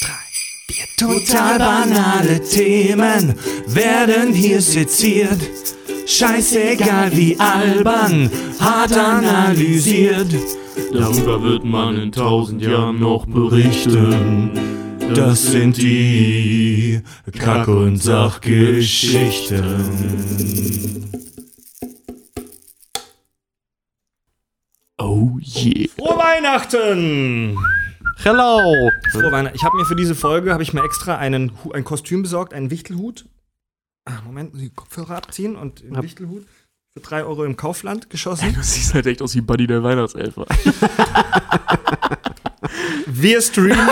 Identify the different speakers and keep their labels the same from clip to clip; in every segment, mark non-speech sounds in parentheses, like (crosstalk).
Speaker 1: drei, vier. Total banale Themen werden hier seziert. Scheißegal wie albern, hart analysiert.
Speaker 2: Darüber wird man in tausend Jahren noch berichten.
Speaker 1: Das sind die Kack- und Sachgeschichten.
Speaker 2: Oh je.
Speaker 1: Frohe Weihnachten!
Speaker 3: Hello!
Speaker 1: Frohe Weihnachten. Ich habe mir für diese Folge habe ich mir extra einen ein Kostüm besorgt, einen Wichtelhut. Ah, Moment, muss ich die Kopfhörer abziehen und den. Wichtelhut für 3 Euro im Kaufland geschossen.
Speaker 2: Du siehst halt echt aus wie Buddy der Weihnachtselfer. (laughs)
Speaker 1: Wir streamen. (laughs)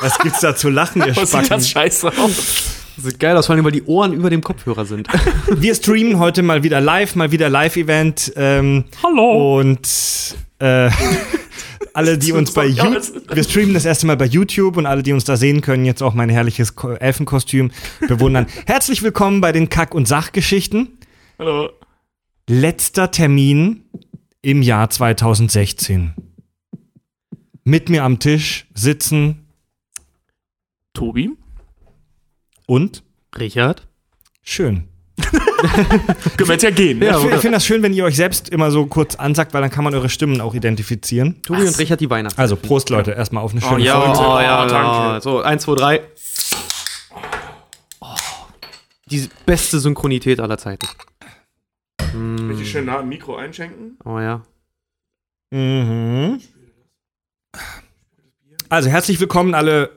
Speaker 1: Was gibt's da zu lachen, ihr
Speaker 2: Was sieht
Speaker 1: Spacken?
Speaker 2: das scheiße aus?
Speaker 3: Sieht geil aus, vor allem, weil die Ohren über dem Kopfhörer sind. (laughs)
Speaker 1: Wir streamen heute mal wieder live, mal wieder Live-Event. Ähm,
Speaker 2: Hallo.
Speaker 1: und äh, alle, die uns bei YouTube, wir streamen das erste Mal bei YouTube und alle, die uns da sehen können, jetzt auch mein herrliches Ko- Elfenkostüm bewundern. (laughs) Herzlich willkommen bei den Kack- und Sachgeschichten.
Speaker 2: Hallo.
Speaker 1: Letzter Termin im Jahr 2016. Mit mir am Tisch sitzen
Speaker 2: Tobi?
Speaker 1: und
Speaker 3: Richard?
Speaker 1: schön. (laughs)
Speaker 2: Können wir jetzt ja gehen.
Speaker 3: Ja,
Speaker 2: ne?
Speaker 1: Ich finde find das schön, wenn ihr euch selbst immer so kurz ansagt, weil dann kann man eure Stimmen auch identifizieren.
Speaker 3: Tobi und Richard die Weihnachten.
Speaker 1: Also Prost, Leute, erstmal auf eine schöne
Speaker 3: ja,
Speaker 1: Folge.
Speaker 3: oh, ja,
Speaker 2: Oh, danke.
Speaker 3: So, eins, zwei, drei. Oh, die beste Synchronität aller Zeiten. Mm,
Speaker 2: Richtig schön nah am Mikro einschenken.
Speaker 3: Oh ja.
Speaker 1: Mhm. Also herzlich willkommen alle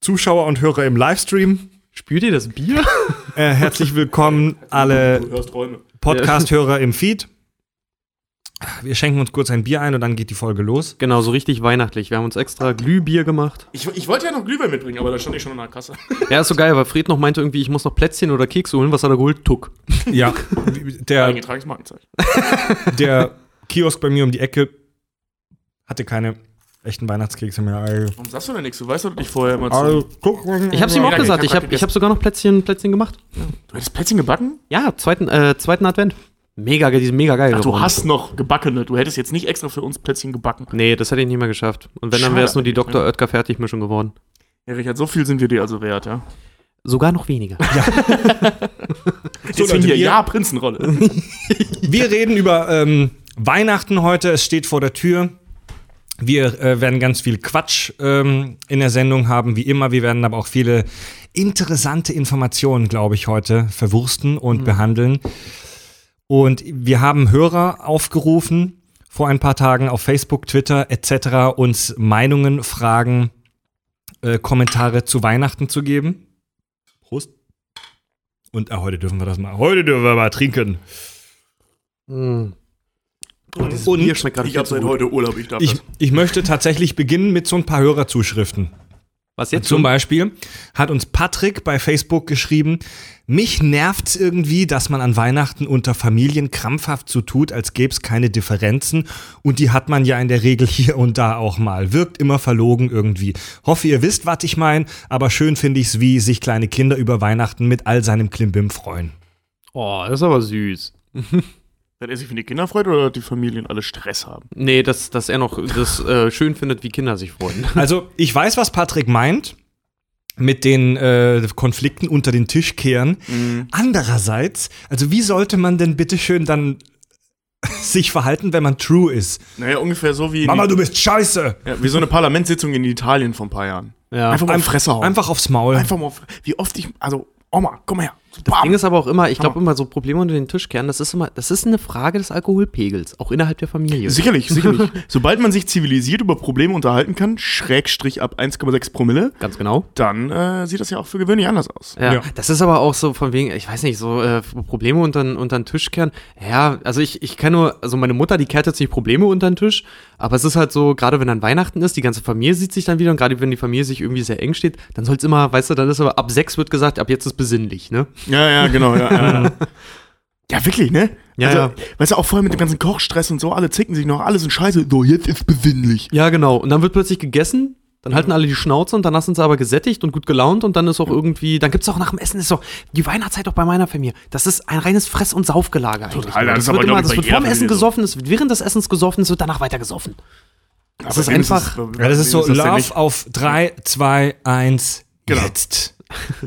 Speaker 1: Zuschauer und Hörer im Livestream.
Speaker 3: Spürt ihr das Bier? (laughs)
Speaker 1: Äh, herzlich willkommen alle. Podcast-Hörer im Feed. Wir schenken uns kurz ein Bier ein und dann geht die Folge los.
Speaker 3: Genau, so richtig weihnachtlich. Wir haben uns extra Glühbier gemacht.
Speaker 2: Ich, ich wollte ja noch Glühwein mitbringen, aber da stand ich schon an der Kasse. (laughs)
Speaker 3: Ja, ist so geil, weil Fred noch meinte irgendwie, ich muss noch Plätzchen oder Kekse holen. Was hat er geholt? Tuck. (laughs)
Speaker 1: Ja, der,
Speaker 2: Eingetragenes Markenzeichen.
Speaker 1: der Kiosk bei mir um die Ecke hatte keine echten Weihnachtskekse mehr. Also,
Speaker 2: Warum sagst du denn nichts? Du weißt doch nicht vorher immer
Speaker 1: also,
Speaker 2: zu.
Speaker 3: Ich hab's ihm
Speaker 2: Ja,
Speaker 3: auch gesagt.
Speaker 2: ich hab
Speaker 3: hab,
Speaker 2: grad
Speaker 3: ich hab sogar noch Plätzchen, Plätzchen gemacht.
Speaker 2: Du hättest Plätzchen gebacken?
Speaker 3: Ja, zweiten, äh, zweiten Advent. Mega, die sind mega geil
Speaker 2: Ach, du hast noch gebackene. Du hättest jetzt nicht extra für uns Plätzchen gebacken.
Speaker 3: Nee, das hätte ich nicht mehr geschafft. Und wenn, dann wäre es nur die Dr. Oetker Fertigmischung geworden.
Speaker 2: Ja, Richard, so viel sind wir dir also wert, ja?
Speaker 3: Sogar noch weniger. (laughs)
Speaker 2: Deswegen
Speaker 1: Leute,
Speaker 2: hier,
Speaker 1: wir-
Speaker 2: ja, Prinzenrolle.
Speaker 1: Wir reden über ähm, Weihnachten heute. Es steht vor der Tür. Wir äh, werden ganz viel Quatsch ähm, in der Sendung haben, wie immer. Wir werden aber auch viele interessante Informationen, glaube ich, heute verwursten und behandeln. Und wir haben Hörer aufgerufen vor ein paar Tagen auf Facebook, Twitter etc. uns Meinungen, Fragen, äh, Kommentare zu Weihnachten zu geben. Prost. Und äh, heute dürfen wir das mal. Heute dürfen wir mal trinken.
Speaker 3: Mm. Und dieses
Speaker 1: Und
Speaker 3: Bier schmeckt gerade
Speaker 2: Ich hab
Speaker 3: viel zu
Speaker 2: seit heute Urlaub, ich darf
Speaker 1: Ich,
Speaker 2: das.
Speaker 1: ich möchte tatsächlich beginnen mit so ein paar Hörerzuschriften.
Speaker 3: Was jetzt
Speaker 1: Zum? Beispiel hat uns Patrick bei Facebook geschrieben, mich nervt's irgendwie, dass man an Weihnachten unter Familien krampfhaft so tut, als gäb's keine Differenzen und die hat man ja in der Regel hier und da auch mal. Wirkt immer verlogen irgendwie. Hoffe, ihr wisst, was ich mein, aber schön finde ich's, wie sich kleine Kinder über Weihnachten mit all seinem Klimbim freuen.
Speaker 3: Oh, das ist aber süß. (laughs)
Speaker 2: Dass er sich für die Kinder freut oder die Familien alle Stress haben?
Speaker 3: Nee, dass, dass er noch das äh, schön findet, wie Kinder sich freuen. (laughs)
Speaker 1: Also, ich weiß, was Patrick meint mit den äh, Konflikten unter den Tisch kehren. Andererseits, also wie sollte man denn bitte schön dann (laughs) sich verhalten, wenn man true ist?
Speaker 2: Naja, ungefähr so wie,
Speaker 1: Mama,
Speaker 2: die,
Speaker 1: du bist scheiße!
Speaker 2: ja, wie so eine Parlamentssitzung in Italien vor ein paar Jahren.
Speaker 3: Ja.
Speaker 2: Einfach mal auf Fresse hauen.
Speaker 1: Einfach aufs Maul.
Speaker 2: Einfach mal auf, wie oft ich, also, Oma, komm her.
Speaker 3: Das
Speaker 2: bam.
Speaker 3: Ding ist aber auch immer, ich glaube immer so Probleme unter den Tisch kehren, das ist immer, das ist eine Frage des Alkoholpegels, auch innerhalb der Familie.
Speaker 2: Sicherlich, sicherlich. (laughs) Sobald man sich zivilisiert über Probleme unterhalten kann, Schrägstrich ab 1,6 Promille,
Speaker 3: Ganz genau.
Speaker 2: dann äh, sieht das ja auch für gewöhnlich anders aus.
Speaker 3: Ja,
Speaker 1: Ja.
Speaker 3: das ist aber auch so von wegen, ich weiß nicht, so äh, Probleme unter, unter den Tisch kehren. Ja, also ich, ich kann nur, also meine Mutter, die kehrt jetzt nicht Probleme unter den Tisch, aber es ist halt so, gerade wenn dann Weihnachten ist, die ganze Familie sieht sich dann wieder und gerade wenn die Familie sich irgendwie sehr eng steht, dann soll es immer, weißt du, dann ist aber ab sechs wird gesagt, ab jetzt ist besinnlich, ne?
Speaker 2: Ja, ja, genau. Ja, ja. (laughs) ja wirklich, ne?
Speaker 3: Ja,
Speaker 2: also,
Speaker 3: ja.
Speaker 2: Weißt du, auch vorher mit dem ganzen Kochstress und so, alle zicken sich noch, alle sind scheiße. So, jetzt ist besinnlich.
Speaker 3: Ja, genau. Und dann wird plötzlich gegessen, dann halten alle die Schnauze und dann sind sie aber gesättigt und gut gelaunt und dann ist auch irgendwie, dann gibt's auch nach dem Essen, ist so, die Weihnachtszeit auch bei meiner Familie, das ist ein reines Fress- und Saufgelage eigentlich.
Speaker 2: Total, das ist
Speaker 3: wird
Speaker 2: aber,
Speaker 3: immer, das wird vorm Essen
Speaker 2: so.
Speaker 3: gesoffen, es wird während des Essens gesoffen, es wird danach weiter gesoffen. Es ist einfach.
Speaker 1: Ja, das ist so
Speaker 2: denn
Speaker 1: Love auf 3, 2, 1,
Speaker 2: Genau.
Speaker 1: jetzt.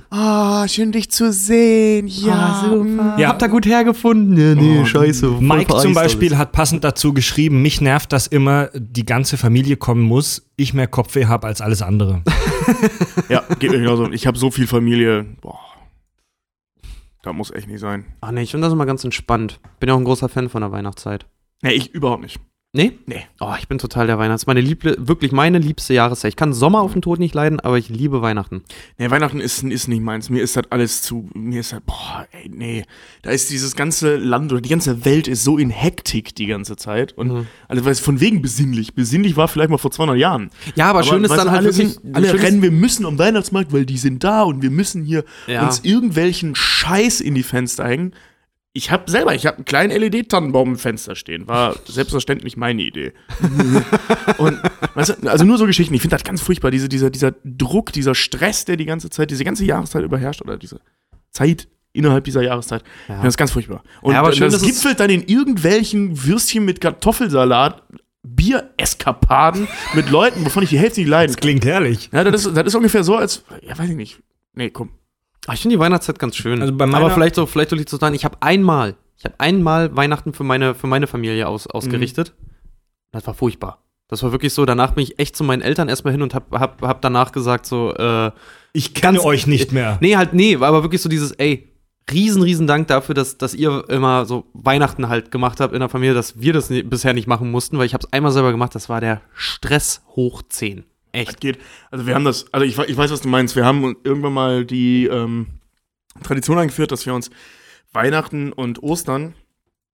Speaker 2: Ah, schön dich zu sehen. Ja,
Speaker 3: super.
Speaker 1: Ja.
Speaker 3: Habt ihr gut hergefunden? Ja, nee,
Speaker 2: Oh,
Speaker 3: scheiße.
Speaker 1: Mike zum Beispiel
Speaker 3: alles.
Speaker 1: hat passend dazu geschrieben, mich nervt, dass immer die ganze Familie kommen muss, ich mehr Kopfweh habe als alles andere. (laughs)
Speaker 2: Ja, geht mir genauso. Ich habe so viel Familie. Boah. Das muss echt nicht sein.
Speaker 3: Ach nee, ich finde das immer ganz entspannt. Bin ja auch ein großer Fan von der Weihnachtszeit.
Speaker 2: Nee, ich überhaupt nicht.
Speaker 3: Nee?
Speaker 2: Nee.
Speaker 3: Oh, ich bin total der Weihnachts. Meine liebste, wirklich meine liebste Jahreszeit. Ich kann Sommer auf den Tod nicht leiden, aber ich liebe Weihnachten.
Speaker 2: Nee, Weihnachten ist, ist nicht meins. Mir ist das alles zu. Mir ist das. Boah, ey, nee. Da ist dieses ganze Land oder die ganze Welt ist so in Hektik die ganze Zeit. Und
Speaker 3: Mhm.
Speaker 2: alles, weil es von wegen besinnlich. Besinnlich war vielleicht mal vor 200 Jahren.
Speaker 3: Ja, aber, schön ist dann halt
Speaker 2: alle,
Speaker 3: wirklich.
Speaker 2: alle rennen, wir müssen am Weihnachtsmarkt, weil die sind da und wir müssen hier
Speaker 3: Ja.
Speaker 2: uns irgendwelchen Scheiß in die Fenster hängen. Ich habe selber, ich habe einen kleinen LED-Tannenbaum im Fenster stehen. War selbstverständlich meine Idee. (laughs) und weißt du, also nur so Geschichten. Ich finde das ganz furchtbar, diese, dieser, dieser Druck, dieser Stress, der die ganze Zeit, diese ganze Jahreszeit überherrscht oder diese Zeit innerhalb dieser Jahreszeit. Ich finde das ganz furchtbar. Und
Speaker 3: Ja, aber schön,
Speaker 2: das gipfelt dann in irgendwelchen Würstchen mit Kartoffelsalat, Biereskapaden mit Leuten, wovon ich die Hälfte nicht leiden kann.
Speaker 1: Klingt herrlich.
Speaker 2: Ja, das ist, das ist ungefähr so, als, ja, weiß ich nicht. Nee, komm.
Speaker 3: Ah, ich finde die Weihnachtszeit ganz schön.
Speaker 1: Also bei
Speaker 3: aber
Speaker 1: meiner-
Speaker 3: vielleicht so, vielleicht so liegt es daran, ich habe einmal, ich habe einmal Weihnachten für meine, für meine Familie aus, ausgerichtet. Das war furchtbar. Das war wirklich so, danach bin ich echt zu meinen Eltern erstmal hin und hab, hab, hab danach gesagt so, äh,
Speaker 1: Ich kenne euch nicht mehr.
Speaker 3: nee, halt, nee, aber wirklich so dieses, ey, riesen, riesen Dank dafür, dass, dass ihr immer so Weihnachten halt gemacht habt in der Familie, dass wir das bisher nicht machen mussten, weil ich habe es einmal selber gemacht, das war der Stress hoch 10. Echt.
Speaker 2: Das geht. Also wir haben das, also ich, ich weiß, was du meinst. Wir haben irgendwann mal die ähm, Tradition eingeführt, dass wir uns Weihnachten und Ostern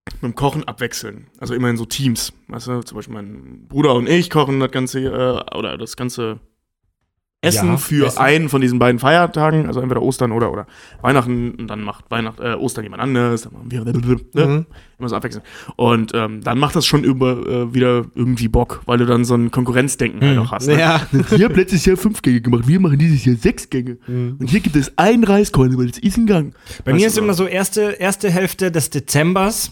Speaker 2: mit dem Kochen abwechseln. Also immer in so Teams. Weißt du, zum Beispiel mein Bruder und ich kochen das ganze, äh, oder das ganze Essen
Speaker 1: Ja,
Speaker 2: für
Speaker 1: Essen.
Speaker 2: einen von diesen beiden Feiertagen, also entweder Ostern oder, oder Weihnachten und dann macht Weihnacht, äh, Ostern jemand anderes, dann machen wir, ne?
Speaker 3: Mhm.
Speaker 2: immer so abwechselnd. Und ähm, dann macht das schon über, äh, wieder irgendwie Bock, weil du dann so ein Konkurrenzdenken halt
Speaker 1: Mhm.
Speaker 2: auch hast. Ne?
Speaker 3: Ja.
Speaker 2: Ihr habt letztes Jahr fünf Gänge gemacht, wir machen dieses Jahr sechs Gänge. Und hier gibt es ein Reiskorn, weil es ist ein Gang.
Speaker 1: Bei
Speaker 2: Weißt
Speaker 1: mir ist immer so erste, erste Hälfte des Dezembers,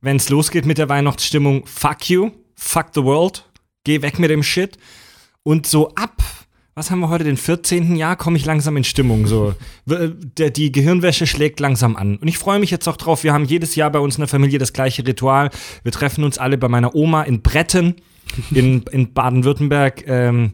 Speaker 1: wenn es losgeht mit der Weihnachtsstimmung, fuck you, fuck the world, geh weg mit dem Shit. Und so ab, was haben wir heute, den 14. Jahr, komme ich langsam in Stimmung. So. W- Der, die Gehirnwäsche schlägt langsam an. Und ich freue mich jetzt auch drauf, wir haben jedes Jahr bei uns in der Familie das gleiche Ritual. Wir treffen uns alle bei meiner Oma in Bretten, in, in Baden-Württemberg ähm,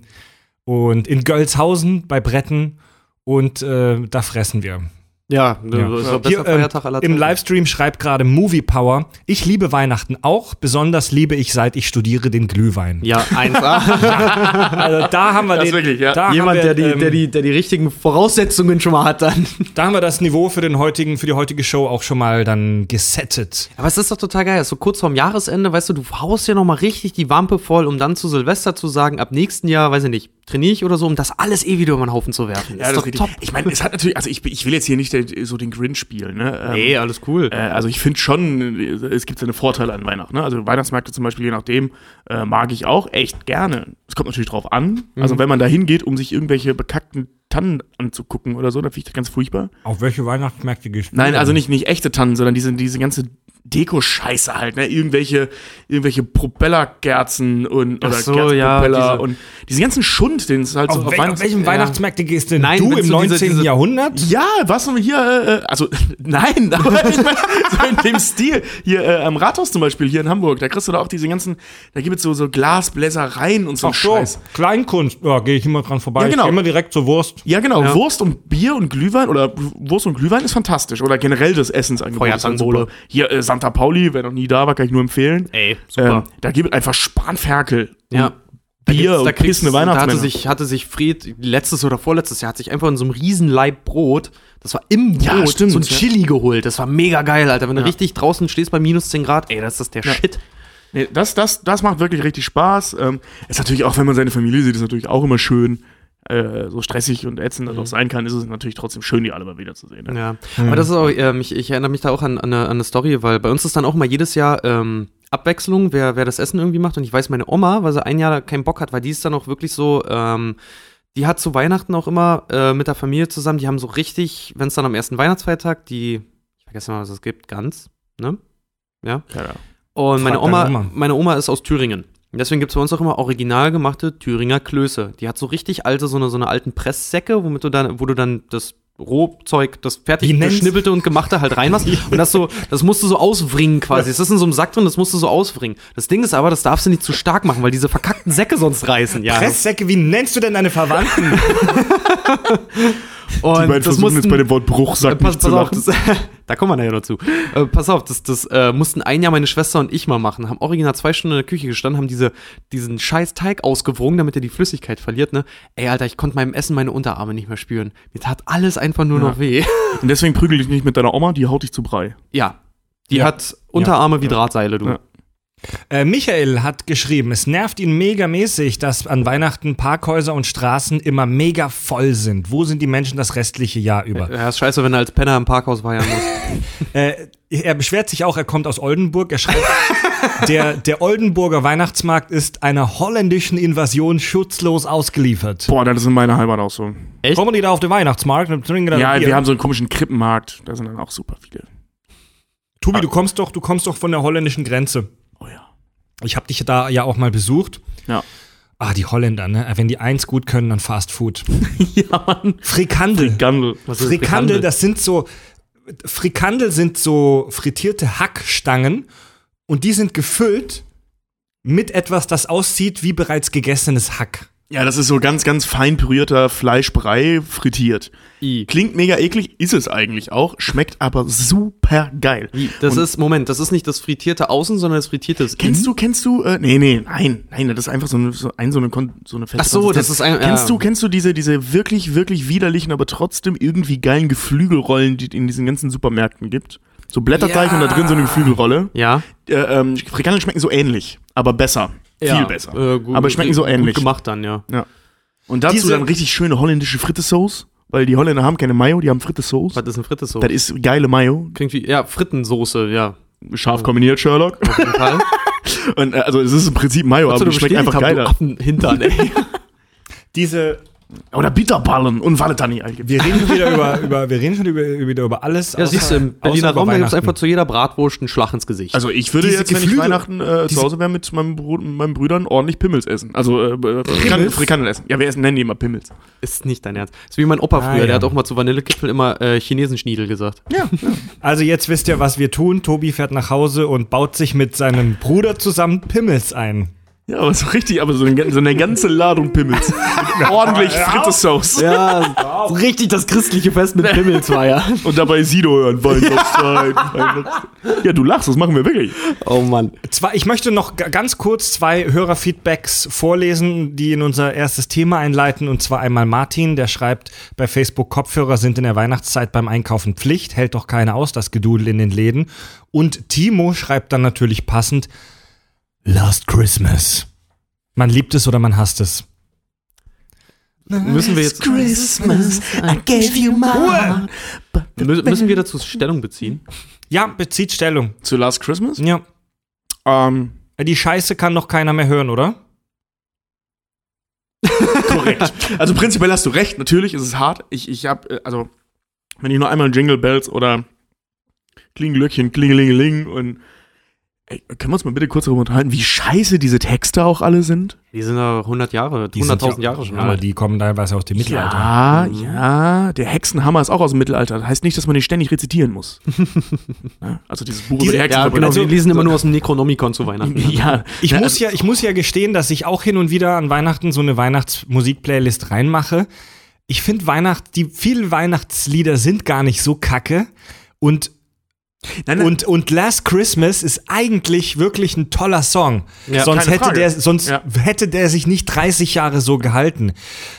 Speaker 1: und in Gölzhausen bei Bretten. Und äh, da fressen wir.
Speaker 3: Ja,
Speaker 1: Ja.
Speaker 3: das ist der
Speaker 1: Hier,
Speaker 3: beste
Speaker 1: ähm,
Speaker 3: Feiertag aller
Speaker 1: Im. Livestream schreibt gerade Movie Power, ich liebe Weihnachten auch, besonders liebe ich, seit ich studiere, den Glühwein.
Speaker 3: Ja, 1A. (laughs)
Speaker 1: Also da haben wir
Speaker 2: Das
Speaker 1: den,
Speaker 2: wirklich, ja.
Speaker 1: da
Speaker 3: Jemand,
Speaker 1: wir,
Speaker 3: der, die,
Speaker 1: ähm,
Speaker 3: der, die, der die richtigen Voraussetzungen schon mal hat dann.
Speaker 1: da haben wir das Niveau für den heutigen, für die heutige Show auch schon mal dann gesettet.
Speaker 3: Aber es ist doch total geil. So kurz vorm Jahresende, weißt du, du haust ja noch mal richtig die Wampe voll, um dann zu Silvester zu sagen, ab nächsten Jahr, weiß ich nicht, trainiere ich oder so, um das alles eh wieder über den Haufen zu werfen.
Speaker 2: Ja, das ist richtig. Ich meine, es hat natürlich, also ich, ich will jetzt hier nicht der, so den Grinch spielen, ne? Ähm,
Speaker 3: Nee, alles cool.
Speaker 2: Äh, also ich finde schon, es gibt seine Vorteile an Weihnachten. Ne? Also Weihnachtsmärkte zum Beispiel, je nachdem, äh, mag ich auch echt gerne. Es kommt natürlich drauf an. Also wenn man da hingeht, um sich irgendwelche bekackten Tannen anzugucken oder so, dann finde ich das ganz furchtbar.
Speaker 1: Auf welche Weihnachtsmärkte gehst du?
Speaker 2: Nein, also nicht, nicht echte Tannen, sondern diese, diese ganze Deko-Scheiße halt, ne? Irgendwelche, irgendwelche Propellerkerzen und
Speaker 3: Ach
Speaker 2: oder
Speaker 3: so,
Speaker 2: Kerzenpropeller
Speaker 3: ja, diese-
Speaker 2: und diesen ganzen Schund, den es halt so
Speaker 1: Auf,
Speaker 2: auf
Speaker 1: wel, auf
Speaker 2: Weihnachts-
Speaker 1: welchen
Speaker 3: ja.
Speaker 1: Weihnachtsmärkte gehst denn
Speaker 3: Nein,
Speaker 1: du im
Speaker 3: du diese-
Speaker 1: 19.
Speaker 3: diese-
Speaker 1: Jahrhundert?
Speaker 2: Ja, was denn hier, äh, also (laughs) nein, aber ich mein, so in dem Stil. Hier äh, am Rathaus zum Beispiel, hier in Hamburg, da kriegst du da auch diese ganzen, da gibt es so, so Glasbläsereien und so
Speaker 1: Ach so,
Speaker 2: Scheiß.
Speaker 1: Kleinkunst, ja, gehe ich immer dran vorbei.
Speaker 2: Ja, genau.
Speaker 1: Ich geh immer direkt zur Wurst.
Speaker 2: Ja, genau,
Speaker 3: Ja.
Speaker 2: Wurst und Bier und Glühwein oder Wurst und Glühwein ist fantastisch. Oder generell das Essensangebot. ist halt
Speaker 3: Feuertanzbowle.
Speaker 2: super. Hier, äh, Santa Pauli, wer noch nie da war, kann ich nur empfehlen.
Speaker 3: Ey, super.
Speaker 2: Ähm, da gibt es einfach Spanferkel.
Speaker 3: ja.
Speaker 2: Bier
Speaker 3: da kriegst,
Speaker 2: pissende
Speaker 3: da hatte
Speaker 2: Weihnachtsmänner.
Speaker 3: sich, hatte sich Fred letztes oder vorletztes Jahr, hat sich einfach in so einem riesen Laib Brot, das war im Brot,
Speaker 2: Ja, stimmt,
Speaker 3: so ein
Speaker 2: ja.
Speaker 3: Chili geholt. Das war mega geil, Alter. Wenn du
Speaker 2: Ja.
Speaker 3: richtig draußen stehst bei minus 10 Grad, ey, das ist der
Speaker 2: Ja.
Speaker 3: Shit.
Speaker 2: Nee, das, das, das macht wirklich richtig Spaß. Ähm, ist natürlich auch, wenn man seine Familie sieht, ist natürlich auch immer schön. Äh, so stressig und ätzend das auch sein kann, ist es natürlich trotzdem schön, die alle mal wiederzusehen. Ne?
Speaker 3: Ja, aber das ist auch, ähm, ich, ich erinnere mich da auch an, an, eine, an eine Story, weil bei uns ist dann auch mal jedes Jahr ähm, Abwechslung, wer, wer das Essen irgendwie macht. Und ich weiß, meine Oma, weil sie ein Jahr keinen Bock hat, weil die ist dann auch wirklich so, ähm, die hat zu Weihnachten auch immer äh, mit der Familie zusammen, die haben so richtig, wenn es dann am ersten Weihnachtsfeiertag, die, ich vergesse mal, was es gibt, Gans, ne? Ja.
Speaker 2: Ja, ja.
Speaker 3: Und meine Oma. meine Oma ist aus Thüringen. Deswegen gibt es bei uns auch immer original gemachte Thüringer Klöße. Die hat so richtig alte, so eine, so eine alten Presssäcke, womit du dann, wo du dann das Rohzeug, das fertig geschnibbelte und gemachte halt reinmachst. (laughs) Und das so, das musst du so auswringen quasi. Es ist in so einem Sack drin, das musst du so auswringen. Das Ding ist aber, das darfst du nicht zu stark machen, weil diese verkackten Säcke sonst reißen, ja.
Speaker 1: Presssäcke, wie nennst du denn deine Verwandten? (laughs) (laughs)
Speaker 2: Die
Speaker 3: Und
Speaker 2: beiden
Speaker 3: das
Speaker 2: versuchen
Speaker 3: mussten,
Speaker 2: jetzt bei dem Wort Bruchsack
Speaker 3: äh, pass,
Speaker 2: nicht zu
Speaker 3: pass auf, das, (laughs) da kommen wir nachher noch zu. Äh, pass auf, das, das äh, mussten ein Jahr meine Schwester und ich mal machen. Haben original zwei Stunden in der Küche gestanden, haben diese, diesen scheiß Teig ausgewrungen, damit er die Flüssigkeit verliert, ne? Ey, Alter, ich konnte beim Essen meine Unterarme nicht mehr spüren. Mir tat alles einfach nur
Speaker 2: Ja.
Speaker 3: noch weh.
Speaker 2: Und deswegen prügel dich nicht mit deiner Oma, die haut dich zu Brei.
Speaker 3: Ja. Die
Speaker 1: Ja.
Speaker 3: hat Unterarme wie Drahtseile, du.
Speaker 2: Ja.
Speaker 1: Äh, Michael hat geschrieben, es nervt ihn megamäßig, dass an Weihnachten Parkhäuser und Straßen immer mega voll sind. Wo sind die Menschen das restliche Jahr über?
Speaker 3: Ja, ist scheiße, wenn er als Penner im Parkhaus feiern muss. (laughs)
Speaker 1: Äh, er beschwert sich auch, er kommt aus Oldenburg. Er schreibt, (laughs) der, der Oldenburger Weihnachtsmarkt ist einer holländischen Invasion schutzlos ausgeliefert.
Speaker 2: Boah, das ist in meiner Heimat auch so.
Speaker 3: Echt?
Speaker 1: Kommen die da auf den Weihnachtsmarkt und trinken dann
Speaker 2: Ja,
Speaker 1: Bier?
Speaker 2: wir haben so einen komischen Krippenmarkt. Da sind dann auch super viele.
Speaker 1: Tobi, du kommst doch, du kommst doch von der holländischen Grenze. Ich habe dich da ja auch mal besucht.
Speaker 2: Ja.
Speaker 1: Ah, die Holländer, ne? Wenn die eins gut können, dann Fast Food. (laughs)
Speaker 2: ja, Mann.
Speaker 1: Frikandel.
Speaker 2: Gandel.
Speaker 3: Was ist
Speaker 1: Frikandel, das sind so Frikandel sind so frittierte Hackstangen und die sind gefüllt mit etwas, das aussieht wie bereits gegessenes Hack.
Speaker 2: Ja, das ist so ganz, ganz fein pürierter Fleischbrei frittiert.
Speaker 3: I.
Speaker 2: Klingt mega eklig, ist es eigentlich auch, schmeckt aber super geil.
Speaker 3: I. Das
Speaker 2: Und
Speaker 3: ist, Moment, das ist nicht das frittierte Außen, sondern das frittierte
Speaker 2: Kennst du, kennst du, äh, nee, nee, nein, nein, das ist einfach so eine, so, ein, so eine, Kon- so eine feste
Speaker 3: Ach so, das ist ein-
Speaker 2: Kennst
Speaker 3: ja.
Speaker 2: du, kennst du diese, diese wirklich, wirklich widerlichen, aber trotzdem irgendwie geilen Geflügelrollen, die es in diesen ganzen Supermärkten gibt? So Blätterteig
Speaker 1: Ja.
Speaker 2: und da drin so eine Geflügelrolle.
Speaker 3: Ja.
Speaker 2: Äh, ähm, Frikandel schmecken so ähnlich, aber besser.
Speaker 3: Ja.
Speaker 2: Viel besser.
Speaker 3: Äh, gut,
Speaker 2: aber schmecken so
Speaker 3: gut
Speaker 2: ähnlich.
Speaker 3: gemacht dann, ja.
Speaker 2: Und dazu
Speaker 1: Diese-
Speaker 2: dann richtig schöne holländische Frittesauce, weil die Holländer haben keine Mayo, die haben Frittesauce.
Speaker 3: Was ist ein Frittesauce?
Speaker 2: Das ist geile Mayo,
Speaker 3: Klingt wie, ja, Frittensoße, ja.
Speaker 2: scharf kombiniert, Sherlock.
Speaker 3: Auf jeden Fall. (laughs)
Speaker 2: Und, äh, also es ist im Prinzip Mayo, aber
Speaker 3: du
Speaker 2: die schmeckt einfach geiler.
Speaker 3: Affenhintern, ey. (laughs)
Speaker 1: Diese,
Speaker 2: Oder Bitterballen und Valentani eigentlich.
Speaker 1: wir reden wieder über, über, wir reden schon über, wieder über alles.
Speaker 3: Ja, siehst du, im Berliner Raum, gibt es einfach zu jeder Bratwurst einen Schlag ins Gesicht.
Speaker 2: Also ich würde
Speaker 1: Diese
Speaker 2: jetzt, wenn ich
Speaker 1: Geflügel-
Speaker 2: Weihnachten äh, zu Hause wäre, mit meinem Bru meinen Brüdern ordentlich Pimmels essen. Also äh, äh, Frikandel, Frikandel essen. Ja, wir essen, nennen die immer Pimmels.
Speaker 3: ist nicht dein Ernst. Ist wie mein Opa
Speaker 1: Ah,
Speaker 3: früher,
Speaker 1: ja.
Speaker 3: der hat auch mal zu Vanillekipfel immer äh, Chinesenschniedel gesagt.
Speaker 2: Ja.
Speaker 1: Also jetzt wisst ihr, was wir tun. Tobi fährt nach Hause und baut sich mit seinem Bruder zusammen Pimmels ein.
Speaker 2: Ja, aber so richtig, aber so eine, so eine ganze Ladung Pimmels. Mit (laughs) ordentlich Frittesauce.
Speaker 3: Ja, so richtig das christliche Fest mit Pimmels war ja. (laughs)
Speaker 2: Und dabei Sido hören. Weihnachtszeit. Ja, du lachst, das machen wir wirklich.
Speaker 3: Oh Mann.
Speaker 1: Zwei, ich möchte noch ganz kurz zwei Hörerfeedbacks vorlesen, die in unser erstes Thema einleiten. Und zwar einmal Martin, der schreibt bei Facebook, Kopfhörer sind in der Weihnachtszeit beim Einkaufen Pflicht, hält doch keiner aus, das Gedudel in den Läden. Und Timo schreibt dann natürlich passend, Last Christmas. Man liebt es oder man hasst es.
Speaker 3: Müssen wir jetzt
Speaker 2: Christmas, I gave you my
Speaker 3: mü- müssen wir dazu Stellung beziehen?
Speaker 1: Ja, bezieht Stellung.
Speaker 2: Zu Last Christmas?
Speaker 1: Ja.
Speaker 2: Ähm,
Speaker 1: Die Scheiße kann doch keiner mehr hören, oder?
Speaker 2: korrekt. Also prinzipiell hast du recht, natürlich ist es hart. Ich, ich hab, äh, also, wenn ich nur einmal Jingle Bells oder Klingelöckchen, Klingelingeling und Ey, können wir uns mal bitte kurz darüber unterhalten, wie scheiße diese Texte auch alle sind?
Speaker 3: Die sind ja 100 Jahre,
Speaker 1: Die sind
Speaker 3: 100.000
Speaker 1: ja-
Speaker 3: Jahre schon
Speaker 1: Aber
Speaker 3: alt.
Speaker 1: die kommen teilweise aus dem Mittelalter.
Speaker 2: Ja, ja. Der Hexenhammer ist auch aus dem Mittelalter. Das heißt nicht, dass man den ständig rezitieren muss. Ja, (laughs) also dieses Buch
Speaker 1: Diese-
Speaker 2: über die
Speaker 3: Ja,
Speaker 2: Hexen.
Speaker 3: genau,
Speaker 1: Also-
Speaker 3: wir lesen immer nur aus dem Necronomicon zu Weihnachten. (laughs)
Speaker 2: ja,
Speaker 1: Ich,
Speaker 2: Ja,
Speaker 1: muss
Speaker 2: also-
Speaker 1: ja, ich muss ja gestehen, dass ich auch hin und wieder an Weihnachten so eine Weihnachtsmusik-Playlist reinmache. Ich finde Weihnacht, die vielen Weihnachtslieder sind gar nicht so kacke. Und,
Speaker 2: Nein, nein.
Speaker 1: und, und Last Christmas ist eigentlich wirklich ein toller Song.
Speaker 3: Ja,
Speaker 1: sonst hätte
Speaker 2: Frage.
Speaker 1: der, sonst
Speaker 2: Ja.
Speaker 1: hätte der sich nicht 30 Jahre so gehalten.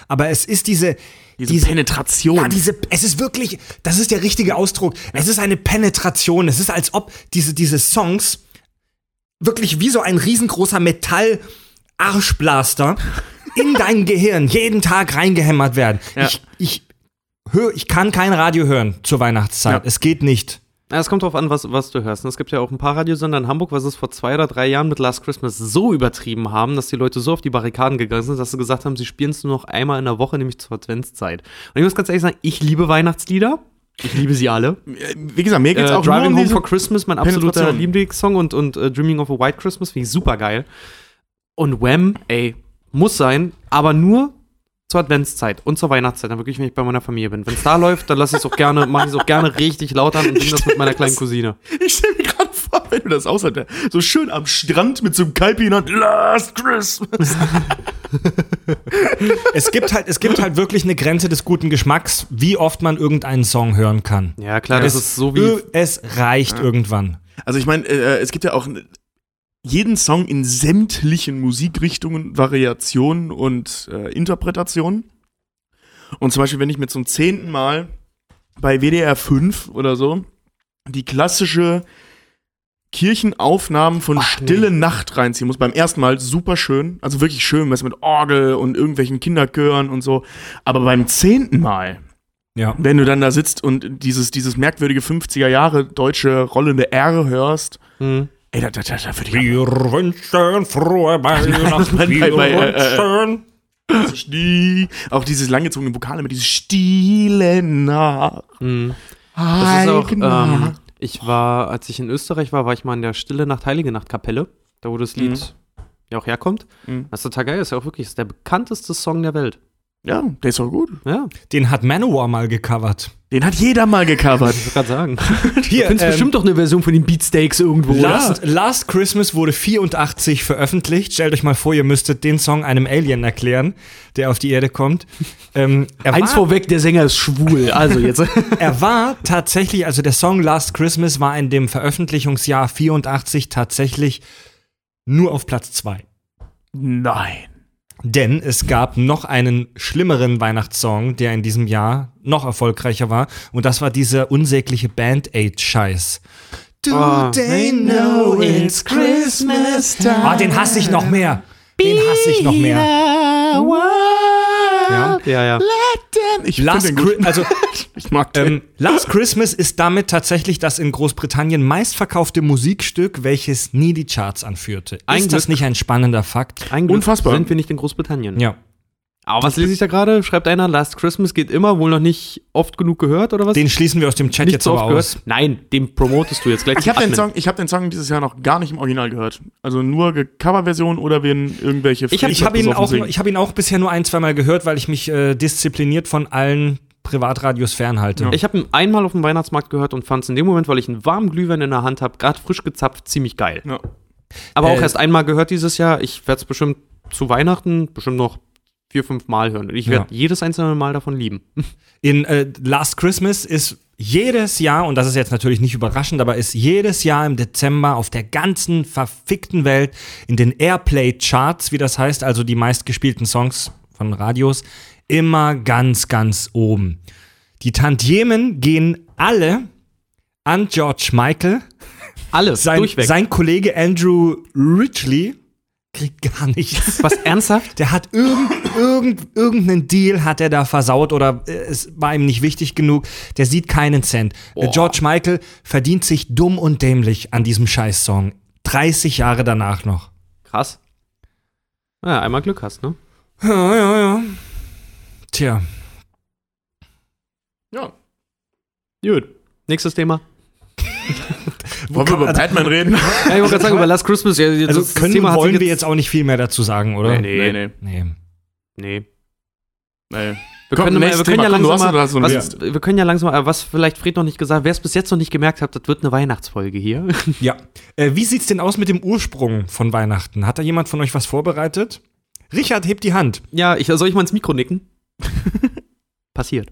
Speaker 1: Aber es ist diese,
Speaker 2: diese, Penetration.
Speaker 1: ja, diese, es ist wirklich, das ist der richtige Ausdruck. Es ist eine Penetration. Es ist, als ob diese, diese Songs wirklich wie so ein riesengroßer Metall-Arschblaster (laughs) in dein Gehirn jeden Tag reingehämmert werden.
Speaker 2: Ja.
Speaker 1: Ich, ich, hör, ich kann kein Radio hören zur Weihnachtszeit. Es geht nicht.
Speaker 3: Ja, es kommt drauf an, was, was du hörst. Es gibt ja auch ein paar Radiosender in Hamburg, was es vor zwei oder drei Jahren mit Last Christmas so übertrieben haben, dass die Leute so auf die Barrikaden gegangen sind, dass sie gesagt haben, sie spielen es nur noch einmal in der Woche, nämlich zur Adventszeit. Und ich muss ganz ehrlich sagen, ich liebe Weihnachtslieder. Ich liebe sie alle.
Speaker 2: Wie gesagt, mir
Speaker 3: Äh,
Speaker 2: geht's auch nur
Speaker 3: Driving
Speaker 2: um
Speaker 3: Home for Christmas, mein absoluter. Lieblingssong und, und äh, Dreaming of a White Christmas finde ich super geil. Und Wham, ey, muss sein, aber nur zur Adventszeit und zur Weihnachtszeit, dann wirklich, wenn ich bei meiner Familie bin. Wenn es da läuft, dann lasse ich es auch gerne, mache ich es auch gerne richtig laut an und singe das mit meiner kleinen (laughs) Cousine.
Speaker 2: Ich stelle mir gerade vor, wenn du das aushältst, so schön am Strand mit so einem Kalpi in Hand, Last Christmas. (laughs)
Speaker 1: Es gibt halt, es gibt halt wirklich eine Grenze des guten Geschmacks, wie oft man irgendeinen Song hören kann.
Speaker 3: Ja, klar, das
Speaker 1: es,
Speaker 3: ist so wie.
Speaker 1: Es reicht irgendwann.
Speaker 2: Also ich meine, äh, es gibt ja auch jeden Song in sämtlichen Musikrichtungen, Variationen und äh, Interpretationen. Und zum Beispiel, wenn ich mir zum zehnten Mal bei WDR 5 oder so die klassische Kirchenaufnahmen von
Speaker 3: Ach,
Speaker 2: Stille Nacht reinziehen muss. Beim ersten Mal super schön, also wirklich schön, was mit Orgel und irgendwelchen Kinderchören und so. Aber beim zehnten Mal,
Speaker 1: Ja.
Speaker 2: wenn du dann da sitzt und dieses, dieses merkwürdige 50er Jahre deutsche rollende R hörst,
Speaker 3: Hm.
Speaker 2: Ey, da, da, da, da würde ich
Speaker 1: Wir wünschen frohe (laughs) Weihnachten.
Speaker 2: Bei-
Speaker 1: Wir
Speaker 2: äh, äh,
Speaker 1: wünschen. (laughs)
Speaker 2: Stie- auch dieses langgezogene Vokal mit dieses Stille nach.
Speaker 3: Hm. Das ist auch, ähm, ich war, als ich in Österreich war, war ich mal in der Stille Nacht, Heilige Nacht Kapelle, da wo das Lied ja auch herkommt.
Speaker 2: Mhm.
Speaker 3: Das ist total geil, ist ja auch wirklich das ist der bekannteste Song der Welt.
Speaker 2: Ja, der ist auch gut.
Speaker 3: Ja,
Speaker 1: Den hat Manowar mal gecovert.
Speaker 2: Den hat jeder mal gecovert.
Speaker 3: ich gerade sagen. (laughs)
Speaker 1: Hier,
Speaker 3: Du findest
Speaker 1: ähm,
Speaker 3: bestimmt doch eine Version von den Beatsteaks irgendwo,
Speaker 1: Last, Last Christmas wurde 84 veröffentlicht. Stellt euch mal vor, ihr müsstet den Song einem Alien erklären, der auf die Erde kommt. Ähm, er,
Speaker 3: Eins
Speaker 1: war,
Speaker 3: vorweg, der Sänger ist schwul. Also jetzt. (laughs)
Speaker 1: er war tatsächlich, also der Song Last Christmas war in dem Veröffentlichungsjahr 84 tatsächlich nur auf Platz 2.
Speaker 2: Nein.
Speaker 1: Denn es gab noch einen schlimmeren Weihnachtssong, der in diesem Jahr noch erfolgreicher war. Und das war dieser unsägliche Band-Aid-Scheiß. Do
Speaker 3: Oh.
Speaker 1: they know it's Christmas time? Ah, den hasse ich noch mehr. Den hasse ich noch mehr. Ja.
Speaker 3: ja, ja.
Speaker 2: Ich,
Speaker 1: Last
Speaker 2: den gut.
Speaker 1: Also, (laughs)
Speaker 2: ich mag den.
Speaker 1: ähm, Last Christmas ist damit tatsächlich das in Großbritannien meistverkaufte Musikstück, welches nie die Charts anführte.
Speaker 3: Ein
Speaker 1: ist das
Speaker 3: Glück.
Speaker 1: nicht ein spannender Fakt?
Speaker 3: Ein Glück
Speaker 2: Unfassbar.
Speaker 3: sind wir nicht in Großbritannien.
Speaker 1: Ja.
Speaker 3: Aber was lese ich da gerade? Schreibt einer, Last Christmas geht immer, wohl noch nicht oft genug gehört oder was?
Speaker 1: Den schließen wir aus dem Chat
Speaker 3: nicht
Speaker 1: jetzt
Speaker 3: so
Speaker 1: aber aus.
Speaker 3: gehört? Nein, den promotest du jetzt gleich.
Speaker 2: ich habe den. Song, ich hab den Song dieses Jahr noch gar nicht im Original gehört. Also nur Coverversion oder wenn irgendwelche
Speaker 1: Ich habe hab ihn, auch, ich hab ihn auch bisher nur ein, zweimal gehört, weil ich mich äh, diszipliniert von allen Privatradios fernhalte.
Speaker 3: Ich habe ihn einmal auf dem Weihnachtsmarkt gehört und fand es in dem Moment, weil ich einen warmen Glühwein in der Hand habe, gerade frisch gezapft, ziemlich geil.
Speaker 2: Ja.
Speaker 3: Aber auch
Speaker 1: Äh,
Speaker 3: erst einmal gehört dieses Jahr. Ich werde es bestimmt zu Weihnachten bestimmt noch vier, fünf Mal hören. Und ich werde
Speaker 1: Ja.
Speaker 3: jedes einzelne Mal davon lieben. (laughs)
Speaker 1: In äh, Last Christmas ist jedes Jahr, und das ist jetzt natürlich nicht überraschend, aber ist jedes Jahr im Dezember auf der ganzen verfickten Welt in den Airplay-Charts, wie das heißt, also die meistgespielten Songs von Radios, immer ganz, ganz oben. Die Tantiemen gehen alle an George Michael.
Speaker 3: Alles,
Speaker 1: Sein,
Speaker 3: durchweg.
Speaker 1: sein Kollege Andrew Ridgely kriegt gar nichts.
Speaker 3: Was, ernsthaft?
Speaker 1: Der hat irgend, irgend, irgendeinen Deal hat er da versaut oder äh, es war ihm nicht wichtig genug. Der sieht keinen Cent. Äh, George Michael verdient sich dumm und dämlich an diesem Scheiß-Song. 30 Jahre danach noch.
Speaker 3: Krass. Naja, einmal Glück hast, ne?
Speaker 1: Ja, ja, ja. Tja.
Speaker 2: Ja.
Speaker 3: Gut. Nächstes Thema.
Speaker 2: Wollen wir über Batman reden? (laughs)
Speaker 3: Ja, ich wollte gerade sagen, über Last Christmas. Ja, jetzt-
Speaker 1: Also
Speaker 3: das
Speaker 1: können,
Speaker 3: Thema hat
Speaker 1: wollen wir jetzt auch nicht viel mehr dazu sagen, oder?
Speaker 3: Nee,
Speaker 2: nee.
Speaker 1: Nee.
Speaker 3: Nee.
Speaker 2: nee.
Speaker 3: Wir
Speaker 2: Komm,
Speaker 3: können, mal, wir können ja.
Speaker 2: Komm,
Speaker 3: langsam mal,
Speaker 2: so
Speaker 3: was, wir können ja langsam mal, was vielleicht Fred noch nicht gesagt, wer es bis jetzt noch nicht gemerkt hat, das wird eine Weihnachtsfolge hier. (laughs)
Speaker 1: Ja. Äh, wie sieht's denn aus mit dem Ursprung von Weihnachten? Hat da jemand von euch was vorbereitet? Richard, hebt die Hand.
Speaker 3: ja, ich, soll ich mal ins Mikro nicken? (laughs) Passiert.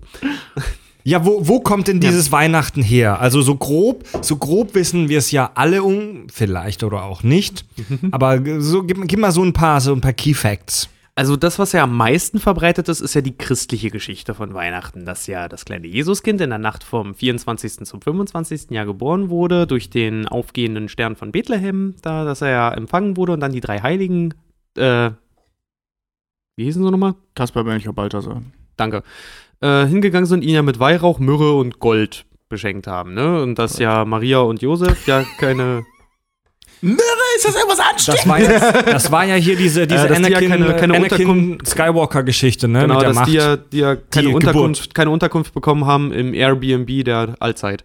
Speaker 1: Ja, wo, wo kommt denn dieses Weihnachten her? Also so grob, so grob wissen wir es ja alle um, vielleicht oder auch nicht. (laughs) Aber so gib, gib mal so ein paar, so ein paar Key Facts.
Speaker 3: Also das, was ja am meisten verbreitet ist, ist ja die christliche Geschichte von Weihnachten, dass ja das kleine Jesuskind in der Nacht vom 24. zum 25. Jahr geboren wurde, durch den aufgehenden Stern von Bethlehem, da, dass er ja empfangen wurde und dann die drei Heiligen, äh, wie hießen sie nochmal?
Speaker 2: Kaspar Melchior Balthasar.
Speaker 3: Danke, äh, hingegangen sind, ihn ja mit Weihrauch, Myrrhe und Gold beschenkt haben, ne? Und dass ja Maria und Josef ja keine
Speaker 2: Mürre, ist das irgendwas anständig?
Speaker 1: Das war ja, das war ja hier diese, (laughs) diese
Speaker 3: Äh, dass die ja
Speaker 1: Anakin,
Speaker 3: keine- keine
Speaker 1: Anakin Skywalker-Geschichte, ne?
Speaker 3: Genau,
Speaker 1: mit der
Speaker 3: dass
Speaker 1: Macht.
Speaker 3: die ja, die ja keine,
Speaker 1: Die
Speaker 3: Unterkunft, keine Unterkunft bekommen haben im Airbnb der Allzeit.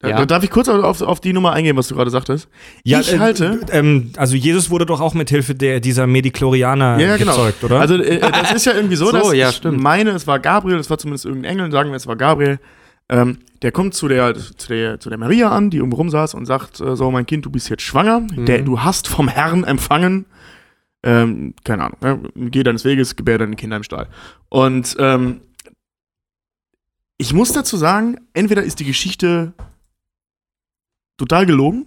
Speaker 3: Ja.
Speaker 2: Da darf ich kurz auf, auf die Nummer eingehen, was du gerade sagtest?
Speaker 1: Ja,
Speaker 2: ich
Speaker 1: äh,
Speaker 2: halte.
Speaker 1: Ähm, also Jesus wurde doch auch mit Hilfe der, dieser Mediklorianer
Speaker 2: Ja, genau.
Speaker 1: gezeugt, oder?
Speaker 2: Also äh, äh, das ist ja irgendwie so, (laughs)
Speaker 3: So,
Speaker 2: dass
Speaker 3: ja,
Speaker 2: ich
Speaker 3: stimmt.
Speaker 2: meine, es war Gabriel, es war zumindest irgendein Engel, sagen wir, es war Gabriel. Ähm, der kommt zu der, zu, der, zu der Maria an, die irgendwo rumsaß und sagt, äh, so, mein Kind, du bist jetzt schwanger,
Speaker 3: Mhm.
Speaker 2: der, du hast vom Herrn empfangen, ähm, keine Ahnung, ne? geh deines Weges, gebär deine Kinder im Stall. Und ähm, ich muss dazu sagen, entweder ist die Geschichte total gelogen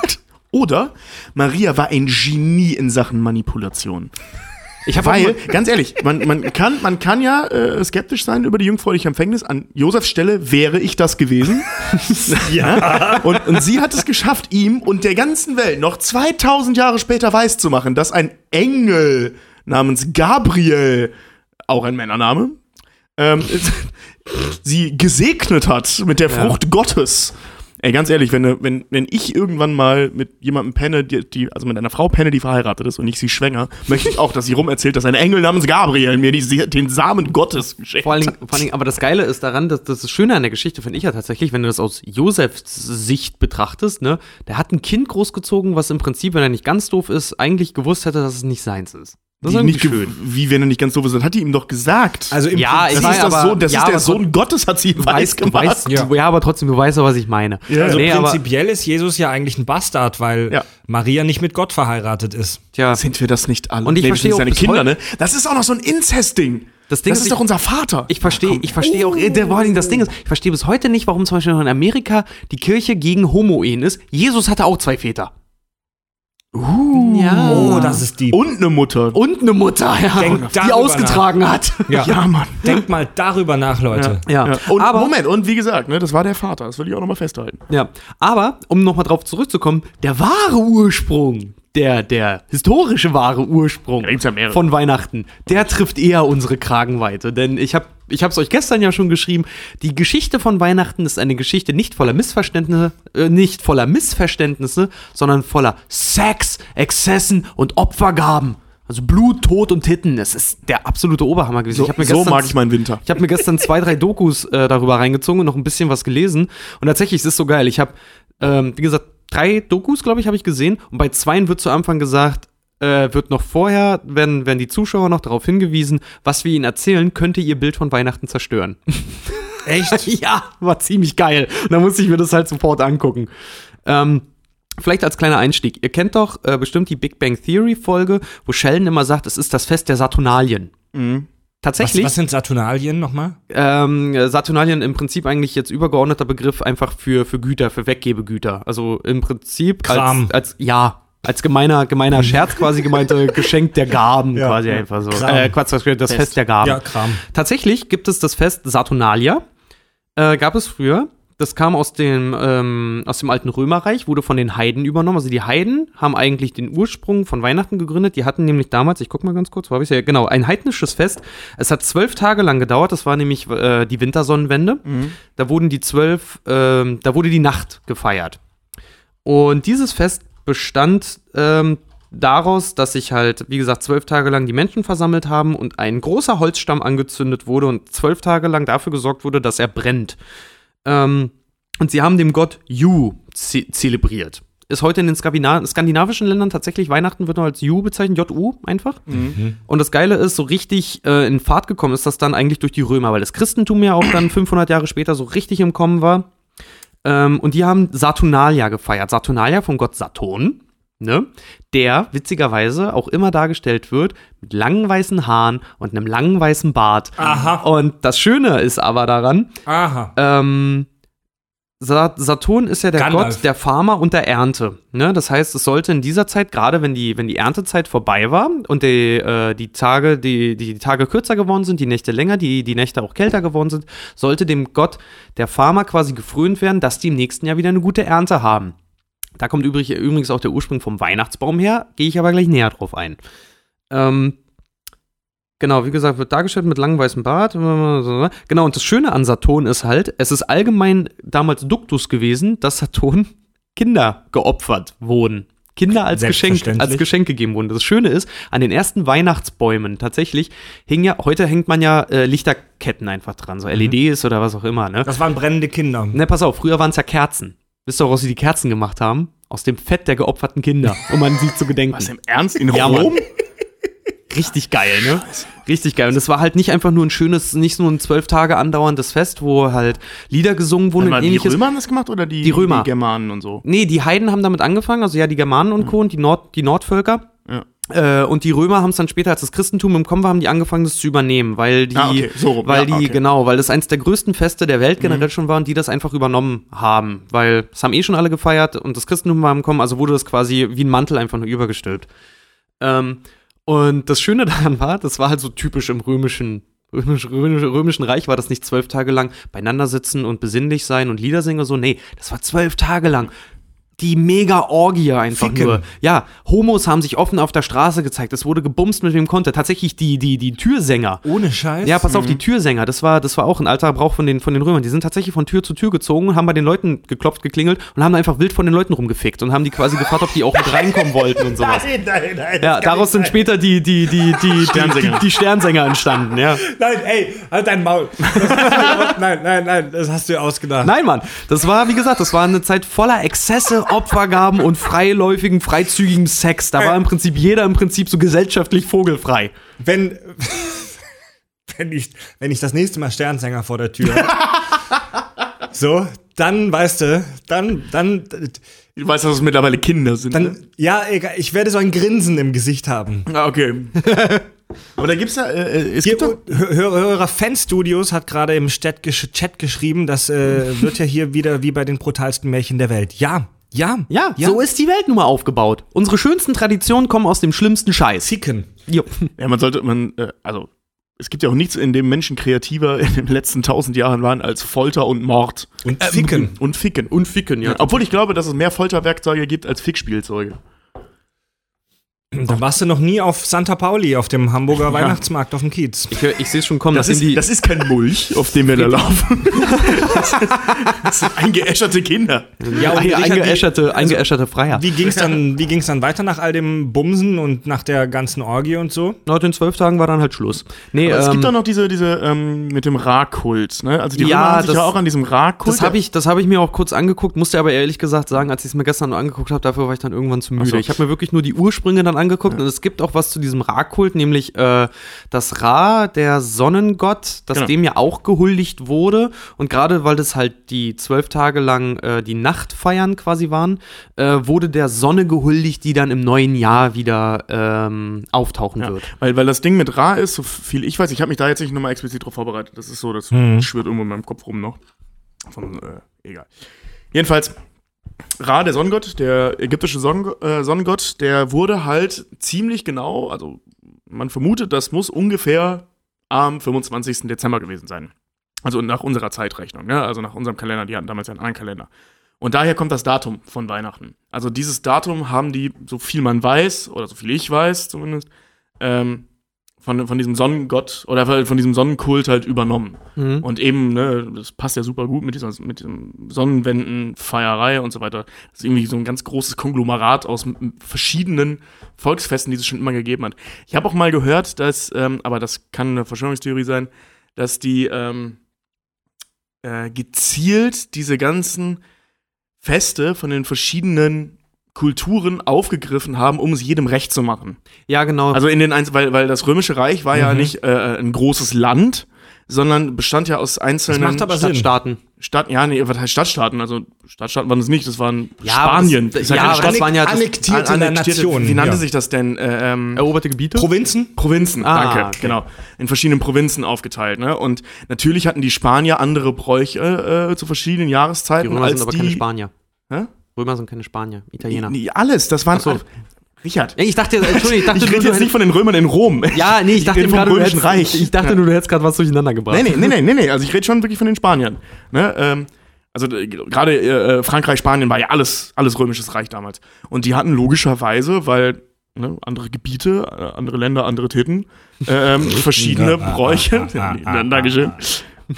Speaker 2: (laughs) oder Maria war ein Genie in Sachen Manipulation.
Speaker 3: Ich habe
Speaker 2: Weil, ganz ehrlich, man, man, kann, man kann ja äh, skeptisch sein über die jungfräuliche Empfängnis. An Josefs Stelle wäre ich das gewesen. (laughs) ja. Und, und sie hat es geschafft, ihm und der ganzen Welt noch 2000 Jahre später weiszumachen, dass ein Engel namens Gabriel, auch ein Männername, ähm, (laughs) sie gesegnet hat mit der
Speaker 3: Ja.
Speaker 2: Frucht Gottes. Ey, ganz ehrlich, wenn, wenn, wenn ich irgendwann mal mit jemandem penne, die, die, also mit einer Frau penne, die verheiratet ist und ich sie schwänger, möchte ich auch, dass sie rum erzählt, dass ein Engel namens Gabriel mir die, den Samen Gottes geschenkt
Speaker 3: Vor allen,
Speaker 2: hat.
Speaker 3: Dingen, vor allen Dingen, aber das Geile ist daran, dass das Schöne an der Geschichte finde ich ja tatsächlich, wenn du das aus Josefs Sicht betrachtest, ne, der hat ein Kind großgezogen, was im Prinzip, wenn er nicht ganz doof ist, eigentlich gewusst hätte, dass es nicht seins ist. Das ist
Speaker 2: nicht
Speaker 3: schön.
Speaker 2: Wie, wenn er nicht ganz so ist, hat die ihm doch gesagt.
Speaker 1: also im
Speaker 3: Ja,
Speaker 1: Prinzip-
Speaker 2: das
Speaker 3: weiß,
Speaker 2: ist, das
Speaker 3: aber-
Speaker 2: Sohn, das
Speaker 3: ja,
Speaker 2: ist der Sohn Gottes, hat sie ihm weiß gemacht.
Speaker 3: weißt,
Speaker 1: Ja.
Speaker 3: ja, aber trotzdem, du weißt ja, was ich meine.
Speaker 2: Ja.
Speaker 1: Also
Speaker 3: nee, aber,
Speaker 1: prinzipiell ist Jesus ja eigentlich ein Bastard, weil
Speaker 2: Ja.
Speaker 1: Maria nicht mit Gott verheiratet ist.
Speaker 3: tja,
Speaker 2: Sind wir das nicht alle?
Speaker 3: Und ich
Speaker 2: wir
Speaker 3: verstehe auch
Speaker 2: seine Kinder, ne? Das ist auch noch so ein Inzest-Ding.
Speaker 3: Das Ding
Speaker 2: das
Speaker 3: ist,
Speaker 2: ist
Speaker 3: ich-
Speaker 2: doch unser Vater.
Speaker 3: ich verstehe, ich verstehe auch, äh, der, vor Dingen das Ding ist, ich verstehe bis heute nicht, warum zum Beispiel noch in Amerika die Kirche gegen Homo-Ehen ist. Jesus hatte auch zwei Väter.
Speaker 2: Uh.
Speaker 3: Ja.
Speaker 1: Oh, das ist die.
Speaker 2: Und eine Mutter.
Speaker 3: Und eine Mutter, ja,
Speaker 1: Denk
Speaker 3: die ausgetragen hat.
Speaker 1: Ja.
Speaker 2: Ja, Mann.
Speaker 1: Denkt mal darüber nach, Leute.
Speaker 3: Ja,
Speaker 2: Ja. Und
Speaker 3: aber,
Speaker 2: Moment, und wie gesagt, ne, das war der Vater, das will ich auch nochmal festhalten.
Speaker 3: ja, aber, um nochmal drauf zurückzukommen, der wahre Ursprung, der, der historische wahre Ursprung
Speaker 2: ja
Speaker 3: von Weihnachten, der trifft eher unsere Kragenweite. Denn ich habe ich hab's euch gestern ja schon geschrieben, die Geschichte von Weihnachten ist eine Geschichte nicht voller Missverständnisse, äh, nicht voller Missverständnisse, sondern voller Sex, Exzessen und Opfergaben. Also Blut, Tod und Titten. Es ist der absolute Oberhammer gewesen.
Speaker 2: So, so mag ich meinen Winter.
Speaker 3: ich habe mir gestern zwei, drei Dokus äh, darüber reingezogen und noch ein bisschen was gelesen. Und tatsächlich es ist so geil. Ich habe, ähm, wie gesagt, drei Dokus, glaube ich, habe ich gesehen. Und bei zweien wird zu Anfang gesagt, äh, wird noch vorher, werden, werden die Zuschauer noch darauf hingewiesen, was wir ihnen erzählen, könnte ihr Bild von Weihnachten zerstören. (laughs)
Speaker 1: Echt? (laughs)
Speaker 3: ja, war ziemlich geil. Und da musste ich mir das halt sofort angucken. Ähm, Vielleicht als kleiner Einstieg. Ihr kennt doch äh, bestimmt die Big Bang Theory Folge, wo Sheldon immer sagt, es ist das Fest der Saturnalien.
Speaker 2: Mhm.
Speaker 1: Was,
Speaker 3: Tatsächlich.
Speaker 1: was sind Saturnalien nochmal?
Speaker 3: Ähm, Saturnalien im Prinzip eigentlich jetzt übergeordneter Begriff einfach für, für Güter, für Weggebegüter. Also im Prinzip
Speaker 1: Kram.
Speaker 3: als, als ja, als gemeiner, gemeiner Scherz quasi gemeinte (laughs) Geschenk der Gaben
Speaker 1: Ja.
Speaker 3: quasi einfach so.
Speaker 1: Kram.
Speaker 3: Äh, Quatsch, das Fest,
Speaker 2: Fest.
Speaker 3: der Gaben.
Speaker 1: Ja, Kram.
Speaker 3: Tatsächlich gibt es das Fest Saturnalia. Äh, gab es früher. Das kam aus dem, ähm, aus dem alten Römerreich, wurde von den Heiden übernommen. Also die Heiden haben eigentlich den Ursprung von Weihnachten gegründet. Die hatten nämlich damals, ich guck mal ganz kurz, wo habe ich ja, genau, ein heidnisches Fest. Es hat zwölf Tage lang gedauert. Das war nämlich äh, die Wintersonnenwende. Da wurden die zwölf, ähm, da wurde die Nacht gefeiert. Und dieses Fest bestand ähm, daraus, dass sich halt, wie gesagt, zwölf Tage lang die Menschen versammelt haben und ein großer Holzstamm angezündet wurde und zwölf Tage lang dafür gesorgt wurde, dass er brennt. Ähm, und sie haben dem Gott Ju ze zelebriert. Ist heute in den Skandina skandinavischen Ländern tatsächlich Weihnachten wird noch als Ju bezeichnet, J-U einfach. Und das Geile ist, so richtig äh, in Fahrt gekommen ist das dann eigentlich durch die Römer, weil das Christentum ja auch dann 500 Jahre später so richtig im Kommen war. Ähm, und die haben Saturnalia gefeiert. Saturnalia vom Gott Saturn, ne? Der witzigerweise auch immer dargestellt wird mit langen weißen Haaren und einem langen weißen Bart.
Speaker 1: Aha.
Speaker 3: Und das Schöne ist aber daran,
Speaker 1: Aha.
Speaker 3: ähm, Saturn ist ja der
Speaker 1: Gandalf.
Speaker 3: Gott der Farmer und der Ernte. Ne? Das heißt, es sollte in dieser Zeit, gerade wenn die, wenn die Erntezeit vorbei war und die, äh, die, Tage, die, die Tage kürzer geworden sind, die Nächte länger, die, die Nächte auch kälter geworden sind, sollte dem Gott der Farmer quasi gefrönt werden, dass die im nächsten Jahr wieder eine gute Ernte haben. Da kommt übrig, übrigens auch der Ursprung vom Weihnachtsbaum her, gehe ich aber gleich näher drauf ein. Ähm, Genau, wie gesagt, wird dargestellt mit langem weißem Bart. Genau, und das Schöne an Saturn ist halt, es ist allgemein damals Duktus gewesen, dass Saturn (laughs) Kinder geopfert wurden. Kinder als Geschenk, als Geschenk gegeben wurden. Das Schöne ist, an den ersten Weihnachtsbäumen tatsächlich hing ja, heute hängt man ja äh, Lichterketten einfach dran, so LEDs oder was auch immer, ne?
Speaker 1: Das waren brennende Kinder.
Speaker 3: Ne, pass auf, früher waren es ja Kerzen. Wisst ihr, woraus sie die Kerzen gemacht haben? Aus dem Fett der geopferten Kinder, um an sie zu (laughs) gedenken.
Speaker 2: Was im Ernst? In
Speaker 3: Ja.
Speaker 2: Rom? (laughs)
Speaker 3: Richtig geil, ne? Richtig geil. Und es war halt nicht einfach nur ein schönes, nicht nur ein zwölf Tage andauerndes Fest, wo halt Lieder gesungen wurden und
Speaker 2: mal, die
Speaker 3: ähnliches.
Speaker 2: Römer haben das gemacht oder die,
Speaker 3: Die Römer.
Speaker 2: die Germanen und so?
Speaker 3: Nee, die Heiden haben damit angefangen, also ja, die Germanen und Co. und die, Nord, die Nordvölker.
Speaker 2: Ja.
Speaker 3: Äh, und die Römer haben es dann später, als das Christentum im Kommen war, haben die angefangen, das zu übernehmen, weil die,
Speaker 2: Ah, okay, so
Speaker 3: weil
Speaker 2: Ja,
Speaker 3: die,
Speaker 2: okay. Mhm.
Speaker 3: genau, weil das eins der größten Feste der Welt generell schon war und die das einfach übernommen haben, weil es haben eh schon alle gefeiert und das Christentum war im Kommen, also wurde das quasi wie ein Mantel einfach nur übergestülpt. Ähm, und das Schöne (laughs) daran war, das war halt so typisch im römischen Römisch, römisch, römischen Reich war das nicht zwölf Tage lang beieinander sitzen und besinnlich sein und Lieder singen, so, nee, das war zwölf Tage lang die mega Orgie einfach
Speaker 1: Ficken.
Speaker 3: nur. Ja, Homos haben sich offen auf der Straße gezeigt. Es wurde gebumst mit wem konnte. Tatsächlich die, die, die Türsänger.
Speaker 1: Ohne Scheiß.
Speaker 3: Ja, pass auf, die Türsänger, das war, das war auch ein alter Brauch von den, von den Römern. Die sind tatsächlich von Tür zu Tür gezogen, haben bei den Leuten geklopft, geklingelt und haben einfach wild von den Leuten rumgefickt und haben die quasi gefragt, ob die auch mit reinkommen wollten und sowas. (laughs)
Speaker 1: Nein, nein, nein.
Speaker 3: Ja, daraus sind später die, die, die, die,
Speaker 2: Sternsänger.
Speaker 3: die, die Sternsänger entstanden, ja.
Speaker 1: Nein, ey, halt dein Maul. (laughs) Nein, nein, nein, das hast du dir ausgedacht.
Speaker 3: Nein, Mann, das war, wie gesagt, das war eine Zeit voller Exzesse, Opfergaben und freiläufigen, freizügigen Sex. Da war im Prinzip jeder im Prinzip so gesellschaftlich vogelfrei.
Speaker 1: Wenn, (laughs) wenn, ich, wenn ich das nächste Mal Sternsänger vor der Tür (laughs) so, dann, weißt du, dann, dann,
Speaker 2: Ich weiß, dass es mittlerweile Kinder sind. ne?
Speaker 1: dann, ja, egal, ich werde so ein Grinsen im Gesicht haben.
Speaker 2: Ah, okay. (laughs) Aber da gibt's ja, äh, äh, es
Speaker 1: Hier,
Speaker 2: gibt doch,
Speaker 1: Hö- Hö- Hörer Fanstudios hat gerade im Chat geschrieben, das äh, wird ja hier wieder wie bei den brutalsten Märchen der Welt. Ja, ja,
Speaker 3: Ja, so ist die Welt nun mal aufgebaut. Unsere schönsten Traditionen kommen aus dem schlimmsten Scheiß.
Speaker 1: Ficken.
Speaker 3: Jo.
Speaker 2: ja, man sollte, man, äh, also, es gibt ja auch nichts, in dem Menschen kreativer in den letzten tausend Jahren waren als Folter und Mord.
Speaker 1: Und Ficken.
Speaker 2: Und Ficken.
Speaker 3: Und ficken, ja.
Speaker 2: Obwohl ich glaube, dass es mehr Folterwerkzeuge gibt als Fickspielzeuge.
Speaker 1: Da warst du noch nie auf Santa Pauli, auf dem Hamburger Weihnachtsmarkt auf dem Kiez.
Speaker 3: Ich, ich sehe es schon kommen.
Speaker 2: Das
Speaker 3: Das,
Speaker 2: ist,
Speaker 3: die,
Speaker 2: das ist kein Mulch, auf dem wir da (laughs) laufen. Das, das sind eingeäscherte Kinder.
Speaker 1: Ja, und
Speaker 3: einge,
Speaker 1: Richard, wie-
Speaker 3: eingeäscherte, eingeäscherte Freier.
Speaker 1: Wie ging's dann, wie ging's dann weiter nach all dem Bumsen und nach der ganzen Orgie und so?
Speaker 3: Nach den zwölf Tagen war dann halt Schluss. Nee,
Speaker 2: Aber es
Speaker 3: ähm,
Speaker 2: gibt doch noch diese, diese ähm, mit dem Ra-Kult, ne? Also die
Speaker 3: Ja,
Speaker 2: Römer haben sich ja auch an diesem Ra-Kult.
Speaker 3: Das habe ich, das hab ich mir auch kurz angeguckt, musste aber ehrlich gesagt sagen, als ich es mir gestern angeguckt habe, dafür war ich dann irgendwann zu müde.
Speaker 2: so.
Speaker 3: Ich habe mir wirklich nur die Ursprünge dann angeguckt und es gibt auch was zu diesem Ra-Kult, nämlich äh, das Ra, der Sonnengott, dass
Speaker 2: Genau.
Speaker 3: dem ja auch gehuldigt wurde. Und gerade weil das halt die zwölf Tage lang äh, die Nachtfeiern quasi waren, äh, wurde der Sonne gehuldigt, die dann im neuen Jahr wieder ähm, auftauchen
Speaker 2: Ja,
Speaker 3: wird.
Speaker 2: weil, weil das Ding mit Ra ist, so viel ich weiß, ich habe mich da jetzt nicht nochmal explizit drauf vorbereitet. Das ist so, das schwirrt irgendwo in meinem Kopf rum noch. Von, äh, egal. Jedenfalls, Ra, der Sonnengott, der ägyptische Sonn äh, Sonnengott, der wurde halt ziemlich genau, also man vermutet, das muss ungefähr am 25. Dezember gewesen sein. Also nach unserer Zeitrechnung, ne? also nach unserem Kalender, die hatten damals ja einen anderen Kalender. Und daher kommt das Datum von Weihnachten. Also dieses Datum haben die, so viel man weiß, oder so viel ich weiß zumindest, ähm, von, von diesem Sonnengott oder von diesem Sonnenkult halt übernommen.
Speaker 3: Mhm.
Speaker 2: Und eben, ne, das passt ja super gut mit, dieser, mit diesem Sonnenwenden, Feierei und so weiter. Das ist irgendwie so ein ganz großes Konglomerat aus verschiedenen Volksfesten, die es schon immer gegeben hat. Ich habe auch mal gehört, dass, ähm, aber das kann eine Verschwörungstheorie sein, dass die ähm, äh, gezielt diese ganzen Feste von den verschiedenen Kulturen aufgegriffen haben, um es jedem recht zu machen.
Speaker 3: Ja, genau.
Speaker 2: Also in den Einz weil, weil das Römische Reich war ja nicht äh, ein großes Land, sondern bestand ja aus einzelnen
Speaker 1: macht aber.
Speaker 3: Stadtstaaten.
Speaker 2: Stadt, ja, nee, was heißt Stadtstaaten? Also Stadtstaaten waren es nicht, das waren
Speaker 3: Ja,
Speaker 2: Spanien.
Speaker 3: das-
Speaker 2: ist ja
Speaker 3: aber das waren ja das-
Speaker 1: annektierte
Speaker 2: Annektierte-
Speaker 1: Nationen.
Speaker 2: Wie nannte
Speaker 1: ja.
Speaker 2: sich das denn? Äh, ähm,
Speaker 3: Eroberte Gebiete?
Speaker 1: Provinzen?
Speaker 2: Provinzen,
Speaker 3: Ah,
Speaker 2: danke,
Speaker 3: okay.
Speaker 2: genau. In verschiedenen Provinzen aufgeteilt, ne? Und natürlich hatten die Spanier andere Bräuche äh, zu verschiedenen
Speaker 3: Die
Speaker 2: Jahreszeiten
Speaker 3: Römer
Speaker 2: als
Speaker 3: sind aber
Speaker 2: die.
Speaker 3: keine Spanier.
Speaker 2: Hä?
Speaker 3: Römer sind keine Spanier, Italiener.
Speaker 2: Nee, alles, das waren.
Speaker 3: So.
Speaker 2: Richard,
Speaker 3: Ja, ich dachte, Entschuldigung, ich dachte, (laughs)
Speaker 2: ich
Speaker 3: du,
Speaker 2: rede jetzt nicht von den Römern in Rom.
Speaker 3: Ja, nee, ich dachte
Speaker 2: rede
Speaker 3: eben
Speaker 2: vom Römischen
Speaker 3: hättest,
Speaker 2: Reich.
Speaker 3: ich dachte, nur, du hättest gerade was durcheinander gebracht.
Speaker 2: Nee, nee, nee, nee, nee, nee. Also ich rede schon wirklich von den Spaniern. Ne? Ähm, also äh, gerade äh, Frankreich, Spanien war ja alles, alles römisches Reich damals. Und die hatten logischerweise, weil ne, andere Gebiete, äh, andere Länder, andere Titten, ähm, verschiedene Bräuche. Dankeschön.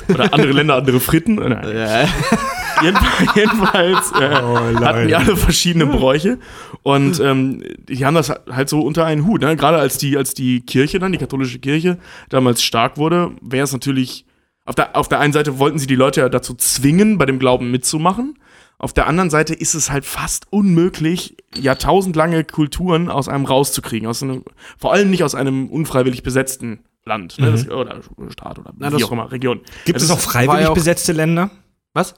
Speaker 2: Oder andere Länder, andere Fritten. (laughs) Jedenfalls, (laughs) jedenfalls äh,
Speaker 1: Oh,
Speaker 2: hatten die alle verschiedene Bräuche und ähm, die haben das halt so unter einen Hut. Ne? Gerade als die, als die Kirche dann, die katholische Kirche, damals stark wurde, wäre es natürlich, auf der, auf der einen Seite wollten sie die Leute ja dazu zwingen, bei dem Glauben mitzumachen. Auf der anderen Seite ist es halt fast unmöglich, jahrtausendlange Kulturen aus einem rauszukriegen. Aus einem, vor allem nicht aus einem unfreiwillig besetzten Land ne? das, oder Staat oder
Speaker 3: Na,
Speaker 2: wie auch immer, Region.
Speaker 1: Gibt
Speaker 2: Es
Speaker 1: auch freiwillig
Speaker 3: auch-
Speaker 1: besetzte Länder?
Speaker 3: Was?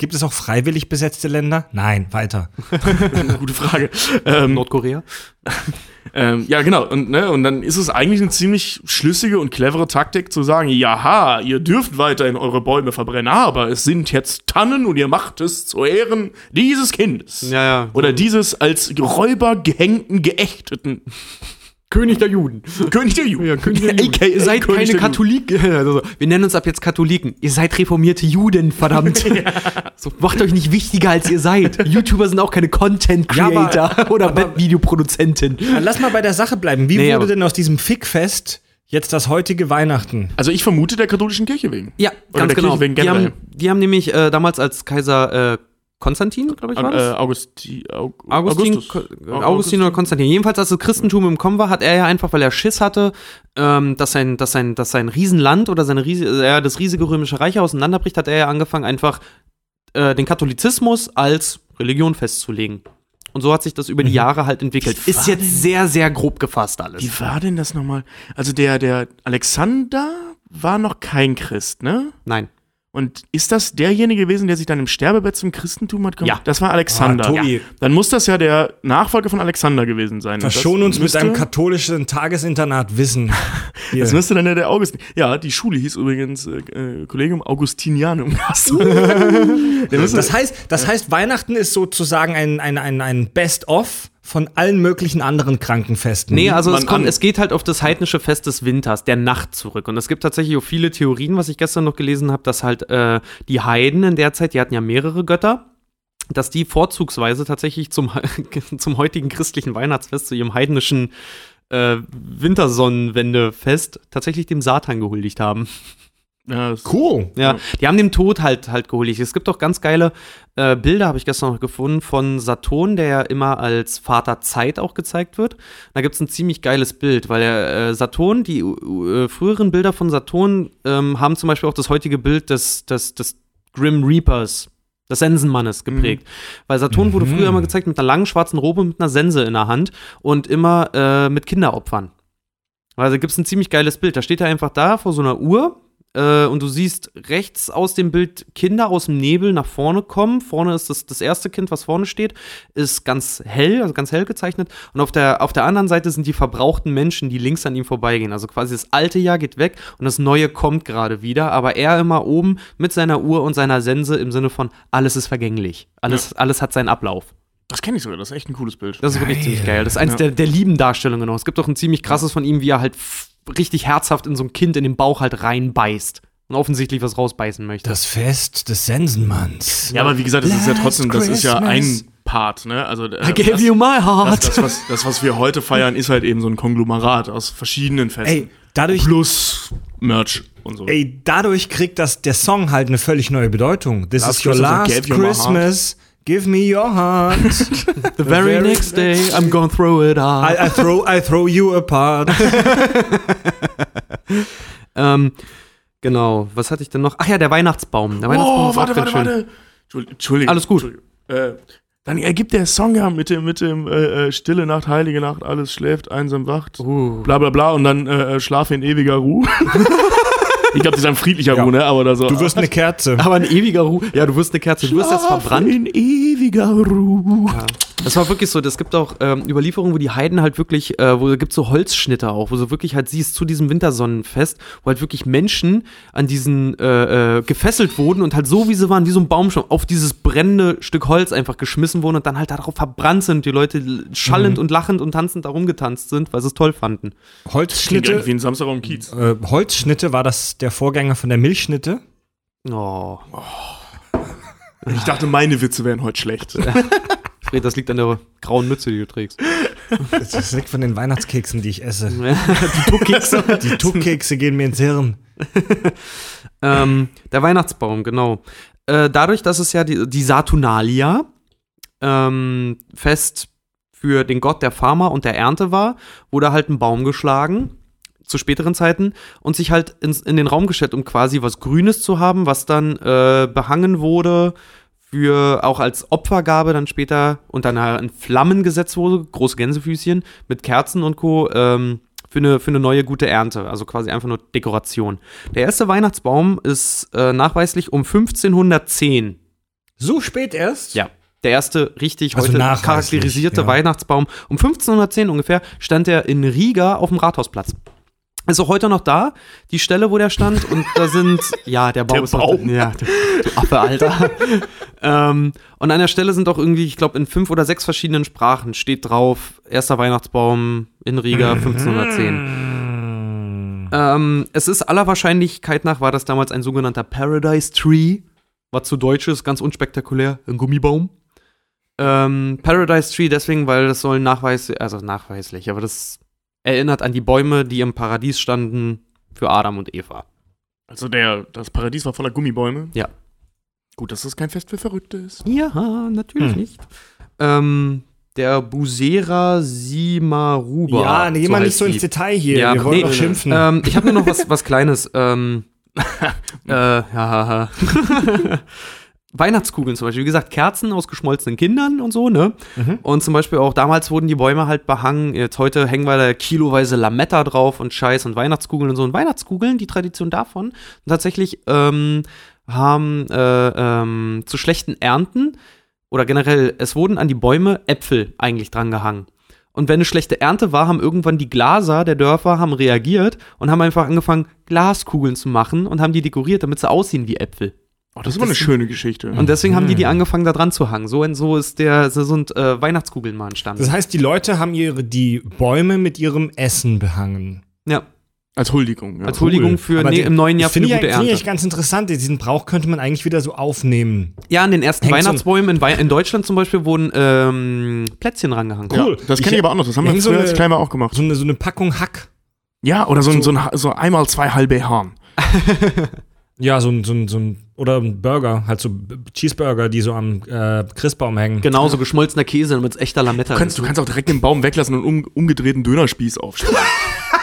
Speaker 1: Gibt es auch freiwillig besetzte Länder? Nein, weiter.
Speaker 2: Eine (laughs) gute Frage. Ähm,
Speaker 3: Nordkorea?
Speaker 2: ähm, ja, genau. Und, ne, und dann ist es eigentlich eine ziemlich schlüssige und clevere Taktik zu sagen, jaha, ihr dürft weiterhin eure Bäume verbrennen, aber es sind jetzt Tannen und ihr macht es zu Ehren dieses Kindes.
Speaker 3: Ja, ja.
Speaker 2: Oder dieses als Räuber gehängten, geächteten
Speaker 3: König der Juden. (laughs)
Speaker 2: König der Juden.
Speaker 3: Ja, König der (laughs) Juden.
Speaker 2: AKA
Speaker 3: Ihr seid
Speaker 2: König
Speaker 3: keine Katholiken. (laughs) Also, wir nennen uns ab jetzt Katholiken. Ihr seid reformierte Juden, verdammt. so, macht euch nicht wichtiger, als ihr seid. YouTuber sind auch keine Content
Speaker 1: Ja, aber-
Speaker 3: Creator oder Webvideoproduzenten.
Speaker 1: Dann lass mal bei der Sache bleiben. Wie
Speaker 3: Nee,
Speaker 1: wurde denn aus diesem Fickfest jetzt das heutige Weihnachten?
Speaker 2: Also ich vermute der katholischen Kirche wegen.
Speaker 3: Ja,
Speaker 2: Oder
Speaker 3: ganz
Speaker 2: der
Speaker 3: genau.
Speaker 2: Kirche wegen
Speaker 3: Die haben, die haben nämlich äh, damals als Kaiser äh, Konstantin, glaube ich, war
Speaker 2: Äh,
Speaker 3: das?
Speaker 2: Augusti, Aug
Speaker 3: Augustin,
Speaker 2: Augustus.
Speaker 3: Ko- Augustin oder Konstantin. Jedenfalls, als das Christentum im Kommen war, hat er ja einfach, weil er Schiss hatte, ähm, dass, sein, dass, sein, dass sein Riesenland oder seine Riese, äh, das riesige römische Reich auseinanderbricht, hat er ja angefangen, einfach äh, den Katholizismus als Religion festzulegen. Und so hat sich das über die Jahre halt entwickelt. Ist jetzt sehr, sehr grob gefasst alles.
Speaker 2: Wie war denn das nochmal? Also der, der Alexander war noch kein Christ, ne?
Speaker 3: Nein.
Speaker 2: Und ist das derjenige gewesen, der sich dann im Sterbebett zum Christentum hat gemacht?
Speaker 3: Ja.
Speaker 2: Das war Alexander.
Speaker 1: Ah, Tobi.
Speaker 2: Ja. Dann muss das ja der Nachfolger von Alexander gewesen sein.
Speaker 1: Verschon uns mit
Speaker 2: müsste-
Speaker 1: einem katholischen Tagesinternat Wissen. (laughs) Hier.
Speaker 2: Das müsste dann ja der Augustin. Ja, die Schule hieß übrigens äh, äh, Kollegium Augustinianum. (laughs)
Speaker 1: Das heißt, das heißt, Weihnachten ist sozusagen ein, ein, ein, ein Best-of von allen möglichen anderen Krankenfesten.
Speaker 3: Nee, also es, kommt, es geht halt auf das heidnische Fest des Winters, der Nacht zurück. Und es gibt tatsächlich auch viele Theorien, was ich gestern noch gelesen habe, dass halt äh, die Heiden in der Zeit, die hatten ja mehrere Götter, dass die vorzugsweise tatsächlich zum, (laughs) zum heutigen christlichen Weihnachtsfest, zu ihrem heidnischen äh, Wintersonnenwendefest, tatsächlich dem Satan gehuldigt haben.
Speaker 2: Ja,
Speaker 1: Cool.
Speaker 3: Ja, die haben dem Tod halt halt gehuldigt. Es gibt auch ganz geile äh, Bilder, habe ich gestern noch gefunden, von Saturn, der ja immer als Vater Zeit auch gezeigt wird. Da gibt es ein ziemlich geiles Bild, weil der äh, Saturn, die äh, früheren Bilder von Saturn ähm, haben zum Beispiel auch das heutige Bild des, des, des Grim Reapers. Des Sensenmannes geprägt. Weil Saturn wurde früher immer gezeigt mit einer langen schwarzen Robe mit einer Sense in der Hand und immer äh, mit Kinderopfern. Also gibt es ein ziemlich geiles Bild. Da steht er einfach da vor so einer Uhr äh, und du siehst rechts aus dem Bild Kinder aus dem Nebel nach vorne kommen. Vorne ist das, das erste Kind, was vorne steht, ist ganz hell, also ganz hell gezeichnet. Und auf der, auf der anderen Seite sind die verbrauchten Menschen, die links an ihm vorbeigehen. Also quasi das alte Jahr geht weg und das neue kommt gerade wieder. Aber er immer oben mit seiner Uhr und seiner Sense im Sinne von alles ist vergänglich. Alles, alles hat seinen Ablauf.
Speaker 2: das kenne ich sogar, das ist echt ein cooles Bild.
Speaker 3: Das ist wirklich ziemlich geil. Das ist eins
Speaker 2: Ja.
Speaker 3: der, der lieben Darstellungen noch. Es gibt auch ein ziemlich krasses von ihm, wie er halt richtig herzhaft in so ein Kind in den Bauch halt reinbeißt und offensichtlich was rausbeißen möchte.
Speaker 1: Das Fest des Sensenmanns.
Speaker 2: ja, aber wie gesagt, das ist ja
Speaker 1: Last
Speaker 2: trotzdem, das ist ja ein Part, ne? Also, äh,
Speaker 3: I gave
Speaker 2: das,
Speaker 3: you my
Speaker 2: das,
Speaker 3: heart.
Speaker 2: das, was, das, was wir heute feiern, ist halt eben so ein Konglomerat aus verschiedenen Festen.
Speaker 1: Ey, dadurch,
Speaker 2: Plus Merch und so.
Speaker 1: ey, dadurch kriegt das, der Song halt eine völlig neue Bedeutung. This
Speaker 2: Last
Speaker 1: is your
Speaker 2: Christmas
Speaker 1: last. Christmas. Give me your heart. (laughs)
Speaker 3: The very next day, I'm gonna throw it out.
Speaker 1: I, I, throw, I throw you apart. (laughs) (laughs)
Speaker 3: ähm, genau, was hatte ich denn noch? Ach ja, der Weihnachtsbaum. Der Weihnachtsbaum
Speaker 2: oh,
Speaker 3: ist
Speaker 2: warte,
Speaker 3: auch
Speaker 2: warte,
Speaker 3: schön.
Speaker 2: warte. Entschuldigung.
Speaker 3: Alles gut.
Speaker 2: Entschuldigung. Äh, dann ergibt der Song ja mit dem, mit dem äh, äh, Stille Nacht, Heilige Nacht, alles schläft, einsam wacht,
Speaker 3: Uh.
Speaker 2: bla bla bla und dann äh, äh, Schlafe in ewiger Ruhe. Ich glaube, das ist ein friedlicher
Speaker 1: Ja.
Speaker 2: Ruhe, ne? Aber da so.
Speaker 1: Du wirst eine Kerze.
Speaker 3: Aber ein ewiger Ruhe. Ja, du wirst eine Kerze. Du wirst jetzt verbrannt.
Speaker 2: in ewiger Ruhe.
Speaker 3: Das war wirklich so, es gibt auch ähm, Überlieferungen, wo die Heiden halt wirklich, äh, wo gibt so Holzschnitte auch, wo du wirklich halt siehst zu diesem Wintersonnenfest, wo halt wirklich Menschen an diesen äh, äh, gefesselt wurden und halt so wie sie waren, wie so ein Baumstamm, auf dieses brennende Stück Holz einfach geschmissen wurden und dann halt darauf verbrannt sind, die Leute schallend und lachend und tanzend da rumgetanzt sind, weil sie es toll fanden.
Speaker 1: Holzschnitte.
Speaker 2: irgendwie ein Samstag am Kiez.
Speaker 1: Äh, Holzschnitte war das der Vorgänger von der Milchschnitte.
Speaker 3: Oh,
Speaker 2: Ich dachte, meine Witze wären heute schlecht. (laughs)
Speaker 3: Fred, das liegt an der grauen Mütze, die du trägst.
Speaker 1: Das liegt von den Weihnachtskeksen, die ich esse. (laughs)
Speaker 3: die Tuckkekse.
Speaker 1: Die Tuckkekse gehen mir ins Hirn.
Speaker 3: Ähm, der Weihnachtsbaum, genau. äh, dadurch, dass es ja die, die Saturnalia ähm, Fest für den Gott der Farmer und der Ernte war, wurde halt ein Baum geschlagen zu späteren Zeiten und sich halt ins, in den Raum gestellt, um quasi was Grünes zu haben, was dann äh, behangen wurde für auch als Opfergabe dann später und dann in Flammen gesetzt wurde, große Gänsefüßchen mit Kerzen und Co. Ähm, für eine, für eine neue gute Ernte, also quasi einfach nur Dekoration. Der erste Weihnachtsbaum ist äh, nachweislich um 1510
Speaker 1: So spät erst?
Speaker 3: ja. Der erste richtig
Speaker 1: Also
Speaker 3: heute charakterisierte
Speaker 1: ja.
Speaker 3: Weihnachtsbaum. Um 1510 ungefähr stand er in Riga auf dem Rathausplatz. Ist auch heute noch da, die Stelle, wo der stand. Und da sind, (laughs) ja, der Baum
Speaker 2: Der
Speaker 3: ist noch,
Speaker 2: Baum.
Speaker 3: ja, du, du Affe, Alter. (laughs) ähm, und an der Stelle sind auch irgendwie, ich glaube, in fünf oder sechs verschiedenen Sprachen steht drauf, erster Weihnachtsbaum in Riga 1510. Ähm, es ist aller Wahrscheinlichkeit nach, war das damals ein sogenannter Paradise Tree, was zu Deutsch ist, ganz unspektakulär, ein Gummibaum. Ähm, Paradise Tree deswegen, weil das soll nachweis, also nachweislich, aber das erinnert an die Bäume, die im Paradies standen für Adam und Eva.
Speaker 2: Also der, das Paradies war voller Gummibäume.
Speaker 3: Ja.
Speaker 2: Gut, dass das kein Fest für Verrückte ist.
Speaker 3: Ja, natürlich
Speaker 1: Hm.
Speaker 3: nicht. Ähm, der Busera Simaruba.
Speaker 1: Ja, nee, geh mal nicht so ins. Detail hier.
Speaker 3: Ja,
Speaker 1: Wir wollen
Speaker 3: nee,
Speaker 1: doch schimpfen.
Speaker 3: Ähm, ich habe nur noch was, was (laughs) Kleines. Ähm, (laughs) äh, (laughs) ja, ja, ja. Weihnachtskugeln zum Beispiel. Wie gesagt, Kerzen aus geschmolzenen Kindern und so, ne?
Speaker 1: Mhm.
Speaker 3: Und zum Beispiel auch damals wurden die Bäume halt behangen. Jetzt heute hängen wir da kiloweise Lametta drauf und Scheiß und Weihnachtskugeln und so. Und Weihnachtskugeln, die Tradition davon, tatsächlich ähm, haben äh, ähm, zu schlechten Ernten oder generell, es wurden an die Bäume Äpfel eigentlich dran gehangen. Und wenn eine schlechte Ernte war, haben irgendwann die Glaser der Dörfer haben reagiert und haben einfach angefangen, Glaskugeln zu machen und haben die dekoriert, damit sie aussehen wie Äpfel.
Speaker 2: Oh, das ist aber eine schöne Geschichte.
Speaker 3: Und deswegen haben die die
Speaker 1: Mhm.
Speaker 3: angefangen, da dran zu hangen. So und so ist der, so sind äh, Weihnachtskugeln mal entstanden.
Speaker 1: Das heißt, die Leute haben ihre, die Bäume mit ihrem Essen behangen.
Speaker 3: ja,
Speaker 2: Als Huldigung. Ja.
Speaker 3: als Huldigung für nee,
Speaker 1: die-
Speaker 3: im neuen Jahr
Speaker 1: das
Speaker 3: für eine
Speaker 1: finde ich,
Speaker 3: gute
Speaker 1: finde ich
Speaker 3: Ernte.
Speaker 1: ganz interessant. Diesen Brauch könnte man eigentlich wieder so aufnehmen.
Speaker 3: Ja, an den ersten
Speaker 1: Hängt so
Speaker 3: Weihnachtsbäumen in, Wei in Deutschland zum Beispiel wurden ähm, Plätzchen rangehangen.
Speaker 2: Ja,
Speaker 1: Cool.
Speaker 2: das
Speaker 1: Ich-
Speaker 2: kenne ich aber auch noch. Das haben
Speaker 1: wir so
Speaker 2: früher
Speaker 1: eine-
Speaker 2: als Kleiner auch gemacht.
Speaker 1: So eine, so eine Packung Hack.
Speaker 2: Ja, oder so, ein, so, ein, so einmal zwei halbe Hahn. (laughs)
Speaker 1: Ja, so ein, so ein, so ein oder ein Burger, halt so Cheeseburger, die so am äh, Christbaum hängen.
Speaker 3: Genauso geschmolzener Käse mit echter Lametta.
Speaker 2: Du kannst, du kannst auch direkt den Baum weglassen und um, umgedrehten Dönerspieß aufstellen. (laughs)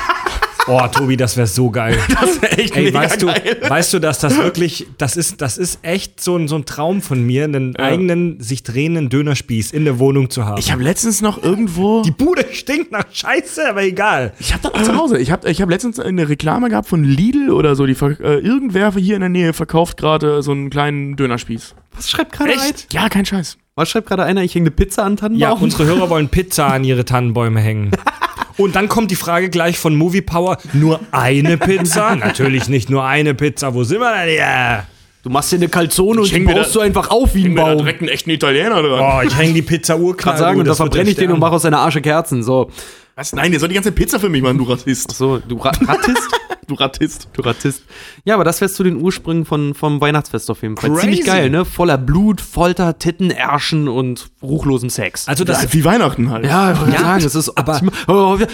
Speaker 1: Oh, Tobi, das wäre so geil. (laughs)
Speaker 2: Das wäre echt
Speaker 1: Ey,
Speaker 2: mega
Speaker 1: weißt du,
Speaker 2: geil.
Speaker 1: weißt du, dass das wirklich, das ist, das ist echt so ein, so ein Traum von mir, einen
Speaker 2: Ja.
Speaker 1: eigenen, sich drehenden Dönerspieß in der Wohnung zu haben.
Speaker 2: Ich habe letztens noch irgendwo.
Speaker 1: die Bude stinkt nach Scheiße, aber egal.
Speaker 2: Ich habe das zu Hause. Ich habe ich hab letztens eine Reklame gehabt von Lidl oder so. Die äh, irgendwer hier in der Nähe verkauft gerade so einen kleinen Dönerspieß.
Speaker 3: Was schreibt gerade?
Speaker 2: Ja, kein Scheiß.
Speaker 3: Was schreibt gerade einer? Ich hänge eine Pizza an Tannenbaum.
Speaker 1: Ja, unsere Hörer wollen Pizza an ihre Tannenbäume hängen. (laughs) Und dann kommt die Frage gleich von Movie Power: Nur eine Pizza? (laughs) Natürlich nicht nur eine Pizza. Wo sind wir denn hier?
Speaker 3: Du machst dir eine Calzone und
Speaker 2: Ich
Speaker 3: die baust
Speaker 2: da-
Speaker 3: du einfach auf wie ein
Speaker 2: mir da
Speaker 3: Baum.
Speaker 2: direkt einen echten Italiener dran.
Speaker 1: Oh, ich hänge die Pizza urknall.
Speaker 3: Kann sagen, und da verbrenne ich den und mache aus deiner Arsche Kerzen. So.
Speaker 2: Was? Nein, der soll die ganze Pizza für mich machen, du Rassist.
Speaker 3: So, du Ra Rattist? (laughs)
Speaker 2: Du Rattist.
Speaker 3: du Rattist. Ja, aber das wärst zu den Ursprüngen von, vom Weihnachtsfest auf jeden Fall.
Speaker 1: Crazy.
Speaker 3: Ziemlich geil, ne? Voller Blut, Folter, Titten, Ärschen und ruchlosem Sex.
Speaker 1: Also das,
Speaker 2: Das wie Weihnachten halt.
Speaker 3: Ja, ich wollte
Speaker 1: Ja,
Speaker 3: sagen, es ist
Speaker 1: aber-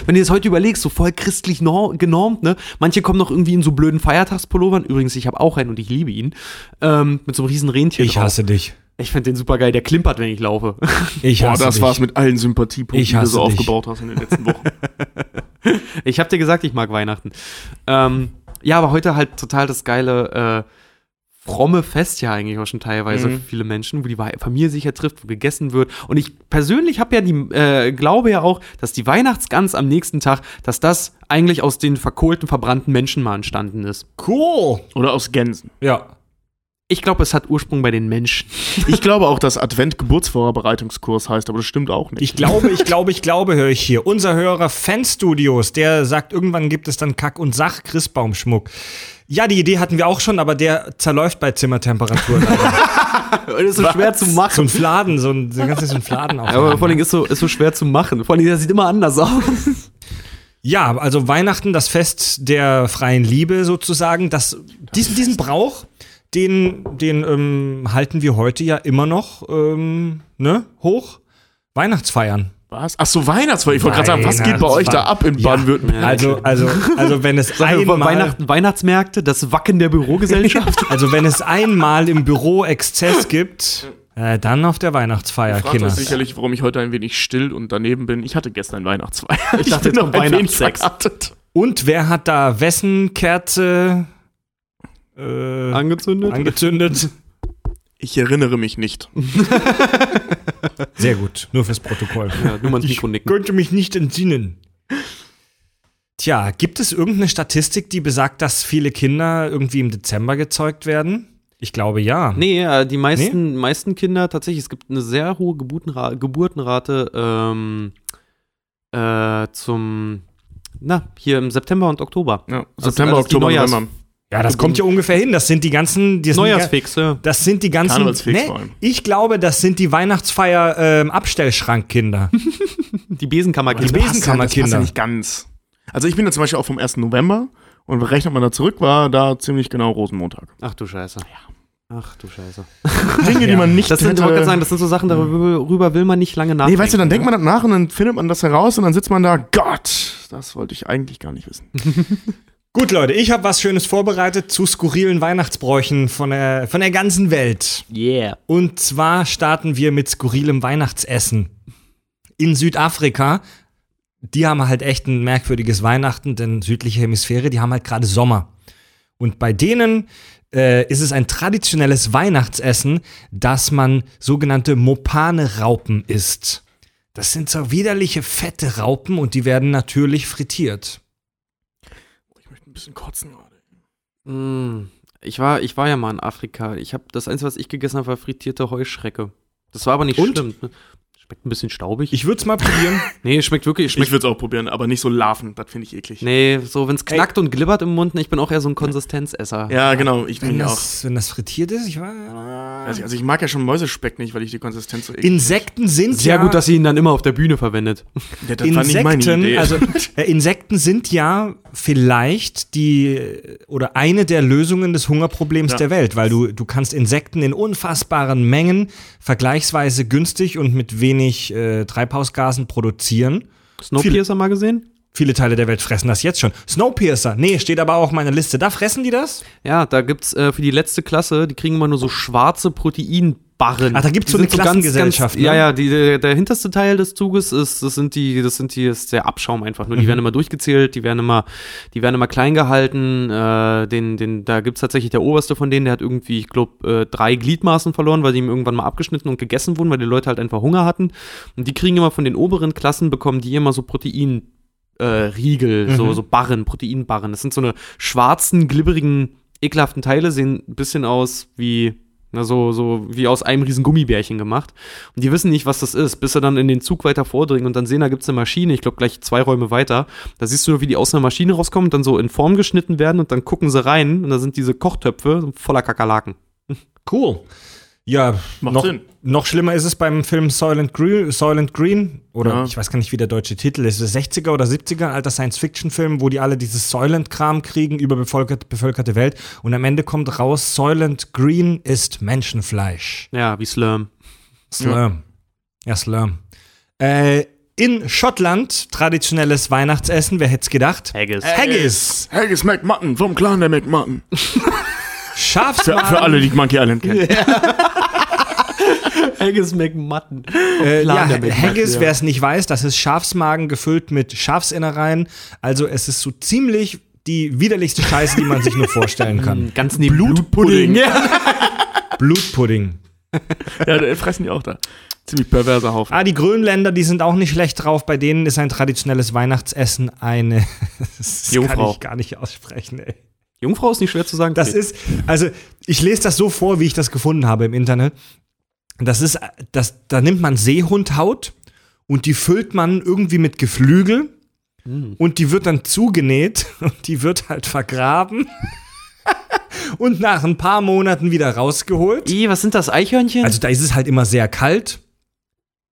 Speaker 3: wenn du jetzt heute überlegst, so voll christlich nor- genormt, ne? Manche kommen noch irgendwie in so blöden Feiertagspullovern. Übrigens, ich habe auch einen und ich liebe ihn. Ähm, mit so einem riesen Rentier
Speaker 1: ich
Speaker 3: drauf.
Speaker 1: hasse dich.
Speaker 3: Ich finde den super geil. Der klimpert, wenn ich laufe.
Speaker 1: Ich
Speaker 2: Boah,
Speaker 1: hasse
Speaker 2: das
Speaker 1: dich.
Speaker 2: war's mit allen Sympathiepunkten,
Speaker 1: Ich
Speaker 2: die du so
Speaker 1: dich.
Speaker 2: aufgebaut hast in den letzten Wochen. (laughs)
Speaker 3: Ich habe dir gesagt, ich mag Weihnachten. Ähm, ja, aber heute halt total das geile, äh, fromme Fest ja eigentlich auch schon teilweise
Speaker 2: Mhm.
Speaker 3: für viele Menschen, wo die Familie sich ja trifft, wo gegessen wird. Und ich persönlich habe ja die, äh, glaube ja auch, dass die Weihnachtsgans am nächsten Tag, dass das eigentlich aus den verkohlten, verbrannten Menschen mal entstanden ist.
Speaker 1: Cool.
Speaker 2: Oder aus Gänsen.
Speaker 1: Ja.
Speaker 3: Ich glaube, es hat Ursprung bei den Menschen. (laughs)
Speaker 2: Ich glaube auch, dass Advent Geburtsvorbereitungskurs heißt, aber das stimmt auch nicht.
Speaker 1: Ich glaube, ich glaube, ich glaube, höre ich hier. Unser Hörer Fanstudios, der sagt, irgendwann gibt es dann Kack- und Sach-Christbaumschmuck. Ja, die Idee hatten wir auch schon, aber der zerläuft bei Zimmertemperatur.
Speaker 3: Das (laughs) ist so schwer zu
Speaker 1: so
Speaker 3: machen.
Speaker 1: ein Fladen, so ein, so ein, so ein Fladen
Speaker 3: Ja, aber vor
Speaker 1: auf.
Speaker 3: allem ist so, ist so schwer zu machen. Vor allem, der sieht immer anders aus.
Speaker 1: Ja, also Weihnachten, das Fest der freien Liebe sozusagen. Das, diesen, diesen Brauch, den, den ähm, halten wir heute ja immer noch ähm, ne, hoch. Weihnachtsfeiern.
Speaker 2: Was? Ach so, Weihnachtsfeier. Ich wollte gerade sagen, was geht bei euch da ab in
Speaker 1: Ja.
Speaker 2: Baden-Württemberg?
Speaker 1: Also, also, also wenn es
Speaker 3: mal, (laughs)
Speaker 1: einmal,
Speaker 3: Weihnachten, Weihnachtsmärkte, das Wacken der Bürogesellschaft. (laughs)
Speaker 1: also wenn es einmal im Büro Exzess gibt, äh, dann auf der Weihnachtsfeier,
Speaker 2: euch
Speaker 1: Kinders.
Speaker 2: sicherlich, warum ich heute ein wenig still und daneben bin. Ich hatte gestern Weihnachtsfeier. Ich
Speaker 3: dachte, jetzt kommt Weihnachtssex.
Speaker 2: verhärtet.
Speaker 1: Und wer hat da wessen Kerze äh,
Speaker 3: Angezündet.
Speaker 1: angezündet? (laughs)
Speaker 2: Ich erinnere mich nicht. (laughs)
Speaker 1: Sehr gut, nur fürs Protokoll.
Speaker 3: ja, nur mal Mikro nicken.
Speaker 1: könnte mich nicht entsinnen. Tja, gibt es irgendeine Statistik, die besagt, dass viele Kinder irgendwie im Dezember gezeugt werden? Ich glaube ja.
Speaker 3: Nee, äh, die meisten, meisten Kinder tatsächlich, es gibt eine sehr hohe Geburtenra Geburtenrate ähm, äh, zum, na, hier im September und Oktober.
Speaker 2: Ja,
Speaker 3: Also
Speaker 2: September,
Speaker 3: alles die
Speaker 2: Oktober,
Speaker 3: Neujahrs-
Speaker 2: November.
Speaker 1: Ja, das kommt ja ungefähr hin. Das sind die ganzen. Die sind
Speaker 3: Neujahrsfix, ja.
Speaker 1: Die, das sind die ganzen.
Speaker 2: Allem.
Speaker 1: ich glaube, das sind die Weihnachtsfeier ähm, Abstellschrankkinder. (laughs)
Speaker 3: Die Besenkammerkinder.
Speaker 1: Die Besen- Besenkammerkinder.
Speaker 2: Das passt ja nicht ganz. Also ich bin ja zum Beispiel auch vom 1. November und rechnet man da zurück, war da ziemlich genau Rosenmontag.
Speaker 3: Ach du Scheiße. Ach du Scheiße. (laughs)
Speaker 2: Dinge, die
Speaker 1: Ja.
Speaker 2: man nicht
Speaker 3: Das sind,
Speaker 2: hätte-
Speaker 3: sagen, das sind so Sachen, darüber will man nicht lange nachdenken.
Speaker 2: Nee, weißt du, dann denkt man das nach und dann findet man das heraus und dann sitzt man da, Gott, das wollte ich eigentlich gar nicht wissen. (laughs)
Speaker 1: Gut, Leute, ich habe was Schönes vorbereitet zu skurrilen Weihnachtsbräuchen von der, von der ganzen Welt.
Speaker 3: Yeah.
Speaker 1: Und zwar starten wir mit skurrilem Weihnachtsessen. In Südafrika, die haben halt echt ein merkwürdiges Weihnachten, denn südliche Hemisphäre, die haben halt gerade Sommer. Und bei denen äh, ist es ein traditionelles Weihnachtsessen, dass man sogenannte Mopane-Raupen isst. Das sind so widerliche, fette Raupen und die werden natürlich frittiert.
Speaker 2: Ein bisschen kotzen gerade.
Speaker 3: Mm, Ich war, ich war ja mal in Afrika. Ich habe das Einzige, was ich gegessen habe, war frittierte Heuschrecke. Das war aber nicht
Speaker 1: Und?
Speaker 3: schlimm. Ne? Schmeckt ein bisschen staubig.
Speaker 1: Ich würde es mal probieren. (laughs)
Speaker 3: nee, schmeckt wirklich.
Speaker 2: Ich
Speaker 3: Schmeckt,
Speaker 2: würde es auch probieren, aber nicht so larven, das finde ich eklig.
Speaker 3: nee, so wenn es knackt und glibbert im Mund. Ich bin auch eher so ein Konsistenzesser.
Speaker 2: Ja, genau, ich
Speaker 1: Wenn
Speaker 2: bin auch.
Speaker 1: das, wenn das frittiert ist, ich war.
Speaker 2: Also, also ich mag ja schon Mäusespeck nicht, weil ich die Konsistenz so eklig
Speaker 1: Insekten sind
Speaker 3: Sehr
Speaker 1: ja,
Speaker 3: gut, dass sie ihn dann immer auf der Bühne verwendet.
Speaker 2: Ja, das war nicht meine
Speaker 1: Insekten,
Speaker 2: Idee.
Speaker 1: also (laughs) äh, Insekten sind ja vielleicht die oder eine der Lösungen des Hungerproblems
Speaker 2: Ja.
Speaker 1: der Welt, weil du du kannst Insekten in unfassbaren Mengen vergleichsweise günstig und mit wenig äh, Treibhausgasen produzieren.
Speaker 3: Snowpiercer mal gesehen?
Speaker 1: Viele Teile der Welt fressen das jetzt schon. Snowpiercer, nee, steht aber auch auf meiner Liste. Da fressen die das?
Speaker 3: Ja, da gibt's äh, für die letzte Klasse, die kriegen immer nur so schwarze Proteinbarren.
Speaker 1: Ach, da gibt's
Speaker 3: Die
Speaker 1: so eine Klassengesellschaft,
Speaker 3: Ganz, ganz,
Speaker 1: ne?
Speaker 3: Ja, ja, die, der, der hinterste Teil des Zuges ist, das sind die, das sind die, ist der Abschaum einfach nur. Die
Speaker 1: Mhm.
Speaker 3: werden immer durchgezählt, die werden immer, die werden immer klein gehalten. Äh, den, den, da gibt's tatsächlich der oberste von denen, der hat irgendwie, ich glaube, äh, drei Gliedmaßen verloren, weil die ihm irgendwann mal abgeschnitten und gegessen wurden, weil die Leute halt einfach Hunger hatten. Und die kriegen immer von den oberen Klassen, bekommen die immer so Protein. Äh, Riegel, so,
Speaker 1: Mhm.
Speaker 3: so Barren, Proteinbarren. Das sind so eine schwarzen, glibberigen, ekelhaften Teile, sehen ein bisschen aus wie, na, so, so wie aus einem riesen Gummibärchen gemacht. Und die wissen nicht, was das ist, bis sie dann in den Zug weiter vordringen und dann sehen, da gibt's eine Maschine, ich glaube gleich zwei Räume weiter. Da siehst du nur, wie die aus einer Maschine rauskommen und dann so in Form geschnitten werden und dann gucken sie rein und da sind diese Kochtöpfe voller Kakerlaken.
Speaker 1: Cool. Ja,
Speaker 2: Macht
Speaker 1: noch,
Speaker 2: Sinn.
Speaker 1: Noch schlimmer ist es beim Film Soylent Green, Soylent Green oder
Speaker 2: Ja.
Speaker 1: ich weiß gar nicht, wie der deutsche Titel ist. 60er oder 70er, ein alter Science-Fiction-Film, wo die alle dieses Soylent-Kram kriegen über bevölkert, bevölkerte Welt und am Ende kommt raus, Soylent Green ist Menschenfleisch.
Speaker 3: Ja, wie Slurm.
Speaker 1: Slurm. Ja, Slurm. Äh, in Schottland traditionelles Weihnachtsessen, wer hätte es gedacht?
Speaker 3: Haggis.
Speaker 1: Haggis.
Speaker 2: Haggis McMutton vom Clan der McMutton. Für,
Speaker 1: Schafsmagen.
Speaker 2: für alle, die Monkey Island kennen. (laughs)
Speaker 3: Haggis McMutton.
Speaker 1: Äh, ja,
Speaker 3: McMutton,
Speaker 1: Haggis,
Speaker 3: ja.
Speaker 1: wer es nicht weiß, das ist Schafsmagen gefüllt mit Schafsinnereien. Also es ist so ziemlich die widerlichste Scheiße, die man sich nur vorstellen kann. (laughs)
Speaker 3: Ganz neben
Speaker 2: Blutpudding.
Speaker 3: Ja.
Speaker 1: Blutpudding.
Speaker 2: Ja, fressen die auch da. Ziemlich perverser Haufen.
Speaker 1: Ah, die Grönländer, die sind auch nicht schlecht drauf. Bei denen ist ein traditionelles Weihnachtsessen eine. (laughs) das kann
Speaker 3: Jungfrau.
Speaker 1: ich gar nicht aussprechen, ey.
Speaker 3: Jungfrau ist nicht schwer zu sagen.
Speaker 1: Das ist, also ich lese das so vor, wie ich das gefunden habe im Internet. Das ist, das, da nimmt man Seehundhaut und die füllt man irgendwie mit Geflügel und die wird dann zugenäht (laughs) und die wird halt vergraben (laughs) und nach ein paar Monaten wieder rausgeholt.
Speaker 3: I, was sind das, Eichhörnchen?
Speaker 1: Also da ist es halt immer sehr kalt,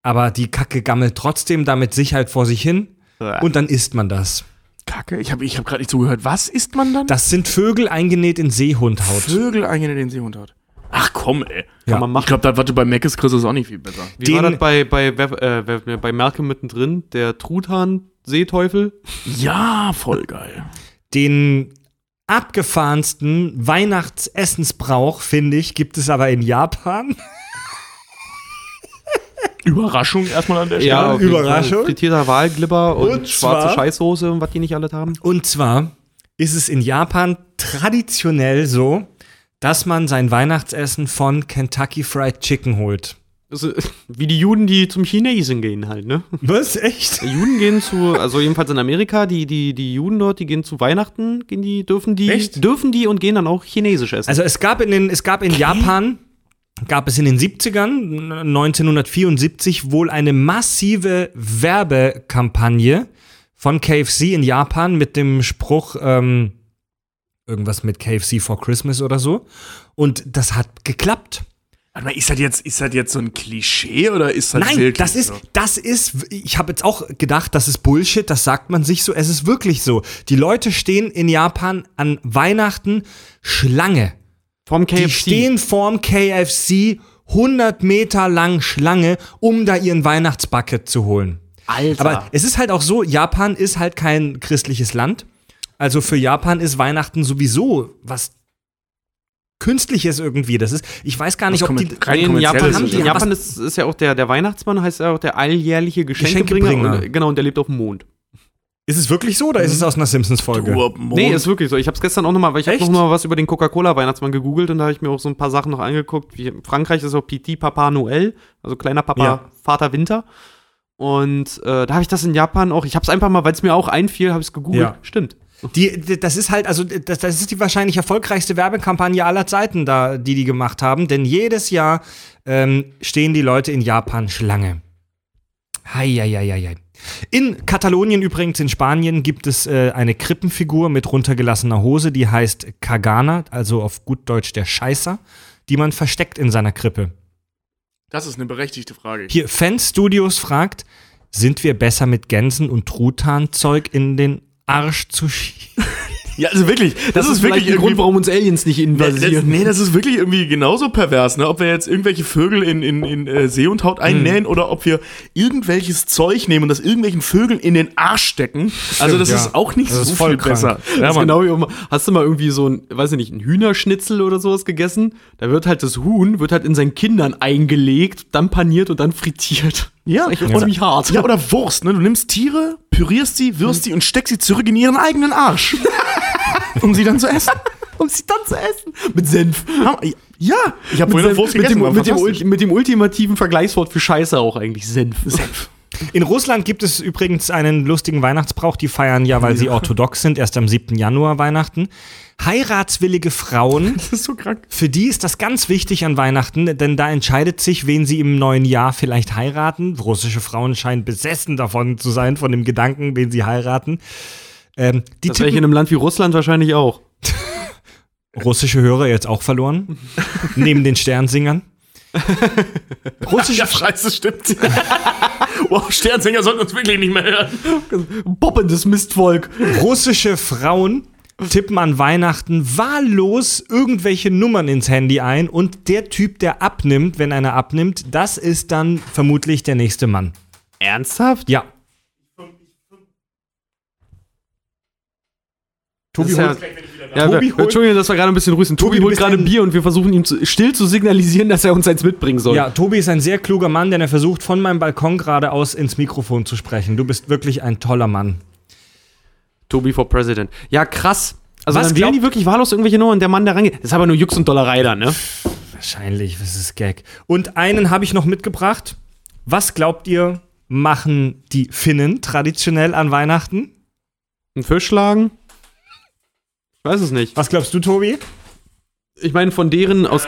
Speaker 1: aber die Kacke gammelt trotzdem damit Sicherheit vor sich hin und dann isst man das.
Speaker 2: Kacke, ich habe ich hab gerade nicht zugehört. Was isst man dann?
Speaker 1: Das sind Vögel eingenäht in Seehundhaut.
Speaker 2: Vögel eingenäht in den Seehund hat. Ach komm, ey.
Speaker 1: Ja.
Speaker 3: man
Speaker 2: Ich
Speaker 3: machen.
Speaker 2: glaube, das, was du bei Mac ist, kriegst, ist auch nicht viel besser.
Speaker 3: Wie war
Speaker 1: Den-
Speaker 3: das bei, bei, äh, bei Malcolm mittendrin? Der Truthahn-Seeteufel?
Speaker 2: Ja, voll geil.
Speaker 1: Den abgefahrensten Weihnachtsessensbrauch, finde ich, gibt es aber in Japan. (laughs)
Speaker 2: Überraschung erstmal an der Stelle.
Speaker 3: jeden
Speaker 1: Überraschung.
Speaker 3: Frittierter Walglibber und,
Speaker 1: Und
Speaker 3: schwarze
Speaker 1: zwar-
Speaker 3: Scheißsoße und was die nicht alle haben.
Speaker 1: Und zwar ist es in Japan traditionell so, dass man sein Weihnachtsessen von Kentucky Fried Chicken holt.
Speaker 3: Also, (laughs) wie die Juden, die zum Chinesen gehen halt, ne?
Speaker 1: Was? Echt?
Speaker 3: Die Juden gehen zu, also jedenfalls in Amerika, die, die, die Juden dort, die gehen zu Weihnachten, gehen die, dürfen die,
Speaker 1: Echt?
Speaker 3: dürfen die und gehen dann auch chinesisch essen.
Speaker 1: Also es gab in den, es gab in Japan, gab es in den 70ern, 1974, wohl eine massive Werbekampagne von KFC in Japan mit dem Spruch, ähm, irgendwas mit KFC for Christmas oder so. Und das hat geklappt.
Speaker 2: Warte mal, ist das jetzt, ist das jetzt so ein Klischee oder ist das
Speaker 1: Nein,
Speaker 2: wirklich
Speaker 1: das ist,
Speaker 2: so?
Speaker 1: das ist, ich habe jetzt auch gedacht, das ist Bullshit, das sagt man sich so, es ist wirklich so. Die Leute stehen in Japan an Weihnachten Schlange.
Speaker 3: Vom
Speaker 1: Die
Speaker 3: KFC.
Speaker 1: stehen vorm KFC 100 Meter lang Schlange, um da ihren Weihnachtsbucket zu holen.
Speaker 3: Alter.
Speaker 1: Aber es ist halt auch so, Japan ist halt kein christliches Land. Also für Japan ist Weihnachten sowieso was Künstliches irgendwie. Das ist, ich weiß gar nicht, ob die
Speaker 2: rein
Speaker 3: in Japan,
Speaker 2: ist
Speaker 1: haben
Speaker 2: es
Speaker 1: die-
Speaker 3: in
Speaker 2: ja.
Speaker 3: Japan ist, ist ja auch der, der Weihnachtsmann, heißt ja auch der alljährliche Geschenkebringer.
Speaker 1: Geschenkebringer.
Speaker 3: Und, genau, und der lebt auf dem Mond.
Speaker 1: Ist es wirklich so oder ist es aus einer Simpsons-Folge?
Speaker 3: Nee, ist wirklich so. Ich habe es gestern auch nochmal, weil ich habe
Speaker 1: Echt?
Speaker 3: noch mal was über den Coca-Cola-Weihnachtsmann gegoogelt und da habe ich mir auch so ein paar Sachen noch angeguckt. Wie in Frankreich ist auch Petit Papa Noël, also kleiner Papa,
Speaker 1: Ja.
Speaker 3: Vater Winter. Und äh, da habe ich das in Japan auch, ich habe es einfach mal, weil es mir auch einfiel, habe ich es gegoogelt.
Speaker 1: Ja.
Speaker 3: Stimmt.
Speaker 1: Die, die- das ist halt, also das, das ist die wahrscheinlich erfolgreichste Werbekampagne aller Zeiten, da, die die gemacht haben, denn jedes Jahr ähm, stehen die Leute in Japan Schlange. Heieieiei. In Katalonien übrigens, in Spanien, gibt es äh, eine Krippenfigur mit runtergelassener Hose, die heißt Kagana, also auf gut Deutsch der Scheißer, die man versteckt in seiner Krippe.
Speaker 2: Das ist eine berechtigte Frage.
Speaker 1: Hier, Fans Studios fragt, sind wir besser mit Gänsen und Truthahnzeug in den Arsch zu schieben?
Speaker 2: Ja, also wirklich, das, ist wirklich
Speaker 3: ein
Speaker 2: irgendwie
Speaker 3: Grund, warum uns Aliens nicht
Speaker 2: Nee, das,
Speaker 3: invasieren.
Speaker 2: nee, das ist wirklich irgendwie genauso pervers, ne? Ob wir jetzt irgendwelche Vögel in, in, in äh, Seeunhaut einnähen oder ob wir irgendwelches Zeug nehmen und das irgendwelchen Vögeln in den Arsch stecken. also das
Speaker 1: ja.
Speaker 2: ist auch nicht
Speaker 1: Das
Speaker 2: so
Speaker 1: ist voll
Speaker 2: viel
Speaker 1: krank.
Speaker 2: besser.
Speaker 3: Das
Speaker 2: Ja,
Speaker 3: ist genau wie, hast du mal irgendwie so ein, weiß ich nicht, ein Hühnerschnitzel oder sowas gegessen? Da wird halt das Huhn, wird halt in seinen Kindern eingelegt, dann paniert und dann frittiert.
Speaker 2: Ja,
Speaker 3: Das ist ziemlich hart.
Speaker 2: ja, oder Wurst, ne? Du nimmst Tiere, pürierst sie, wirst sie und steckst sie zurück in ihren eigenen Arsch. (laughs) um sie dann zu essen.
Speaker 3: um sie dann zu essen. Mit Senf.
Speaker 2: Ja, ich habe vorhin Wurst
Speaker 3: mit, dem, mit, dem, mit dem ultimativen Vergleichswort für Scheiße auch eigentlich Senf.
Speaker 2: Senf.
Speaker 1: In Russland gibt es übrigens einen lustigen Weihnachtsbrauch. Die feiern ja, weil sie (laughs) orthodox sind, erst am 7. Januar Weihnachten. Heiratswillige Frauen, (laughs)
Speaker 2: Das ist so krank.
Speaker 1: für die ist das ganz wichtig an Weihnachten, denn da entscheidet sich, wen sie im neuen Jahr vielleicht heiraten. Russische Frauen scheinen besessen davon zu sein, von dem Gedanken, wen sie heiraten. Ähm, die
Speaker 3: Das wäre ich in einem Land wie Russland wahrscheinlich auch. (laughs)
Speaker 1: russische Hörer jetzt auch verloren, (laughs) neben den Sternsingern. Russische
Speaker 2: Ja, scheiße, stimmt. wow, Sternsänger sollten uns wirklich nicht mehr hören.
Speaker 3: Poppendes Mistvolk.
Speaker 1: Russische Frauen tippen an Weihnachten wahllos irgendwelche Nummern ins Handy ein und der Typ, der abnimmt, wenn einer abnimmt, das ist dann vermutlich der nächste Mann.
Speaker 3: Ernsthaft?
Speaker 1: Ja. Tobi
Speaker 3: Das
Speaker 1: holt,
Speaker 3: Ja,
Speaker 1: Tobi
Speaker 3: wir,
Speaker 1: holt-
Speaker 3: Entschuldigung, dass wir gerade ein bisschen ruhig.
Speaker 1: Tobi,
Speaker 3: Tobi, holt gerade
Speaker 1: ein-
Speaker 3: Bier und wir versuchen ihm zu, still zu signalisieren, dass er uns eins mitbringen soll.
Speaker 1: ja, Tobi ist ein sehr kluger Mann, denn er versucht von meinem Balkon geradeaus ins Mikrofon zu sprechen. Du bist wirklich ein toller Mann.
Speaker 3: Tobi for President. Ja, krass. Also
Speaker 1: Was
Speaker 3: dann wählen die wirklich wahllos irgendwelche Nummern und der Mann, der rangeht. Das ist aber nur Jux und Dollerei dann, ne?
Speaker 1: Wahrscheinlich, das ist Gag. Und einen habe ich noch mitgebracht. Was glaubt ihr, machen die Finnen traditionell an Weihnachten?
Speaker 3: Ein Fisch schlagen? Ich weiß es nicht.
Speaker 1: Was glaubst du, Tobi?
Speaker 3: Ich meine, von deren aus.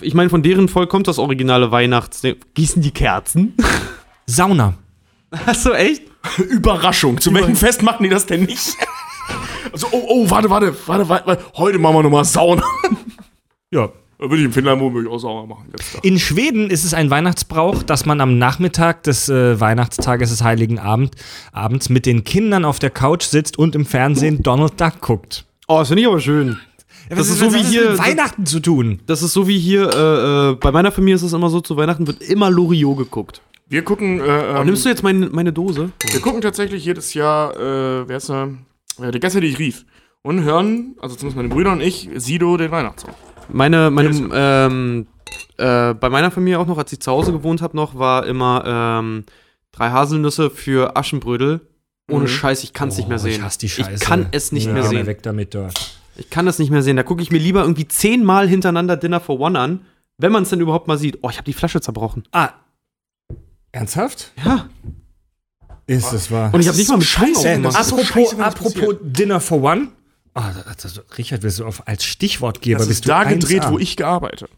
Speaker 3: Ich meine, von deren Volk kommt das originale Weihnachts. Gießen die Kerzen?
Speaker 1: Sauna.
Speaker 3: Achso, echt? (laughs)
Speaker 2: Überraschung. Zu welchem Fest machen die das denn nicht? (laughs) Also, oh, oh, warte, warte, warte, warte, warte. Heute machen wir nochmal Sauna. (laughs)
Speaker 1: Ja.
Speaker 2: Da würde ich in Finnland womöglich auch Sauna machen.
Speaker 1: In Schweden ist es ein Weihnachtsbrauch, dass man am Nachmittag des äh, Weihnachtstages des Heiligen Abend, Abends mit den Kindern auf der Couch sitzt und im Fernsehen Donald Duck guckt.
Speaker 3: Oh, das finde ich aber schön. Das ist so wie hier-
Speaker 1: mit Weihnachten zu tun.
Speaker 3: Das ist so wie hier, äh, äh, bei meiner Familie ist es immer so, zu Weihnachten wird immer Loriot geguckt.
Speaker 2: Wir gucken, äh,
Speaker 3: Oh, nimmst du jetzt meine, meine Dose?
Speaker 2: wir gucken tatsächlich jedes Jahr, äh, wer ist da? Äh, der Gäste, die ich rief. Und hören, also zumindest meine Brüder und ich, Sido den Weihnachtssong.
Speaker 3: Meine, meine, ähm, äh, bei meiner Familie auch noch, als ich zu Hause gewohnt habe noch, war immer ähm, drei Haselnüsse für Aschenbrödel. Ohne
Speaker 2: Mhm.
Speaker 3: Scheiß, ich kann es nicht mehr
Speaker 1: Oh,
Speaker 3: sehen.
Speaker 1: Ich hasse die Scheiße.
Speaker 3: Ich kann es nicht
Speaker 1: ja,
Speaker 3: mehr sehen.
Speaker 1: Weg damit dort.
Speaker 3: Ich kann das nicht mehr sehen. Da gucke ich mir lieber irgendwie zehnmal hintereinander Dinner for One an, wenn man es denn überhaupt mal sieht. Oh, ich habe die Flasche zerbrochen.
Speaker 1: Ah. Ernsthaft?
Speaker 3: Ja.
Speaker 1: Ist es wahr?
Speaker 3: Und ich habe nicht mal mit
Speaker 2: Scheiße,
Speaker 1: Äh,
Speaker 2: gemacht.
Speaker 1: apropos,
Speaker 2: Scheiße,
Speaker 1: apropos Dinner for One. Das, das, Richard, willst du auf, als Stichwortgeber
Speaker 2: Das
Speaker 1: bist
Speaker 2: ist
Speaker 1: du
Speaker 2: da
Speaker 1: 1A.
Speaker 2: gedreht, wo ich gearbeite.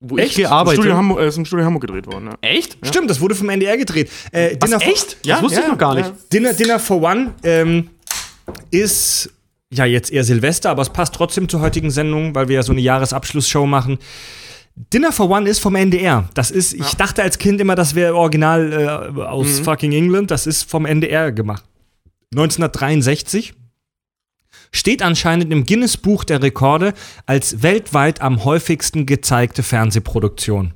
Speaker 3: wo
Speaker 1: Echt?
Speaker 3: ich gearbeitet
Speaker 2: Studio Hamburg, äh, ist im Studio Hamburg gedreht worden, ne?
Speaker 3: Echt?
Speaker 1: Stimmt, das wurde vom NDR gedreht. Äh, Dinner, for,
Speaker 3: Das wusste ich noch gar nicht.
Speaker 1: Dinner, Dinner for One ähm, ist ja jetzt eher Silvester, aber es passt trotzdem zur heutigen Sendung, weil wir ja so eine Jahresabschlussshow machen. Dinner for One ist vom NDR. Das ist, ich dachte als Kind immer, das wäre original äh, aus fucking England. Das ist vom NDR gemacht. 1963 steht anscheinend im Guinness Buch der Rekorde als weltweit am häufigsten gezeigte Fernsehproduktion.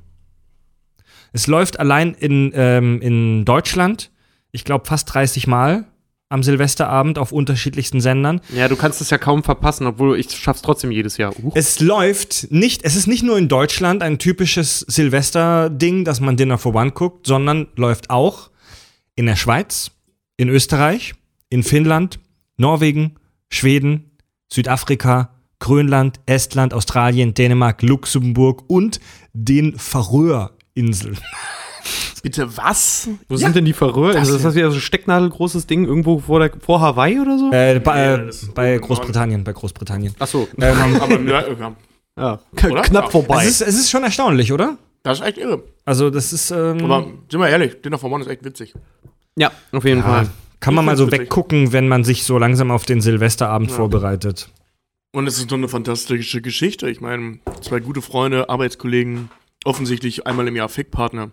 Speaker 1: Es läuft allein in, ähm, in Deutschland, ich glaube, fast 30 Mal am Silvesterabend auf unterschiedlichsten Sendern.
Speaker 3: Ja, du kannst es ja kaum verpassen, obwohl ich schaff's trotzdem jedes Jahr. Uh.
Speaker 1: Es läuft nicht, es ist nicht nur in Deutschland ein typisches Silvester-Ding, dass man Dinner for One guckt, sondern läuft auch in der Schweiz, in Österreich, in Finnland, Norwegen, Schweden, Südafrika, Grönland, Estland, Australien, Dänemark, Luxemburg und den Färöerinseln.
Speaker 2: Bitte was?
Speaker 3: Wo sind denn die Färöer? Ist das wieder so ein stecknadelgroßes Ding irgendwo vor, der, vor Hawaii oder so?
Speaker 1: Äh, bei,
Speaker 2: Ja,
Speaker 1: äh,
Speaker 2: das
Speaker 1: bei Großbritannien, bei Großbritannien.
Speaker 3: Achso.
Speaker 1: Ähm, (laughs)
Speaker 2: Aber (laughs) ja,
Speaker 3: Ja.
Speaker 2: Oder?
Speaker 3: Knapp
Speaker 2: Ja.
Speaker 3: vorbei.
Speaker 1: es, ist, es ist schon erstaunlich, oder?
Speaker 2: das ist echt irre.
Speaker 1: Also, das ist. Ähm,
Speaker 2: Aber sind wir ehrlich, Dinner for One ist echt witzig.
Speaker 3: ja, auf jeden
Speaker 1: ja,
Speaker 3: Fall.
Speaker 1: kann man mal so
Speaker 2: witzig.
Speaker 1: weggucken, wenn man sich so langsam auf den Silvesterabend vorbereitet.
Speaker 2: Und es ist so eine fantastische Geschichte. Ich meine, zwei gute Freunde, Arbeitskollegen, offensichtlich einmal im Jahr Fickpartner.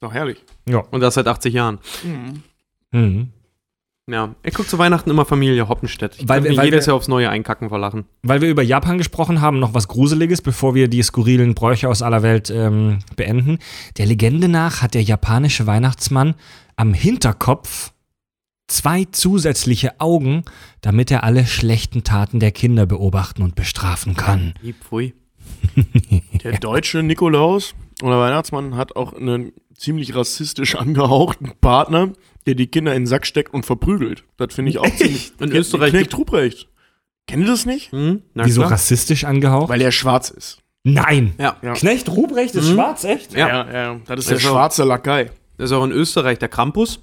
Speaker 2: Doch herrlich.
Speaker 1: Ja.
Speaker 3: Und das seit 80 Jahren.
Speaker 1: Mhm.
Speaker 3: Ja. Ich gucke zu Weihnachten immer Familie Hoppenstedt. Ich
Speaker 1: Weil
Speaker 3: kann
Speaker 1: wir- weil
Speaker 3: jedes
Speaker 1: wir-
Speaker 3: Jahr aufs Neue einkacken vor Lachen.
Speaker 1: Weil wir über Japan gesprochen haben, noch was Gruseliges, bevor wir die skurrilen Bräuche aus aller Welt ähm, beenden. Der Legende nach hat der japanische Weihnachtsmann am Hinterkopf zwei zusätzliche Augen, damit er alle schlechten Taten der Kinder beobachten und bestrafen kann.
Speaker 3: Pfui. (laughs)
Speaker 2: Der deutsche Nikolaus oder Weihnachtsmann hat auch einen ziemlich rassistisch (laughs) angehauchten Partner, der die Kinder in den Sack steckt und verprügelt. Das finde ich auch ziemlich.
Speaker 3: In Österreich
Speaker 2: Knecht Ruprecht. Kennt ihr das nicht?
Speaker 3: Hm? Na
Speaker 1: Wieso
Speaker 3: klar.
Speaker 1: rassistisch angehaucht?
Speaker 2: Weil er schwarz ist.
Speaker 1: Nein.
Speaker 3: Ja.
Speaker 2: Ja.
Speaker 1: Knecht Ruprecht ist schwarz, echt?
Speaker 3: Ja.
Speaker 2: ja, ja. Das ist der
Speaker 3: auch-
Speaker 2: schwarze Lakai.
Speaker 3: Das ist auch in Österreich der Krampus.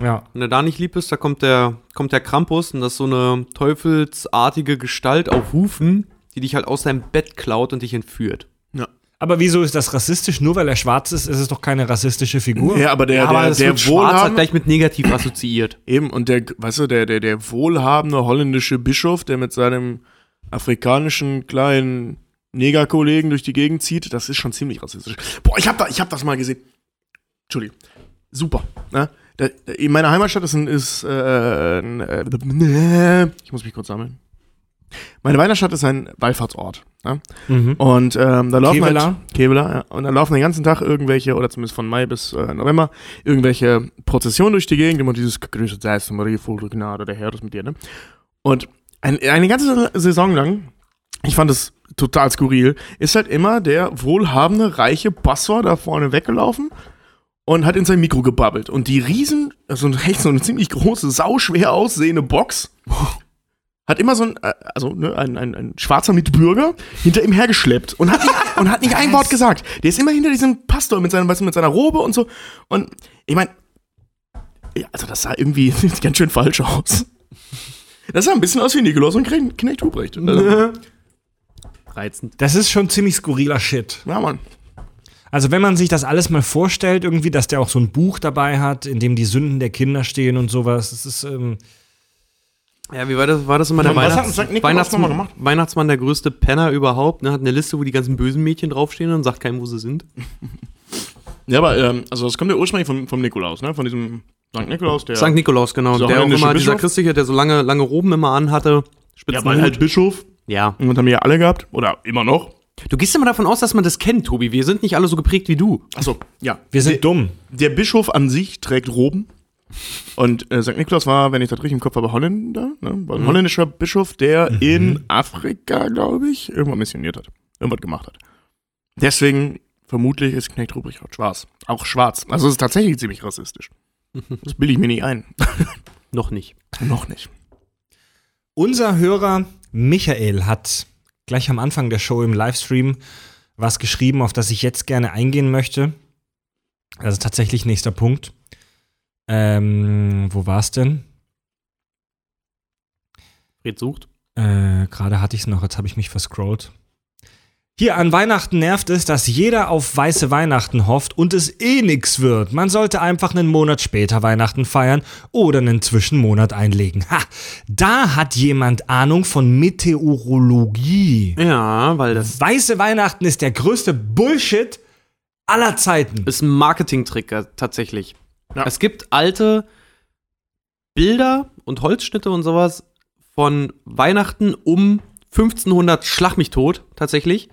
Speaker 1: Ja.
Speaker 3: Wenn er da nicht lieb ist, da kommt der, kommt der Krampus und das ist so eine teufelsartige Gestalt auf Hufen, die dich halt aus deinem Bett klaut und dich entführt.
Speaker 1: Aber wieso ist das rassistisch? Nur weil er schwarz ist, ist es doch keine rassistische Figur.
Speaker 2: Ja, aber der,
Speaker 3: aber
Speaker 2: der,
Speaker 3: das
Speaker 2: der
Speaker 3: wird schwarz halt
Speaker 2: wohlhabende,
Speaker 3: gleich mit negativ assoziiert. (clears throat)
Speaker 2: eben, und der, weißt du, der, der, der wohlhabende holländische Bischof, der mit seinem afrikanischen kleinen Negerkollegen durch die Gegend zieht, das ist schon ziemlich rassistisch. Boah, ich hab, da, ich hab das mal gesehen. Entschuldigung. Super. Ne? In meiner Heimatstadt ist ein, ist, äh, ein, äh, ich muss mich kurz sammeln. Meine Weihnachtsstadt ist ein Wallfahrtsort. Ne?
Speaker 1: Mhm.
Speaker 2: Und ähm, da laufen
Speaker 1: Kevela?
Speaker 2: halt Kevela, ja. Und da laufen den ganzen Tag irgendwelche, oder zumindest von Mai bis äh, November, irgendwelche Prozessionen durch die Gegend, immer dieses Grüße sei Marie, voll Gnade, der Herr ist mit dir, ne? Und ein, eine ganze Saison lang, ich fand es total skurril, ist halt immer der wohlhabende, reiche Pastor da vorne weggelaufen und hat in sein Mikro gebabbelt. Und die riesen, also echt so eine ziemlich große, sauschwer aussehende Box, (laughs) hat immer so ein, äh, also ne, ein, ein, ein schwarzer Mitbürger hinter ihm hergeschleppt und hat nicht, (laughs) und hat nicht ein Wort gesagt. Der ist immer hinter diesem Pastor mit, seinem, mit seiner Robe und so. Und ich meine, ja, also das sah irgendwie (laughs) ganz schön falsch aus. Das sah ein bisschen aus wie Nikolaus und Knecht Knecht Ruprecht. Also,
Speaker 3: Reizend.
Speaker 1: Das ist schon ziemlich skurriler Shit.
Speaker 2: ja, Mann.
Speaker 1: Also wenn man sich das alles mal vorstellt, irgendwie, dass der auch so ein Buch dabei hat, in dem die Sünden der Kinder stehen und sowas, das ist, ähm,
Speaker 3: Ja, wie war das, war das immer der
Speaker 2: Was hat
Speaker 3: Weihnachts
Speaker 2: St. Nikolaus
Speaker 3: Weihnachtsmann,
Speaker 2: nochmal gemacht?
Speaker 3: Weihnachtsmann, der größte Penner überhaupt, ne? Hat eine Liste, wo die ganzen bösen Mädchen draufstehen und sagt keinem, wo sie sind. (laughs)
Speaker 2: Ja, aber ähm, also das kommt ja ursprünglich vom, vom Nikolaus, ne? Von diesem St. Nikolaus, der.
Speaker 3: St. Nikolaus, genau.
Speaker 2: Dieser
Speaker 3: der auch immer, dieser? Christliche, der so lange, lange Roben immer anhatte.
Speaker 2: ja,
Speaker 3: Spitzen
Speaker 2: weil halt Bischof.
Speaker 3: Ja.
Speaker 2: Und haben wir ja alle gehabt. Oder immer noch.
Speaker 3: Du gehst immer davon aus, dass man das kennt, Tobi. Wir sind nicht alle so geprägt wie du.
Speaker 2: Achso, ja.
Speaker 1: Wir sind
Speaker 2: der,
Speaker 1: dumm.
Speaker 2: Der Bischof an sich trägt Roben. Und äh, St. Nikolaus war, wenn ich das richtig im Kopf habe, Holländer. Ne? War ein holländischer Bischof, der in Afrika, glaube ich, irgendwann missioniert hat. Irgendwas gemacht hat. Deswegen, vermutlich, ist Knecht Ruprecht auch schwarz. Auch schwarz. Also es ist tatsächlich ziemlich rassistisch. (laughs) Das bilde ich mir nicht ein. (laughs)
Speaker 3: Noch nicht.
Speaker 2: Noch nicht.
Speaker 1: Unser Hörer Michael hat gleich am Anfang der Show im Livestream was geschrieben, auf das ich jetzt gerne eingehen möchte. Also tatsächlich nächster Punkt. Ähm, wo war es denn?
Speaker 3: Fred sucht.
Speaker 1: Äh, Gerade hatte ich es noch, jetzt habe ich mich verscrollt. Hier an Weihnachten nervt es, dass jeder auf weiße Weihnachten hofft und es eh nix wird. Man sollte einfach einen Monat später Weihnachten feiern oder einen Zwischenmonat einlegen. Ha, da hat jemand Ahnung von Meteorologie.
Speaker 3: Ja, weil das
Speaker 1: Weiße Weihnachten ist der größte Bullshit aller Zeiten.
Speaker 3: ist ein Marketingtrick tatsächlich.
Speaker 2: Ja.
Speaker 3: Es gibt alte Bilder und Holzschnitte und sowas von Weihnachten um 1500 Schlag mich tot, tatsächlich.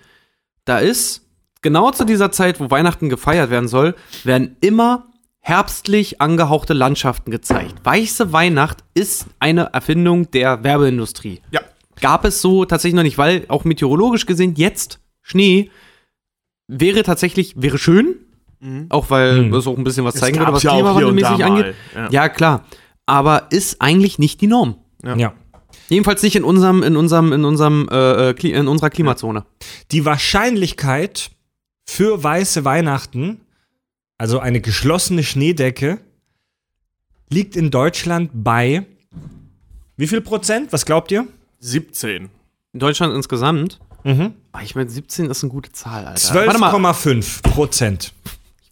Speaker 3: Da ist, genau zu dieser Zeit, wo Weihnachten gefeiert werden soll, werden immer herbstlich angehauchte Landschaften gezeigt. Weiße Weihnacht ist eine Erfindung der Werbeindustrie.
Speaker 2: Ja.
Speaker 3: Gab es so tatsächlich noch nicht, weil auch meteorologisch gesehen jetzt Schnee wäre tatsächlich, wäre schön, auch weil
Speaker 1: Mhm.
Speaker 3: es auch ein bisschen was zeigen würde, was
Speaker 2: ja
Speaker 3: klimawandelmäßig angeht.
Speaker 2: ja.
Speaker 3: Ja. klar. Aber ist eigentlich nicht die Norm.
Speaker 1: Ja.
Speaker 3: Jedenfalls nicht in unserem, in unserem, in unserem, äh, äh, in unserer Klimazone.
Speaker 1: Die Wahrscheinlichkeit für weiße Weihnachten, also eine geschlossene Schneedecke, liegt in Deutschland bei wie viel Prozent? Was glaubt ihr?
Speaker 2: 17.
Speaker 3: In Deutschland insgesamt.
Speaker 1: Mhm.
Speaker 3: Ich meine, 17 ist eine gute Zahl, Alter. Warte mal,
Speaker 1: 12,5 Prozent.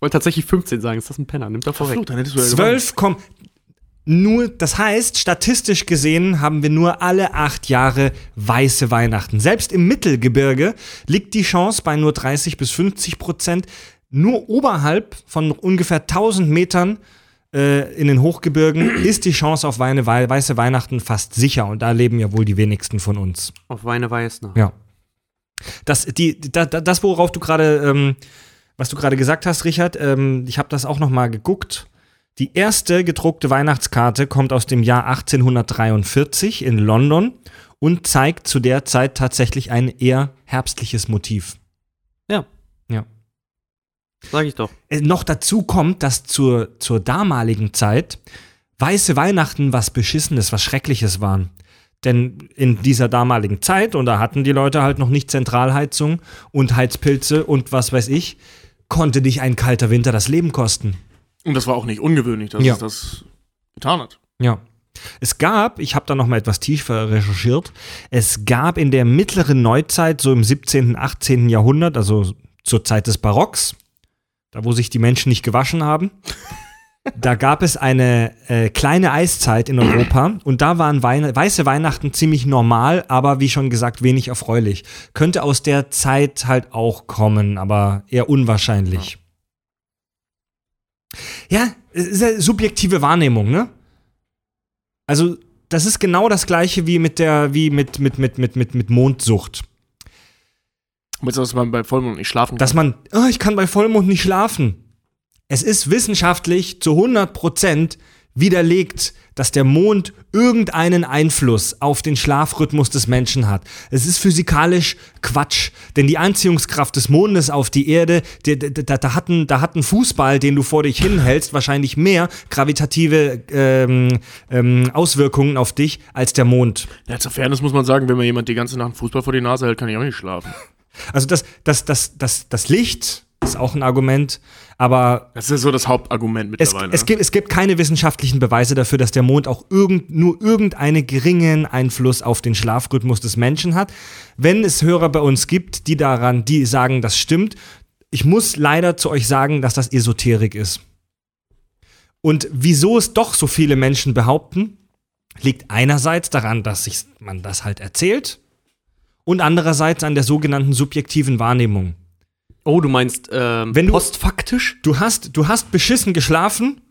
Speaker 3: Ich wollte tatsächlich 15 sagen. Ist das ein Penner? Nimmt er vorweg.
Speaker 2: Flo, dann hättest du ja gewonnen.
Speaker 1: 12, Komm- nur, das heißt, statistisch gesehen haben wir nur alle acht Jahre weiße Weihnachten. Selbst im Mittelgebirge liegt die Chance bei nur 30 bis 50 Prozent. Nur oberhalb von ungefähr 1000 Metern äh, in den Hochgebirgen (clears throat) ist die Chance auf weine, wei- weiße Weihnachten fast sicher. Und da leben ja wohl die wenigsten von uns.
Speaker 3: Auf Weine Weißner.
Speaker 1: Ja. Das, die, da, das worauf du gerade, ähm, was du gerade gesagt hast, Richard, ähm, ich habe das auch noch mal geguckt. Die erste gedruckte Weihnachtskarte kommt aus dem Jahr 1843 in London und zeigt zu der Zeit tatsächlich ein eher herbstliches Motiv.
Speaker 3: Ja.
Speaker 1: Ja.
Speaker 3: Sag ich doch.
Speaker 1: Äh, noch dazu kommt, dass zur, zur damaligen Zeit weiße Weihnachten was Beschissenes, was Schreckliches waren. Denn in dieser damaligen Zeit, und da hatten die Leute halt noch nicht Zentralheizung und Heizpilze und was weiß ich, konnte dich ein kalter Winter das Leben kosten.
Speaker 2: Und das war auch nicht ungewöhnlich, dass
Speaker 1: Ja.
Speaker 2: es das getan hat.
Speaker 1: Ja. Es gab, ich habe da noch mal etwas tiefer recherchiert, es gab in der mittleren Neuzeit, so im 17., 18. Jahrhundert, also zur Zeit des Barocks, da wo sich die Menschen nicht gewaschen haben, da gab es eine äh, kleine Eiszeit in Europa und da waren Weine weiße Weihnachten ziemlich normal, aber wie schon gesagt, wenig erfreulich. Könnte aus der Zeit halt auch kommen, aber eher unwahrscheinlich. Ja, ja subjektive Wahrnehmung, ne? Also, das ist genau das gleiche wie mit der, wie mit, mit, mit, mit, mit, mit Mondsucht.
Speaker 2: Du, dass man bei Vollmond nicht schlafen
Speaker 1: Dass man, oh, ich kann bei Vollmond nicht schlafen. Es ist wissenschaftlich zu 100% widerlegt, dass der Mond irgendeinen Einfluss auf den Schlafrhythmus des Menschen hat. Es ist physikalisch Quatsch, denn die Anziehungskraft des Mondes auf die Erde, da, da, da, hat ein, da hat ein Fußball, den du vor dich hinhältst, wahrscheinlich mehr gravitative ähm, ähm, Auswirkungen auf dich als der Mond.
Speaker 2: Ja, zur Fairness muss man sagen, wenn mir jemand die ganze Nacht einen Fußball vor die Nase hält, kann ich auch nicht schlafen.
Speaker 1: Also das, das, das, das, das Licht ist auch ein Argument, aber
Speaker 2: Das ist so das Hauptargument
Speaker 1: es,
Speaker 2: mittlerweile.
Speaker 1: es, gibt, es gibt keine wissenschaftlichen Beweise dafür, dass der Mond auch irgend, nur irgendeinen geringen Einfluss auf den Schlafrhythmus des Menschen hat. Wenn es Hörer bei uns gibt, die daran, die sagen, das stimmt, ich muss leider zu euch sagen, dass das Esoterik ist. Und wieso es doch so viele Menschen behaupten, liegt einerseits daran, dass sich man das halt erzählt und andererseits an der sogenannten subjektiven Wahrnehmung.
Speaker 3: Oh, du meinst ähm,
Speaker 1: Wenn du-
Speaker 3: postfaktisch?
Speaker 1: Du hast, du hast beschissen geschlafen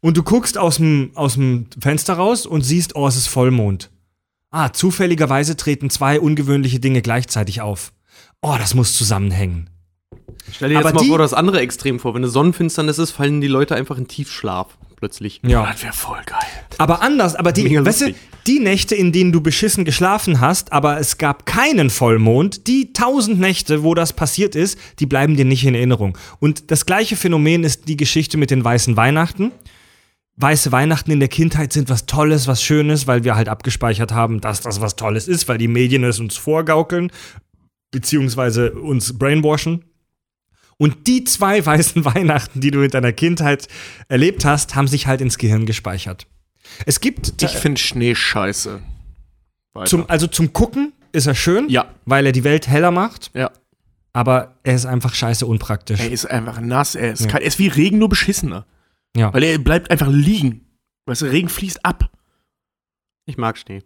Speaker 1: und du guckst aus dem, aus dem Fenster raus und siehst, oh, es ist Vollmond. Ah, zufälligerweise treten zwei ungewöhnliche Dinge gleichzeitig auf. Oh, das muss zusammenhängen.
Speaker 3: Stell dir jetzt
Speaker 1: Aber
Speaker 3: mal
Speaker 1: die-
Speaker 3: vor, das andere Extrem vor. Wenn eine Sonnenfinsternis ist, fallen die Leute einfach in Tiefschlaf plötzlich.
Speaker 1: Ja.
Speaker 2: Das wäre voll geil.
Speaker 1: Aber anders, aber die, weißt du, die Nächte, in denen du beschissen geschlafen hast, aber es gab keinen Vollmond, die tausend Nächte, wo das passiert ist, die bleiben dir nicht in Erinnerung. Und das gleiche Phänomen ist die Geschichte mit den weißen Weihnachten. Weiße Weihnachten in der Kindheit sind was Tolles, was Schönes, weil wir halt abgespeichert haben, dass das was Tolles ist, weil die Medien es uns vorgaukeln, beziehungsweise uns brainwashen. Und die zwei weißen (laughs) Weihnachten, die du in deiner Kindheit erlebt hast, haben sich halt ins Gehirn gespeichert. Es gibt
Speaker 2: Ich finde Schnee scheiße.
Speaker 1: Zum, also zum Gucken ist er schön,
Speaker 2: ja,
Speaker 1: weil er die Welt heller macht,
Speaker 2: ja.
Speaker 1: aber er ist einfach scheiße unpraktisch.
Speaker 2: Er ist einfach nass, er ist,
Speaker 1: Ja.
Speaker 2: kalt. er ist wie Regen, nur beschissener.
Speaker 1: Ja.
Speaker 2: Weil er bleibt einfach liegen. Weißt du, Regen fließt ab.
Speaker 3: Ich mag Schnee.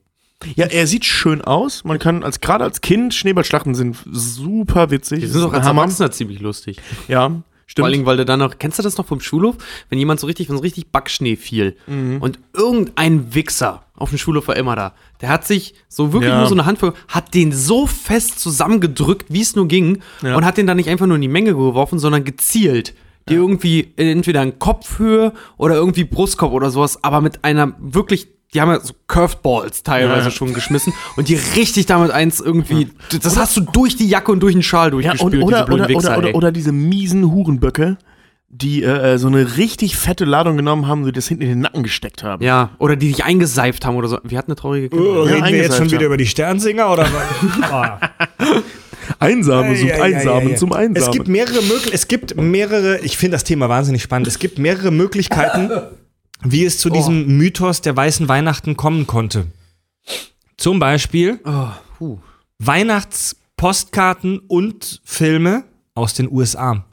Speaker 2: Ja, er sieht schön aus. Man kann als gerade als Kind Schneeballschlachten sind super witzig.
Speaker 3: Die sind auch als
Speaker 2: Hammer.
Speaker 3: Erwachsener ziemlich lustig.
Speaker 2: Ja,
Speaker 3: Vor
Speaker 2: stimmt.
Speaker 3: allen Dingen, weil du dann noch, kennst du das noch vom Schulhof? Wenn jemand so richtig, wenn so richtig Backschnee fiel
Speaker 2: Mhm.
Speaker 3: und irgendein Wichser auf dem Schulhof war immer da, der hat sich so wirklich
Speaker 2: Ja.
Speaker 3: nur so eine Handvoll, hat den so fest zusammengedrückt, wie es nur ging
Speaker 2: Ja.
Speaker 3: und hat den dann nicht einfach nur in die Menge geworfen, sondern gezielt. Die irgendwie entweder in Kopfhöhe oder irgendwie Brustkorb oder sowas, aber mit einer wirklich, die haben ja so Curved Balls teilweise
Speaker 2: Ja.
Speaker 3: schon geschmissen und die richtig damit eins irgendwie, das hast du durch die Jacke und durch den Schal
Speaker 2: ja,
Speaker 3: durchgespült,
Speaker 2: und, oder,
Speaker 3: diese blöden
Speaker 2: oder,
Speaker 3: Wichser,
Speaker 2: oder, oder, oder diese miesen Hurenböcke, die äh, so eine richtig fette Ladung genommen haben, die das hinten in den Nacken gesteckt haben.
Speaker 3: Ja, oder die dich eingeseift haben oder so. Wir hatten eine traurige Kindheit.
Speaker 1: Oh,
Speaker 2: Ja,
Speaker 1: reden wir jetzt schon
Speaker 2: eingeseift,
Speaker 1: wieder
Speaker 2: ja.
Speaker 1: über die Sternsinger oder was? (laughs)
Speaker 2: Einsame sucht
Speaker 1: Ja, ja, ja,
Speaker 2: Einsamen
Speaker 1: ja, ja.
Speaker 2: zum Einsamen.
Speaker 1: Es gibt mehrere Möglich es gibt mehrere, ich finde das Thema wahnsinnig spannend. Es gibt mehrere Möglichkeiten, (laughs) wie es zu diesem Mythos der weißen Weihnachten kommen konnte. Zum Beispiel
Speaker 3: Oh, puh.
Speaker 1: Weihnachtspostkarten und Filme aus den USA.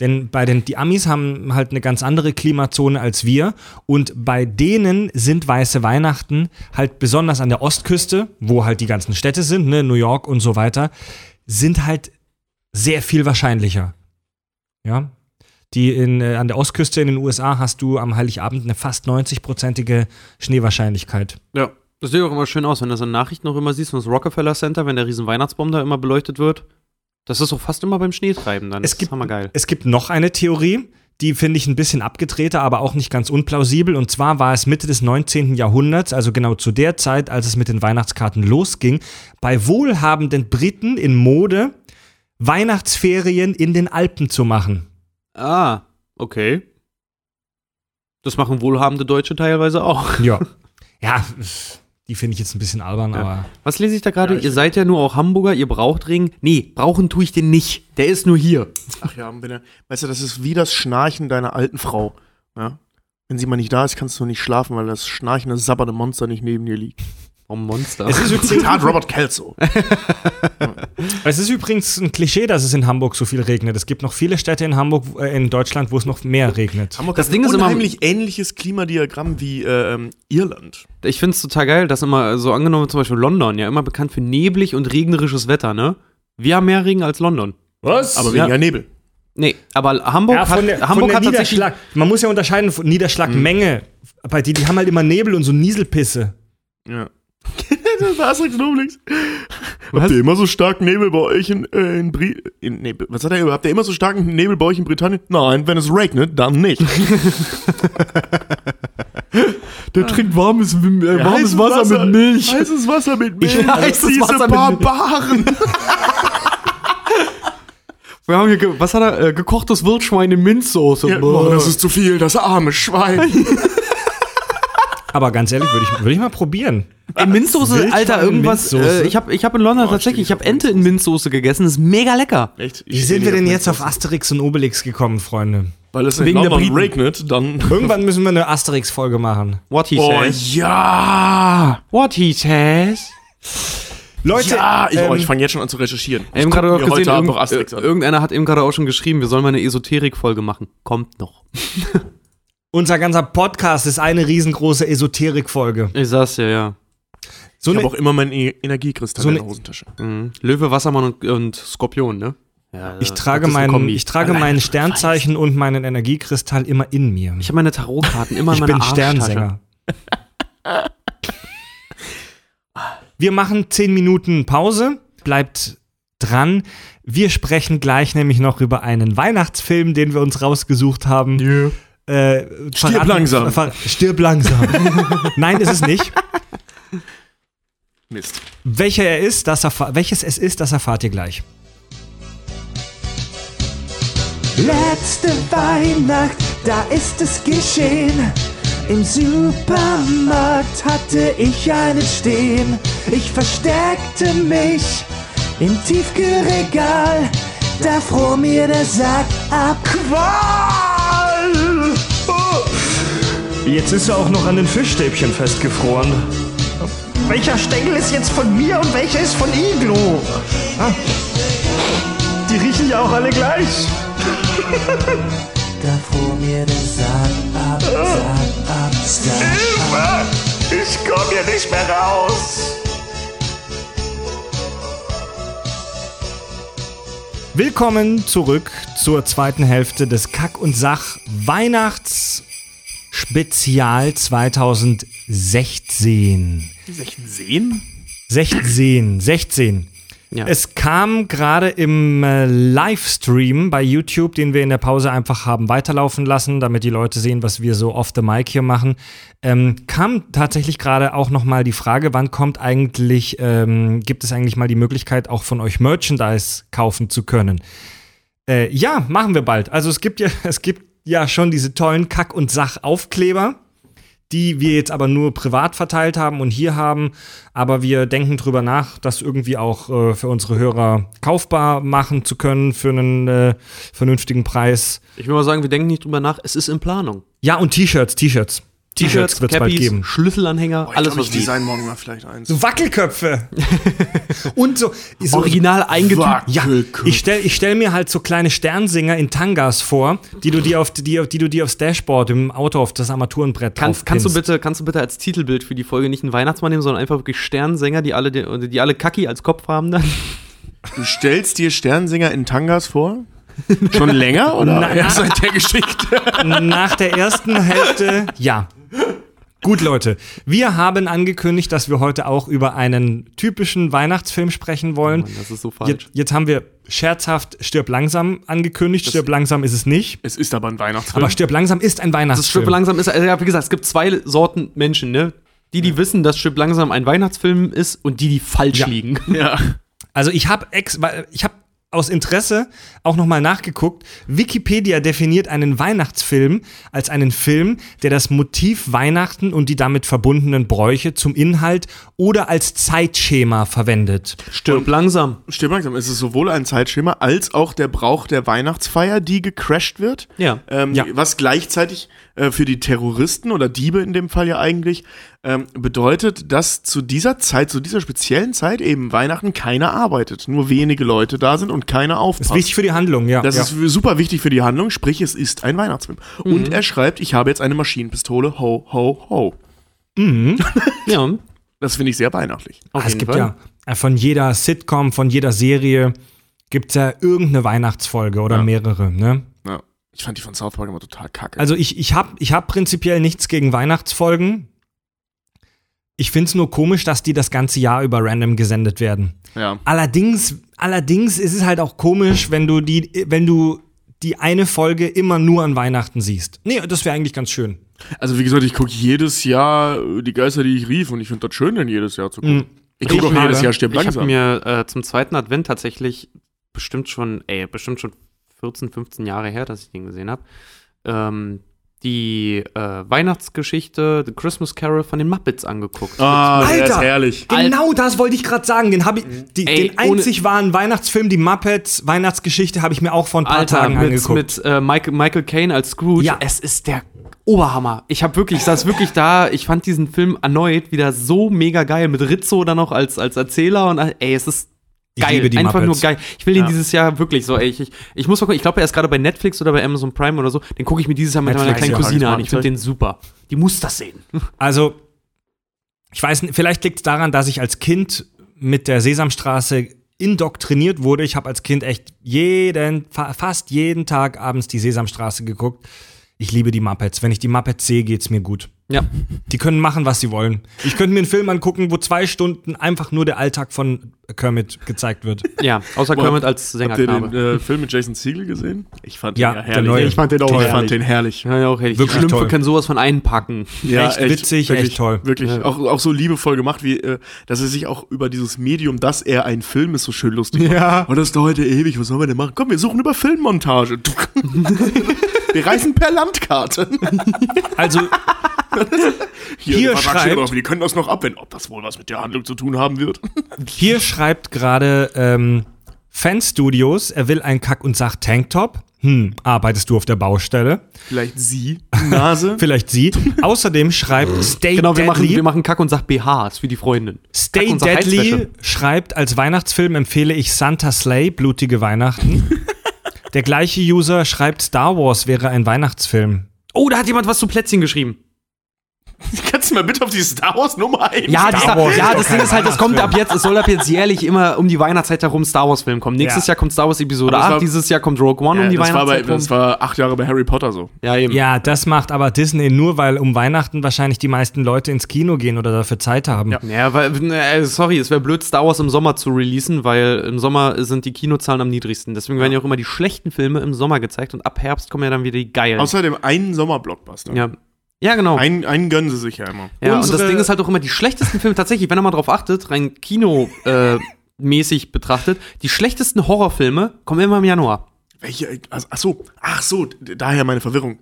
Speaker 1: Denn bei den, die Amis haben halt eine ganz andere Klimazone als wir. Und bei denen sind weiße Weihnachten halt besonders an der Ostküste, wo halt die ganzen Städte sind, ne, New York und so weiter, sind halt sehr viel wahrscheinlicher. Ja. Die in, äh, an der Ostküste in den USA hast du am Heiligabend eine fast 90-prozentige Schneewahrscheinlichkeit.
Speaker 3: Ja. Das sieht auch immer schön aus, wenn du das in Nachrichten noch immer siehst, von das Rockefeller Center, wenn der riesen Weihnachtsbaum da immer beleuchtet wird. Das ist auch fast immer beim Schneetreiben dann.
Speaker 1: Es
Speaker 3: das
Speaker 1: gibt-
Speaker 3: ist hammergeil.
Speaker 1: Es gibt noch eine Theorie, die finde ich ein bisschen abgedrehter, aber auch nicht ganz unplausibel. Und zwar war es Mitte des 19. Jahrhunderts, also genau zu der Zeit, als es mit den Weihnachtskarten losging, bei wohlhabenden Briten in Mode, Weihnachtsferien in den Alpen zu machen.
Speaker 3: Ah, okay. Das machen wohlhabende Deutsche teilweise auch. (laughs)
Speaker 1: Ja. ja, die finde ich jetzt ein bisschen albern,
Speaker 3: Ja.
Speaker 1: aber.
Speaker 3: Was lese ich da gerade?
Speaker 2: Ja,
Speaker 3: ihr seid ja nur auch Hamburger, ihr braucht Ring. Nee, brauchen tue ich den nicht. Der ist nur hier.
Speaker 2: Ach ja, wenn er, weißt du, das ist wie das Schnarchen deiner alten Frau. Ja? Wenn sie mal nicht da ist, kannst du nicht schlafen, weil das schnarchende, sabbernde Monster nicht neben dir liegt.
Speaker 3: Oh, Monster.
Speaker 1: Es ist, (laughs) übrigens,
Speaker 2: Zitat Robert Kelso. (laughs)
Speaker 1: es ist übrigens ein Klischee, dass es in Hamburg so viel regnet. Es gibt noch viele Städte in Hamburg, äh, in Deutschland, wo es noch mehr regnet.
Speaker 2: Hamburg
Speaker 3: Das
Speaker 2: hat
Speaker 3: Ding
Speaker 2: ein
Speaker 3: ist immer-
Speaker 2: unheimlich ähnliches Klimadiagramm wie äh, Irland.
Speaker 3: Ich finde es total geil, dass immer so angenommen zum Beispiel London, ja immer bekannt für neblig und regnerisches Wetter, ne? Wir haben mehr Regen als London.
Speaker 1: Was?
Speaker 2: Aber
Speaker 3: Ja.
Speaker 2: weniger Nebel.
Speaker 3: Nee, aber Hamburg
Speaker 1: Ja, von
Speaker 3: hat,
Speaker 1: der,
Speaker 3: Hamburg
Speaker 1: von der
Speaker 3: hat tatsächlich.
Speaker 1: Niederschlag. Man muss ja unterscheiden von Niederschlagmenge. Bei die, die haben halt immer Nebel und so Nieselpisse.
Speaker 2: Ja. (laughs) das war Asterix und Obelix. Habt ihr immer so starken Nebel bei euch in, äh, in, Bri in nee, Was hat er? Habt ihr immer so starken Nebel bei euch in Britannien? Nein, wenn es regnet, dann nicht. (laughs)
Speaker 3: Der trinkt warmes, äh,
Speaker 2: Heißes Heißes Wasser mit Milch.
Speaker 3: Ja, heißes
Speaker 2: Diese
Speaker 3: Wasser mit Milch.
Speaker 2: Barbaren. (laughs)
Speaker 3: Wir haben hier, was hat er? Äh, gekochtes Wildschwein in Minzsoße.
Speaker 2: Ja, boah, das ist zu viel, das arme Schwein.
Speaker 1: Aber ganz ehrlich, würde ich, würd ich mal probieren.
Speaker 3: Ey, Minzsoße, Alter,
Speaker 1: in
Speaker 3: irgendwas.
Speaker 1: Minzsoße?
Speaker 3: Äh, ich habe ich hab in London
Speaker 2: Oh,
Speaker 3: tatsächlich, ich habe Ente in Minzsoße gegessen. Das ist mega lecker.
Speaker 2: Echt?
Speaker 1: Wie sind wir denn jetzt auf Asterix und Obelix gekommen, Freunde?
Speaker 2: Weil es in
Speaker 3: Wegen der
Speaker 2: London regnet, dann.
Speaker 1: Irgendwann müssen wir eine Asterix-Folge machen.
Speaker 3: What he
Speaker 2: Oh
Speaker 3: says.
Speaker 2: ja!
Speaker 3: What he says.
Speaker 1: Leute,
Speaker 2: Ja, ich, oh,
Speaker 1: ähm,
Speaker 2: ich fange jetzt schon an zu recherchieren. Ich
Speaker 3: Eben gerade auch gesehen,
Speaker 2: heute Abend
Speaker 3: irgend,
Speaker 2: noch Asterix
Speaker 3: äh,
Speaker 2: an.
Speaker 3: irgendeiner hat eben gerade auch schon geschrieben, wir sollen mal eine Esoterik-Folge machen. Kommt noch. (laughs)
Speaker 1: unser ganzer Podcast ist eine riesengroße Esoterik-Folge.
Speaker 3: Ich sag's ja, ja.
Speaker 1: So
Speaker 2: Ich habe auch immer meinen E- Energiekristall
Speaker 1: So
Speaker 2: in der Hosentasche.
Speaker 3: Mhm. Löwe, Wassermann und, und Skorpion, ne? Ja,
Speaker 1: ich trage,
Speaker 3: ist eine
Speaker 1: mein,
Speaker 3: Kombi.
Speaker 1: ich trage
Speaker 3: Allein,
Speaker 1: mein Sternzeichen und meinen Energiekristall immer in mir.
Speaker 3: Ich habe meine Tarotkarten immer in
Speaker 1: Ich
Speaker 3: meiner
Speaker 1: bin
Speaker 3: Arschtasche.
Speaker 1: Sternsänger. (laughs) Wir machen 10 Minuten Pause. Bleibt dran. Wir sprechen gleich nämlich noch über einen Weihnachtsfilm, den wir uns rausgesucht haben.
Speaker 2: Yeah.
Speaker 1: Äh,
Speaker 2: Stirb
Speaker 1: verraten-
Speaker 2: langsam.
Speaker 1: Ver stirb langsam. (laughs) Nein, ist es nicht.
Speaker 2: Mist.
Speaker 1: Welcher er ist, das erfa- welches es ist, das erfahrt ihr gleich.
Speaker 4: Letzte Weihnacht, da ist es geschehen. Im Supermarkt hatte ich einen stehen. Ich versteckte mich im Tiefkühlregal. Da fror mir der Sack ab. Qual! Jetzt ist er auch noch an den Fischstäbchen festgefroren. Welcher Stängel ist jetzt von mir und welcher ist von Iglo? Ah. Die riechen ja auch alle gleich. Da fuhr mir der Sack ab, Sack ab, Sack ab. Ich komm hier nicht mehr raus.
Speaker 1: Willkommen zurück zur zweiten Hälfte des Kack und Sach Weihnachts Spezial 2016.
Speaker 2: Sehen?
Speaker 1: 16, 16.
Speaker 3: Ja.
Speaker 1: Es kam gerade im äh, Livestream bei YouTube, den wir in der Pause einfach haben weiterlaufen lassen, damit die Leute sehen, was wir so off the mic hier machen, ähm, kam tatsächlich gerade auch noch mal die Frage, wann kommt eigentlich, ähm, gibt es eigentlich mal die Möglichkeit, auch von euch Merchandise kaufen zu können? Äh, ja, machen wir bald. Also es gibt ja, (laughs) es gibt ja schon diese tollen Kack- und Sach-Aufkleber die wir jetzt aber nur privat verteilt haben und hier haben. Aber wir denken drüber nach, das irgendwie auch äh, für unsere Hörer kaufbar machen zu können für einen äh, vernünftigen Preis.
Speaker 3: Ich will mal sagen, wir denken nicht drüber nach, es ist in Planung.
Speaker 1: Ja, und T-Shirts, T-Shirts. T-Shirts wird's bald
Speaker 3: Cappies,
Speaker 1: geben.
Speaker 3: Schlüsselanhänger,
Speaker 2: ich
Speaker 3: alles
Speaker 2: glaub,
Speaker 3: was
Speaker 2: ich design morgen mal vielleicht eins.
Speaker 1: So Wackelköpfe. (laughs) und so, so
Speaker 3: Original eingetütet.
Speaker 1: Ja, ich stell, ich stell mir halt so kleine Sternsinger in Tangas vor, die du dir auf die, die du dir aufs Dashboard im Auto auf das Armaturenbrett
Speaker 3: Kannst, kannst, du bitte, kannst du bitte als Titelbild für die Folge nicht einen Weihnachtsmann nehmen, sondern einfach wirklich Sternsänger, die alle, die, die alle Kaki als Kopf haben dann?
Speaker 2: Du stellst dir Sternsinger in Tangas vor? Schon länger oder
Speaker 1: Na-
Speaker 2: erst seit der Geschichte?
Speaker 1: Nach der ersten Hälfte, ja. Gut, Leute, wir haben angekündigt, dass wir heute auch über einen typischen Weihnachtsfilm sprechen wollen.
Speaker 3: Mann, das ist so falsch.
Speaker 1: Jetzt, jetzt haben wir scherzhaft Stirb langsam angekündigt. Stirb langsam ist es nicht.
Speaker 2: Es ist aber ein Weihnachtsfilm.
Speaker 1: Aber Stirb langsam ist ein
Speaker 3: Das
Speaker 1: Weihnachtsfilm.
Speaker 3: Strip langsam ist, also ja, wie gesagt, es gibt zwei Sorten Menschen, ne? Die, die wissen, dass Strip langsam ein Weihnachtsfilm ist und die, die falsch
Speaker 1: Ja.
Speaker 3: liegen. (laughs)
Speaker 2: ja.
Speaker 1: Also ich habe ex, ich habe aus Interesse auch noch mal nachgeguckt. Wikipedia definiert einen Weihnachtsfilm als einen Film, der das Motiv Weihnachten und die damit verbundenen Bräuche zum Inhalt oder als Zeitschema verwendet.
Speaker 3: Stirb langsam.
Speaker 2: Stimmt langsam. Es ist sowohl ein Zeitschema als auch der Brauch der Weihnachtsfeier, die gecrashed wird.
Speaker 3: Ja.
Speaker 2: Ähm,
Speaker 1: Ja.
Speaker 2: Was gleichzeitig äh, für die Terroristen oder Diebe in dem Fall ja eigentlich ähm, bedeutet, dass zu dieser Zeit, zu dieser speziellen Zeit eben Weihnachten keiner arbeitet. Nur wenige Leute da sind und keiner
Speaker 1: Das
Speaker 2: aufpasst.
Speaker 1: ist wichtig für die Handlung, ja.
Speaker 2: Das
Speaker 1: ja.
Speaker 2: ist super wichtig für die Handlung, sprich, es ist ein Weihnachtsfilm. Und er schreibt, ich habe jetzt eine Maschinenpistole, ho, ho, ho.
Speaker 3: Ja. (laughs)
Speaker 2: Das finde ich sehr weihnachtlich.
Speaker 3: Auf
Speaker 1: Ah, es
Speaker 3: jeden
Speaker 1: gibt
Speaker 3: Fall.
Speaker 1: ja äh, von jeder Sitcom, von jeder Serie gibt es ja irgendeine Weihnachtsfolge oder
Speaker 2: Ja.
Speaker 1: mehrere, ne?
Speaker 2: Ja. Ich fand die von South Park immer total kacke.
Speaker 1: Also ich, ich habe ich hab prinzipiell nichts gegen Weihnachtsfolgen. Ich finde es nur komisch, dass die das ganze Jahr über random gesendet werden.
Speaker 2: ja.
Speaker 1: Allerdings, allerdings ist es halt auch komisch, wenn du die, wenn du die eine Folge immer nur an Weihnachten siehst. Nee, das wäre eigentlich ganz schön.
Speaker 2: Also wie gesagt, ich gucke jedes Jahr äh, die Geister, die ich rief und ich finde das schön, denn jedes Jahr zu gucken. Ich gucke auch jedes Jahr stirb
Speaker 3: Ich habe
Speaker 2: langsam.
Speaker 3: mir äh, zum zweiten Advent tatsächlich bestimmt schon, ey, bestimmt schon 14, 15 Jahre her, dass ich den gesehen habe, ähm, die äh, Weihnachtsgeschichte The Christmas Carol von den Muppets angeguckt.
Speaker 2: ah, der ist
Speaker 1: Alter!
Speaker 2: herrlich.
Speaker 1: Genau das wollte ich gerade sagen. Den, hab ich, die,
Speaker 3: Ey,
Speaker 1: den einzig wahren Weihnachtsfilm, die Muppets Weihnachtsgeschichte, habe ich mir auch vor ein paar
Speaker 3: Alter,
Speaker 1: Tagen
Speaker 3: mit,
Speaker 1: angeguckt.
Speaker 3: mit äh, Michael, Michael Caine als Scrooge.
Speaker 1: Ja.
Speaker 3: Es ist der Oberhammer. Ich habe wirklich, ich saß wirklich da, ich fand diesen Film erneut wieder so mega geil. Mit Rizzo dann noch als, als Erzähler und ey, es ist
Speaker 1: Ich
Speaker 3: geil.
Speaker 1: liebe die
Speaker 3: Einfach
Speaker 1: Muppets.
Speaker 3: nur geil. Ich will den
Speaker 2: Ja.
Speaker 3: dieses Jahr wirklich so, ey, ich, ich, ich muss mal gucken, ich glaube, er ist gerade bei Netflix oder bei Amazon Prime oder so. Den gucke ich mir dieses Jahr mit meiner
Speaker 1: Netflix,
Speaker 3: kleinen
Speaker 1: ja.
Speaker 3: Cousine an. Ich finde den super. Die muss das sehen. (laughs)
Speaker 1: Also, ich weiß nicht, vielleicht liegt es daran, dass ich als Kind mit der Sesamstraße indoktriniert wurde. Ich habe als Kind echt jeden, fa fast jeden Tag abends die Sesamstraße geguckt. Ich liebe die Muppets. Wenn ich die Muppets sehe, geht's mir gut.
Speaker 3: Ja.
Speaker 1: Die können machen, was sie wollen. Ich könnte mir einen Film angucken, wo zwei Stunden einfach nur der Alltag von Kermit gezeigt wird. (laughs)
Speaker 3: Ja, außer
Speaker 2: Boah,
Speaker 3: Kermit als
Speaker 2: Habt ihr den äh, Film mit Jason Segel gesehen? Ich fand
Speaker 1: Ja,
Speaker 2: den ja
Speaker 1: der
Speaker 2: herrlich.
Speaker 1: neue.
Speaker 2: ich fand den auch. Ich fand den herrlich.
Speaker 3: Ja, ja, auch herrlich.
Speaker 1: Wirklich
Speaker 3: Die Schlümpfe
Speaker 1: toll.
Speaker 3: können sowas von einpacken.
Speaker 1: Echt witzig, echt toll.
Speaker 2: Wirklich. Auch, auch so liebevoll gemacht, wie, äh, dass er sich auch über dieses Medium, dass er ein Film ist, so schön lustig macht.
Speaker 3: Ja.
Speaker 2: Und das ist doch heute ewig, was sollen wir denn machen? Komm, wir suchen über Filmmontage. (laughs) (laughs) wir reisen per Landkarte.
Speaker 1: Also, (laughs) Hier
Speaker 2: Max
Speaker 1: schreibt-
Speaker 2: Wir können das noch abwenden, ob das wohl was mit der Handlung zu tun haben wird.
Speaker 1: hier schreibt gerade ähm, Fanstudios, er will ein Kack- und Sach-Tanktop. Hm, arbeitest du auf der Baustelle?
Speaker 2: Vielleicht sie, Nase. (laughs)
Speaker 1: Vielleicht sie. Außerdem schreibt Stay
Speaker 3: Genau, wir machen,
Speaker 1: Deadly.
Speaker 3: wir machen Kack und Sach BHs für die Freundin.
Speaker 1: Stay Deadly schreibt, als Weihnachtsfilm empfehle ich Santa Slay, Blutige Weihnachten. (laughs) Der gleiche User schreibt, Star Wars wäre ein Weihnachtsfilm.
Speaker 3: Oh, da hat jemand was zu Plätzchen geschrieben. (laughs)
Speaker 2: Kannst du mal bitte auf die Star Wars Nummer ein?
Speaker 3: Ja,
Speaker 1: Star Wars
Speaker 3: ja das Ding ist halt, das kommt ab jetzt, es soll ab jetzt jährlich immer um die Weihnachtszeit herum Star Wars Film kommen. Nächstes
Speaker 1: Ja.
Speaker 3: Jahr kommt Star Wars Episode
Speaker 2: das
Speaker 3: 8,
Speaker 2: war-
Speaker 3: dieses Jahr kommt Rogue One
Speaker 2: Ja,
Speaker 3: um die
Speaker 2: das, war bei,
Speaker 3: Weihnachtszeit
Speaker 2: das war acht Jahre bei Harry Potter so.
Speaker 3: Ja, eben.
Speaker 1: Ja, das macht aber Disney nur, weil um Weihnachten wahrscheinlich die meisten Leute ins Kino gehen oder dafür Zeit haben.
Speaker 2: Ja.
Speaker 3: Ja, weil, äh, sorry, es wäre blöd, Star Wars im Sommer zu releasen, weil im Sommer sind die Kinozahlen am niedrigsten. Deswegen werden ja auch immer die schlechten Filme im Sommer gezeigt und ab Herbst kommen ja dann wieder die geilen.
Speaker 2: Außerdem einen Sommerblockbuster.
Speaker 3: ja. Ja, genau.
Speaker 2: Einen, einen gönnen sie sich ja immer.
Speaker 3: ja, und das
Speaker 1: unsere-
Speaker 3: Ding ist halt auch immer die schlechtesten Filme, tatsächlich, wenn ihr mal drauf achtet, rein Kino äh, (laughs) mäßig betrachtet, die schlechtesten Horrorfilme kommen immer im Januar.
Speaker 2: Welche? Also, ach so, ach so, daher meine Verwirrung.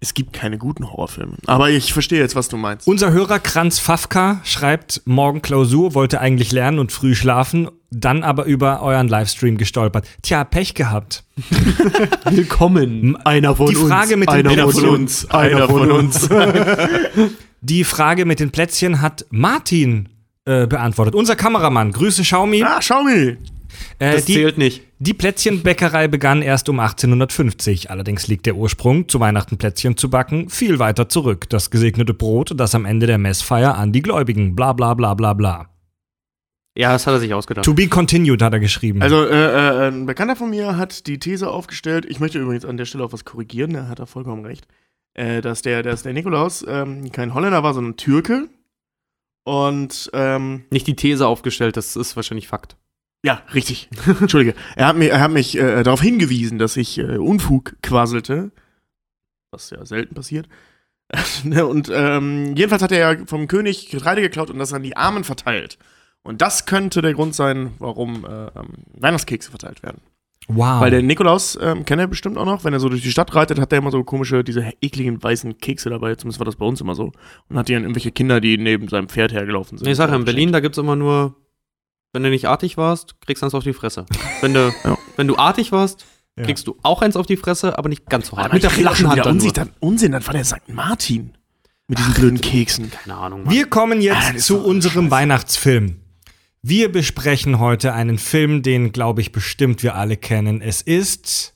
Speaker 2: Es gibt keine guten Horrorfilme. Aber ich verstehe jetzt, was du meinst.
Speaker 1: Unser Hörer Kranz Fafka schreibt, morgen Klausur, wollte eigentlich lernen und früh schlafen, dann aber über euren Livestream gestolpert. Tja, Pech gehabt. (laughs)
Speaker 3: Willkommen, einer von
Speaker 1: Die Frage mit den
Speaker 3: einer
Speaker 1: Plätzchen.
Speaker 2: einer von uns. (laughs)
Speaker 1: Die Frage mit den Plätzchen hat Martin äh, beantwortet. Unser Kameramann. Grüße Xiaomi.
Speaker 2: ah, mal.
Speaker 1: Äh,
Speaker 3: Das
Speaker 1: die,
Speaker 3: zählt nicht.
Speaker 1: die Plätzchenbäckerei begann erst um 1850. Allerdings liegt der Ursprung, zu Weihnachten Plätzchen zu backen, viel weiter zurück. Das gesegnete Brot, das am Ende der Messfeier an die Gläubigen. Bla bla bla bla bla.
Speaker 3: Ja, das hat er sich ausgedacht.
Speaker 1: To be continued, hat er geschrieben.
Speaker 2: Also, äh, äh, ein Bekannter von mir hat die These aufgestellt, ich möchte übrigens an der Stelle auch was korrigieren, da hat er vollkommen recht, äh, dass, der, dass der Nikolaus ähm, kein Holländer war, sondern Türke. Und, ähm,
Speaker 3: Nicht die These aufgestellt, das ist wahrscheinlich Fakt.
Speaker 2: ja, richtig. (laughs) Entschuldige. Er hat mich, er hat mich äh, darauf hingewiesen, dass ich äh, Unfug quasselte, was ja selten passiert. (laughs) Und ähm, jedenfalls hat er ja vom König Getreide geklaut und das an die Armen verteilt. Und das könnte der Grund sein, warum äh, ähm, Weihnachtskekse verteilt werden.
Speaker 1: wow.
Speaker 2: Weil der Nikolaus, ähm, kennt er bestimmt auch noch, wenn er so durch die Stadt reitet, hat er immer so komische, diese ekligen weißen Kekse dabei. Zumindest war das bei uns immer so. Und hat die an irgendwelche Kinder, die neben seinem Pferd hergelaufen sind.
Speaker 3: Nee, ich sag ja, in. Berlin, da gibt's immer nur, wenn du nicht artig warst, kriegst du eins auf die Fresse. Wenn du, (laughs)
Speaker 2: Ja.
Speaker 3: wenn du artig warst,
Speaker 1: Ja.
Speaker 3: kriegst du auch eins auf die Fresse, aber nicht ganz so hart.
Speaker 2: Aber
Speaker 3: Mit der flachen Hand dann
Speaker 2: Unsinn, dann, Unsinn, dann war der St. Martin. Mit diesen blöden Keksen.
Speaker 3: Keine Ahnung, Mann.
Speaker 1: Wir kommen
Speaker 2: Ah,
Speaker 1: jetzt
Speaker 2: ist
Speaker 1: zu unserem
Speaker 2: scheiße.
Speaker 1: Weihnachtsfilm. Wir besprechen heute einen Film, den, glaube ich, bestimmt wir alle kennen. Es ist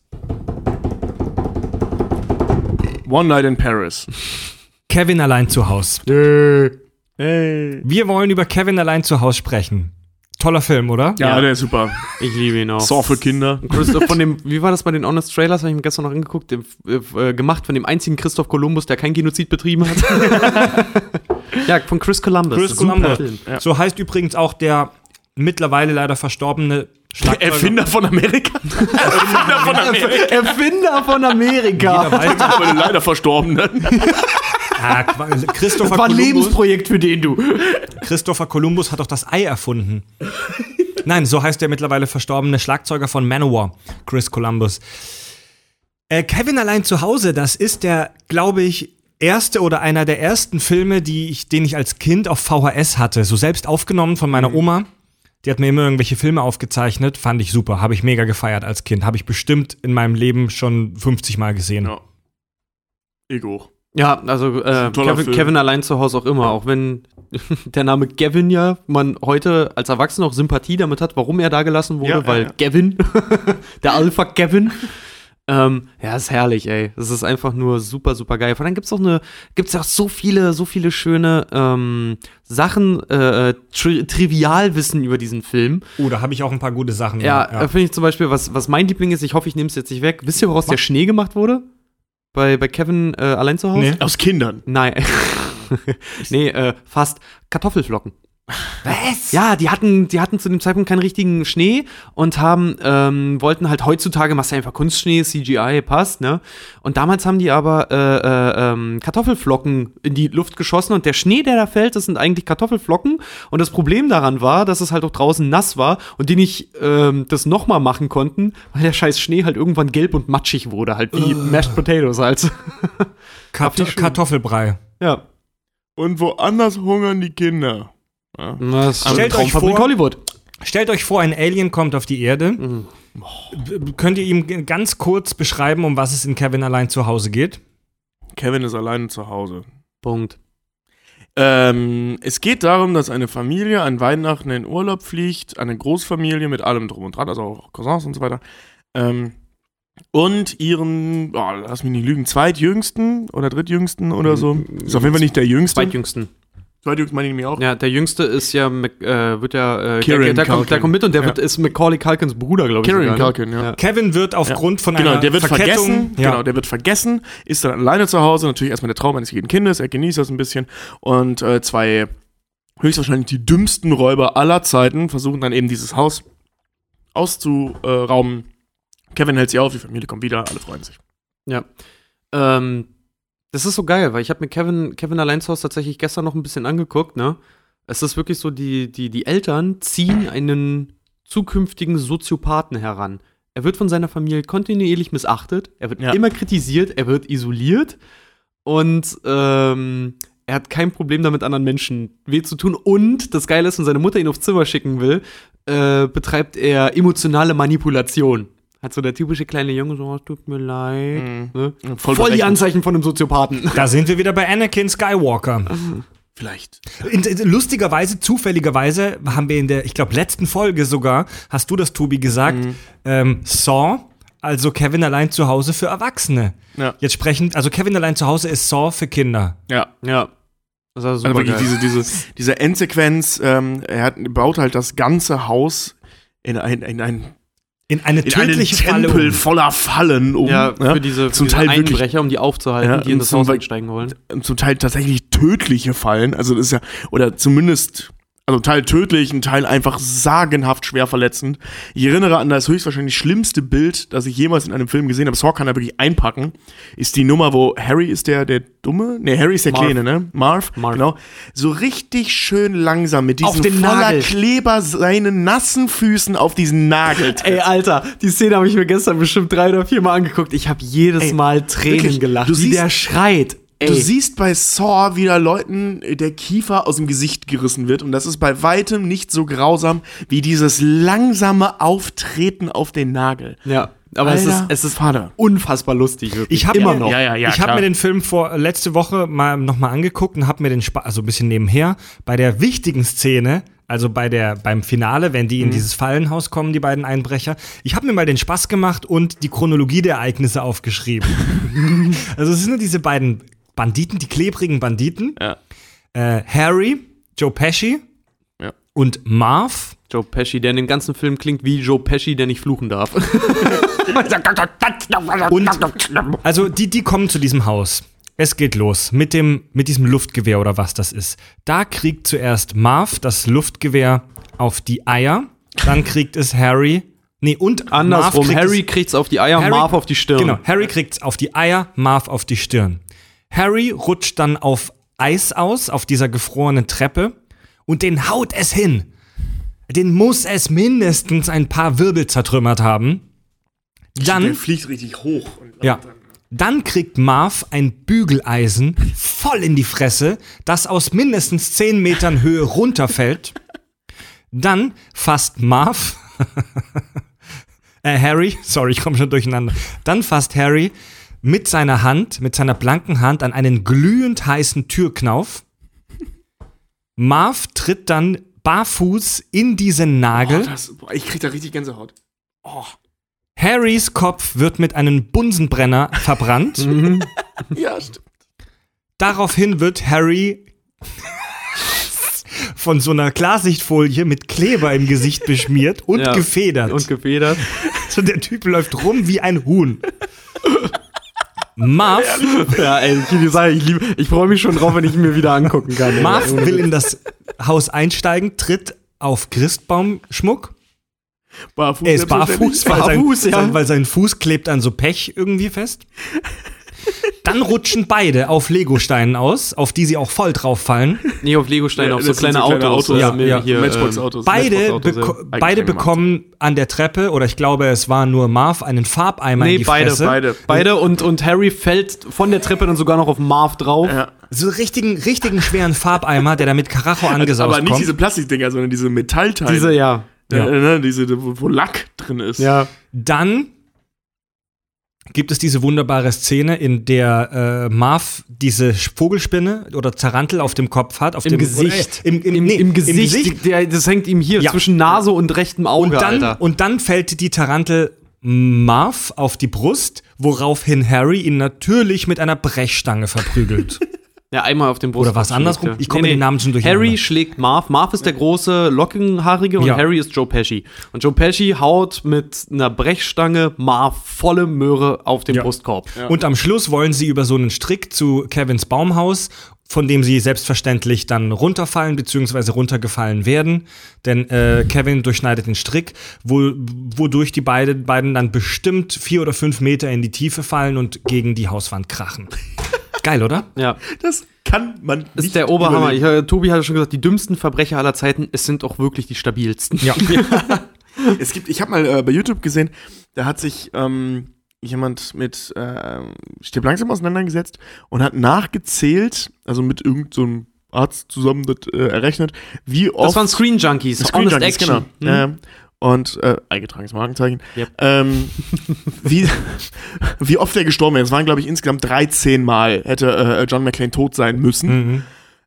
Speaker 2: One Night in Paris.
Speaker 1: Kevin allein zu Haus.
Speaker 2: Hey.
Speaker 1: Wir wollen über Kevin allein zu Haus sprechen. Toller Film, oder?
Speaker 2: Ja,
Speaker 3: Ja.
Speaker 2: der ist super.
Speaker 3: ich liebe ihn auch.
Speaker 2: Saw für Kinder.
Speaker 3: Christoph von dem, wie war das bei den Honest Trailers, habe ich mir gestern noch angeguckt, dem, äh, gemacht von dem einzigen Christoph Kolumbus, der kein Genozid betrieben hat. (laughs) ja, von Chris Columbus.
Speaker 1: Chris
Speaker 3: Super
Speaker 1: Columbus.
Speaker 3: Film.
Speaker 2: Ja.
Speaker 1: So heißt übrigens auch der mittlerweile leider verstorbene Schlagzeuger.
Speaker 2: Erfinder von Amerika. (laughs) (laughs) Erfinder von Amerika.
Speaker 3: Erfinder von
Speaker 1: Jeder
Speaker 3: Amerika.
Speaker 1: weiß,
Speaker 2: Aber der leider Verstorbenen. (laughs)
Speaker 1: ah, Qua- Christopher,
Speaker 3: War ein
Speaker 1: Columbus,
Speaker 3: Lebensprojekt für den, du.
Speaker 1: Christopher Columbus hat doch das Ei erfunden. Nein, so heißt der mittlerweile verstorbene Schlagzeuger von Manowar, Chris Columbus. Äh, Kevin allein zu Hause, das ist der, glaube ich, erste oder einer der ersten Filme, die ich, den ich als Kind auf VHS hatte. So selbst aufgenommen von meiner Oma. Die hat mir immer irgendwelche Filme aufgezeichnet. Fand ich super. Habe ich mega gefeiert als Kind. Habe ich bestimmt in meinem Leben schon 50 Mal gesehen.
Speaker 2: Ja. Ego.
Speaker 3: Ja, also äh, Kevin. Kevin allein zu Hause auch immer, auch wenn (laughs) der Name Gavin ja man heute als Erwachsener auch Sympathie damit hat, warum er da gelassen wurde,
Speaker 2: Ja, ja,
Speaker 3: weil
Speaker 2: ja.
Speaker 3: Gavin, (laughs) der Alpha Gavin, ähm, ja, ist herrlich, ey. Das ist einfach nur super, super geil. Vor allem gibt's auch eine, gibt's auch so viele, so viele schöne ähm, Sachen, äh, tri Trivialwissen über diesen Film.
Speaker 1: Oh, da habe ich auch ein paar gute Sachen.
Speaker 3: Ja, äh, finde ich zum Beispiel, was, was mein Liebling ist, ich hoffe, ich nehme es jetzt nicht weg. Wisst ihr, woraus der Schnee gemacht wurde? Bei, bei Kevin äh, allein zu Hause?
Speaker 1: Nee.
Speaker 2: Aus Kindern.
Speaker 3: Nein. (laughs) nee, äh, fast Kartoffelflocken.
Speaker 1: Was?
Speaker 3: Ja, die hatten, die hatten zu dem Zeitpunkt keinen richtigen Schnee und haben, ähm, wollten halt heutzutage, machst du einfach Kunstschnee, CGI, passt, ne? Und damals haben die aber äh, äh, ähm, Kartoffelflocken in die Luft geschossen und der Schnee, der da fällt, das sind eigentlich Kartoffelflocken. Und das Problem daran war, dass es halt auch draußen nass war und die nicht ähm, das nochmal machen konnten, weil der scheiß Schnee halt irgendwann gelb und matschig wurde, halt wie Mashed Potatoes halt.
Speaker 1: Kart
Speaker 3: die schön.
Speaker 1: Kartoffelbrei.
Speaker 3: ja.
Speaker 2: Und woanders hungern die Kinder. Ja.
Speaker 3: Das ist
Speaker 1: Stellt euch
Speaker 3: Traumfabrik
Speaker 1: vor-
Speaker 3: Hollywood.
Speaker 1: Stellt euch vor, ein Alien kommt auf die Erde. B- Könnt ihr ihm ganz kurz beschreiben, um was es in Kevin allein zu Hause geht?
Speaker 2: Kevin ist alleine zu Hause.
Speaker 3: Punkt.
Speaker 2: Ähm, es geht darum, dass eine Familie an Weihnachten in Urlaub fliegt, eine Großfamilie mit allem drum und dran, also auch Cousins und so weiter. Ähm, und ihren, oh, lass mich nicht lügen, zweitjüngsten oder drittjüngsten oder so. Ist auf jeden Fall nicht der jüngste.
Speaker 3: Zweitjüngsten.
Speaker 2: Zweitjüngsten meine ich nämlich auch.
Speaker 3: Ja, der Jüngste ist ja, Mac, äh, wird ja, äh,
Speaker 2: Kieran
Speaker 3: der, der, kommt, der kommt mit und der
Speaker 2: Ja.
Speaker 3: wird, ist Macaulay Culkins Bruder, glaube ich.
Speaker 2: Kieran
Speaker 3: sogar, ne?
Speaker 2: Culkin, ja.
Speaker 1: Kevin wird aufgrund von
Speaker 2: Genau,
Speaker 1: einer
Speaker 2: der wird
Speaker 1: Verkettung,
Speaker 2: vergessen.
Speaker 1: ja,
Speaker 2: Genau, der wird vergessen, ist dann alleine zu Hause. Natürlich erstmal der Traum eines jeden Kindes, er genießt das ein bisschen. Und äh, zwei höchstwahrscheinlich die dümmsten Räuber aller Zeiten versuchen dann eben dieses Haus auszurauben. Kevin hält sie auf, die Familie kommt wieder, alle freuen sich.
Speaker 3: Ja. Ähm, das ist so geil, weil ich habe mir Kevin, Kevin allein zu Hause tatsächlich gestern noch ein bisschen angeguckt, ne? Es ist wirklich so, die, die, die Eltern ziehen einen zukünftigen Soziopathen heran. Er wird von seiner Familie kontinuierlich missachtet, er wird
Speaker 2: Ja.
Speaker 3: immer kritisiert, er wird isoliert und ähm, er hat kein Problem damit, anderen Menschen weh zu tun. Und das Geile ist, wenn seine Mutter ihn aufs Zimmer schicken will, äh, betreibt er emotionale Manipulation. Hat so der typische kleine Junge so, oh, tut mir leid.
Speaker 2: Mhm.
Speaker 3: Ne?
Speaker 2: Voll
Speaker 3: Voll, die. Anzeichen von einem Soziopathen.
Speaker 1: Da sind wir wieder bei Anakin Skywalker.
Speaker 2: Vielleicht.
Speaker 1: In, in, lustigerweise, zufälligerweise haben wir in der, ich glaube, letzten Folge sogar, hast du das, Tobi, gesagt,
Speaker 2: Mhm.
Speaker 1: ähm, Saw, also Kevin allein zu Hause für Erwachsene.
Speaker 2: Ja.
Speaker 1: Jetzt sprechen, also Kevin allein zu Hause ist Saw für Kinder.
Speaker 2: Ja.
Speaker 3: Ja. Das war super
Speaker 2: Also wirklich
Speaker 3: geil.
Speaker 2: diese, diese, diese Endsequenz, ähm, er hat, baut halt das ganze Haus in ein, in ein,
Speaker 1: In eine
Speaker 2: in einen
Speaker 1: tödliche Falle.
Speaker 2: Tempel
Speaker 1: um.
Speaker 2: voller Fallen um.
Speaker 3: ja, für diese, für
Speaker 2: Zum
Speaker 3: diese
Speaker 2: Teil wirklich-
Speaker 3: Einbrecher, um die aufzuhalten,
Speaker 2: Ja,
Speaker 3: die in das Haus einsteigen wollen.
Speaker 2: zum Teil tatsächlich tödliche Fallen. Also das ist ja, oder zumindest, also ein Teil tödlich, ein Teil einfach sagenhaft schwer verletzend. Ich erinnere an das höchstwahrscheinlich schlimmste Bild, das ich jemals in einem Film gesehen habe. Saw kann er wirklich einpacken. Ist die Nummer, wo Harry ist der, der Dumme? Ne, Harry ist der
Speaker 3: Marv.
Speaker 2: Kleine, ne? Marv,
Speaker 3: Marv.
Speaker 2: genau. So richtig schön langsam mit diesen voller
Speaker 3: Nagel.
Speaker 2: Kleber seinen nassen Füßen auf diesen Nagel.
Speaker 3: Ey, Alter, die Szene habe ich mir gestern bestimmt drei oder vier Mal angeguckt. Ich habe jedes
Speaker 2: Ey,
Speaker 3: Mal Tränen
Speaker 2: wirklich,
Speaker 3: gelacht,
Speaker 2: du
Speaker 3: wie
Speaker 2: siehst-
Speaker 3: der schreit. Ey.
Speaker 2: Du siehst bei Saw wieder Leuten äh, der Kiefer aus dem Gesicht gerissen wird und das ist bei weitem nicht so grausam wie dieses langsame Auftreten auf den Nagel.
Speaker 3: ja, aber es ist,
Speaker 2: Alter
Speaker 3: es ist
Speaker 2: Vater.
Speaker 3: unfassbar lustig. Wirklich.
Speaker 1: Ich habe
Speaker 3: immer
Speaker 1: mir,
Speaker 3: noch.
Speaker 2: Ja, ja, ja,
Speaker 1: ich habe mir den Film vor letzte Woche mal nochmal angeguckt und habe mir den Spaß, also ein bisschen nebenher, bei der wichtigen Szene, also bei der beim Finale, wenn
Speaker 2: Mhm.
Speaker 1: die in dieses Fallenhaus kommen, die beiden Einbrecher, ich habe mir mal den Spaß gemacht und die Chronologie der Ereignisse aufgeschrieben. (laughs) also es sind nur diese beiden Banditen, die klebrigen Banditen,
Speaker 2: Ja.
Speaker 1: äh, Harry, Joe Pesci
Speaker 2: Ja.
Speaker 1: und Marv.
Speaker 3: Joe Pesci, der in dem ganzen Film klingt wie Joe Pesci, der nicht fluchen darf. (laughs)
Speaker 1: Und also die, die kommen zu diesem Haus. Es geht los mit dem mit diesem Luftgewehr oder was das ist. Da kriegt zuerst Marv das Luftgewehr auf die Eier, dann kriegt es Harry. Nee, und
Speaker 3: Andersrum,
Speaker 1: Marv kriegt
Speaker 3: Harry
Speaker 1: es,
Speaker 3: kriegt's auf die Eier,
Speaker 1: Harry-
Speaker 3: Marv auf die Stirn.
Speaker 1: Genau, Harry kriegt's auf die Eier, Marv auf die Stirn. Harry rutscht dann auf Eis aus, auf dieser gefrorenen Treppe und den haut es hin. Den muss es mindestens ein paar Wirbel zertrümmert haben. Dann
Speaker 2: Der fliegt richtig hoch.
Speaker 1: Ja. Dann kriegt Marv ein Bügeleisen voll in die Fresse, das aus mindestens 10 Metern Höhe runterfällt. Dann fasst Marv, (laughs) äh, Harry, sorry, ich komme schon durcheinander. Dann fasst Harry mit seiner Hand, mit seiner blanken Hand an einen glühend heißen Türknauf. Marv tritt dann barfuß in diesen Nagel.
Speaker 2: Oh, das, boah, ich krieg da richtig Gänsehaut.
Speaker 1: Harrys Kopf wird mit einem Bunsenbrenner verbrannt. (laughs)
Speaker 2: Ja, stimmt.
Speaker 1: Daraufhin wird Harry von so einer Klarsichtfolie mit Kleber im Gesicht beschmiert und
Speaker 3: Ja.
Speaker 1: gefedert.
Speaker 3: Und gefedert.
Speaker 1: so der Typ läuft rum wie ein Huhn. Marv,
Speaker 3: Ja, ey, ich, ich, sag, ich, liebe- ich freue mich schon drauf, wenn ich ihn mir wieder angucken kann.
Speaker 1: Marv will in das Haus einsteigen, tritt auf Christbaumschmuck.
Speaker 2: Barfuß,
Speaker 1: Er ist barfuß, weil,
Speaker 3: Barfuß,
Speaker 1: sein,
Speaker 3: ja.
Speaker 1: sein, weil sein Fuß klebt an so Pech irgendwie fest. Dann rutschen beide auf Legosteinen aus, auf die sie auch voll drauf fallen.
Speaker 3: Nee, auf Legosteine,
Speaker 2: Ja,
Speaker 3: auf so kleine
Speaker 2: so kleine
Speaker 3: Autos.
Speaker 2: Autos.
Speaker 1: Ja, ja.
Speaker 3: hier,
Speaker 2: Matchbox-Autos.
Speaker 1: Beide,
Speaker 3: Matchbox-Autos, ja.
Speaker 1: beko beide bekommen an der Treppe, oder ich glaube, es war nur Marv, einen Farbeimer in
Speaker 3: Nee,
Speaker 1: die
Speaker 3: beide,
Speaker 1: Fresse.
Speaker 2: Beide.
Speaker 3: Beide und, und Harry fällt von der Treppe dann sogar noch auf Marv drauf.
Speaker 2: Ja.
Speaker 1: So richtigen, richtigen schweren Farbeimer, der da mit Karacho angesaust
Speaker 2: Aber nicht
Speaker 1: kommt.
Speaker 2: diese Plastikdinger, sondern diese Metallteile.
Speaker 3: Diese, ja.
Speaker 2: Ja.
Speaker 1: Ja.
Speaker 2: ne, diese, wo, wo Lack drin ist.
Speaker 3: Ja.
Speaker 1: Dann gibt es diese wunderbare Szene, in der äh, Marv diese Vogelspinne oder Tarantel auf dem Kopf hat. Auf
Speaker 3: Im
Speaker 1: dem,
Speaker 3: Gesicht.
Speaker 1: Oder, äh, im, im,
Speaker 3: Im,
Speaker 1: nee,
Speaker 3: Im Gesicht, Der, das hängt ihm hier
Speaker 1: Ja.
Speaker 3: zwischen Nase und rechtem Auge,
Speaker 1: Und dann,
Speaker 3: Alter.
Speaker 1: und dann fällt die Tarantel Marv auf die Brust, woraufhin Harry ihn natürlich mit einer Brechstange verprügelt. (laughs)
Speaker 3: Ja, einmal auf den Brust.
Speaker 1: Oder was andersrum?
Speaker 3: Ja.
Speaker 1: Ich komme mit den Namen schon durcheinander.
Speaker 3: Harry schlägt Marv. Marv ist der große, lockenhaarige und
Speaker 1: Ja.
Speaker 3: Harry ist Joe Pesci. Und Joe Pesci haut mit einer Brechstange Marv volle Möhre auf den
Speaker 1: Ja.
Speaker 3: Brustkorb.
Speaker 1: Und am Schluss wollen sie über so einen Strick zu Kevins Baumhaus, von dem sie selbstverständlich dann runterfallen bzw. runtergefallen werden. Denn äh, Kevin durchschneidet den Strick, wo, wodurch die beide, beiden dann bestimmt vier oder fünf Meter in die Tiefe fallen und gegen die Hauswand krachen. Geil, oder?
Speaker 3: Ja.
Speaker 2: Das kann man
Speaker 3: Das
Speaker 2: nicht
Speaker 3: ist der Oberhammer. Ich, äh, Tobi hatte schon gesagt, die dümmsten Verbrecher aller Zeiten, es sind auch wirklich die stabilsten.
Speaker 1: Ja. (laughs) (laughs)
Speaker 2: Es gibt, ich habe mal äh, bei YouTube gesehen, da hat sich ähm, jemand mit äh, Stirb langsam auseinandergesetzt und hat nachgezählt, also mit irgendeinem so einem Arzt zusammen das, äh, errechnet, wie oft
Speaker 3: Das waren Screen Junkies,
Speaker 2: Screen
Speaker 3: Honest
Speaker 2: Junkies,
Speaker 3: Action.
Speaker 2: genau.
Speaker 3: Hm?
Speaker 2: Und äh, eingetragenes Markenzeichen.
Speaker 3: Yep.
Speaker 2: Ähm, wie, wie oft er gestorben ist. Es waren, glaube ich, insgesamt 13 Mal hätte äh, John McClane tot sein müssen.
Speaker 1: Mhm.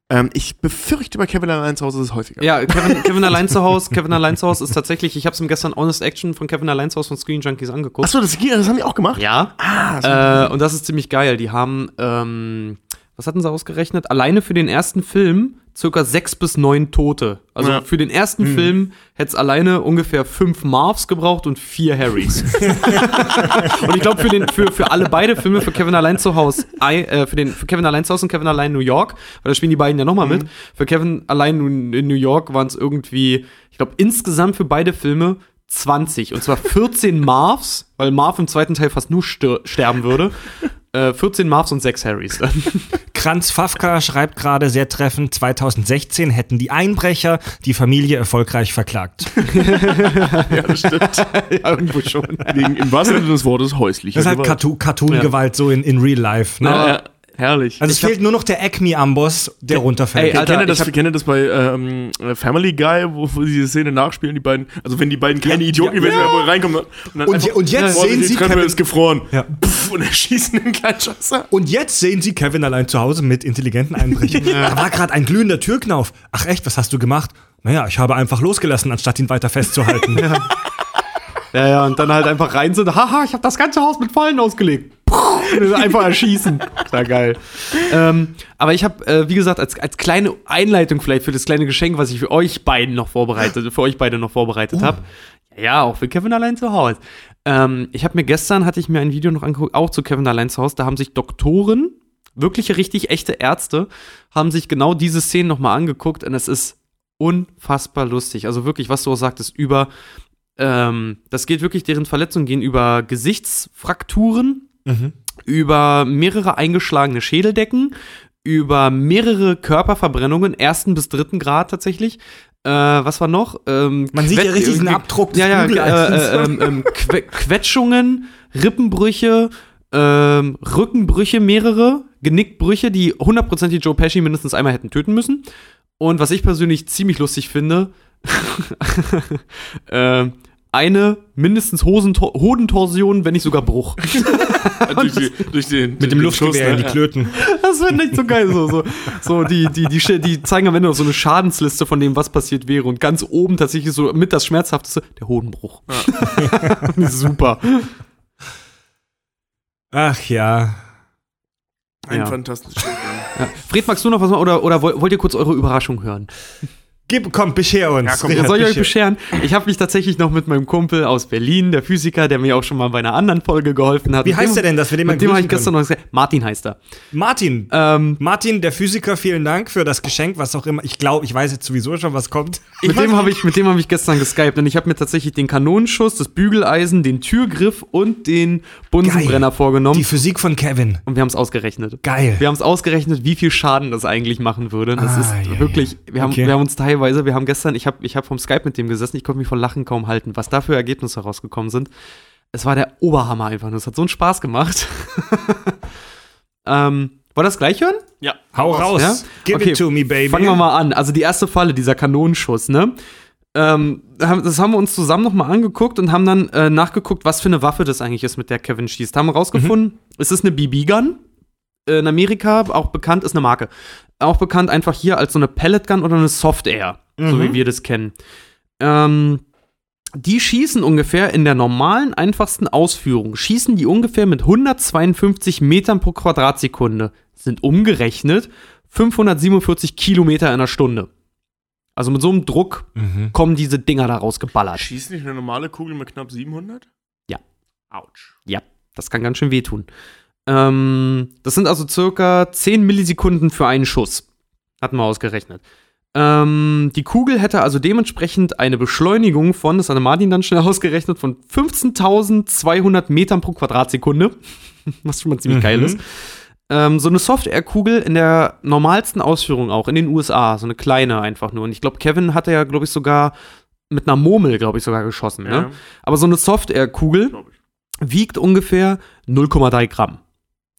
Speaker 2: Ähm, ich befürchte, bei Kevin allein zu Hause ist es häufiger.
Speaker 3: Ja, Kevin, (laughs) Kevin allein zu Haus. Kevin allein zu Haus ist tatsächlich, ich habe es ihm gestern Honest Action von Kevin allein zu Haus von Screen Junkies angeguckt.
Speaker 2: Achso, das, das haben die auch gemacht?
Speaker 3: Ja.
Speaker 2: Ah,
Speaker 3: Äh, und das ist ziemlich geil. Die haben, ähm, was hatten sie ausgerechnet? Alleine für den ersten Film circa sechs bis neun Tote. Also
Speaker 2: Ja.
Speaker 3: für den ersten Film hätte es alleine ungefähr fünf Marvs gebraucht und vier Harrys. (laughs) und ich glaube für, den- für, für alle beide Filme, für Kevin allein zu Haus, I, äh, für, den, für Kevin allein zu Haus und Kevin allein New York, weil da spielen die beiden ja nochmal mit. Für Kevin allein in New York waren es irgendwie, ich glaube insgesamt für beide Filme 20. Und zwar 14 Marvs, weil Marv im zweiten Teil fast nur sterben würde. Äh, 14 Marvs und 6 Harrys. (laughs)
Speaker 1: Kranz Fafka schreibt gerade sehr treffend, 2016 hätten die Einbrecher die Familie erfolgreich verklagt. (laughs)
Speaker 2: ja, das stimmt. (laughs)
Speaker 3: ja, irgendwo schon.
Speaker 2: Wegen, Im wahrsten Sinne des Wortes häusliche
Speaker 1: Das ist halt
Speaker 2: Gewalt.
Speaker 1: Cartoon- Cartoon-Gewalt so in, in real life. Ne?
Speaker 2: Ja, ja, herrlich.
Speaker 1: Also es fehlt nur noch der Acme-Amboss, der runterfällt.
Speaker 3: Ey,
Speaker 2: ich
Speaker 3: Alter,
Speaker 2: kenne das,
Speaker 3: ich
Speaker 2: ich kenne das bei ähm, Family Guy, wo, wo sie diese Szene nachspielen, die beiden, also wenn die beiden keine Idioten
Speaker 1: ja.
Speaker 2: gewesen wären, wo er reinkommt und, dann
Speaker 1: Und
Speaker 2: einfach,
Speaker 1: und jetzt
Speaker 2: boah,
Speaker 1: sehen
Speaker 2: die
Speaker 1: sie
Speaker 2: Treppe
Speaker 1: Kevin-
Speaker 2: ist gefroren.
Speaker 1: Ja.
Speaker 2: Pff, und erschießen den kleinen Schatzer.
Speaker 1: Und jetzt sehen Sie Kevin allein zu Hause mit intelligenten Einbrechern. (laughs) Da war gerade ein glühender Türknauf. Ach echt, was hast du gemacht? Naja, ich habe einfach losgelassen, anstatt ihn weiter festzuhalten. (laughs)
Speaker 3: Ja, ja, und dann halt einfach rein sind. Haha, ich habe das ganze Haus mit Fallen ausgelegt. Und (laughs) einfach erschießen. War geil. Ähm, aber ich habe, äh, wie gesagt, als, als kleine Einleitung vielleicht für das kleine Geschenk, was ich für euch beiden noch vorbereitet, für euch beide noch vorbereitet habe. Ja, auch für Kevin allein zu Hause. Ähm, ich habe mir gestern, hatte ich mir ein Video noch angeguckt, auch zu Kevin allein zu Hause. Da haben sich Doktoren, wirkliche, richtig echte Ärzte, haben sich genau diese Szenen nochmal angeguckt und es ist unfassbar lustig. Also wirklich, was du auch sagtest, über ähm, das geht wirklich, deren Verletzungen gehen über Gesichtsfrakturen, über mehrere eingeschlagene Schädeldecken, über mehrere Körperverbrennungen, ersten bis dritten Grad tatsächlich. Äh, was war noch? Ähm,
Speaker 1: Man sieht ja richtig einen Abdruck des
Speaker 3: Ja, ja, äh, äh, ähm, ähm, Que Quetschungen, Rippenbrüche, ähm, Rückenbrüche mehrere, Genickbrüche, die hundertprozentig Joe Pesci mindestens einmal hätten töten müssen. Und was ich persönlich ziemlich lustig finde, (laughs) ähm, eine mindestens Hosentor Hodentorsion, wenn nicht sogar Bruch. (laughs)
Speaker 2: durch, die, durch den,
Speaker 1: mit dem Luftgewehr in die
Speaker 2: Schuss, ne?
Speaker 1: Klöten.
Speaker 3: Das finde ich so geil. So, so, so die, die, die, die zeigen am Ende noch so eine Schadensliste von dem, was passiert wäre. Und ganz oben tatsächlich so mit das Schmerzhafteste, der Hodenbruch. (laughs) Super.
Speaker 1: Ach ja.
Speaker 2: Ein
Speaker 3: Ja.
Speaker 2: fantastisches Film.
Speaker 3: Ja. Fred, magst du noch was machen oder, oder woll- wollt ihr kurz eure Überraschung hören?
Speaker 1: Gib, komm, bescher uns.
Speaker 2: Ja, komm,
Speaker 1: Richard,
Speaker 3: Ja, soll ich euch
Speaker 1: bescher.
Speaker 3: bescheren? Ich habe mich tatsächlich noch mit meinem Kumpel aus Berlin, der Physiker, der mir auch schon mal bei einer anderen Folge geholfen hat.
Speaker 1: Wie heißt
Speaker 3: dem-
Speaker 1: der denn, dass wir den mal
Speaker 3: Mit dem habe ich gestern noch gesagt. Martin heißt er.
Speaker 1: Martin.
Speaker 3: Ähm,
Speaker 1: Martin, der Physiker, vielen Dank für das Geschenk, was auch immer. Ich glaube, ich weiß jetzt sowieso schon, was kommt.
Speaker 3: mit dem habe ich, mit dem habe ich gestern geskypt und ich habe mir tatsächlich den Kanonenschuss, das Bügeleisen, den Türgriff und den Bunsenbrenner
Speaker 1: Geil.
Speaker 3: vorgenommen.
Speaker 1: Die Physik von Kevin.
Speaker 3: und wir haben es ausgerechnet.
Speaker 1: Geil.
Speaker 3: Wir haben es ausgerechnet, wie viel Schaden das eigentlich machen würde. Das
Speaker 1: Ah,
Speaker 3: ist
Speaker 1: ja,
Speaker 3: wirklich, wir haben,
Speaker 1: Okay.
Speaker 3: wir haben uns teilweise, wir haben gestern, ich habe ich hab vom Skype mit dem gesessen, ich konnte mich vor Lachen kaum halten, was da für Ergebnisse rausgekommen sind. Es war der Oberhammer einfach nur. Es hat so einen Spaß gemacht. (laughs) ähm, wollt ihr das gleich hören?
Speaker 2: Ja.
Speaker 1: Hau raus.
Speaker 3: Ja?
Speaker 1: Give
Speaker 3: Okay,
Speaker 1: it to me, baby.
Speaker 3: Fangen wir mal an. Also die erste Falle, dieser Kanonenschuss, ne? Ähm, das haben wir uns zusammen nochmal angeguckt und haben dann äh, nachgeguckt, was für eine Waffe das eigentlich ist, mit der Kevin schießt. Haben rausgefunden, es ist eine BB-Gun. Äh, In Amerika auch bekannt, ist eine Marke. Auch bekannt einfach hier als so eine Pellet-Gun oder eine Soft-Air, so wie wir das kennen. Ähm, die schießen ungefähr in der normalen, einfachsten Ausführung, schießen die ungefähr mit 152 Metern pro Quadratsekunde, sind umgerechnet 547 Kilometer in der Stunde. Also mit so einem Druck
Speaker 1: Mhm.
Speaker 3: kommen diese Dinger da rausgeballert.
Speaker 2: Schießt nicht eine normale Kugel mit knapp 700?
Speaker 3: Ja.
Speaker 2: Autsch.
Speaker 3: Ja, das kann ganz schön wehtun. Ähm, das sind also circa 10 Millisekunden für einen Schuss. Hatten wir ausgerechnet. Ähm, die Kugel hätte also dementsprechend eine Beschleunigung von, das hatte Martin dann schnell (laughs) ausgerechnet, von 15.200 Metern pro Quadratsekunde. (laughs) Was schon mal ziemlich geil ist. Ähm, so eine Soft-Air-Kugel in der normalsten Ausführung auch, in den USA. So eine kleine einfach nur. Und ich glaube, Kevin hatte ja, glaube ich, sogar mit einer Murmel, glaube ich, sogar geschossen.
Speaker 2: Ja,
Speaker 3: Ne? Aber so eine Soft-Air-Kugel
Speaker 2: ich.
Speaker 3: wiegt ungefähr 0,3 Gramm.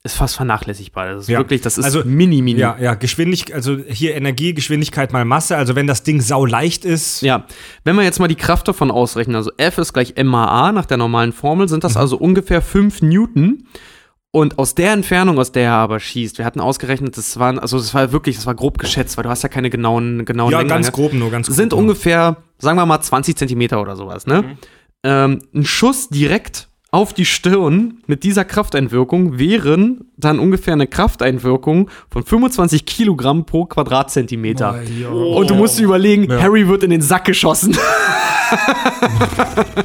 Speaker 3: Ist fast vernachlässigbar. Das ist
Speaker 1: Ja.
Speaker 3: wirklich, das ist
Speaker 1: Also,
Speaker 3: mini, mini.
Speaker 1: Ja, ja, Geschwindigkeit, also hier Energie, Geschwindigkeit mal Masse. Also wenn das Ding sau leicht ist,
Speaker 3: Ja, wenn wir jetzt mal die Kraft davon ausrechnen, also F ist gleich MAA nach der normalen Formel, sind
Speaker 1: Mhm.
Speaker 3: das also ungefähr 5 Newton. Und aus der Entfernung, aus der er aber schießt, wir hatten ausgerechnet, das waren, also das war wirklich, das war grob geschätzt, weil du hast ja keine genauen, genauen
Speaker 1: ja,
Speaker 3: Längen
Speaker 1: ganz
Speaker 3: ange-
Speaker 1: grob nur, ganz grob.
Speaker 3: sind ungefähr, sagen wir mal, 20 Zentimeter oder sowas, ne? Ähm, ein Schuss direkt auf die Stirn mit dieser Krafteinwirkung wären dann ungefähr eine Krafteinwirkung von 25 Kilogramm pro Quadratzentimeter. Und du musst dir überlegen,
Speaker 1: Ja.
Speaker 3: Harry wird in den Sack geschossen. (laughs)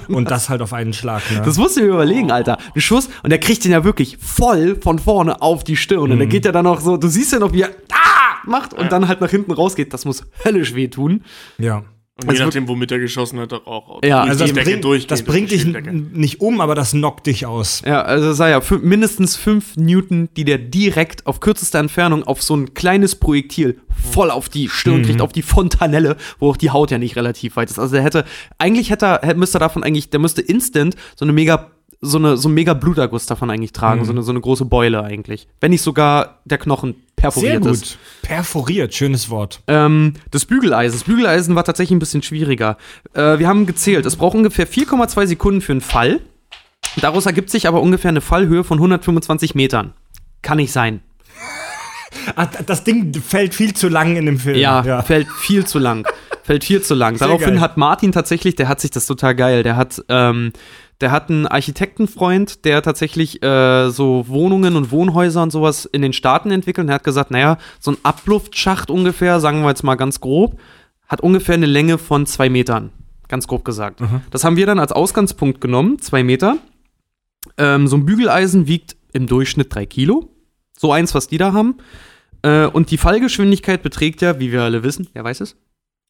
Speaker 1: Und das halt auf einen Schlag. Ne?
Speaker 3: Das musst du dir überlegen, Alter. Ein Schuss und der kriegt den ja wirklich voll von vorne auf die Stirn. Und der geht ja dann auch so, du siehst ja noch, wie er ah! macht und dann halt nach hinten rausgeht. Das muss höllisch wehtun.
Speaker 1: ja.
Speaker 2: Und
Speaker 3: Also
Speaker 2: je nachdem, womit er geschossen hat, auch.
Speaker 3: Ja,
Speaker 1: Also das
Speaker 2: Decke
Speaker 1: bringt, das bringt dich nicht um, aber das knockt dich aus.
Speaker 3: Ja, also sei ja mindestens 5 Newton, die der direkt auf kürzester Entfernung auf so ein kleines Projektil voll auf die Stirn kriegt, auf die Fontanelle, wo auch die Haut ja nicht relativ weit ist. Also der hätte, eigentlich hätte er, hätte- müsste er davon eigentlich, der müsste instant so eine mega, so eine, so ein mega Bluterguss davon eigentlich tragen, so, eine, so eine große Beule eigentlich. Wenn nicht sogar der Knochen perforiert
Speaker 1: Sehr
Speaker 3: ist.
Speaker 1: gut. Perforiert, schönes Wort.
Speaker 3: Ähm, das Bügeleisen. Das Bügeleisen war tatsächlich ein bisschen schwieriger. Äh, wir haben gezählt. Es braucht ungefähr 4,2 Sekunden für einen Fall. Daraus ergibt sich aber ungefähr eine Fallhöhe von 125 Metern. Kann nicht sein.
Speaker 1: Ah, das Ding fällt viel zu lang in dem Film.
Speaker 3: Ja, fällt viel zu lang. (laughs) fällt viel zu lang.
Speaker 1: Sehr
Speaker 3: Daraufhin
Speaker 1: geil.
Speaker 3: hat Martin tatsächlich, der hat sich das total geil, der hat, ähm, der hat einen Architektenfreund, der tatsächlich äh, so Wohnungen und Wohnhäuser und sowas in den Staaten entwickelt. Und er hat gesagt, naja, so ein Abluftschacht ungefähr, sagen wir jetzt mal ganz grob, hat ungefähr eine Länge von zwei Metern. Ganz grob gesagt. Das haben wir dann als Ausgangspunkt genommen, zwei Meter. Ähm, so ein Bügeleisen wiegt im Durchschnitt drei Kilo. So eins, was die da haben. Äh, und die Fallgeschwindigkeit beträgt ja, wie wir alle wissen, wer weiß es?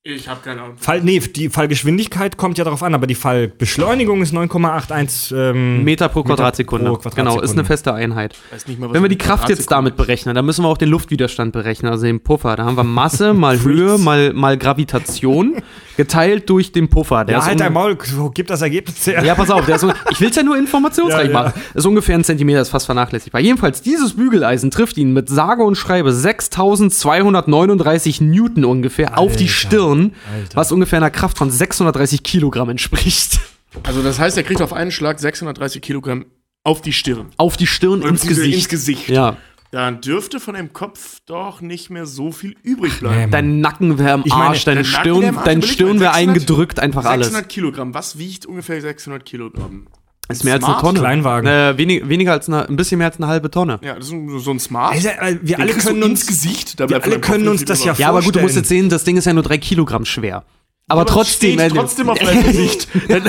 Speaker 2: Ich habe keine Ahnung.
Speaker 1: Fall, nee, die Fallgeschwindigkeit kommt ja darauf an, aber die Fallbeschleunigung ist 9,81 ähm,
Speaker 3: Meter pro Quadratsekunde.
Speaker 1: pro Quadratsekunde.
Speaker 3: Genau, ist eine feste Einheit.
Speaker 2: Weiß nicht mal, was
Speaker 3: Wenn wir die Kraft jetzt damit berechnen, dann müssen wir auch den Luftwiderstand berechnen, also den Puffer. Da haben wir Masse (laughs) mal Höhe mal, mal Gravitation geteilt durch den Puffer. Der
Speaker 1: Ja,
Speaker 3: ist
Speaker 1: halt dein Maul, gib das Ergebnis her.
Speaker 3: Ja, pass auf, der ist ich will es ja nur informationsreich (laughs)
Speaker 1: Ja, ja.
Speaker 3: machen. Ist ungefähr ein Zentimeter, ist fast vernachlässigbar. Jedenfalls, dieses Bügeleisen trifft ihn mit sage und schreibe 6239 Newton ungefähr auf die
Speaker 1: Alter,
Speaker 3: Stirn,
Speaker 1: Alter.
Speaker 3: was ungefähr einer Kraft von 630 Kilogramm entspricht.
Speaker 2: Also das heißt, er kriegt auf einen Schlag 630 Kilogramm auf die Stirn.
Speaker 3: Auf die Stirn ins Gesicht.
Speaker 2: Ins Gesicht.
Speaker 3: Ja,
Speaker 2: Dann dürfte von dem Kopf doch nicht mehr so viel übrig bleiben.
Speaker 3: dein Nacken wäre im
Speaker 1: Ich meine,
Speaker 3: Arsch, deine Stirn,
Speaker 2: Arsch, überleg
Speaker 3: Stirn wäre
Speaker 2: 600
Speaker 3: eingedrückt, einfach alles.
Speaker 2: 600 Kilogramm. Was wiegt ungefähr 600 Kilogramm?
Speaker 3: Ist mehr als eine
Speaker 2: Smart?
Speaker 3: Tonne.
Speaker 1: Kleinwagen.
Speaker 3: Äh, wenig, weniger als eine, ein bisschen mehr als eine halbe Tonne.
Speaker 2: Ja, das ist so ein Smart.
Speaker 1: Also, äh, wir
Speaker 2: Den
Speaker 1: alle können uns
Speaker 2: Gesicht. Da
Speaker 1: wir alle können uns das ja
Speaker 2: drüber.
Speaker 3: Ja, aber gut, du musst
Speaker 1: vorstellen.
Speaker 3: jetzt sehen, das Ding ist ja nur drei Kilogramm schwer. Aber
Speaker 2: Aber
Speaker 3: trotzdem,
Speaker 2: steht trotzdem auf (laughs) deinem Gesicht. (laughs)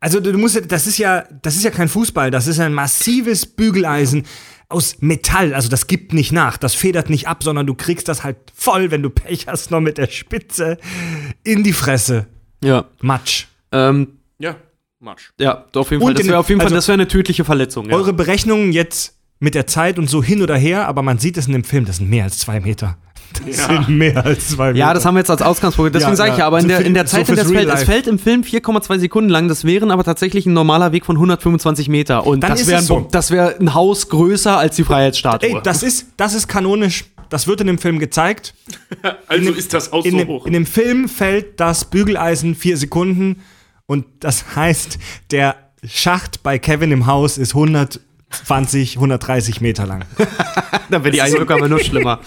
Speaker 1: Also du musst, ja- das ist ja, das ist ja kein Fußball, das ist ein massives Bügeleisen aus Metall. Also das gibt nicht nach, das federt nicht ab, sondern du kriegst das halt voll, wenn du Pech hast, noch mit der Spitze in die Fresse.
Speaker 3: ja.
Speaker 1: Matsch.
Speaker 3: Ähm,
Speaker 2: Ja, Matsch.
Speaker 3: ja, auf jeden
Speaker 1: Und
Speaker 3: Fall. Das wäre auf jeden Fall,
Speaker 1: also-
Speaker 3: das wäre eine tödliche Verletzung. Ja.
Speaker 1: Eure Berechnungen jetzt mit der Zeit und so hin oder her, aber man sieht es in dem Film, das sind mehr als zwei Meter. Das
Speaker 2: Ja.
Speaker 1: sind mehr als zwei Meter.
Speaker 3: Ja, das haben wir jetzt als Ausgangspunkt. (laughs) Deswegen
Speaker 1: Ja,
Speaker 3: sage ich
Speaker 1: ja.
Speaker 3: aber in
Speaker 1: So
Speaker 3: der, in der
Speaker 1: so
Speaker 3: Zeit, in der es fällt, es fällt im Film 4,2 Sekunden lang, das wären aber tatsächlich ein normaler Weg von 125 Meter. Und
Speaker 1: Dann
Speaker 3: das wäre
Speaker 1: so.
Speaker 3: wär ein Haus größer als die Freiheitsstatue.
Speaker 1: Ey, das ist, das ist kanonisch. Das wird in dem Film gezeigt. (laughs)
Speaker 2: Also
Speaker 1: dem-
Speaker 2: ist das
Speaker 1: In,
Speaker 2: so
Speaker 1: dem,
Speaker 2: hoch.
Speaker 1: in dem Film fällt das Bügeleisen vier Sekunden und das heißt, der Schacht bei Kevin im Haus ist 120, 130 Meter lang. (laughs)
Speaker 3: Da wäre die Eindrücke aber nur schlimmer.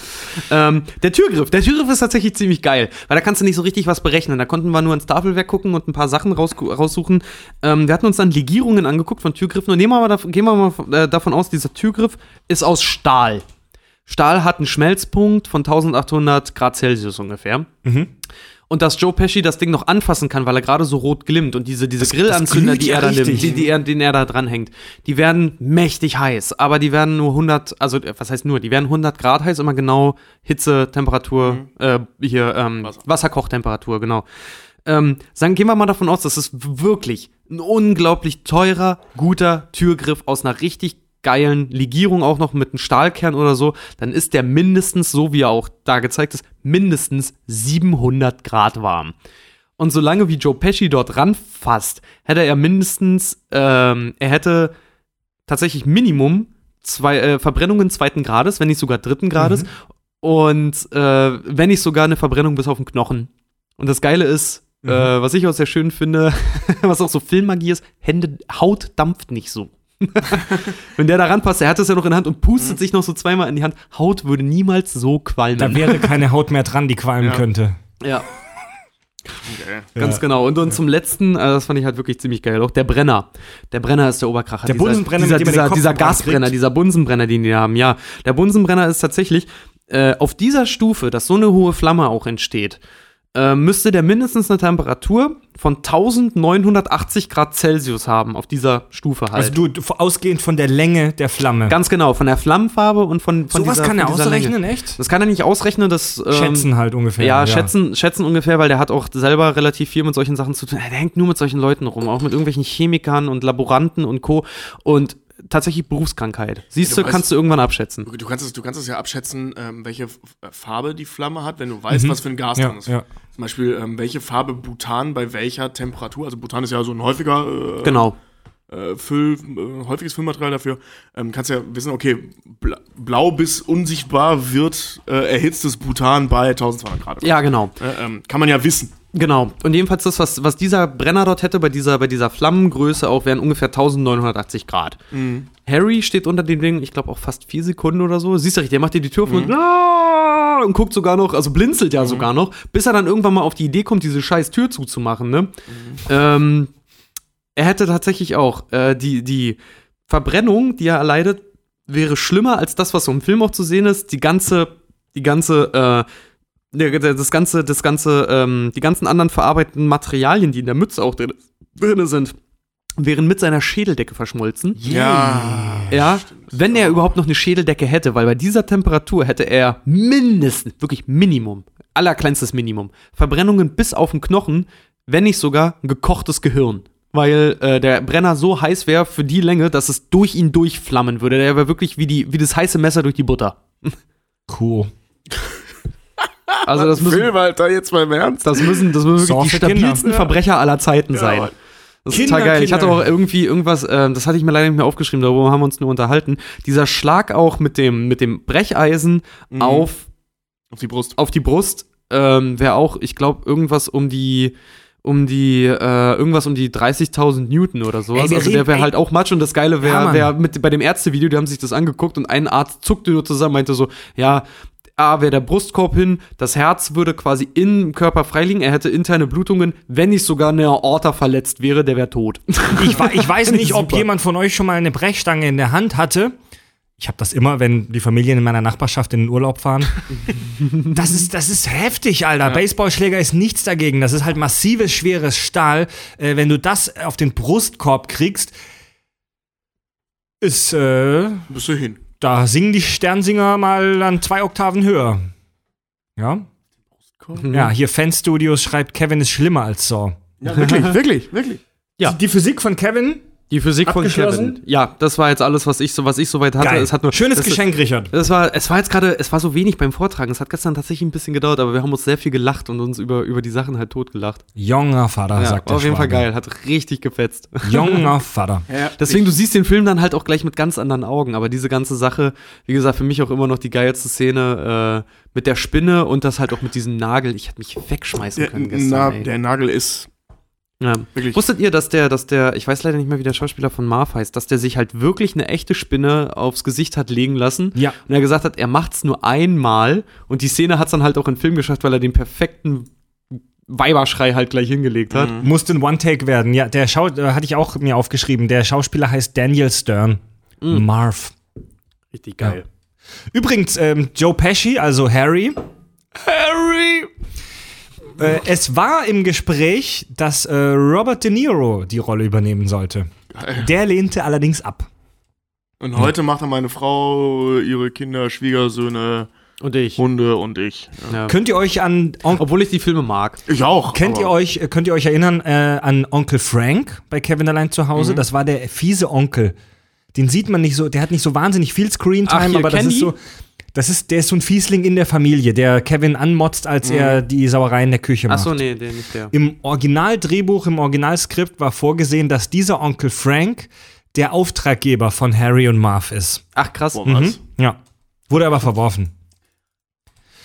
Speaker 3: ähm, der Türgriff. Der Türgriff ist tatsächlich ziemlich geil, weil da kannst du nicht so richtig was berechnen. Da konnten wir nur ins Tafelwerk gucken und ein paar Sachen raus, raussuchen. Ähm, wir hatten uns dann Legierungen angeguckt von Türgriffen und nehmen wir mal, gehen wir mal äh, davon aus, dieser Türgriff ist aus Stahl. Stahl hat einen Schmelzpunkt von 1800 Grad Celsius ungefähr. Und dass Joe Pesci das Ding noch anfassen kann, weil er gerade so rot glimmt und diese, diese Grillanzünder,
Speaker 1: glüht
Speaker 3: die
Speaker 1: ja
Speaker 3: er da nimmt, die, die er, den er da dranhängt, die werden mächtig heiß, aber die werden nur 100, also äh, was heißt nur, die werden 100 Grad heiß, immer genau Hitze, Temperatur, äh, hier ähm,
Speaker 2: Wasser.
Speaker 3: Wasserkochtemperatur, genau. Ähm, sagen, gehen wir mal davon aus, das ist wirklich ein unglaublich teurer, guter Türgriff aus einer richtig geilen Legierung auch noch mit einem Stahlkern oder so, dann ist der mindestens, so wie er auch da gezeigt ist, mindestens 700 Grad warm. Und solange wie Joe Pesci dort ranfasst, hätte er mindestens, ähm, er hätte tatsächlich Minimum zwei äh, Verbrennungen zweiten Grades, wenn nicht sogar dritten Grades. Und äh, wenn nicht sogar eine Verbrennung bis auf den Knochen. Und das Geile ist, äh, was ich auch sehr schön finde, (laughs) was auch so Filmmagie ist, Hände, Haut dampft nicht so. Wenn der da ranpasst, er hat es ja noch in der Hand und pustet sich noch so zweimal in die Hand. Haut würde niemals so qualmen.
Speaker 1: Da wäre keine Haut mehr dran, die qualmen
Speaker 2: Ja.
Speaker 1: könnte.
Speaker 3: ja.
Speaker 2: Okay.
Speaker 3: Ganz genau. Und, und zum letzten, äh, das fand ich halt wirklich ziemlich geil, auch der Brenner. Der Brenner ist der Oberkracher.
Speaker 1: Der
Speaker 3: dieser,
Speaker 1: Bunsenbrenner,
Speaker 3: dieser,
Speaker 1: mit dem man den
Speaker 3: dieser,
Speaker 1: Kopf
Speaker 3: dieser Gasbrenner,
Speaker 1: kriegt.
Speaker 3: dieser Bunsenbrenner, den die haben. Ja, der Bunsenbrenner ist tatsächlich äh, auf dieser Stufe, dass so eine hohe Flamme auch entsteht, äh, müsste der mindestens eine Temperatur von 1980 Grad Celsius haben, auf dieser Stufe halt.
Speaker 1: Also du, du ausgehend von der Länge der Flamme.
Speaker 3: Ganz genau, von der Flammenfarbe und von, von
Speaker 1: Sowas
Speaker 3: dieser
Speaker 1: kann er ausrechnen,
Speaker 3: Länge.
Speaker 1: echt?
Speaker 3: Das kann er nicht ausrechnen, das ähm,
Speaker 1: Schätzen halt ungefähr.
Speaker 3: ja, Schätzen, schätzen ungefähr, weil der hat auch selber relativ viel mit solchen Sachen zu tun. Der hängt nur mit solchen Leuten rum, auch mit irgendwelchen Chemikern und Laboranten und Co. Und tatsächlich Berufskrankheit. Siehst
Speaker 2: Du
Speaker 3: du,
Speaker 2: weißt-
Speaker 3: kannst du irgendwann abschätzen.
Speaker 2: Du kannst es, du kannst es ja abschätzen, ähm, welche F- Farbe die Flamme hat, wenn du weißt, was für ein Gas
Speaker 1: Ja,
Speaker 2: drin ist.
Speaker 1: ja.
Speaker 2: Zum Beispiel, ähm, welche Farbe Butan bei welcher Temperatur, also Butan ist ja so ein häufiger äh,
Speaker 3: Genau.
Speaker 2: äh, Füll, äh, häufiges Füllmaterial dafür, ähm, kannst ja wissen, okay, bla blau bis unsichtbar wird äh, erhitztes Butan bei 1200 Grad.
Speaker 3: Ja, genau.
Speaker 2: Äh, ähm, kann man ja wissen.
Speaker 3: Genau. Und jedenfalls das, was, was dieser Brenner dort hätte, bei dieser, bei dieser Flammengröße auch, wären ungefähr 1980 Grad. Harry steht unter dem Ding, ich glaube auch fast vier Sekunden oder so. Siehst du richtig, der macht dir die Tür auf und, "Ah!" und guckt sogar noch, also blinzelt ja sogar noch, bis er dann irgendwann mal auf die Idee kommt, diese scheiß Tür zuzumachen, ne? Ähm, er hätte tatsächlich auch äh, die, die Verbrennung, die er erleidet, wäre schlimmer als das, was so im Film auch zu sehen ist. Die ganze, die ganze, äh, das ganze, das ganze, ähm, die ganzen anderen verarbeiteten Materialien, die in der Mütze auch drin, drin sind, wären mit seiner Schädeldecke verschmolzen.
Speaker 2: Ja.
Speaker 3: Ja, wenn er überhaupt noch eine Schädeldecke hätte, weil bei dieser Temperatur hätte er mindestens, wirklich Minimum, allerkleinstes Minimum, Verbrennungen bis auf den Knochen, wenn nicht sogar ein gekochtes Gehirn. Weil äh, der Brenner so heiß wäre für die Länge, dass es durch ihn durchflammen würde. Der wäre wirklich wie, die, wie das heiße Messer durch die Butter.
Speaker 1: Cool. (laughs)
Speaker 3: Also das müssen,
Speaker 2: Film, Alter, jetzt mal im Ernst.
Speaker 3: das müssen, das müssen wirklich die
Speaker 1: für Kinder.
Speaker 3: stabilsten Verbrecher aller Zeiten sein.
Speaker 2: Mann.
Speaker 3: Das ist
Speaker 1: Kinder,
Speaker 3: total geil. Ich hatte
Speaker 1: Kinder.
Speaker 3: auch irgendwie irgendwas, äh, das hatte ich mir leider nicht mehr aufgeschrieben, darüber haben wir uns nur unterhalten. Dieser Schlag auch mit dem, mit dem Brecheisen
Speaker 2: Mhm.
Speaker 3: auf,
Speaker 2: Auf die Brust.
Speaker 3: auf die Brust ähm, wäre auch, ich glaube, irgendwas um die um die, äh, irgendwas um die 30.000 Newton oder sowas.
Speaker 1: Ey,
Speaker 3: also der wäre halt auch Matsch und das Geile
Speaker 1: Ja,
Speaker 3: wäre,
Speaker 1: Mann.
Speaker 3: wär mit bei dem Ärztevideo, die haben sich das angeguckt und ein Arzt zuckte nur zusammen, meinte so, ja, A, wäre der Brustkorb hin, das Herz würde quasi im Körper freiliegen, er hätte interne Blutungen, wenn nicht sogar eine Aorta verletzt wäre, der wäre tot. (laughs)
Speaker 1: Ich, ich weiß nicht, ob jemand von euch schon mal eine Brechstange in der Hand hatte. Ich habe das immer, wenn die Familien in meiner Nachbarschaft in den Urlaub fahren. (laughs) Das ist, das ist heftig, Alter. Baseballschläger ist nichts dagegen. Das ist halt massives, schweres Stahl. Äh, wenn du das auf den Brustkorb kriegst, ist, äh,
Speaker 2: Bist du hin.
Speaker 1: Da singen die Sternsinger mal an zwei Oktaven höher. Ja? Ja, hier Fanstudios schreibt, Kevin ist schlimmer als Saw.
Speaker 2: Ja, wirklich, wirklich, wirklich.
Speaker 3: Ja.
Speaker 1: Die Physik von Kevin,
Speaker 3: Die Physik von
Speaker 1: Abgeschlossen?
Speaker 3: Kevin. Ja, das war jetzt alles, was ich so, was ich soweit hatte.
Speaker 1: geil.
Speaker 3: Es hat nur,
Speaker 1: Schönes
Speaker 3: das,
Speaker 1: Geschenk, Richard.
Speaker 3: Das war, es war jetzt gerade, es war so wenig beim Vortragen. Es hat gestern tatsächlich ein bisschen gedauert, aber wir haben uns sehr viel gelacht und uns über, über die Sachen halt totgelacht.
Speaker 1: Junger Vater,
Speaker 3: Ja,
Speaker 1: sagt
Speaker 3: war
Speaker 1: der
Speaker 3: auf jeden Fall geil, hat richtig gefetzt. (laughs)
Speaker 1: Junger Vater.
Speaker 2: Ja,
Speaker 3: Deswegen, du siehst den Film dann halt auch gleich mit ganz anderen Augen. Aber diese ganze Sache, wie gesagt, für mich auch immer noch die geilste Szene äh, mit der Spinne und das halt auch mit diesem Nagel. Ich hätte mich wegschmeißen
Speaker 2: der,
Speaker 3: können gestern.
Speaker 2: na,
Speaker 3: ey.
Speaker 2: der Nagel ist
Speaker 3: ja.
Speaker 2: wirklich.
Speaker 3: Wusstet ihr, dass der, dass der, ich weiß leider nicht mehr, wie der Schauspieler von Marv heißt, dass der sich halt wirklich eine echte Spinne aufs Gesicht hat legen lassen?
Speaker 1: Ja.
Speaker 3: Und er gesagt hat, er macht's nur einmal und die Szene hat's dann halt auch in den Film geschafft, weil er den perfekten Weiberschrei halt gleich hingelegt hat.
Speaker 1: Musste ein One-Take werden. Ja, der Schau äh, hatte ich auch mir aufgeschrieben. Der Schauspieler heißt Daniel Stern. Marv.
Speaker 3: Richtig geil.
Speaker 1: Übrigens, ähm, Joe Pesci, also Harry. Harry! Äh, es war im Gespräch, dass äh, Robert De Niro die Rolle übernehmen sollte. Der lehnte allerdings ab.
Speaker 2: Und heute macht er meine Frau, ihre Kinder, Schwiegersöhne,
Speaker 3: Und ich.
Speaker 2: Hunde und ich. Ja.
Speaker 3: Ja.
Speaker 1: Könnt ihr euch an On
Speaker 3: Obwohl ich die Filme mag.
Speaker 2: Ich auch.
Speaker 1: Kennt ihr euch, äh, könnt ihr euch erinnern äh, an Onkel Frank bei Kevin allein zu Hause? Das war der fiese Onkel. Den sieht man nicht so, der hat nicht so wahnsinnig viel
Speaker 3: Ach,
Speaker 1: Screentime,
Speaker 3: hier,
Speaker 1: aber das
Speaker 3: Candy?
Speaker 1: ist so, das ist, der ist so ein Fiesling in der Familie, der Kevin anmotzt, als er die Sauerei in der Küche macht.
Speaker 3: Achso, nee, der nicht der.
Speaker 1: Im Originaldrehbuch, im Originalskript war vorgesehen, dass dieser Onkel Frank der Auftraggeber von Harry und Marv ist.
Speaker 3: Ach krass.
Speaker 2: Boah, was?
Speaker 1: Mhm. Ja. Wurde aber verworfen.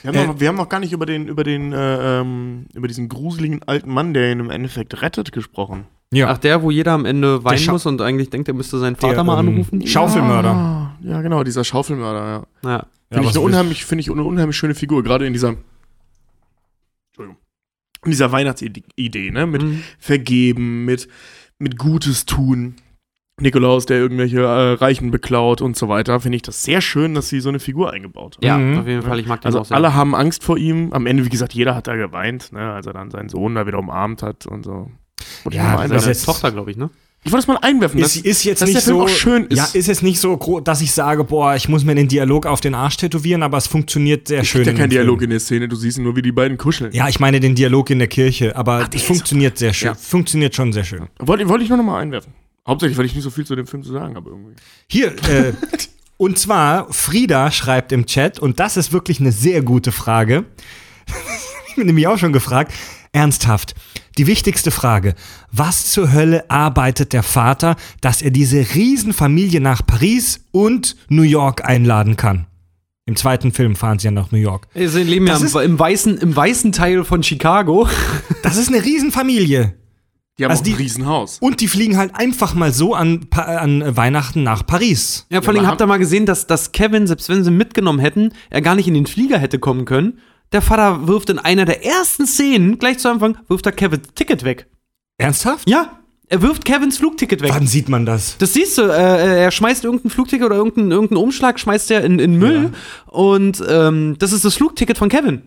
Speaker 2: Wir haben, noch, wir haben noch gar nicht über den, über den, äh, ähm, über diesen gruseligen alten Mann, der ihn im Endeffekt rettet, gesprochen.
Speaker 1: Ja.
Speaker 3: Ach, der, wo jeder am Ende weinen muss und eigentlich denkt, er müsste seinen Vater
Speaker 1: Der,
Speaker 3: mal
Speaker 1: ähm,
Speaker 3: anrufen.
Speaker 1: Schaufelmörder.
Speaker 2: Ah, ja, genau, dieser Schaufelmörder, ja.
Speaker 3: Ja.
Speaker 1: Ja,
Speaker 2: Finde
Speaker 1: was
Speaker 2: ich, eine unheimlich, finde ich eine unheimlich schöne Figur, gerade in dieser, Entschuldigung, in dieser Weihnachtsidee, ne, mit
Speaker 3: Mhm.
Speaker 2: Vergeben, mit, mit Gutes tun. Nikolaus, der irgendwelche äh, Reichen beklaut und so weiter, finde ich das sehr schön, dass sie so eine Figur eingebaut haben.
Speaker 3: Ja,
Speaker 1: Mhm.
Speaker 3: auf jeden Fall. Ich mag den
Speaker 2: Also
Speaker 3: auch sehr.
Speaker 2: alle haben Angst vor ihm. Am Ende, wie gesagt, jeder hat da geweint, ne, als er dann seinen Sohn da wieder umarmt hat und so. Wollte ich
Speaker 1: Ja,
Speaker 2: mal
Speaker 1: das
Speaker 2: einwerfen.
Speaker 1: Jetzt-
Speaker 3: Tochter, glaube ich, ne?
Speaker 2: Ich wollte es mal einwerfen.
Speaker 1: Ist, ist jetzt
Speaker 2: dass
Speaker 1: nicht
Speaker 2: der Film
Speaker 1: so
Speaker 2: auch schön ist.
Speaker 1: Ja, ist jetzt nicht so groß, dass ich sage, boah, ich muss mir den Dialog auf den Arsch tätowieren, aber es funktioniert sehr
Speaker 2: es
Speaker 1: schön.
Speaker 2: gibt ja
Speaker 1: in
Speaker 2: kein
Speaker 1: dem Film.
Speaker 2: Dialog in der Szene, du siehst nur, wie die beiden kuscheln.
Speaker 1: Ja, ich meine den Dialog in der Kirche, aber
Speaker 2: der
Speaker 1: es
Speaker 2: ist
Speaker 1: funktioniert sehr schön.
Speaker 2: Ja.
Speaker 1: Funktioniert schon sehr schön.
Speaker 2: Wollte, wollte ich nur noch mal einwerfen. Hauptsächlich, weil ich nicht so viel zu dem Film zu sagen habe irgendwie.
Speaker 1: Hier, äh, (laughs) und zwar, Frieda schreibt im Chat, und das ist wirklich eine sehr gute Frage. (laughs) ich bin nämlich auch schon gefragt. Ernsthaft, die wichtigste Frage. Was zur Hölle arbeitet der Vater, dass er diese Riesenfamilie nach Paris und New York einladen kann? Im zweiten Film fahren sie ja nach New York.
Speaker 3: Sie leben ja
Speaker 1: Das ist-
Speaker 3: im, weißen, im weißen Teil von Chicago. (laughs)
Speaker 1: Das ist eine Riesenfamilie.
Speaker 2: Die haben
Speaker 1: Also
Speaker 2: auch
Speaker 1: die-
Speaker 2: ein Riesenhaus.
Speaker 1: Und die fliegen halt einfach mal so an, an Weihnachten nach Paris.
Speaker 3: Ja, vor allem
Speaker 2: aber
Speaker 3: habt ihr mal gesehen, dass, dass Kevin, selbst wenn sie ihn mitgenommen hätten, er gar nicht in den Flieger hätte kommen können. Der Vater wirft in einer der ersten Szenen, gleich zu Anfang, wirft er Kevins Ticket weg.
Speaker 1: Ernsthaft?
Speaker 3: Ja, er wirft Kevins Flugticket weg.
Speaker 1: Wann sieht man das?
Speaker 3: Das siehst du, äh, er schmeißt irgendein Flugticket oder irgendeinen irgendeinen Umschlag, schmeißt er in, in Müll. Und ähm, das ist das Flugticket von Kevin.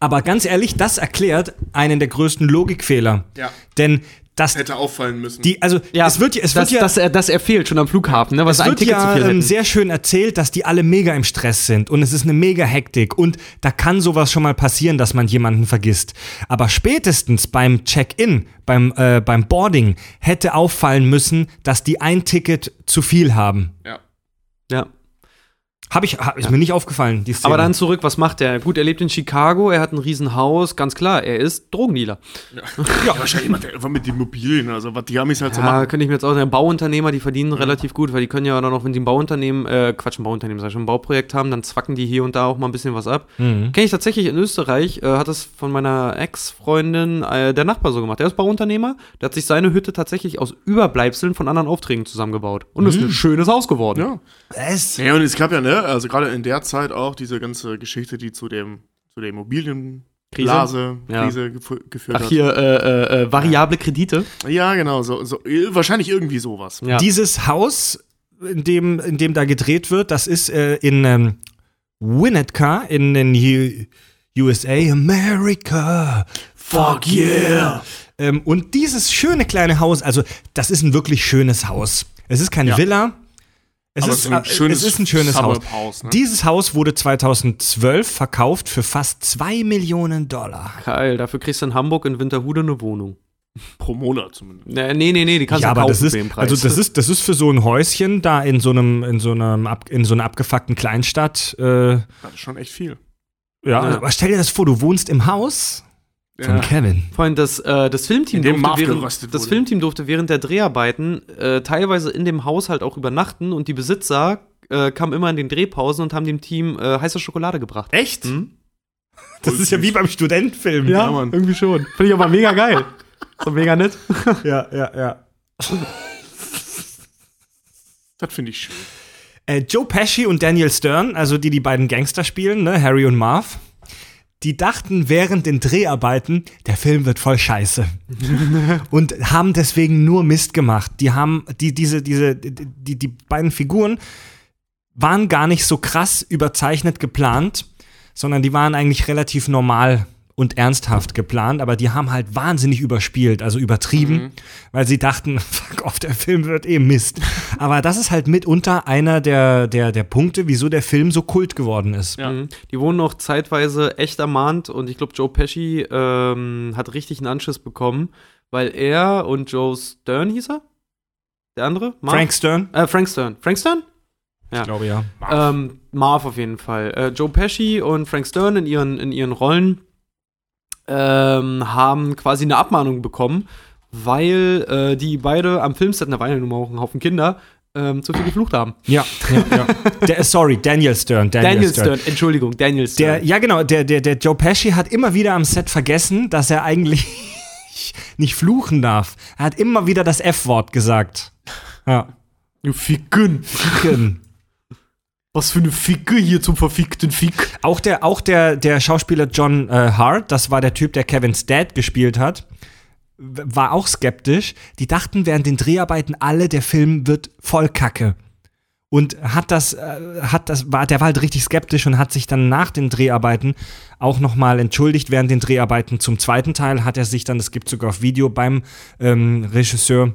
Speaker 1: Aber ganz ehrlich, das erklärt einen der größten Logikfehler.
Speaker 2: Ja.
Speaker 1: Denn das,
Speaker 2: Hätte auffallen müssen.
Speaker 1: die, also es wird, ja- es wird
Speaker 3: dass,
Speaker 1: ja,
Speaker 3: dass, er, dass er fehlt schon am Flughafen, ne? Was
Speaker 1: es
Speaker 3: ein
Speaker 1: wird
Speaker 3: Ticket zu
Speaker 1: ja
Speaker 3: viel
Speaker 1: ähm, sehr schön erzählt, dass die alle mega im Stress sind und es ist eine mega Hektik und da kann sowas schon mal passieren, dass man jemanden vergisst. Aber spätestens beim Check-in, beim, äh, beim Boarding hätte auffallen müssen, dass die ein Ticket zu viel haben.
Speaker 2: ja.
Speaker 3: Ja.
Speaker 1: Hab ich, hab, ist mir nicht aufgefallen, die Szene.
Speaker 3: Aber dann zurück, was macht er? Gut, er lebt in Chicago, er hat ein Riesenhaus, ganz klar, er ist Drogendealer.
Speaker 2: ja, (laughs) wahrscheinlich immer der- einfach mit Immobilien, also was die Amis halt so
Speaker 3: Ja,
Speaker 2: machen.
Speaker 3: könnte ich mir jetzt auch sagen, Bauunternehmer, die verdienen relativ gut, weil die können ja dann auch, wenn die ein Bauunternehmen, äh, Quatsch, ein Bauunternehmen, sag ich schon, ein Bauprojekt haben, dann zwacken die hier und da auch mal ein bisschen was ab.
Speaker 1: Mhm.
Speaker 3: Kenne ich tatsächlich in Österreich, äh, hat das von meiner Ex-Freundin äh, der Nachbar so gemacht. Der ist Bauunternehmer, der hat sich seine Hütte tatsächlich aus Überbleibseln von anderen Aufträgen zusammengebaut. Und ist ein schönes Haus geworden.
Speaker 2: Ja.
Speaker 1: Es,
Speaker 2: Ja, und es gab ja, ne, ne? Also gerade in der Zeit auch diese ganze Geschichte, die zu dem zu der Immobilienblase
Speaker 3: Ja.
Speaker 2: Krise gefü- geführt
Speaker 3: Ach, hier, äh, äh, äh, variable Kredite.
Speaker 2: hat. Ja, genau, so, so wahrscheinlich irgendwie sowas.
Speaker 3: Ja.
Speaker 1: Dieses Haus, in dem, in dem da gedreht wird, das ist äh, in ähm, Winnetka in den U USA, America. Fuck yeah! Ähm, und dieses schöne kleine Haus, also das ist ein wirklich schönes Haus. Es ist keine
Speaker 2: Ja.
Speaker 1: Villa. Es ist,
Speaker 2: ein schönes
Speaker 1: es ist ein schönes Haus.
Speaker 2: Suburb-Haus, ne?
Speaker 1: Dieses Haus wurde 2012 verkauft für fast 2 Millionen Dollar.
Speaker 3: Geil, dafür kriegst du in Hamburg in Winterhude eine Wohnung.
Speaker 2: Pro Monat zumindest.
Speaker 3: Nee, nee, nee, die kannst
Speaker 1: ja,
Speaker 3: du
Speaker 1: aber
Speaker 3: kaufen
Speaker 1: das ist,
Speaker 3: für den Preis.
Speaker 1: also das ist, das ist für so ein Häuschen da in so einem, in so einem, ab, in so einer abgefuckten Kleinstadt. Äh,
Speaker 2: Das ist schon echt viel.
Speaker 1: ja,
Speaker 3: Ja.
Speaker 1: aber stell dir das vor, du wohnst im Haus von
Speaker 2: Ja.
Speaker 1: Kevin.
Speaker 3: Vor allem das, äh, das Filmteam durfte während, das. Filmteam durfte während der Dreharbeiten äh, teilweise in dem Haus halt auch übernachten und die Besitzer äh, kamen immer in den Drehpausen und haben dem Team äh, heiße Schokolade gebracht.
Speaker 1: Echt?
Speaker 3: Hm?
Speaker 1: Das ist ja wie beim Studentfilm.
Speaker 2: Ja, Mann.
Speaker 3: irgendwie schon. Finde ich aber mega geil. So mega nett. (laughs)
Speaker 1: ja, ja. ja.
Speaker 2: Das finde ich schön.
Speaker 1: Äh, Joe Pesci und Daniel Stern, also die die beiden Gangster spielen, ne, Harry und Marv, die dachten während den Dreharbeiten, der Film wird voll scheiße. (laughs) und haben deswegen nur Mist gemacht. Die haben, die, diese, diese, die, die beiden Figuren waren gar nicht so krass überzeichnet geplant, sondern die waren eigentlich relativ normal und ernsthaft geplant, aber die haben halt wahnsinnig überspielt, also übertrieben, weil sie dachten, (laughs) fuck off, der Film wird eh Mist. aber das ist halt mitunter einer der, der, der Punkte, wieso der Film so kult geworden ist.
Speaker 2: Ja.
Speaker 3: Mhm. Die wurden auch zeitweise echt ermahnt und ich glaube, Joe Pesci ähm, hat richtig einen Anschiss bekommen, weil er und Joe Stern hieß er? Der andere? Marv?
Speaker 1: Frank Stern?
Speaker 3: Äh, Frank Stern. Frank Stern?
Speaker 1: Ich glaube ja.
Speaker 3: Ähm, Marv auf jeden Fall. Äh, Joe Pesci und Frank Stern in ihren, in ihren Rollen ähm, haben quasi eine Abmahnung bekommen, weil äh, die beide am Filmset, da waren ja nun mal auch ein Haufen Kinder, ähm, zu viel geflucht haben.
Speaker 1: Ja, ja, ja. (laughs) der, sorry, Daniel Stern. Daniel,
Speaker 3: Daniel
Speaker 1: Stern.
Speaker 3: Stern, Entschuldigung, Daniel Stern.
Speaker 1: Der, ja, genau, der, der, der Joe Pesci hat immer wieder am Set vergessen, dass er eigentlich (laughs) nicht fluchen darf. Er hat immer wieder das F-Wort gesagt. Ja.
Speaker 3: Du Ficken.
Speaker 1: Ficken.
Speaker 3: Was für eine Ficke hier zum verfickten Fick.
Speaker 1: Auch der, auch der, der Schauspieler John äh, Hart, das war der Typ, der Kevin's Dad gespielt hat, war auch skeptisch. Die dachten während den Dreharbeiten alle, der Film wird voll Kacke. Und hat das, äh, hat das, war, der war halt richtig skeptisch und hat sich dann nach den Dreharbeiten auch nochmal entschuldigt. Während den Dreharbeiten zum zweiten Teil hat er sich dann, das gibt sogar auf Video beim ähm, Regisseur,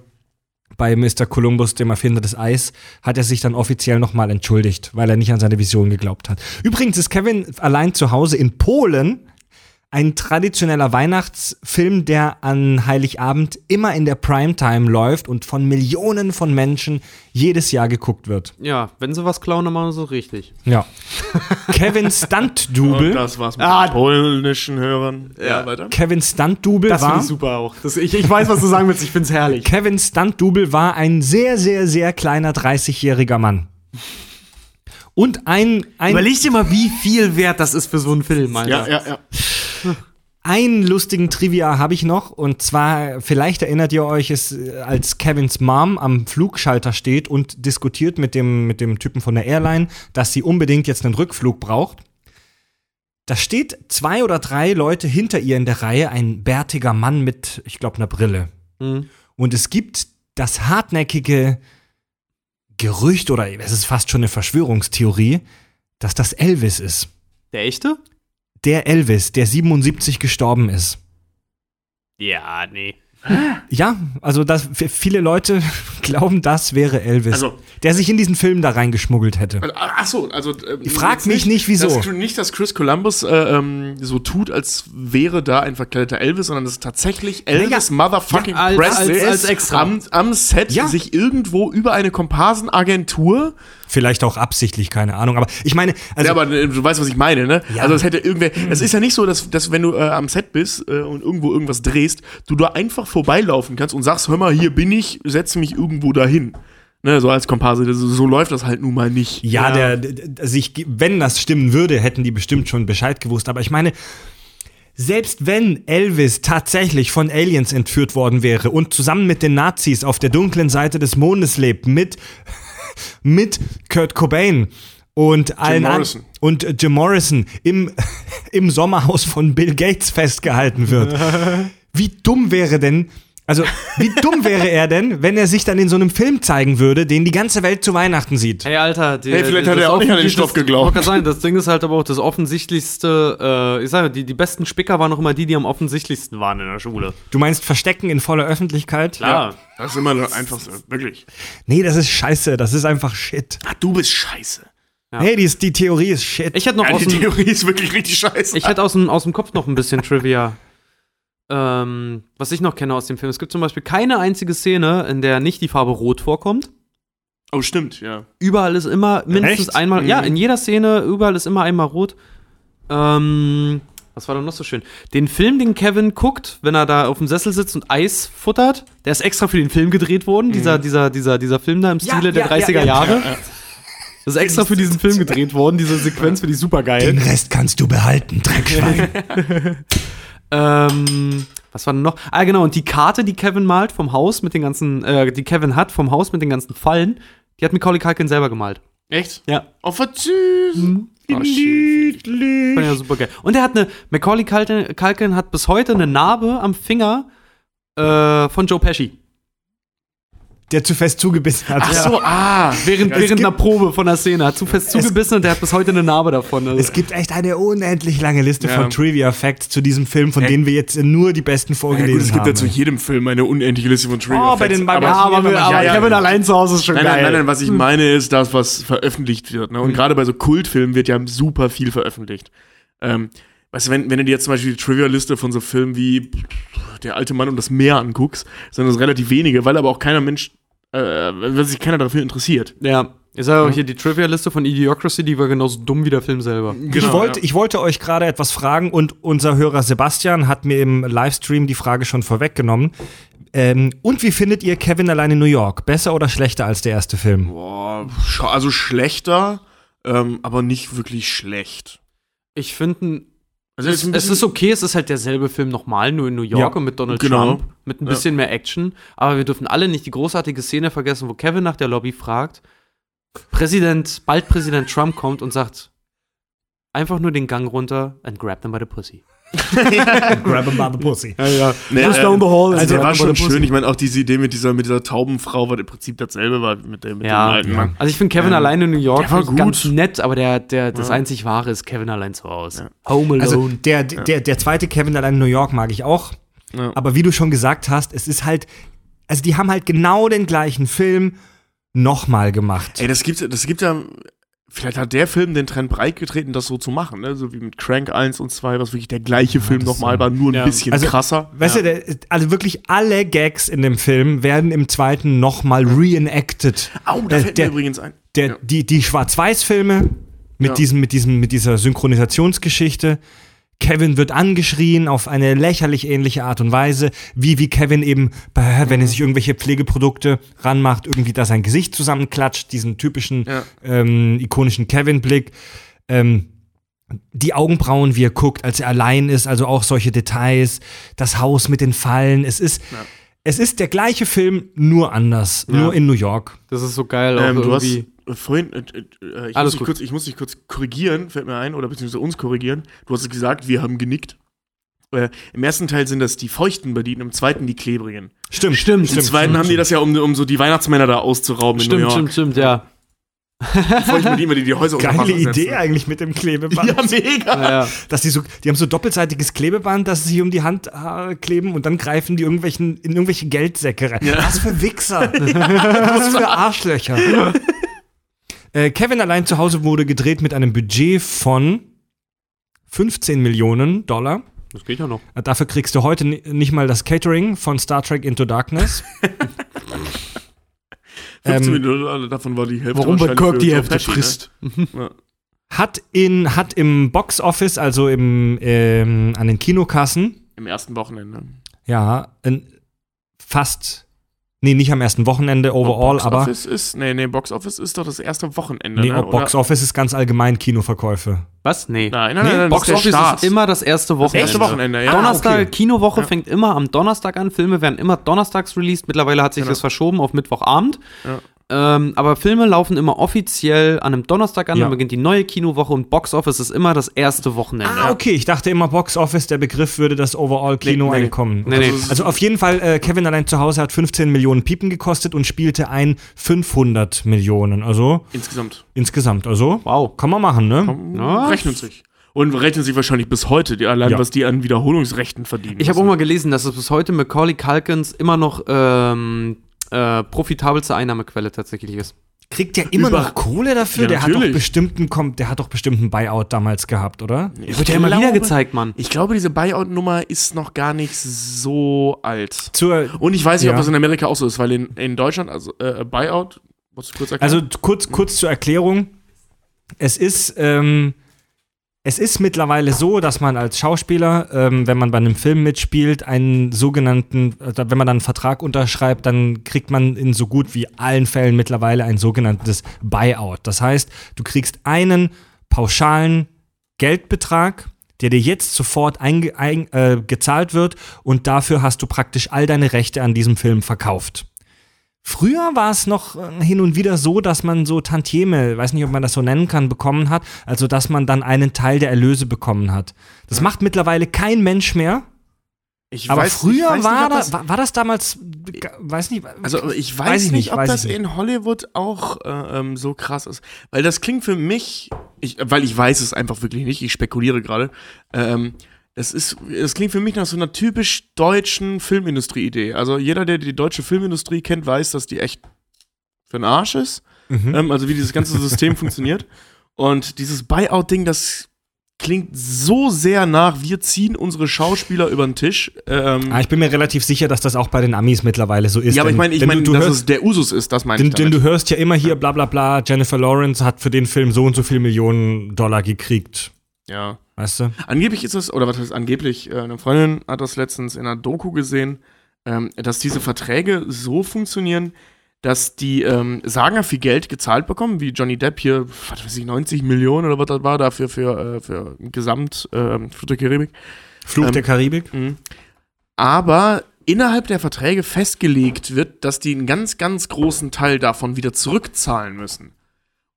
Speaker 1: bei Mr. Columbus, dem Erfinder des Eis, hat er sich dann offiziell nochmal entschuldigt, weil er nicht an seine Vision geglaubt hat. Übrigens ist Kevin allein zu Hause in Polen ein traditioneller Weihnachtsfilm, der an Heiligabend immer in der Primetime läuft und von Millionen von Menschen jedes Jahr geguckt wird.
Speaker 3: Ja, wenn sie was klauen, dann machen sie es richtig.
Speaker 1: Ja. (laughs) Kevin Stunt-Double.
Speaker 2: das war's mit
Speaker 3: Ah.
Speaker 2: den polnischen Hörern. Ja, weiter.
Speaker 1: Kevin Stunt-Double
Speaker 3: Das finde
Speaker 1: war.
Speaker 3: ich super auch. Das, ich, ich weiß, was du sagen willst, ich find's herrlich.
Speaker 1: Kevin Stunt-Double war ein sehr, sehr, sehr kleiner 30-jähriger Mann. Und ein, ein
Speaker 3: Überleg dir mal, wie viel wert das ist für so einen Film, Alter.
Speaker 2: Ja, ja, ja.
Speaker 1: Einen lustigen Trivia habe ich noch und zwar, vielleicht erinnert ihr euch, es, äh, als Kevins Mom am Flugschalter steht und diskutiert mit dem, mit dem Typen von der Airline, dass sie unbedingt jetzt einen Rückflug braucht. Da steht zwei oder drei Leute hinter ihr in der Reihe, ein bärtiger Mann mit, ich glaube, einer Brille.
Speaker 3: Mhm.
Speaker 1: Und es gibt das hartnäckige Gerücht oder es ist fast schon eine Verschwörungstheorie, dass das Elvis ist.
Speaker 3: Der echte?
Speaker 1: Der Elvis, der 77 gestorben ist.
Speaker 3: Ja, nee.
Speaker 1: Ja, also das, viele Leute (laughs) glauben, das wäre Elvis,
Speaker 2: Also-
Speaker 1: der sich in diesen Film da reingeschmuggelt hätte.
Speaker 2: Also, Ach so, also. ähm,
Speaker 1: Ich frag mich nicht, wieso.
Speaker 2: Dass, nicht, dass Chris Columbus äh, ähm, so tut, als wäre da ein verkleideter Elvis, sondern dass es tatsächlich Elvis Motherfucking
Speaker 3: Ja, als-
Speaker 2: Presley
Speaker 3: als- als Extra.
Speaker 2: Am, am Set
Speaker 1: Ja.
Speaker 2: sich irgendwo über eine Komparsenagentur.
Speaker 1: Vielleicht auch absichtlich, keine Ahnung. Aber ich meine, also
Speaker 2: ja, aber äh, du weißt, was ich meine, ne?
Speaker 1: Ja.
Speaker 2: Also es hätte irgendwer. Es ist ja nicht so, dass, dass wenn du äh, am Set bist äh, und irgendwo irgendwas drehst, du da einfach vorbeilaufen kannst und sagst, hör mal, hier bin ich, setze mich irgendwo dahin. Ne, so als Komparse, so läuft das halt nun mal nicht.
Speaker 1: ja, Der, der, sich, wenn das stimmen würde, hätten die bestimmt schon Bescheid gewusst. Aber ich meine, selbst wenn Elvis tatsächlich von Aliens entführt worden wäre und zusammen mit den Nazis auf der dunklen Seite des Mondes lebt, mit, mit Kurt Cobain und allen an-
Speaker 2: Morrison.
Speaker 1: und äh, Jim Morrison im, (laughs) im Sommerhaus von Bill Gates festgehalten wird. (laughs) Wie dumm wäre denn, also wie dumm wäre er denn, wenn er sich dann in so einem Film zeigen würde, den die ganze Welt zu Weihnachten sieht?
Speaker 3: Hey, Alter, die,
Speaker 2: Hey, vielleicht hat er auch nicht an den Stoff geglaubt.
Speaker 3: Gerade sagen, das Ding ist halt aber auch das offensichtlichste, äh, ich sage, die, die besten Spicker waren auch immer die, die am offensichtlichsten waren in der Schule.
Speaker 1: Du meinst Verstecken in voller Öffentlichkeit?
Speaker 3: Klar.
Speaker 2: Das ist immer das Einfachste, wirklich.
Speaker 1: Nee, das ist scheiße, das ist einfach Shit.
Speaker 2: Ach, du bist scheiße.
Speaker 1: Nee, die, ist, die Theorie ist Shit.
Speaker 3: Ich hätte noch
Speaker 2: Ja,
Speaker 3: aus
Speaker 2: die Theorie ist wirklich richtig scheiße.
Speaker 3: ich hätte aus dem, aus dem Kopf noch ein bisschen Trivia. Ähm, was ich noch kenne aus dem Film. Es gibt zum Beispiel keine einzige Szene, in der nicht die Farbe Rot vorkommt.
Speaker 2: oh, stimmt, ja.
Speaker 3: Überall ist immer mindestens
Speaker 1: Echt?
Speaker 3: einmal, ja,
Speaker 2: Mhm.
Speaker 3: in jeder Szene, überall ist immer einmal rot. Ähm, was war denn noch so schön? Den Film, den Kevin guckt, wenn er da auf dem Sessel sitzt und Eis futtert, der ist extra für den Film gedreht worden, dieser, dieser, dieser, dieser Film da im
Speaker 1: Ja,
Speaker 3: Stile der
Speaker 1: ja,
Speaker 3: 30er
Speaker 1: ja, ja.
Speaker 3: Jahre. Das ist extra für diesen Film gedreht worden, diese Sequenz finde ich super geil.
Speaker 1: Den Rest kannst du behalten, Dreckschwein. (laughs)
Speaker 3: Ähm, was war denn noch? Ah, genau, und die Karte, die Kevin malt vom Haus mit den ganzen, äh, die Kevin hat vom Haus mit den ganzen Fallen, die hat Macaulay Culkin selber gemalt.
Speaker 2: Echt?
Speaker 3: Ja.
Speaker 2: Oh, was süß. Oh, shit.
Speaker 3: Fand ja super geil. Und er hat eine, Macaulay Culkin, Culkin hat bis heute eine Narbe am Finger äh, von Joe Pesci.
Speaker 1: Der zu fest zugebissen hat.
Speaker 2: Ach so, ah.
Speaker 3: Während,
Speaker 2: Ja, es
Speaker 3: während
Speaker 2: gibt-
Speaker 3: einer Probe von der Szene. Hat zu fest zugebissen und der hat bis heute eine Narbe davon. Also,
Speaker 1: Es gibt echt eine unendlich lange Liste
Speaker 2: Ja.
Speaker 1: von Trivia-Facts zu diesem Film, von
Speaker 2: Ja.
Speaker 1: denen wir jetzt nur die besten vorgelesen
Speaker 2: gut, es gibt
Speaker 1: haben.
Speaker 2: ja zu jedem Film eine unendliche Liste von Trivia.
Speaker 1: Oh, bei den-
Speaker 2: aber,
Speaker 1: ja, aber-
Speaker 3: aber,
Speaker 1: Ja, ja,
Speaker 3: Kevin
Speaker 2: ja.
Speaker 3: allein zu Hause ist schon
Speaker 2: Nein,
Speaker 3: geil.
Speaker 2: nein, nein, nein, was ich meine ist das, was veröffentlicht wird. Ne? Und gerade bei so Kultfilmen wird ja super viel veröffentlicht. Ähm, weißt du, wenn, wenn du dir jetzt zum Beispiel die Trivia-Liste von so Filmen wie Der alte Mann und das Meer anguckst, sind das relativ wenige, weil aber auch keiner Mensch, äh, weil sich keiner dafür interessiert.
Speaker 3: Ja, ich sage auch hier die Trivia-Liste von Idiocracy, die war genauso dumm wie der Film selber.
Speaker 1: ich,
Speaker 2: Genau,
Speaker 1: wollte,
Speaker 2: ja.
Speaker 1: ich wollte euch gerade etwas fragen und unser Hörer Sebastian hat mir im Livestream die Frage schon vorweggenommen. Ähm, und wie findet ihr Kevin allein in New York? Besser oder schlechter als der erste Film?
Speaker 2: Boah, also schlechter, ähm, aber nicht wirklich schlecht.
Speaker 3: Ich finde,
Speaker 2: Also
Speaker 3: es, es ist okay, es ist halt derselbe Film nochmal, nur in New York
Speaker 1: Ja,
Speaker 3: und mit Donald
Speaker 2: genau.
Speaker 3: Trump, mit ein
Speaker 2: Ja.
Speaker 3: bisschen mehr Action. Aber wir dürfen alle nicht die großartige Szene vergessen, wo Kevin nach der Lobby fragt, Präsident, bald Präsident Trump kommt und sagt, einfach nur den Gang runter and grab them by the pussy. (laughs)
Speaker 1: Grab him by the pussy.
Speaker 3: Ja, ja.
Speaker 2: Nee,
Speaker 3: Just
Speaker 2: äh,
Speaker 3: down the hall.
Speaker 2: Also, der war schon
Speaker 3: by the pussy.
Speaker 2: schön. Ich meine, auch diese Idee mit dieser, mit dieser Taubenfrau war im Prinzip dasselbe war mit, der, mit
Speaker 3: Ja,
Speaker 2: dem alten Mann.
Speaker 3: Also ich finde Kevin
Speaker 2: Ähm,
Speaker 3: allein in New York
Speaker 2: war
Speaker 3: ganz
Speaker 2: gut.
Speaker 3: nett, aber der, der, das
Speaker 2: Ja.
Speaker 3: einzig wahre ist Kevin allein zu Hause.
Speaker 2: Ja.
Speaker 3: Home Alone.
Speaker 1: Also der, der, der zweite Kevin allein in New York mag ich auch.
Speaker 2: Ja.
Speaker 1: Aber wie du schon gesagt hast, es ist halt, also die haben halt genau den gleichen Film nochmal gemacht.
Speaker 2: Ey, das gibt, das gibt ja. Vielleicht hat der Film den Trend breitgetreten, das so zu machen, ne? So wie mit Crank 1 und 2, was wirklich der gleiche Film
Speaker 1: das
Speaker 2: nochmal war, nur ein
Speaker 3: ja.
Speaker 2: bisschen
Speaker 1: Also,
Speaker 2: krasser.
Speaker 1: Weißt du, der, also wirklich alle Gags in dem Film werden im zweiten nochmal reenacted.
Speaker 2: Au, da
Speaker 1: Äh,
Speaker 2: fällt
Speaker 1: der-
Speaker 2: mir übrigens ein.
Speaker 1: Der,
Speaker 2: Ja.
Speaker 1: die, die Schwarz-Weiß-Filme mit,
Speaker 2: Ja.
Speaker 1: diesem, mit, diesem, mit dieser Synchronisationsgeschichte. Kevin wird angeschrien auf eine lächerlich ähnliche Art und Weise, wie, wie Kevin eben, wenn er sich irgendwelche Pflegeprodukte ranmacht, irgendwie da sein Gesicht zusammenklatscht, diesen typischen
Speaker 2: Ja.
Speaker 1: ähm, ikonischen Kevin-Blick. Ähm, die Augenbrauen, wie er guckt, als er allein ist, also auch solche Details, das Haus mit den Fallen. Es ist,
Speaker 2: Ja.
Speaker 1: es ist der gleiche Film, nur anders, nur in New York.
Speaker 3: das ist so geil. Auch
Speaker 2: Ähm, du hast
Speaker 3: irgendwie.
Speaker 2: Vorhin, äh, äh, ich,
Speaker 3: Alles
Speaker 2: muss dich
Speaker 3: gut.
Speaker 2: kurz, ich muss dich kurz korrigieren, fällt mir ein, oder beziehungsweise uns korrigieren. Du hast gesagt, wir haben genickt. Äh, Im ersten Teil sind das die feuchten Banditen, im zweiten die klebrigen.
Speaker 1: Stimmt,
Speaker 3: Stimmt,
Speaker 2: Im zweiten haben die das ja, um, um so die Weihnachtsmänner da auszurauben in New
Speaker 3: Stimmt,
Speaker 2: York.
Speaker 3: stimmt, stimmt, ja.
Speaker 2: Die feuchten Banditen, die die Häuser
Speaker 1: Geile Idee
Speaker 2: setzen.
Speaker 1: eigentlich mit dem Klebeband.
Speaker 2: Ja, mega.
Speaker 3: ja, ja.
Speaker 1: Dass die so, die haben so doppelseitiges Klebeband, das sie sich um die Hand äh, kleben und dann greifen die irgendwelchen, in irgendwelche Geldsäcke rein.
Speaker 2: Ja.
Speaker 1: Was für Wichser. (laughs) Was für Arschlöcher. (laughs) äh, Kevin allein zu Hause wurde gedreht mit einem Budget von 15 Millionen Dollar.
Speaker 3: Das geht ja noch.
Speaker 1: Äh, Dafür kriegst du heute ni- nicht mal das Catering von Star Trek Into Darkness. (laughs)
Speaker 2: 15
Speaker 1: Ähm,
Speaker 2: Minuten, davon war die Hälfte
Speaker 3: Warum
Speaker 2: wahrscheinlich
Speaker 3: Kirk die Hälfte
Speaker 2: Pesci,
Speaker 3: frisst?
Speaker 2: Ne? (laughs) Ja.
Speaker 1: Hat, in, hat im Box Office, also im, ähm, an den Kinokassen,
Speaker 2: Im ersten Wochenende.
Speaker 1: ja, in fast, nee, nicht am ersten Wochenende overall,
Speaker 2: Box
Speaker 1: aber
Speaker 2: Office ist, nee, nee, Box Office ist doch das erste Wochenende.
Speaker 1: nee,
Speaker 2: ne?
Speaker 1: Box
Speaker 2: Oder?
Speaker 1: Office ist ganz allgemein Kinoverkäufe.
Speaker 3: Was? Nee.
Speaker 2: Nein, nein,
Speaker 1: Nee,
Speaker 2: nein, nein,
Speaker 3: Box
Speaker 2: das
Speaker 3: Office
Speaker 2: Start.
Speaker 3: ist immer das erste
Speaker 2: das
Speaker 3: Wochenende.
Speaker 2: erste Wochenende, ja.
Speaker 3: Donnerstag,
Speaker 1: okay.
Speaker 3: Kinowoche
Speaker 2: Ja.
Speaker 3: fängt immer am Donnerstag an. Filme werden immer donnerstags released. Mittlerweile hat sich
Speaker 2: Genau.
Speaker 3: das verschoben auf Mittwochabend.
Speaker 2: Ja.
Speaker 3: Ähm, aber Filme laufen immer offiziell an einem Donnerstag an,
Speaker 1: Ja.
Speaker 3: dann beginnt die neue Kinowoche und Box Office ist immer das erste Wochenende.
Speaker 1: Ah, okay. Ich dachte immer, Box Office, der Begriff würde das Overall-Kino-Einkommen.
Speaker 3: Nee, nee.
Speaker 1: Also auf jeden Fall, äh, Kevin allein zu Hause hat 15 Millionen Piepen gekostet und spielte ein 500 Millionen. Also
Speaker 2: Insgesamt.
Speaker 1: insgesamt. Also
Speaker 3: Wow.
Speaker 1: kann man machen, ne?
Speaker 3: Ja.
Speaker 2: Rechnet sich. Und rechnet sich wahrscheinlich bis heute, die, allein
Speaker 1: Ja.
Speaker 2: was die an Wiederholungsrechten verdienen.
Speaker 3: Ich habe auch mal gelesen, dass es bis heute Macaulay Culkins immer noch ähm, äh, profitabelste Einnahmequelle tatsächlich ist.
Speaker 1: Kriegt der immer
Speaker 2: Über-
Speaker 1: noch Kohle dafür?
Speaker 2: Ja,
Speaker 1: der, hat doch
Speaker 2: natürlich.
Speaker 1: bestimmt einen, Kom- der hat doch bestimmt einen Buyout damals gehabt, oder?
Speaker 2: Ich
Speaker 3: Wird ja immer wieder gezeigt, Mann.
Speaker 2: Ich glaube, diese Buyout-Nummer ist noch gar nicht so alt.
Speaker 1: Zur,
Speaker 2: Und ich weiß nicht,
Speaker 1: Ja.
Speaker 2: ob das in Amerika auch so ist, weil in, in Deutschland, also äh, Buyout, kurz erklären?
Speaker 1: Also kurz, kurz zur Erklärung. Es ist, ähm, es ist mittlerweile so, dass man als Schauspieler, ähm, wenn man bei einem Film mitspielt, einen sogenannten, äh, wenn man dann einen Vertrag unterschreibt, dann kriegt man in so gut wie allen Fällen mittlerweile ein sogenanntes Buyout. Das heißt, du kriegst einen pauschalen Geldbetrag, der dir jetzt sofort einge ein, äh, gezahlt wird und dafür hast du praktisch all deine Rechte an diesem Film verkauft. Früher war es noch äh, hin und wieder so, dass man so Tantieme, weiß nicht, ob man das so nennen kann, bekommen hat, also dass man dann einen Teil der Erlöse bekommen hat. Das macht mittlerweile kein Mensch mehr.
Speaker 2: ich
Speaker 1: Aber
Speaker 2: weiß-
Speaker 1: früher
Speaker 2: weiß nicht,
Speaker 1: war,
Speaker 2: ob
Speaker 1: da, war, war das damals, weiß nicht.
Speaker 2: Also ich weiß,
Speaker 1: Weiß ich
Speaker 2: nicht,
Speaker 1: nicht,
Speaker 2: ob das
Speaker 1: ich nicht.
Speaker 2: in Hollywood auch äh, ähm, so krass ist. Weil das klingt für mich, ich, weil ich weiß es einfach wirklich nicht, ich spekuliere gerade, ähm, das ist, das klingt für mich nach so einer typisch deutschen Filmindustrie-Idee. Also jeder, der die deutsche Filmindustrie kennt, weiß, dass die echt für den Arsch ist.
Speaker 1: Mhm.
Speaker 2: Ähm, also wie dieses ganze System (laughs) funktioniert. Und dieses Buyout-Ding, das klingt so sehr nach, wir ziehen unsere Schauspieler über den Tisch. Ähm,
Speaker 1: Ah, ich bin mir relativ sicher, dass das auch bei den Amis mittlerweile so ist.
Speaker 2: ja, aber ich
Speaker 1: Denn-
Speaker 2: meine, ich
Speaker 1: denn
Speaker 2: meine, dass
Speaker 1: hörst,
Speaker 2: es der Usus ist, das meine
Speaker 1: denn,
Speaker 2: ich
Speaker 1: denn
Speaker 2: damit.
Speaker 1: du hörst ja immer hier, bla bla bla, Jennifer Lawrence hat für den Film so und so viel Millionen Dollar gekriegt.
Speaker 2: ja.
Speaker 1: Weißt du?
Speaker 2: Angeblich ist es, oder was heißt angeblich, äh, eine Freundin hat das letztens in einer Doku gesehen, ähm, dass diese Verträge so funktionieren, dass die ähm, Sager viel Geld gezahlt bekommen, wie Johnny Depp hier, was weiß ich, 90 Millionen oder was das war, dafür für, äh, für Gesamt ähm, Fluch der Karibik.
Speaker 1: Fluch
Speaker 2: Ähm,
Speaker 1: der Karibik.
Speaker 2: Mhm. Aber innerhalb der Verträge festgelegt wird, dass die einen ganz, ganz großen Teil davon wieder zurückzahlen müssen.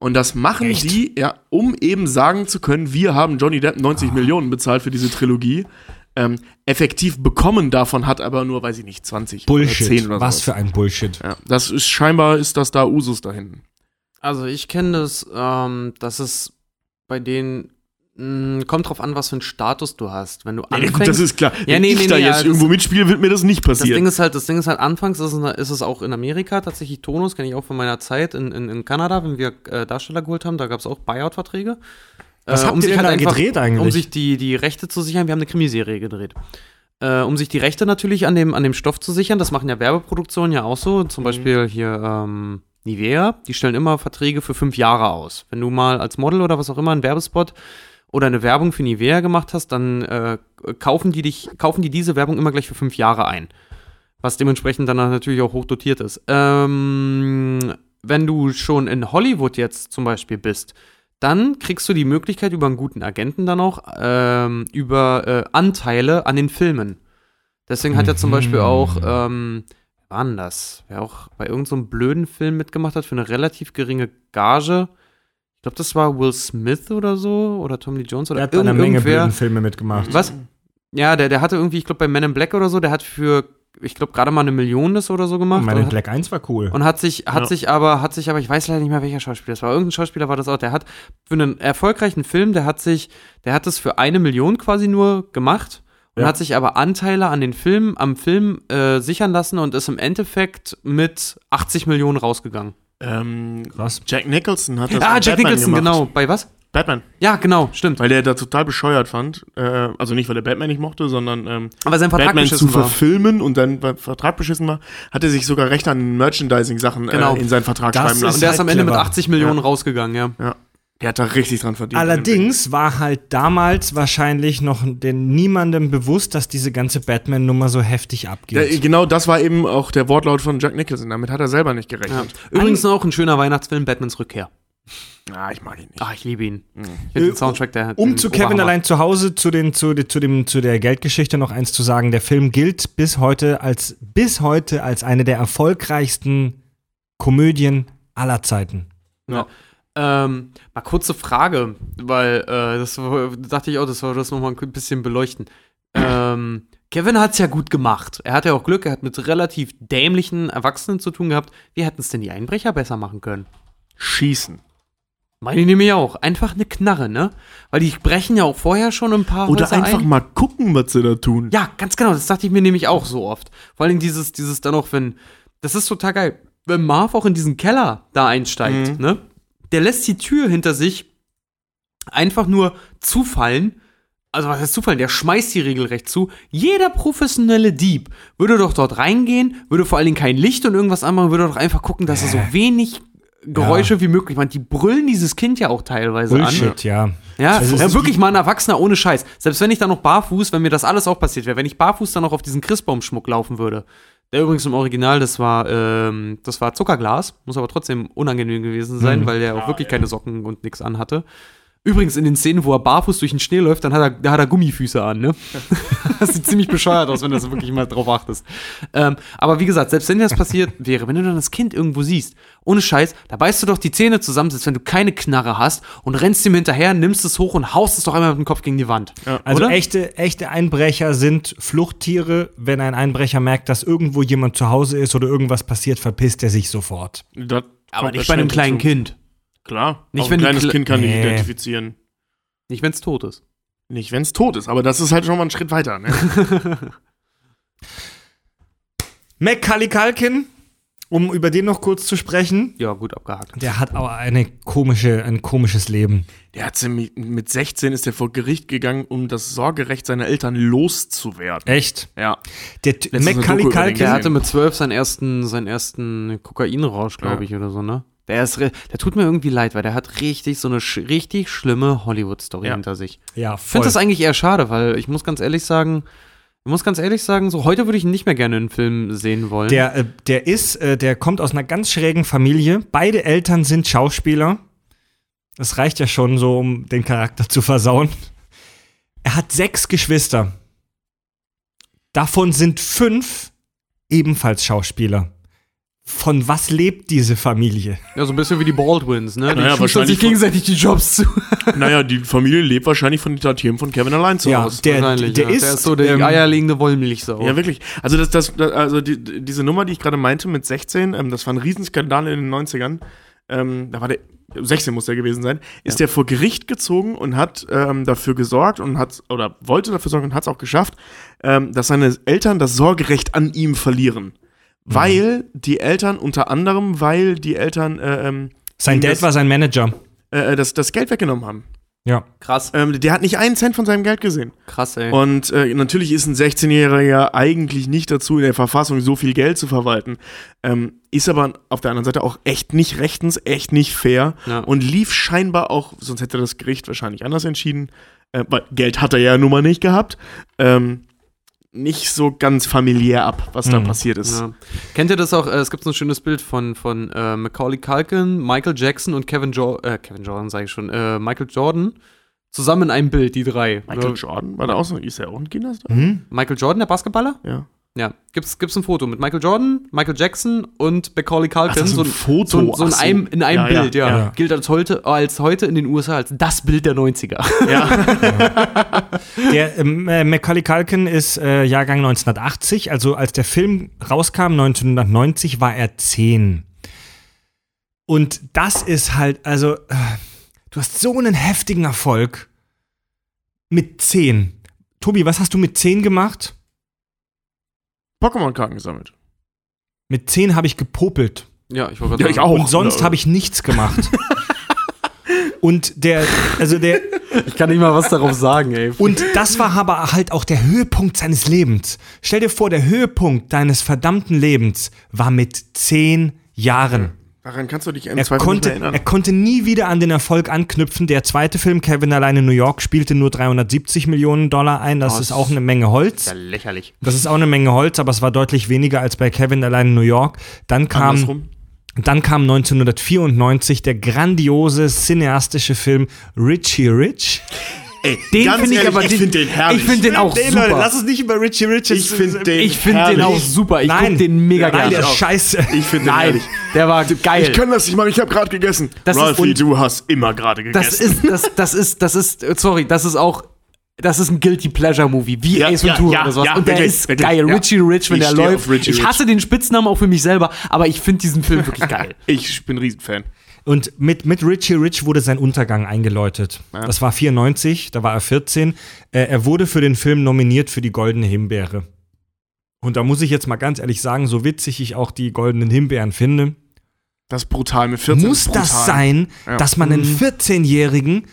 Speaker 2: Und das machen
Speaker 1: Echt?
Speaker 2: die, ja, um eben sagen zu können, wir haben Johnny Depp 90
Speaker 1: Ah.
Speaker 2: Millionen bezahlt für diese Trilogie. Ähm, effektiv bekommen davon hat aber nur, weiß ich nicht, 20 oder
Speaker 1: Bullshit.
Speaker 2: 10 oder
Speaker 1: Was
Speaker 2: sowas.
Speaker 1: für ein Bullshit.
Speaker 2: Ja, das ist scheinbar ist das da Usus da hinten.
Speaker 3: Also ich kenne das, ähm, dass es bei denen kommt drauf an, was für einen Status du hast. Wenn du
Speaker 2: Ja,
Speaker 3: anfängst,
Speaker 2: gut, das ist klar.
Speaker 3: Ja,
Speaker 2: Wenn
Speaker 3: nee,
Speaker 2: ich
Speaker 3: nee,
Speaker 2: da
Speaker 3: nee,
Speaker 2: jetzt
Speaker 3: ja,
Speaker 2: irgendwo mitspiele, wird mir das nicht
Speaker 3: Das Ding
Speaker 2: passieren.
Speaker 3: ist halt, das Ding ist halt, anfangs ist es, ist es auch in Amerika tatsächlich Tonus, kenne ich auch von meiner Zeit in, in, in Kanada, wenn wir äh, Darsteller geholt haben, da gab es auch Buyout-Verträge.
Speaker 1: Was
Speaker 3: Äh,
Speaker 1: habt ihr denn da gedreht eigentlich?
Speaker 3: Um sich die, die Rechte zu sichern, wir haben eine Krimiserie gedreht. Äh, um sich die Rechte natürlich an dem, an dem Stoff zu sichern, das machen ja Werbeproduktionen ja auch so, zum Beispiel hier ähm, Nivea, die stellen immer Verträge für fünf Jahre aus. Wenn du mal als Model oder was auch immer einen Werbespot oder eine Werbung für Nivea gemacht hast, dann äh, kaufen die dich, kaufen die diese Werbung immer gleich für fünf Jahre ein. Was dementsprechend dann natürlich auch hoch dotiert ist. Ähm, wenn du schon in Hollywood jetzt zum Beispiel bist, dann kriegst du die Möglichkeit über einen guten Agenten dann auch ähm, über äh, Anteile an den Filmen. Deswegen hat er zum Beispiel auch, ähm, wer war denn das? Wer auch bei irgendeinem so blöden Film mitgemacht hat für eine relativ geringe Gage. Ich glaube, das war Will Smith oder so oder Tommy Lee Jones oder
Speaker 1: Er hat
Speaker 3: irgend-
Speaker 1: Menge
Speaker 3: irgendwer.
Speaker 1: blöden Filme mitgemacht.
Speaker 3: Was? Ja, der, der hatte irgendwie, ich glaube, bei Men in Black oder so, der hat für, ich glaube, gerade mal eine Million das oder so gemacht.
Speaker 1: Meine
Speaker 3: und, hat,
Speaker 1: Black 1 war cool.
Speaker 3: und hat sich, hat
Speaker 2: Ja.
Speaker 3: sich aber, hat sich aber, ich weiß leider nicht mehr, welcher Schauspieler das war. Irgendein Schauspieler war das auch. Der hat für einen erfolgreichen Film, der hat sich, der hat es für eine Million quasi nur gemacht und
Speaker 1: Ja.
Speaker 3: hat sich aber Anteile an den Film, am Film äh, sichern lassen und ist im Endeffekt mit 80 Millionen rausgegangen.
Speaker 2: Ähm,
Speaker 1: Was?
Speaker 2: Jack Nicholson hat das
Speaker 3: ah, Jack
Speaker 2: Batman
Speaker 3: Nicholson,
Speaker 2: gemacht.
Speaker 3: genau. Bei was?
Speaker 2: Batman.
Speaker 3: Ja, genau, stimmt.
Speaker 2: Weil der da total bescheuert fand. Äh, also nicht, weil er Batman nicht mochte, sondern ähm,
Speaker 3: Aber sein Vertrag
Speaker 2: Batman zu
Speaker 3: beschissen war.
Speaker 2: verfilmen und dann beim Vertrag beschissen war, hat er sich sogar Recht an Merchandising-Sachen
Speaker 3: Genau.
Speaker 2: äh, in seinen Vertrag
Speaker 1: Das
Speaker 2: schreiben
Speaker 1: ist
Speaker 2: lassen.
Speaker 3: Und der ist am Ende mit
Speaker 1: clever.
Speaker 3: 80 Millionen rausgegangen, ja.
Speaker 2: ja. Der hat da richtig dran verdient.
Speaker 1: Allerdings war halt damals wahrscheinlich noch den niemandem bewusst, dass diese ganze Batman-Nummer so heftig abgeht.
Speaker 2: Der, genau das war eben auch der Wortlaut von Jack Nicholson. Damit hat er selber nicht
Speaker 3: ja.
Speaker 2: gerechnet.
Speaker 3: Übrigens auch ein schöner Weihnachtsfilm, Batmans Rückkehr.
Speaker 2: Ah, ich mag ihn nicht.
Speaker 3: Ach, ich liebe ihn.
Speaker 2: Mhm.
Speaker 3: Den Soundtrack, der
Speaker 1: um zu Kevin
Speaker 3: Oberhammer.
Speaker 1: allein zu Hause zu, den, zu, zu, dem, zu der Geldgeschichte noch eins zu sagen. Der Film gilt bis heute als, bis heute als eine der erfolgreichsten Komödien aller Zeiten.
Speaker 2: Ja.
Speaker 3: Ähm, mal kurze Frage, weil äh, das war- dachte ich auch, dass wir das nochmal ein bisschen beleuchten. Ähm, Kevin hat es ja gut gemacht. Er hatte ja auch Glück, er hat mit relativ dämlichen Erwachsenen zu tun gehabt. Wie hätten es denn die Einbrecher besser machen können?
Speaker 2: Schießen.
Speaker 3: Meine ich nämlich auch. Einfach eine Knarre, ne? Weil die brechen ja auch vorher schon ein paar
Speaker 2: Oder
Speaker 3: Häuser
Speaker 2: einfach
Speaker 3: ein.
Speaker 2: mal gucken, was sie da tun.
Speaker 3: Ja, ganz genau. Das dachte ich mir nämlich auch so oft. Vor allem dieses, dieses dann auch, wenn, das ist total geil. Wenn Marv auch in diesen Keller da einsteigt,
Speaker 2: Mhm.
Speaker 3: ne? Der lässt die Tür hinter sich einfach nur zufallen. Also was heißt zufallen? Der schmeißt die regelrecht zu. Jeder professionelle Dieb würde doch dort reingehen, würde vor allen Dingen kein Licht und irgendwas anmachen, würde doch einfach gucken, dass er so wenig Geräusche wie möglich macht. Die brüllen dieses Kind ja auch teilweise an.
Speaker 1: Bullshit, ja.
Speaker 3: Ja,
Speaker 1: Also
Speaker 3: ja wirklich mal ein Erwachsener ohne Scheiß. Selbst wenn ich dann noch barfuß, wenn mir das alles auch passiert wäre, wenn ich barfuß dann noch auf diesen Christbaumschmuck laufen würde. Der übrigens im Original, das war, ähm, das war Zuckerglas, muss aber trotzdem unangenehm gewesen sein,
Speaker 1: Mhm.
Speaker 3: weil der auch wirklich keine Socken und nix anhatte. Übrigens in den Szenen, wo er barfuß durch den Schnee läuft, dann hat er, da hat er Gummifüße an, ne? (laughs) das sieht ziemlich bescheuert aus, wenn du das wirklich mal drauf achtest. Ähm, aber wie gesagt, selbst wenn dir das passiert wäre, wenn du dann das Kind irgendwo siehst, ohne Scheiß, da beißt du doch die Zähne zusammen, selbst wenn du keine Knarre hast und rennst ihm hinterher, nimmst es hoch und haust es doch einmal mit dem Kopf gegen die Wand.
Speaker 1: Also
Speaker 3: Oder?
Speaker 1: echte, echte Einbrecher sind Fluchttiere. Wenn ein Einbrecher merkt, dass irgendwo jemand zu Hause ist oder irgendwas passiert, verpisst er sich sofort.
Speaker 2: Das
Speaker 3: Aber nicht bei einem kleinen
Speaker 2: dazu.
Speaker 3: Kind.
Speaker 2: Klar.
Speaker 3: Nicht,
Speaker 2: Auch
Speaker 3: wenn
Speaker 2: ein kleines
Speaker 3: Kle-
Speaker 2: Kind kann dich
Speaker 1: Nee.
Speaker 2: identifizieren.
Speaker 3: Nicht, wenn es tot ist.
Speaker 2: Nicht, wenn es tot ist, aber das ist halt schon mal ein Schritt weiter. Ne? (laughs)
Speaker 1: Macaulay Culkin, um über den noch kurz zu sprechen,
Speaker 3: Ja, gut abgehakt.
Speaker 1: der hat aber eine komische, ein komisches Leben.
Speaker 2: Der hat mit, mit 16 ist er vor Gericht gegangen, um das Sorgerecht seiner Eltern loszuwerden.
Speaker 1: Echt?
Speaker 2: Ja.
Speaker 1: Der Macaulay Culkin,
Speaker 3: Der hatte mit zwölf seinen ersten, seinen ersten Kokainrausch, glaube
Speaker 2: Ja.
Speaker 3: ich, oder so, ne? Der ist, der tut mir irgendwie leid, weil der hat richtig so eine sch richtig schlimme Hollywood-Story
Speaker 2: Ja.
Speaker 3: hinter sich.
Speaker 1: ja,
Speaker 3: Ich
Speaker 1: voll.
Speaker 3: finde das eigentlich eher schade, weil ich muss ganz ehrlich sagen, ich muss ganz ehrlich sagen, so heute würde ich ihn nicht mehr gerne in Film sehen wollen.
Speaker 1: Der, äh, der ist, äh, der kommt aus einer ganz schrägen Familie. Beide Eltern sind Schauspieler. Das reicht ja schon so, um den Charakter zu versauen. Er hat sechs Geschwister. Davon sind fünf ebenfalls Schauspieler. Von was lebt diese Familie?
Speaker 3: ja, so ein bisschen wie die Baldwins, ne? Die
Speaker 2: Naja,
Speaker 3: schustern
Speaker 2: wahrscheinlich
Speaker 3: sich gegenseitig die Jobs zu. (laughs)
Speaker 2: Naja, die Familie lebt wahrscheinlich von den Tantiemen von Kevin allein zu
Speaker 1: Ja,
Speaker 2: Hause.
Speaker 1: der,
Speaker 3: Wahrscheinlich,
Speaker 1: der
Speaker 3: ja.
Speaker 1: ist,
Speaker 3: der ist so der
Speaker 1: ähm,
Speaker 3: eierlegende Wollmilchsau.
Speaker 2: Ja, wirklich. Also, das, das, das, also die, diese Nummer, die ich gerade meinte mit 16, ähm, das war ein Riesenskandal in den 90ern. Ähm, da war der, 16 muss der gewesen sein, ist der vor Gericht gezogen und hat ähm, dafür gesorgt und hat, oder wollte dafür sorgen und hat es auch geschafft, ähm, dass seine Eltern das Sorgerecht an ihm verlieren.
Speaker 1: Mhm.
Speaker 2: Weil die Eltern, unter anderem, weil die Eltern äh, ähm,
Speaker 1: sein Dad
Speaker 2: das,
Speaker 1: war sein Manager.
Speaker 2: äh, das, das Geld weggenommen haben.
Speaker 1: Ja.
Speaker 3: krass,
Speaker 2: Ähm, der hat nicht einen Cent von seinem Geld gesehen.
Speaker 3: krass, ey.
Speaker 2: Und äh, natürlich ist ein 16-Jähriger eigentlich nicht dazu, in der Verfassung so viel Geld zu verwalten. Ähm, ist aber auf der anderen Seite auch echt nicht rechtens, echt nicht fair
Speaker 3: Ja.
Speaker 2: und lief scheinbar auch, sonst hätte das Gericht wahrscheinlich anders entschieden, äh, weil Geld hat er ja nun mal nicht gehabt, ähm, nicht so ganz familiär ab, was da
Speaker 1: Mhm.
Speaker 2: passiert ist.
Speaker 3: Ja. Kennt ihr das auch? Äh, es gibt so ein schönes Bild von, von äh, Macaulay Culkin, Michael Jackson und Kevin, jo äh, Kevin Jordan, sage ich schon, äh, Michael Jordan. Zusammen in einem Bild, die drei.
Speaker 2: Michael
Speaker 3: Ja.
Speaker 2: Jordan, war da auch so, ist er auch ein Kinderstar?
Speaker 1: Hm?
Speaker 3: Michael Jordan, der Basketballer?
Speaker 2: Ja.
Speaker 3: Ja. Gibt's, gibt's ein Foto mit Michael Jordan, Michael Jackson und Macaulay Culkin.
Speaker 2: Ach, das ist ein Foto.
Speaker 3: So, ein- so in,
Speaker 2: so.
Speaker 3: einem, in einem
Speaker 2: Ja, ja,
Speaker 3: Bild, ja.
Speaker 1: ja.
Speaker 3: Gilt als heute, als heute in den USA als das Bild der 90er.
Speaker 2: ja. (laughs)
Speaker 1: Der ähm, äh, Macaulay Culkin ist äh, Jahrgang 1980, also als der Film rauskam 1990 war er 10. Und das ist halt, also äh, du hast so einen heftigen Erfolg mit 10. Tobi, was hast du mit 10 gemacht?
Speaker 2: Pokémon-Karten gesammelt.
Speaker 1: Mit 10 habe ich gepopelt.
Speaker 3: ja, ich wollte
Speaker 2: Ja, ich auch.
Speaker 1: Und sonst habe ich nichts gemacht. (laughs) Und der, also der,
Speaker 3: Ich kann nicht mal was darauf sagen, ey.
Speaker 1: Und das war aber halt auch der Höhepunkt seines Lebens. Stell dir vor, der Höhepunkt deines verdammten Lebens war mit zehn Jahren.
Speaker 2: Daran kannst du dich im
Speaker 1: Er
Speaker 2: Zweifel
Speaker 1: konnte,
Speaker 2: mehr
Speaker 1: er
Speaker 2: erinnern.
Speaker 1: konnte nie wieder an den Erfolg anknüpfen. Der zweite Film, Kevin allein in New York, spielte nur 370 Millionen Dollar ein. Das
Speaker 3: Oh,
Speaker 1: ist auch eine Menge Holz.
Speaker 3: ja lächerlich.
Speaker 1: Das ist auch eine Menge Holz, aber es war deutlich weniger als bei Kevin allein in New York. Dann kam,
Speaker 2: Andersrum.
Speaker 1: dann kam 1994 der grandiose cineastische Film Richie Rich.
Speaker 2: Ey,
Speaker 3: Den finde ich aber
Speaker 2: ich
Speaker 3: den-
Speaker 2: finde den herrlich.
Speaker 3: Ich finde den auch
Speaker 1: Nee,
Speaker 3: super.
Speaker 1: Leute, lass uns nicht über Richie Rich.
Speaker 2: Ich finde den
Speaker 3: ich finde den auch super. Ich
Speaker 1: Nein.
Speaker 3: guck den mega
Speaker 1: Nein,
Speaker 3: gerne.
Speaker 1: der ist scheiße.
Speaker 2: Ich finde den
Speaker 3: Nein,
Speaker 2: herrlich.
Speaker 3: der war geil.
Speaker 2: Ich kann das nicht machen, ich habe gerade gegessen.
Speaker 3: Das
Speaker 2: Ralphie, du hast immer gerade gegessen.
Speaker 3: das ist, das, das ist, das ist, sorry, das ist auch, das ist ein Guilty Pleasure Movie, wie
Speaker 2: Ja,
Speaker 3: Ace
Speaker 2: ja,
Speaker 3: Ventura
Speaker 2: ja,
Speaker 3: oder sowas.
Speaker 2: ja,
Speaker 3: und der
Speaker 2: wirklich,
Speaker 3: ist
Speaker 2: wirklich,
Speaker 3: geil.
Speaker 2: ja.
Speaker 3: Richie Rich, wenn
Speaker 2: Ich
Speaker 3: der läuft. ich hasse den Spitznamen auch für mich selber, aber ich finde diesen Film wirklich geil. (laughs)
Speaker 2: ich bin ein Riesenfan.
Speaker 1: Und mit, mit Richie Rich wurde sein Untergang eingeläutet. Das war 94, da war er 14. Äh, er wurde für den Film nominiert für die Goldene Himbeere. Und da muss ich jetzt mal ganz ehrlich sagen, so witzig ich auch die Goldenen Himbeeren finde,
Speaker 2: Das ist brutal mit 14.
Speaker 1: muss das sein,
Speaker 2: Ja.
Speaker 1: dass man einen 14-Jährigen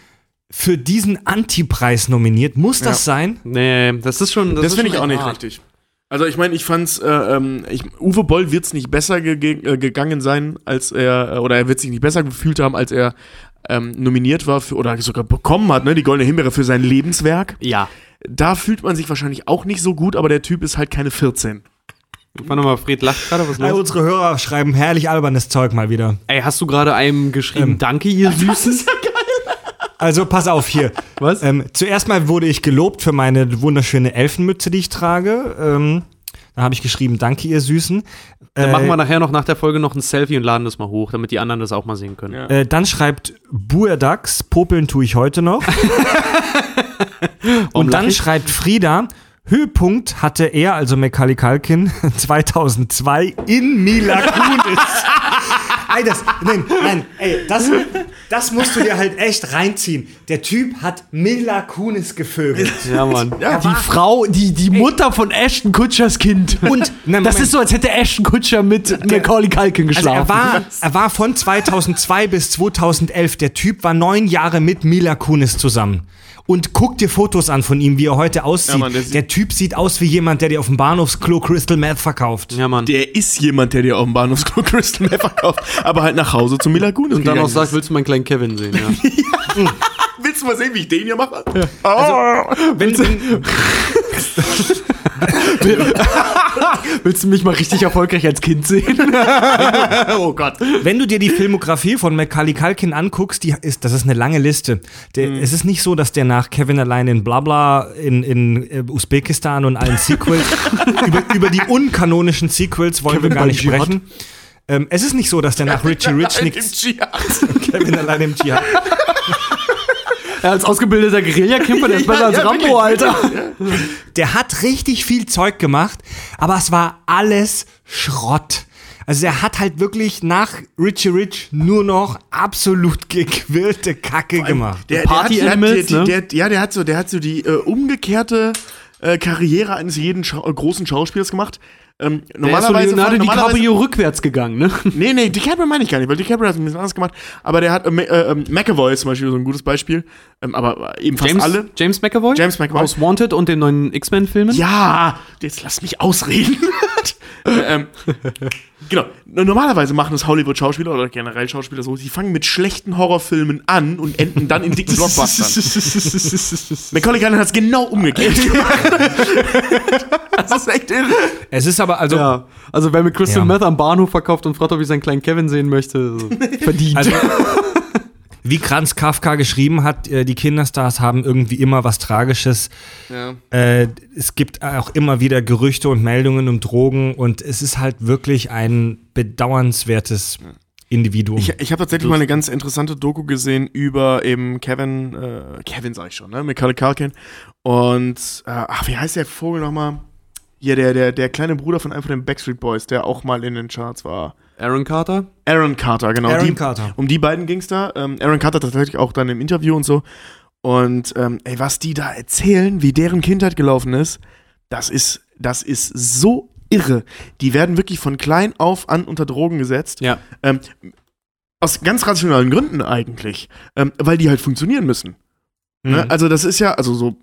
Speaker 1: für diesen Antipreis nominiert? Muss das sein?
Speaker 3: Nee, das ist schon.
Speaker 2: Das,
Speaker 3: ist
Speaker 2: finde ich auch nicht
Speaker 3: hart.
Speaker 2: richtig. Also ich meine, ich fand's, äh, ähm, ich, Uwe Boll wird's nicht besser ge äh, gegangen sein, als er, äh, oder er wird sich nicht besser gefühlt haben, als er ähm, nominiert war für, oder sogar bekommen hat, ne, die Goldene Himbeere für sein Lebenswerk.
Speaker 3: Ja.
Speaker 2: Da fühlt man sich wahrscheinlich auch nicht so gut, aber der Typ ist halt keine 14.
Speaker 3: Warte mal, Fred lacht gerade, was ist
Speaker 1: Äh,
Speaker 3: los?
Speaker 1: unsere Hörer schreiben herrlich albernes Zeug mal wieder.
Speaker 3: Ey, hast du gerade einem geschrieben,
Speaker 1: Ähm.
Speaker 3: danke, ihr (laughs) Süßen?
Speaker 1: Also pass auf hier. (laughs)
Speaker 3: Was?
Speaker 1: Ähm, zuerst mal wurde ich gelobt für meine wunderschöne Elfenmütze, die ich trage. Ähm, da habe ich geschrieben, danke ihr Süßen.
Speaker 3: Dann
Speaker 1: Äh,
Speaker 3: machen wir nachher noch nach der Folge noch ein Selfie und laden das mal hoch, damit die anderen das auch mal sehen können.
Speaker 2: Ja.
Speaker 1: Äh, dann schreibt Buerdax, popeln tue ich heute noch. (laughs) und dann
Speaker 3: ich?
Speaker 1: schreibt Frieda, Höhepunkt hatte er, also Macaulay Culkin, 2002 in Mila Kunis. (laughs) ey, das, nein, nein, ey, das, das musst du dir halt echt reinziehen. Der Typ hat Mila Kunis gevögelt.
Speaker 3: Ja, Mann.
Speaker 2: Ja,
Speaker 3: die Frau, die, die Mutter von Ashton Kutschers Kind.
Speaker 1: Und, nein,
Speaker 3: das ist so, als hätte Ashton Kutscher mit Macaulay Culkin
Speaker 1: Also
Speaker 3: geschlafen.
Speaker 1: er war, er war von 2002 bis 2011, der Typ war neun Jahre mit Mila Kunis zusammen. Und guck dir Fotos an von ihm, wie er heute aussieht.
Speaker 2: Ja, Mann, der
Speaker 1: Typ sieht aus wie jemand, der dir auf dem Bahnhofsklo Crystal Meth verkauft.
Speaker 3: ja, Mann.
Speaker 2: Der ist jemand, der dir auf dem Bahnhofsklo (laughs) Crystal Meth verkauft, aber halt nach Hause zu Mila Kunis
Speaker 3: und dann auch sagt, willst du meinen kleinen Kevin sehen? (laughs) Ja.
Speaker 2: Willst du mal sehen, wie ich den hier mache? Oh.
Speaker 1: Wenn, wenn, (laughs) (laughs)
Speaker 3: willst du mich mal richtig erfolgreich als Kind sehen? (laughs)
Speaker 2: oh Gott.
Speaker 1: wenn du dir die Filmografie von Macaulay Culkin anguckst, die ist, das ist eine lange Liste. Der, Es ist nicht so, dass der nach Kevin allein in Blabla in, in äh, Usbekistan und allen Sequels, (laughs) über, über die unkanonischen Sequels wollen
Speaker 3: Kevin
Speaker 1: wir gar nicht
Speaker 3: Dschihad?
Speaker 1: sprechen. Ähm, es ist nicht so, dass der nach Richie Rich nichts. Kevin allein im Dschihad.
Speaker 3: Ja, als ausgebildeter Guerillakämpfer, der ist (laughs) besser als
Speaker 2: ja,
Speaker 3: Rambo,
Speaker 2: wirklich.
Speaker 3: Alter.
Speaker 1: Der hat richtig viel Zeug gemacht, aber es war alles Schrott. Also er hat halt wirklich nach Richie Rich nur noch absolut gequirlte Kacke gemacht.
Speaker 2: Der,
Speaker 3: Party
Speaker 2: der hat,
Speaker 3: Animals,
Speaker 2: der,
Speaker 3: ne?
Speaker 2: der, der, ja, der hat so, der hat so die äh, umgekehrte äh, Karriere eines jeden Schau äh, großen Schauspielers gemacht. Ähm,
Speaker 3: Der ist so
Speaker 2: normalerweise,
Speaker 3: Leonardo
Speaker 2: normalerweise
Speaker 3: DiCaprio rückwärts gegangen, ne? (laughs)
Speaker 2: Nee, nee, DiCaprio meine ich gar nicht, weil DiCaprio hat es ein bisschen anders gemacht. Aber der hat, äh, äh, ähm, McAvoy ist zum Beispiel so ein gutes Beispiel. Ähm, aber eben fast
Speaker 3: James,
Speaker 2: alle.
Speaker 3: James McAvoy?
Speaker 2: James McAvoy.
Speaker 3: Aus Wanted und den neuen X-Men-Filmen?
Speaker 2: Ja, jetzt lass mich ausreden. Äh, (laughs) (laughs) ähm, genau. Normalerweise machen es Hollywood-Schauspieler oder generell Schauspieler so, die fangen mit schlechten Horrorfilmen an und enden dann in dicken (laughs) Blockbustern. (laughs) Macaulay Culkin hat es genau umgekehrt (laughs) gemacht. das ist echt irre.
Speaker 1: Es ist aber also
Speaker 3: Ja, also wer mit Crystal
Speaker 1: Ja.
Speaker 3: Meth am Bahnhof verkauft und fragt, ob ich seinen kleinen Kevin sehen möchte, so, verdient.
Speaker 1: Also, wie Kranz Kafka geschrieben hat, äh, die Kinderstars haben irgendwie immer was Tragisches.
Speaker 2: Ja.
Speaker 1: Äh, es gibt auch immer wieder Gerüchte und Meldungen um Drogen und es ist halt wirklich ein bedauernswertes Individuum.
Speaker 2: Ich, ich habe tatsächlich mal eine ganz interessante Doku gesehen über eben Kevin, äh, Kevin sag ich schon, ne? Macaulay Culkin. Und, äh, ach, wie heißt der Vogel nochmal? Hier, der, der, der kleine Bruder von einem von den Backstreet Boys, der auch mal in den Charts war.
Speaker 3: Aaron Carter?
Speaker 2: Aaron Carter, genau.
Speaker 1: Aaron
Speaker 2: die,
Speaker 1: Carter.
Speaker 2: Um die beiden ging's da. Ähm, Aaron Carter tatsächlich auch dann im Interview und so. Und ähm, ey, was die da erzählen, wie deren Kindheit gelaufen ist, das ist, das ist so irre. Die werden wirklich von klein auf an unter Drogen gesetzt.
Speaker 3: Ja.
Speaker 2: Ähm, aus ganz rationalen Gründen eigentlich. Ähm, weil die halt funktionieren müssen. Ne?
Speaker 1: Mhm.
Speaker 2: Also das ist ja, also so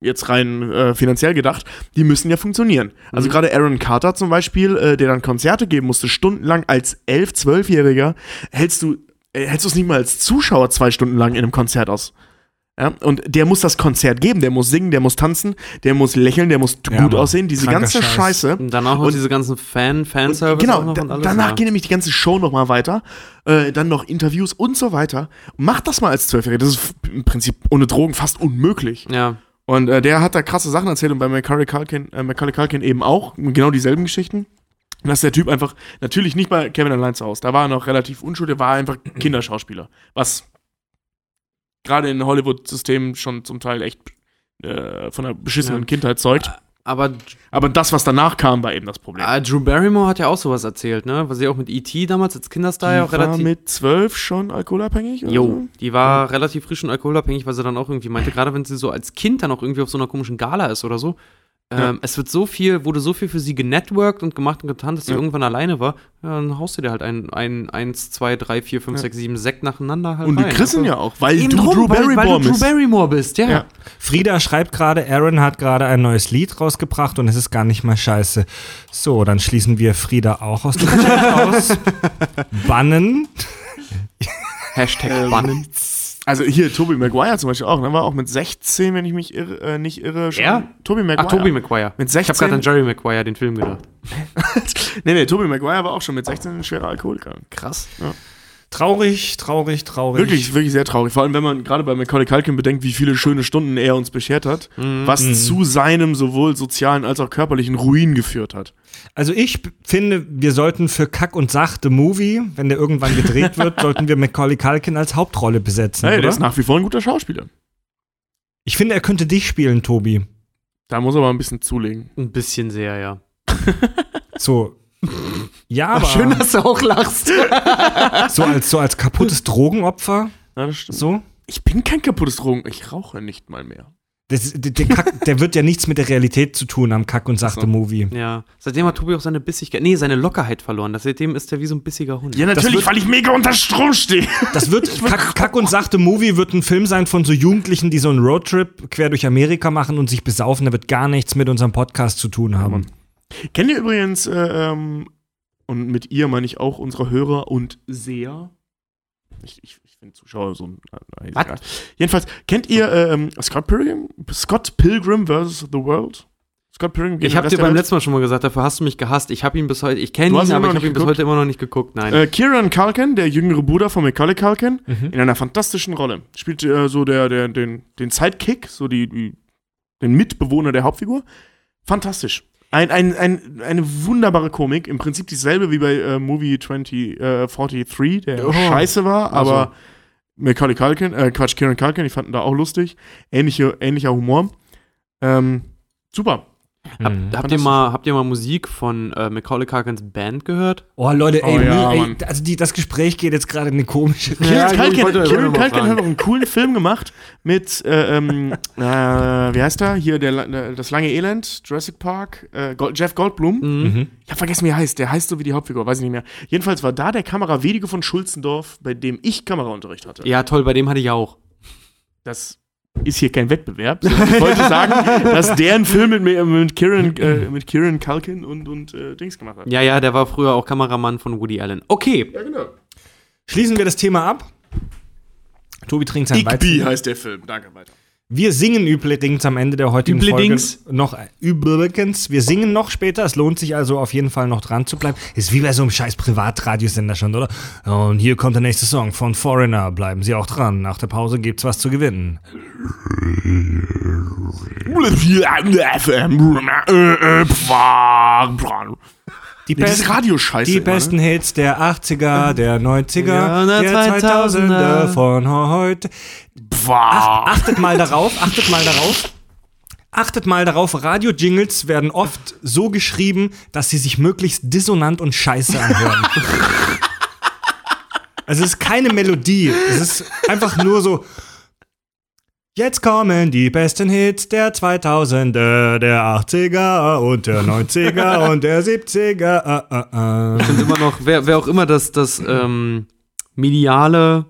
Speaker 2: jetzt rein äh, finanziell gedacht, die müssen ja funktionieren. Also
Speaker 3: Mhm.
Speaker 2: gerade Aaron Carter zum Beispiel, äh, der dann Konzerte geben musste, stundenlang als 11-, 12-Jähriger, hältst du, äh, hältst du es nicht mal als Zuschauer zwei Stunden lang in einem Konzert aus. Ja, und der muss das Konzert geben, der muss singen, der muss tanzen, der muss lächeln, der muss
Speaker 1: Ja,
Speaker 2: gut
Speaker 1: Mann.
Speaker 2: aussehen, diese
Speaker 1: Kranker
Speaker 2: ganze
Speaker 1: Scheiß.
Speaker 2: Scheiße.
Speaker 3: Und danach noch
Speaker 2: Und-
Speaker 3: diese ganzen Fan, Fanservice
Speaker 2: genau,
Speaker 3: auch noch und alles.
Speaker 2: danach
Speaker 3: ja.
Speaker 2: geht nämlich die ganze Show nochmal weiter, äh, dann noch Interviews und so weiter. Macht das mal als Zwölfjähriger, das ist im Prinzip ohne Drogen fast unmöglich.
Speaker 3: Ja.
Speaker 2: Und äh, der hat da krasse Sachen erzählt und bei Macaulay Culkin, äh, Macaulay Culkin eben auch, genau dieselben Geschichten. Und dass der Typ einfach, natürlich nicht bei Kevin allein zu Hause, da war er noch relativ unschuldig, der war einfach Kinderschauspieler. Was gerade in Hollywood-Systemen schon zum Teil echt äh, von einer beschissenen
Speaker 3: Ja.
Speaker 2: Kindheit zeugt.
Speaker 3: Aber
Speaker 2: Aber das, was danach kam, war eben das Problem.
Speaker 3: äh, Drew Barrymore hat ja auch sowas erzählt, ne? Was sie auch mit E.T. damals als Kinderstar ja auch
Speaker 2: war
Speaker 3: relativ.
Speaker 2: mit zwölf schon alkoholabhängig?
Speaker 3: Jo,
Speaker 2: so?
Speaker 3: die war relativ frisch und alkoholabhängig, weil sie dann auch irgendwie meinte, gerade wenn sie so als Kind dann auch irgendwie auf so einer komischen Gala ist oder so,
Speaker 2: Ja.
Speaker 3: ähm, es wird so viel, wurde so viel für sie genetworked und gemacht und getan, dass sie
Speaker 2: Ja.
Speaker 3: irgendwann alleine war. Ja, dann haust du dir halt ein, ein, eins, zwei, drei, vier, fünf,
Speaker 2: Ja.
Speaker 3: sechs, sieben Sekt nacheinander halt
Speaker 2: Und du
Speaker 3: rein.
Speaker 2: kriegst ihn
Speaker 3: Also-
Speaker 2: ja auch, weil
Speaker 3: Eben
Speaker 2: du
Speaker 3: drum,
Speaker 2: Drew
Speaker 3: weil, weil
Speaker 2: Barrymore
Speaker 3: du Drew
Speaker 2: bist.
Speaker 3: Barrymore bist, ja.
Speaker 2: Ja.
Speaker 1: Frieda schreibt gerade, Aaron hat gerade ein neues Lied rausgebracht und es ist gar nicht mal scheiße. So, dann schließen wir Frieda auch aus dem Chat aus. (laughs) Bannen.
Speaker 3: Hashtag bannen.
Speaker 2: Also hier, Tobey Maguire zum Beispiel auch, ne? war auch mit 16, wenn ich mich irre, äh, nicht irre. Schon.
Speaker 3: Er?
Speaker 2: Tobey Maguire.
Speaker 3: Ach, Tobey Maguire.
Speaker 2: Mit
Speaker 3: Ich habe
Speaker 2: 16.
Speaker 3: gerade an Jerry Maguire, den Film, gedacht. (laughs)
Speaker 2: nee, nee, Tobey Maguire war auch schon mit 16 ein schwerer Alkoholiker.
Speaker 3: Krass.
Speaker 1: Traurig, traurig, traurig.
Speaker 2: Wirklich, wirklich sehr traurig. Vor allem, wenn man gerade bei Macaulay Culkin bedenkt, wie viele schöne Stunden er uns beschert hat, was zu seinem sowohl sozialen als auch körperlichen Ruin geführt hat.
Speaker 1: Also ich finde, wir sollten für Kack und Sach The Movie, wenn der irgendwann gedreht (laughs) wird, sollten wir Macaulay Culkin als Hauptrolle besetzen,
Speaker 2: Hey, der
Speaker 1: oder?
Speaker 2: ist nach wie vor ein guter Schauspieler.
Speaker 1: Ich finde, er könnte dich spielen, Tobi.
Speaker 2: Da muss er aber ein bisschen zulegen.
Speaker 3: Ein bisschen sehr, ja.
Speaker 1: So. Ja, aber
Speaker 3: Schön, dass du auch lachst. (laughs)
Speaker 1: so als so als kaputtes Drogenopfer,
Speaker 2: Ja, das stimmt.
Speaker 1: so.
Speaker 2: Ich bin kein kaputtes Drogen. Ich rauche nicht mal mehr.
Speaker 1: Das, der, der, Kack, der wird ja nichts mit der Realität zu tun am Kack und Sach
Speaker 2: so.
Speaker 1: The Movie.
Speaker 3: Ja. Seitdem hat Tobi auch seine Bissigkeit, nee, seine Lockerheit verloren. Das, seitdem ist er wie so ein bissiger Hund.
Speaker 2: Ja, natürlich,
Speaker 1: wird-
Speaker 2: weil ich mega unter Strom stehe. (laughs)
Speaker 1: Das wird Kack, Kack und Sach The Movie wird ein Film sein von so Jugendlichen, die so einen Roadtrip quer durch Amerika machen und sich besaufen. Der wird gar nichts mit unserem Podcast zu tun haben.
Speaker 2: Kennt ihr übrigens, äh, ähm, und mit ihr meine ich auch unsere Hörer und Seher? Ich, ich, ich finde Zuschauer so ein. äh. Jedenfalls, kennt ihr ähm, Scott Pilgrim? Scott Pilgrim vs. The World? Scott Pilgrim
Speaker 3: Ich habe dir beim letzten Mal schon mal gesagt, dafür hast du mich gehasst. Ich habe ihn bis heute, ich kenne ihn,
Speaker 2: ihn
Speaker 3: aber ich habe ihn bis heute immer noch nicht geguckt. Nein.
Speaker 2: Äh, Kieran Culkin, der jüngere Bruder von Macaulay Culkin,
Speaker 1: Mhm.
Speaker 2: in einer fantastischen Rolle. Spielt äh, so der, der, den, den Sidekick, so die, die, den Mitbewohner der Hauptfigur. Fantastisch. Ein, ein, ein, eine wunderbare Komik. Im Prinzip dieselbe wie bei äh, Movie 20, äh, 43, der
Speaker 3: Oh.
Speaker 2: scheiße war,
Speaker 3: Also.
Speaker 2: aber Macaulay Culkin, äh, Quatsch, Kieran Culkin, ich fand ihn da auch lustig. Ähnliche, ähnlicher Humor. Ähm, super.
Speaker 3: Hab,
Speaker 1: Mhm.
Speaker 3: habt, ihr mal, habt ihr mal Musik von äh, Macaulay Culkins Band gehört?
Speaker 1: Oh Leute, ey,
Speaker 2: Oh ja,
Speaker 1: ey also die, das Gespräch geht jetzt gerade in eine komische
Speaker 2: Kieran
Speaker 3: Ja,
Speaker 2: Culkin, Culkin hat noch einen coolen Film gemacht mit, äh, ähm, (laughs) äh, wie heißt er? Hier, der, der, das lange Elend, Jurassic Park, äh, Gold, Jeff Goldblum.
Speaker 1: Mhm.
Speaker 2: Ich hab vergessen, wie er heißt. Der heißt so wie die Hauptfigur, weiß ich nicht mehr. Jedenfalls war da der Kamerawedige von Schulzendorf, bei dem ich Kameraunterricht hatte.
Speaker 3: Ja, toll, bei dem hatte ich auch.
Speaker 2: Das ist hier kein Wettbewerb. Ich wollte (laughs) sagen, dass der einen Film mit, mir- mit, Kieran, äh, mit Kieran Culkin und, und äh, Dings gemacht hat.
Speaker 3: Ja, ja, der war früher auch Kameramann von Woody Allen. Okay.
Speaker 2: Ja, genau.
Speaker 1: Schließen wir das Thema ab. Tobi trinkt sein
Speaker 2: Igby
Speaker 1: Weizen.
Speaker 2: heißt der Film. Danke, weiter.
Speaker 1: Wir singen übrigens am Ende der heutigen
Speaker 3: Üblings.
Speaker 1: Folge noch übrigens. Wir singen noch später. Es lohnt sich also auf jeden Fall noch dran zu bleiben. Ist wie bei so einem scheiß Privatradiosender schon, oder? Und hier kommt der nächste Song von Foreigner. Bleiben Sie auch dran. Nach der Pause gibt's was zu gewinnen. Die
Speaker 2: dieses
Speaker 1: besten,
Speaker 2: Radioscheiße.
Speaker 1: die
Speaker 2: immer, ne?
Speaker 1: besten Hits der 80er, der 90er,
Speaker 3: Ja,
Speaker 1: der
Speaker 3: der
Speaker 1: 2000er
Speaker 3: 2000er.
Speaker 1: von heute. Ach, achtet mal darauf, achtet mal darauf. Achtet mal darauf, Radio-Jingles werden oft so geschrieben, dass sie sich möglichst dissonant und scheiße anhören. also (laughs) es ist keine Melodie, es ist einfach nur so. Jetzt kommen die besten Hits der 2000er, der 80er und der 90er (laughs) und der 70er. Äh, äh, äh.
Speaker 3: Und immer noch, wer, wer auch immer das, das ähm, mediale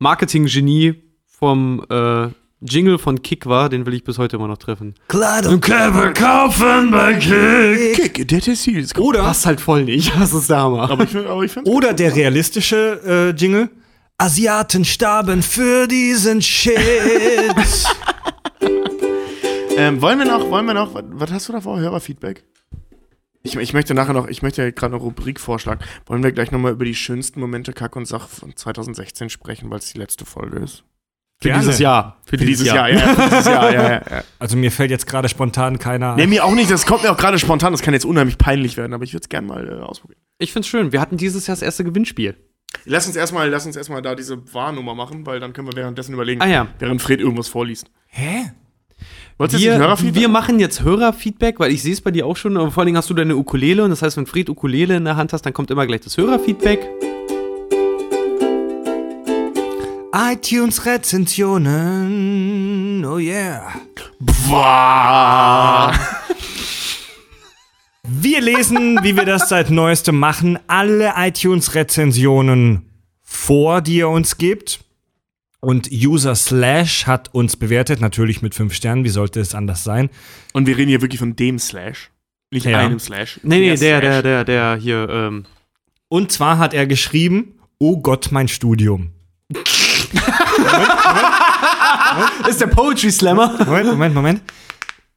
Speaker 3: Marketing-Genie vom äh, Jingle von Kick war, den will ich bis heute immer noch treffen.
Speaker 1: Kleidung kaufen bei Kick.
Speaker 2: Kick, das ist hier.
Speaker 1: Oder,
Speaker 3: Passt halt voll nicht, (laughs) das ist der Hammer.
Speaker 2: Aber ich, aber ich finde
Speaker 1: oder der realistische äh, Jingle. Asiaten starben für diesen Shit. (laughs)
Speaker 2: Ähm, wollen wir noch, wollen wir noch, was, hast du da vor? Hörerfeedback? Ich, ich möchte nachher noch, ich möchte ja gerade eine Rubrik vorschlagen. Wollen wir gleich nochmal über die schönsten Momente Kack und Sach von 2016 sprechen, weil es die letzte Folge ist?
Speaker 3: Für
Speaker 1: Gerne.
Speaker 3: dieses Jahr.
Speaker 2: Für dieses Jahr, ja. Für dieses Jahr, ja, ja, ja. (laughs)
Speaker 1: Also mir fällt jetzt gerade spontan keiner.
Speaker 2: Nee, mir auch nicht, das kommt mir auch gerade spontan, das kann jetzt unheimlich peinlich werden, aber ich würde es gerne mal äh, ausprobieren.
Speaker 3: Ich find's schön. Wir hatten dieses Jahr das erste Gewinnspiel.
Speaker 2: Lass uns erstmal, lass uns erstmal da diese Warnummer machen, weil dann können wir währenddessen überlegen,
Speaker 3: Ah ja.
Speaker 2: während Fred irgendwas vorliest.
Speaker 1: Hä?
Speaker 2: Wolltest du jetzt
Speaker 3: Wir,
Speaker 2: Hörerfeedback?
Speaker 3: wir machen jetzt Hörerfeedback, weil ich sehe es bei dir auch schon, aber vor allen Dingen hast du deine Ukulele und das heißt, wenn Fred Ukulele in der Hand hast, dann kommt immer gleich das Hörerfeedback.
Speaker 1: iTunes Rezensionen. Oh yeah.
Speaker 2: Boah.
Speaker 1: Wir lesen, wie wir das seit neuestem machen, alle iTunes-Rezensionen vor, die ihr uns gibt. Und User Slash hat uns bewertet, natürlich mit fünf Sternen. Wie sollte es anders sein?
Speaker 2: Und wir reden hier wirklich von dem Slash. Nicht
Speaker 1: Ja.
Speaker 2: einem Slash.
Speaker 3: Nee, nee, der,
Speaker 2: Slash.
Speaker 3: der, der, der hier, ähm,
Speaker 1: Und zwar hat er geschrieben: Oh Gott, mein Studium.
Speaker 3: ist der Poetry Slammer.
Speaker 1: Moment, Moment, Moment.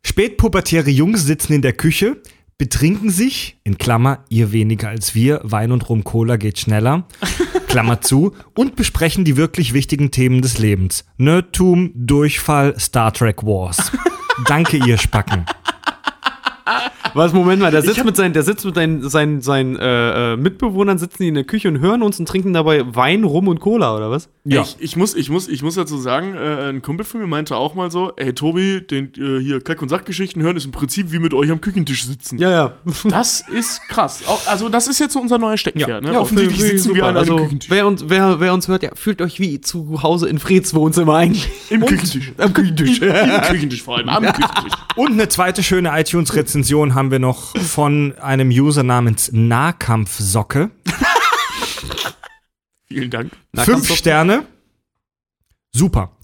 Speaker 1: Spätpubertäre Jungs sitzen in der Küche, betrinken sich, in Klammer, ihr weniger als wir, Wein und Rum Cola geht schneller, (laughs) Klammer zu, und besprechen die wirklich wichtigen Themen des Lebens. Nerdtum, Durchfall, Star Trek Wars. (laughs) Danke, ihr Spacken. (laughs)
Speaker 3: Was, Moment mal, der sitzt mit seinen, der sitzt mit seinen, seinen, seinen äh, äh, Mitbewohnern, sitzen die in der Küche und hören uns und trinken dabei Wein, Rum und Cola, oder was?
Speaker 1: Ja.
Speaker 2: Ich, ich, muss, ich, muss, ich muss dazu sagen, äh, ein Kumpel von mir meinte auch mal so, ey Tobi, den äh, hier Kack- und Sachgeschichten hören ist im Prinzip wie mit euch am Küchentisch sitzen.
Speaker 3: Ja, ja. (laughs)
Speaker 2: Das ist krass. Auch, also das ist jetzt so unser neuer Steckenpferd. Ne?
Speaker 3: Ja,
Speaker 2: Offensichtlich sitzen wir
Speaker 3: super.
Speaker 2: an einem
Speaker 3: also,
Speaker 2: Küchentisch.
Speaker 3: wer uns, wer, wer uns hört, ja, fühlt euch wie zu Hause in Freds Wohnzimmer eigentlich. (laughs)
Speaker 2: Im Küchentisch.
Speaker 3: Am Küchentisch.
Speaker 2: Im Küchentisch vor allem. Am (laughs) Küchentisch.
Speaker 1: Und eine zweite schöne iTunes-Rezension haben wir noch von einem User namens Nahkampfsocke.
Speaker 2: Vielen Dank.
Speaker 1: Fünf Sterne. Super.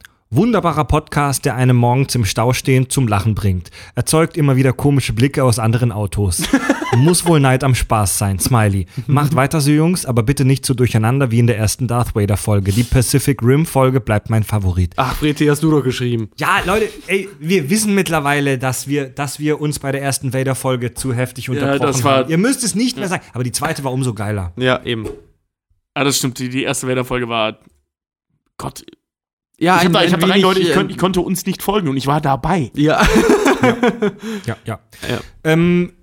Speaker 1: Wunderbarer Podcast, der einem morgens im Stau stehend zum Lachen bringt. Erzeugt immer wieder komische Blicke aus anderen Autos. (laughs) Muss wohl Neid am Spaß sein. Smiley. Macht weiter so, Jungs, aber bitte nicht so durcheinander wie in der ersten Darth Vader Folge. Die Pacific Rim Folge bleibt mein Favorit.
Speaker 3: Ach, die hast du doch geschrieben.
Speaker 1: Ja, Leute, ey, wir wissen mittlerweile, dass wir, dass wir uns bei der ersten Vader Folge zu heftig unterbrochen
Speaker 2: das war-
Speaker 1: haben. Ihr müsst es nicht mehr sagen, aber die zweite war umso geiler.
Speaker 3: Ja, eben.
Speaker 2: Ah, das stimmt. Die, die erste Vader-Folge war. Gott.
Speaker 3: Ja,
Speaker 2: Ich habe da, ich hab da reingehört, ich,
Speaker 3: äh,
Speaker 2: konnt, ich konnte uns nicht folgen und ich war dabei.
Speaker 3: Ja. (laughs)
Speaker 1: Ja, ja.
Speaker 3: Ja.
Speaker 1: Ähm,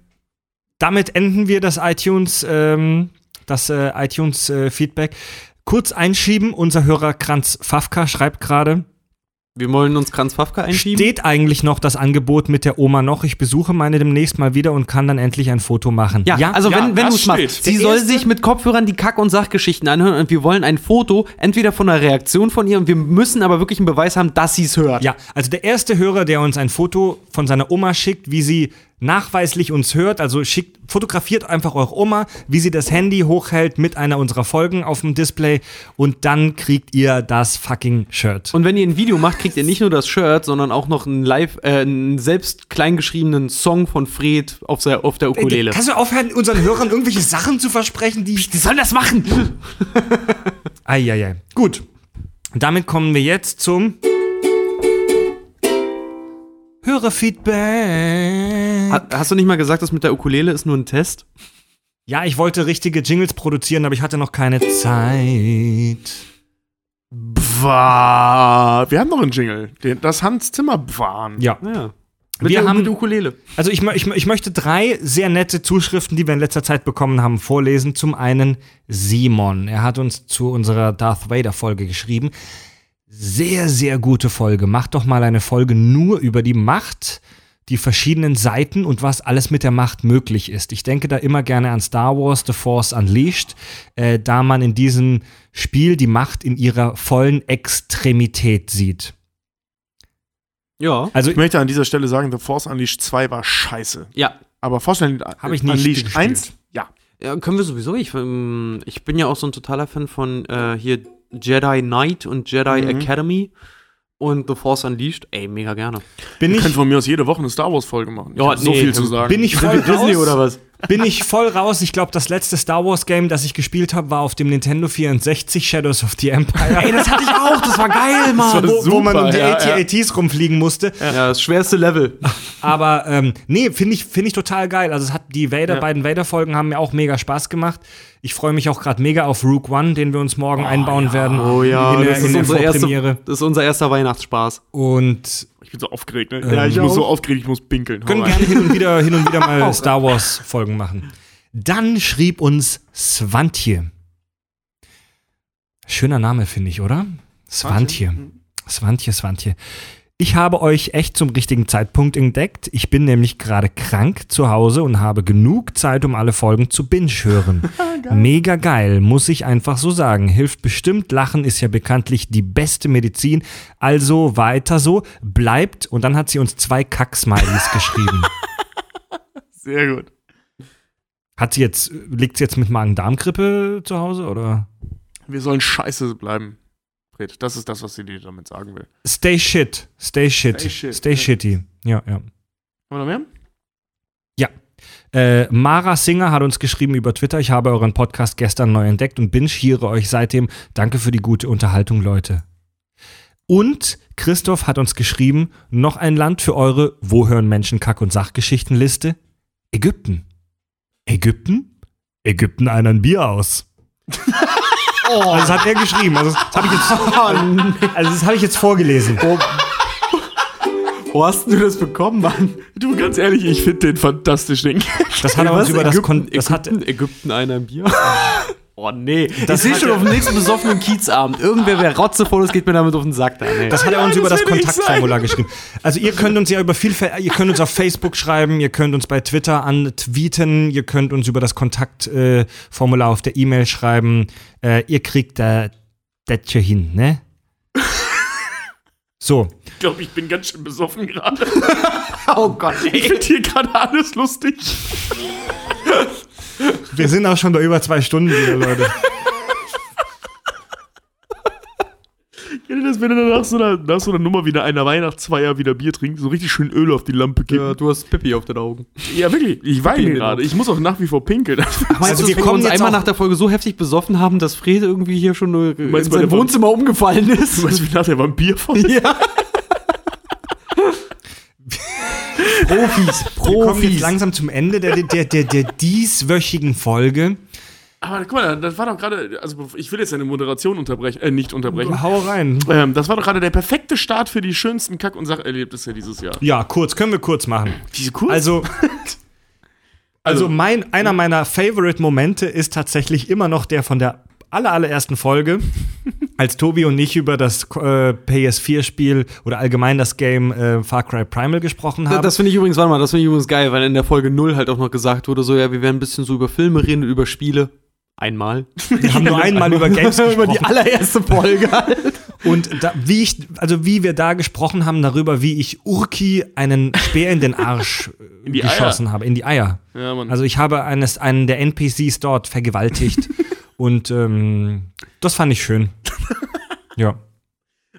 Speaker 1: damit enden wir das iTunes, ähm, das äh, iTunes äh, Feedback. Kurz einschieben, unser Hörer Kranz Fafka schreibt gerade,
Speaker 3: Wir wollen uns Kranz Fafka einschieben.
Speaker 1: steht eigentlich noch das Angebot mit der Oma noch? Ich besuche meine demnächst mal wieder und kann dann endlich ein Foto machen.
Speaker 3: Ja, also
Speaker 2: ja,
Speaker 3: wenn, wenn du es machst, sie
Speaker 1: Der
Speaker 3: soll sich mit Kopfhörern die Kack- und Sachgeschichten anhören und wir wollen ein Foto, entweder von einer Reaktion von ihr und wir müssen aber wirklich einen Beweis haben, dass sie es hört.
Speaker 1: Ja, also der erste Hörer, der uns ein Foto von seiner Oma schickt, wie sie nachweislich uns hört, also schickt, fotografiert einfach eure Oma, wie sie das Handy hochhält mit einer unserer Folgen auf dem Display und dann kriegt ihr das fucking Shirt.
Speaker 3: Und wenn ihr ein Video macht, kriegt ihr nicht nur das Shirt, sondern auch noch einen live, äh, einen selbst kleingeschriebenen Song von Fred auf, der- auf der Ukulele.
Speaker 1: Kannst du aufhören, unseren Hörern irgendwelche Sachen zu versprechen, die.
Speaker 3: Die sollen das machen!
Speaker 1: Eieiei. Gut. Damit kommen wir jetzt zum. Hörerfeedback.
Speaker 3: Ha- Hast du nicht mal gesagt, das mit der Ukulele ist nur ein Test?
Speaker 1: Ja, ich wollte richtige Jingles produzieren, aber ich hatte noch keine Zeit.
Speaker 2: Bwa. Wir haben noch einen Jingle. Das Hans Zimmer Bwan.
Speaker 1: Ja.
Speaker 3: Ja. Mit
Speaker 1: Wir
Speaker 3: der,
Speaker 1: haben-
Speaker 3: mit Ukulele.
Speaker 1: Also ich, ich, ich möchte drei sehr nette Zuschriften, die wir in letzter Zeit bekommen haben, vorlesen. Zum einen Simon. Er hat uns zu unserer Darth Vader Folge geschrieben. Sehr, sehr gute Folge. Macht doch mal eine Folge nur über die Macht, die verschiedenen Seiten und was alles mit der Macht möglich ist. Ich denke da immer gerne an Star Wars The Force Unleashed, äh, da man in diesem Spiel die Macht in ihrer vollen Extremität sieht.
Speaker 3: Ja.
Speaker 1: Also
Speaker 2: Ich möchte an dieser Stelle sagen, The Force Unleashed 2 war scheiße.
Speaker 3: Ja.
Speaker 2: Aber Force Unleashed
Speaker 1: Hab ich nicht
Speaker 2: Unleashed
Speaker 1: gespielt.
Speaker 2: 1, ja.
Speaker 3: Ja, können wir sowieso. Ich, ähm, ich bin ja auch so ein totaler Fan von äh, hier Jedi Knight und Jedi
Speaker 2: Mhm.
Speaker 3: Academy und The Force Unleashed. Ey, mega gerne.
Speaker 1: bin
Speaker 2: Wir
Speaker 1: ich,
Speaker 2: können von mir aus jede Woche eine Star Wars Folge machen. Ich
Speaker 3: Ja,
Speaker 2: hab so
Speaker 3: nee,
Speaker 2: viel zu sagen.
Speaker 1: bin ich voll
Speaker 3: Disney oder was?
Speaker 1: Bin ich voll raus. Ich glaube, das letzte Star Wars Game, das ich gespielt habe, war auf dem Nintendo 64 Shadows of the Empire.
Speaker 3: Ey, das hatte ich auch, das war geil, Mann.
Speaker 2: Das
Speaker 1: wo, wo man um die
Speaker 2: Super, ja,
Speaker 1: AT-ATs rumfliegen musste.
Speaker 3: Ja, das schwerste Level.
Speaker 1: Aber ähm, nee, finde ich, find ich total geil. Also es hat die Vader, beiden Vader-Folgen haben mir auch mega Spaß gemacht. Ich freue mich auch gerade mega auf Rook One, den wir uns morgen einbauen werden.
Speaker 3: Oh ja,
Speaker 1: in der,
Speaker 3: das, ist
Speaker 1: in der
Speaker 3: unsere erste, das ist unser erster Weihnachtsspaß.
Speaker 1: Und
Speaker 2: Ich bin so aufgeregt, ne?
Speaker 1: Ja,
Speaker 2: ich
Speaker 3: auch.
Speaker 2: so aufgeregt, ich muss pinkeln.
Speaker 1: Können gerne hin und wieder, hin und wieder mal (laughs) Star Wars Folgen machen. Dann schrieb uns Svantje. Schöner Name, finde ich, oder? Svantje. Svantje, Svantje. Ich habe euch echt zum richtigen Zeitpunkt entdeckt. Ich bin nämlich gerade krank zu Hause und habe genug Zeit, um alle Folgen zu binge-hören. (laughs) Mega geil, muss ich einfach so sagen. Hilft bestimmt. Lachen ist ja bekanntlich die beste Medizin. Also weiter so. Bleibt. Und dann hat sie uns zwei Kack-Smileys (laughs) geschrieben.
Speaker 2: Sehr gut.
Speaker 1: Hat sie jetzt, liegt sie jetzt mit Magen-Darm-Grippe zu Hause oder?
Speaker 2: Wir sollen scheiße bleiben. Fred, das ist das, was sie dir damit sagen will.
Speaker 1: Stay shit. Stay shit.
Speaker 2: Stay shit.
Speaker 1: Stay shitty. Ja, ja.
Speaker 2: Haben wir noch mehr?
Speaker 1: Äh, Mara Singer hat uns geschrieben über Twitter, ich habe euren Podcast gestern neu entdeckt und binge-hiere euch seitdem. Danke für die gute Unterhaltung, Leute. Und Christoph hat uns geschrieben, noch ein Land für eure Wo hören Menschen Kack- und Sachgeschichtenliste? Ägypten. Ägypten? Ägypten ein Bier aus. (laughs) Also das hat er geschrieben. Also das habe ich, jetzt- (laughs) also das hab ich jetzt vorgelesen.
Speaker 3: Wo hast du das bekommen, Mann?
Speaker 2: Du, ganz ehrlich, ich finde den fantastisch, den.
Speaker 1: Das hat er uns über das
Speaker 3: Ägypten,
Speaker 1: Kon das hat,
Speaker 3: Ägypten, Ägypten einer Bier? (laughs) oh nee.
Speaker 1: Das
Speaker 3: ich sehe
Speaker 1: hat
Speaker 3: schon auf dem nächsten besoffenen Kiezabend. Irgendwer, wer rotzevoll ist, geht mir damit auf den Sack. Da, nee.
Speaker 1: Das hat er uns
Speaker 2: Ja,
Speaker 1: über
Speaker 2: das
Speaker 1: das
Speaker 2: ich
Speaker 1: Kontaktformular geschrieben. Also ihr könnt uns ja über viel, ihr könnt uns auf Facebook schreiben, ihr könnt uns bei Twitter antweeten, ihr könnt uns über das Kontaktformular äh, auf der E-Mail schreiben. Äh, ihr kriegt da das schon hin, ne? (laughs) So,
Speaker 2: Ich glaube, ich bin ganz schön besoffen gerade. (laughs)
Speaker 3: oh Gott,
Speaker 2: Ich finde hier gerade alles lustig.
Speaker 1: Wir sind auch schon bei über zwei Stunden wieder, Leute.
Speaker 2: Kennt ihr das, wenn ihr nach so, einer, nach so einer Nummer wie einer Weihnachtsfeier wieder Bier trinkt, so richtig schön Öl auf die Lampe kippen?
Speaker 3: Ja, du hast Pippi auf den Augen.
Speaker 2: Ja, wirklich. Ich weine gerade.
Speaker 3: Augen.
Speaker 2: Ich muss auch nach wie vor pinkeln.
Speaker 3: Meinst
Speaker 1: Also
Speaker 3: du,
Speaker 1: wir
Speaker 3: dass wir
Speaker 1: kommen
Speaker 3: uns
Speaker 1: jetzt
Speaker 3: einmal nach der Folge so heftig besoffen haben, dass Fred irgendwie hier schon in
Speaker 2: meinst,
Speaker 3: sein Wohnzimmer umgefallen ist?
Speaker 2: Du weißt, wie nach der Vampirfolge?
Speaker 3: ja. Profis, (laughs)
Speaker 1: Wir kommen jetzt
Speaker 3: Profis.
Speaker 1: langsam zum Ende der, der, der, der dieswöchigen Folge.
Speaker 2: Aber guck mal, das war doch gerade, also ich will jetzt eine Moderation unterbrechen, äh, nicht unterbrechen.
Speaker 1: Hau rein.
Speaker 2: Ähm, das war doch gerade der perfekte Start für die schönsten Kack- und Sacherlebnisse dieses Jahr.
Speaker 1: Ja, kurz, können wir kurz machen.
Speaker 2: Wie cool.
Speaker 1: Also, (laughs) also
Speaker 2: Also-
Speaker 1: mein, einer meiner Favorite-Momente ist tatsächlich immer noch der von der aller, allerersten Folge, als Tobi und ich über das äh, PS4-Spiel oder allgemein das Game äh, Far Cry Primal gesprochen haben.
Speaker 3: Das finde ich übrigens, warte mal, das finde ich übrigens geil, weil in der Folge 0 halt auch noch gesagt wurde, so, ja, wir werden ein bisschen so über Filme reden, und über Spiele. Einmal.
Speaker 1: wir haben nur (laughs) einmal über Games
Speaker 3: über die
Speaker 1: gesprochen.
Speaker 3: allererste Folge (laughs) halt.
Speaker 1: Und da, wie ich, also wie wir da gesprochen haben darüber, wie ich Urki einen Speer in den Arsch (laughs) äh,
Speaker 2: In
Speaker 1: geschossen habe, in die Eier.
Speaker 2: ja.
Speaker 1: Also ich habe eines, einen der NPCs dort vergewaltigt. Und ähm, das fand ich schön. (laughs) ja.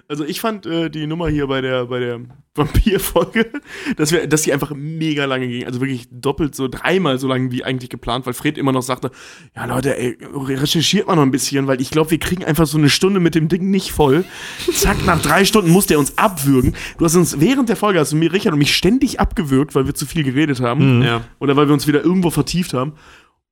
Speaker 2: Also ich fand äh, die Nummer hier bei der, bei der Vampir-Folge, (laughs) dass, wir, dass die einfach mega lange ging. Also wirklich doppelt so, dreimal so lange wie eigentlich geplant, weil Fred immer noch sagte, ja Leute, ey, recherchiert mal noch ein bisschen, weil ich glaube, wir kriegen einfach so eine Stunde mit dem Ding nicht voll. Zack, nach drei Stunden musste er uns abwürgen. Du hast uns während der Folge, hast du mir, Richard und mich ständig abgewürgt, weil wir zu viel geredet haben.
Speaker 3: Ja.
Speaker 2: Oder weil wir uns wieder irgendwo vertieft haben.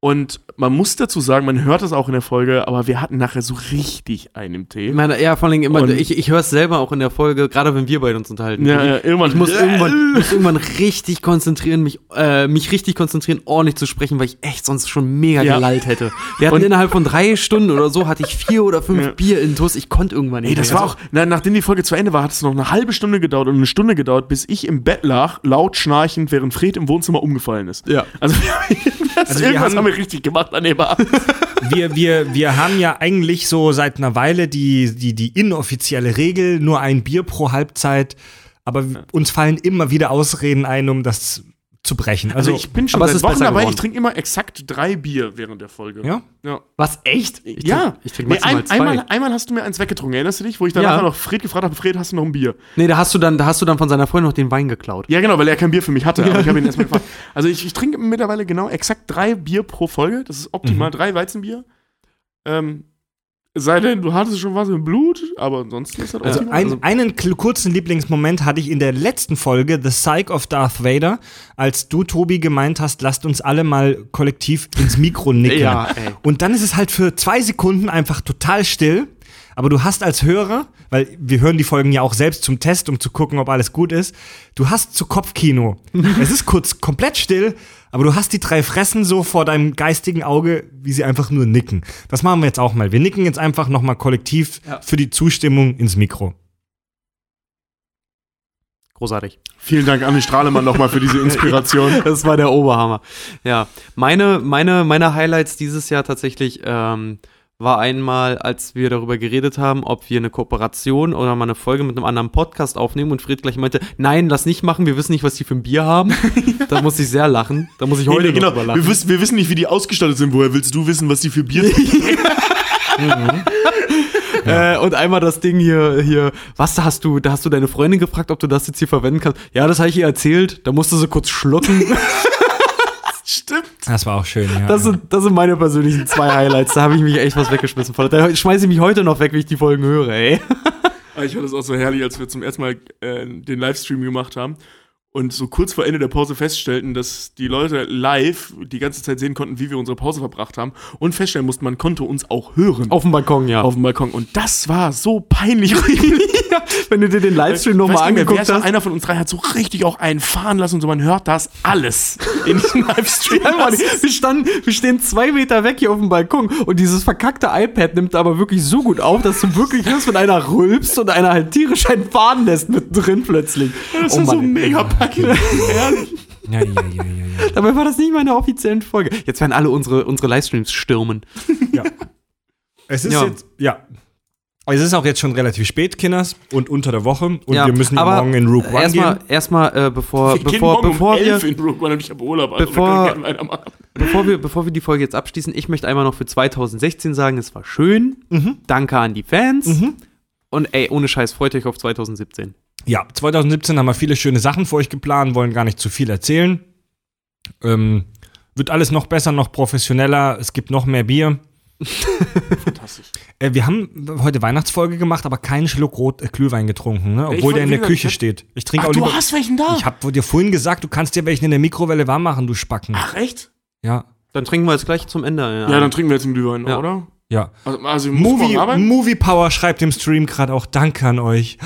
Speaker 2: Und man muss dazu sagen, man hört das auch in der Folge, aber wir hatten nachher so richtig einen Tee.
Speaker 3: Ich meine, ja, vor allem immer,
Speaker 2: Und-
Speaker 3: ich, ich höre es selber auch in der Folge, gerade wenn wir beide uns unterhalten.
Speaker 2: Ja, ja, irgendwann.
Speaker 3: Ich muss (laughs) irgendwann, muss irgendwann richtig konzentrieren, mich, äh, mich richtig konzentrieren, ordentlich zu sprechen, weil ich echt sonst schon mega
Speaker 2: Ja.
Speaker 3: gelallt hätte. Wir hatten
Speaker 2: Und-
Speaker 3: innerhalb von drei Stunden oder so, hatte ich vier oder fünf
Speaker 2: Ja.
Speaker 3: Bier in Tuss. Ich konnte irgendwann nicht.
Speaker 2: Ey, das
Speaker 3: mehr.
Speaker 2: war auch, na, nachdem die Folge zu Ende war, hat es noch eine halbe Stunde gedauert und eine Stunde gedauert, bis ich im Bett lag, laut schnarchend, während Fred im Wohnzimmer umgefallen ist.
Speaker 3: Ja.
Speaker 2: Also,
Speaker 1: Also wir haben-
Speaker 2: haben, wir richtig gemacht an dem Abend.
Speaker 1: Wir, wir, wir haben ja eigentlich so seit einer Weile die, die, die inoffizielle Regel, nur ein Bier pro Halbzeit. Aber uns fallen immer wieder Ausreden ein, um das zu brechen.
Speaker 2: Also,
Speaker 1: Also,
Speaker 2: ich bin schon seit Wochen dabei.
Speaker 3: geworden.
Speaker 2: Ich trinke immer exakt drei Bier während der Folge.
Speaker 1: ja.
Speaker 2: ja.
Speaker 3: Was, echt? Ich
Speaker 2: ja,
Speaker 3: Trink, ich trinke
Speaker 2: nee,
Speaker 3: maximal
Speaker 2: ein,
Speaker 3: zwei.
Speaker 2: einmal, einmal hast du mir eins weggetrunken, erinnerst du dich? Wo ich danach
Speaker 3: Ja.
Speaker 2: noch Fred gefragt habe, Fred, hast du noch ein Bier?
Speaker 3: nee, da hast, du dann, da hast du dann von seiner Freundin noch den Wein geklaut.
Speaker 2: Ja, genau, weil er kein Bier für mich hatte. Aber ich habe ihn erstmal (laughs) gefragt. Also ich, ich trinke mittlerweile genau exakt drei Bier pro Folge. Das ist optimal. Drei Weizenbier. Ähm, sei denn, du hattest schon was im Blut, aber ansonsten ist das
Speaker 1: Also
Speaker 2: optimal.
Speaker 1: ein, einen kl- kurzen Lieblingsmoment hatte ich in der letzten Folge, The Psych of Darth Vader, als du, Tobi, gemeint hast, lasst uns alle mal kollektiv ins Mikro nicken.
Speaker 3: Ja, ey.
Speaker 1: Und dann ist es halt für zwei Sekunden einfach total still. Aber du hast als Hörer, weil wir hören die Folgen ja auch selbst zum Test, um zu gucken, ob alles gut ist, du hast zu Kopfkino. (laughs) es ist kurz komplett still, aber du hast die drei Fressen so vor deinem geistigen Auge, wie sie einfach nur nicken. Das machen wir jetzt auch mal. Wir nicken jetzt einfach nochmal kollektiv für die Zustimmung ins Mikro.
Speaker 3: Großartig.
Speaker 2: Vielen Dank an den Strahlemann nochmal für diese Inspiration. (laughs)
Speaker 3: Das war der Oberhammer. Ja, meine, meine, meine Highlights dieses Jahr tatsächlich ähm, war einmal, als wir darüber geredet haben, ob wir eine Kooperation oder mal eine Folge mit einem anderen Podcast aufnehmen und Fred gleich meinte, nein, lass nicht machen, wir wissen nicht, was die für ein Bier haben. (laughs) da muss ich sehr lachen. Da muss ich heute
Speaker 2: Nee, nee, genau.
Speaker 3: drüber lachen.
Speaker 2: Wir, wissen, wir wissen nicht, wie die ausgestattet sind. Woher willst du wissen, was die für Bier (laughs) trinken?
Speaker 3: Äh, und einmal das Ding hier, hier, was, da hast du, da hast du deine Freundin gefragt, ob du das jetzt hier verwenden kannst. Ja, das habe ich ihr erzählt. Da musste sie kurz schlucken. (laughs)
Speaker 2: Stimmt.
Speaker 1: Das war auch schön, ja.
Speaker 3: Das sind, das sind meine persönlichen zwei Highlights. Da habe ich mich echt was weggeschmissen. Da schmeiße ich mich heute noch weg, wie ich die Folgen höre, ey.
Speaker 2: Ah, Ich fand das auch so herrlich, als wir zum ersten Mal äh, den Livestream gemacht haben und so kurz vor Ende der Pause feststellten, dass die Leute live die ganze Zeit sehen konnten, wie wir unsere Pause verbracht haben und feststellen mussten, man konnte uns auch hören
Speaker 3: Auf dem Balkon, ja.
Speaker 2: auf dem Balkon. Und das war so peinlich. (laughs)
Speaker 3: Wenn du dir den Livestream nochmal angeguckt hast.
Speaker 2: Einer von uns drei hat so richtig auch einen fahren lassen und so, man hört das alles in diesem (laughs) Livestream.
Speaker 3: Ja, wir, standen, wir stehen zwei Meter weg hier auf dem Balkon und dieses verkackte iPad nimmt aber wirklich so gut auf, dass du wirklich hörst, wenn einer rülpst und einer halt tierisch einen Faden lässt mittendrin plötzlich.
Speaker 2: Das
Speaker 3: oh
Speaker 2: war so mega packig. Herrlich. (laughs)
Speaker 1: ja, ja, ja, ja, ja.
Speaker 3: Dabei war das nicht meine offiziellen Folge. Jetzt werden alle unsere, unsere Livestreams stürmen.
Speaker 1: Es ist
Speaker 3: Ja.
Speaker 1: jetzt, ja. Es ist auch jetzt schon relativ spät, Kinders, und unter der Woche. Und
Speaker 3: Ja,
Speaker 1: wir müssen ja
Speaker 3: aber
Speaker 1: morgen in Rook One
Speaker 3: erstmal,
Speaker 1: gehen.
Speaker 3: Erstmal, äh, bevor,
Speaker 2: Wir gehen
Speaker 3: bevor, bevor
Speaker 2: um
Speaker 3: wir.
Speaker 2: 11 in Rook One und ich habe Urlaub. Also
Speaker 3: Bevor-
Speaker 2: wir können gerne weitermachen.
Speaker 3: Bevor wir, bevor wir die Folge jetzt abschließen, ich möchte einmal noch für 2016 sagen, es war schön.
Speaker 1: Mhm.
Speaker 3: Danke an die Fans. Und ey, ohne Scheiß, freut euch auf 2017.
Speaker 1: Ja, 2017 haben wir viele schöne Sachen für euch geplant, wollen gar nicht zu viel erzählen. Ähm, wird alles noch besser, noch professioneller. Es gibt noch mehr Bier.
Speaker 2: Fantastisch. (laughs)
Speaker 1: Äh, wir haben heute Weihnachtsfolge gemacht, aber keinen Schluck Rot äh, Glühwein getrunken, ne? obwohl der in der Küche steht. Ich trinke
Speaker 2: Ach,
Speaker 1: auch
Speaker 2: du
Speaker 1: lieber.
Speaker 2: hast welchen da?
Speaker 1: Ich habe dir vorhin gesagt, du kannst dir welchen in der Mikrowelle warm machen, du Spacken.
Speaker 2: Ach, echt?
Speaker 1: Ja,
Speaker 3: Dann trinken wir jetzt gleich zum Ende.
Speaker 2: Ja, dann trinken wir jetzt einen Glühwein,
Speaker 3: Ja.
Speaker 2: oder?
Speaker 1: Ja.
Speaker 2: Also, also
Speaker 1: Movie? Movie Power schreibt im Stream gerade auch Danke an euch.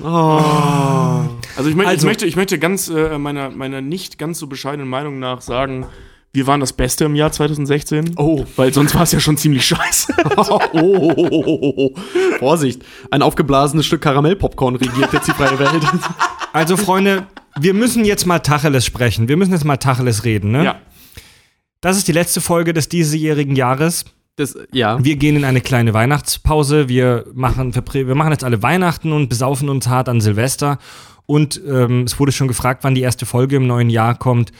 Speaker 2: Also ich, möchte,
Speaker 1: Also-
Speaker 2: ich möchte, ich möchte ganz äh, meiner, meiner nicht ganz so bescheidenen Meinung nach sagen, wir waren das Beste im Jahr 2016.
Speaker 3: Oh.
Speaker 2: Weil sonst war es ja schon ziemlich scheiße.
Speaker 3: oh, oh, oh, oh, oh, oh. Vorsicht. Ein aufgeblasenes Stück Karamellpopcorn regiert jetzt die freie Welt. (laughs)
Speaker 1: Also, Freunde, wir müssen jetzt mal Tacheles sprechen. Wir müssen jetzt mal Tacheles reden, ne?
Speaker 2: ja.
Speaker 1: Das ist die letzte Folge des diesjährigen Jahres.
Speaker 3: Das, ja.
Speaker 1: Wir gehen in eine kleine Weihnachtspause. Wir machen, wir machen jetzt alle Weihnachten und besaufen uns hart an Silvester. Und ähm, es wurde schon gefragt, wann die erste Folge im neuen Jahr kommt.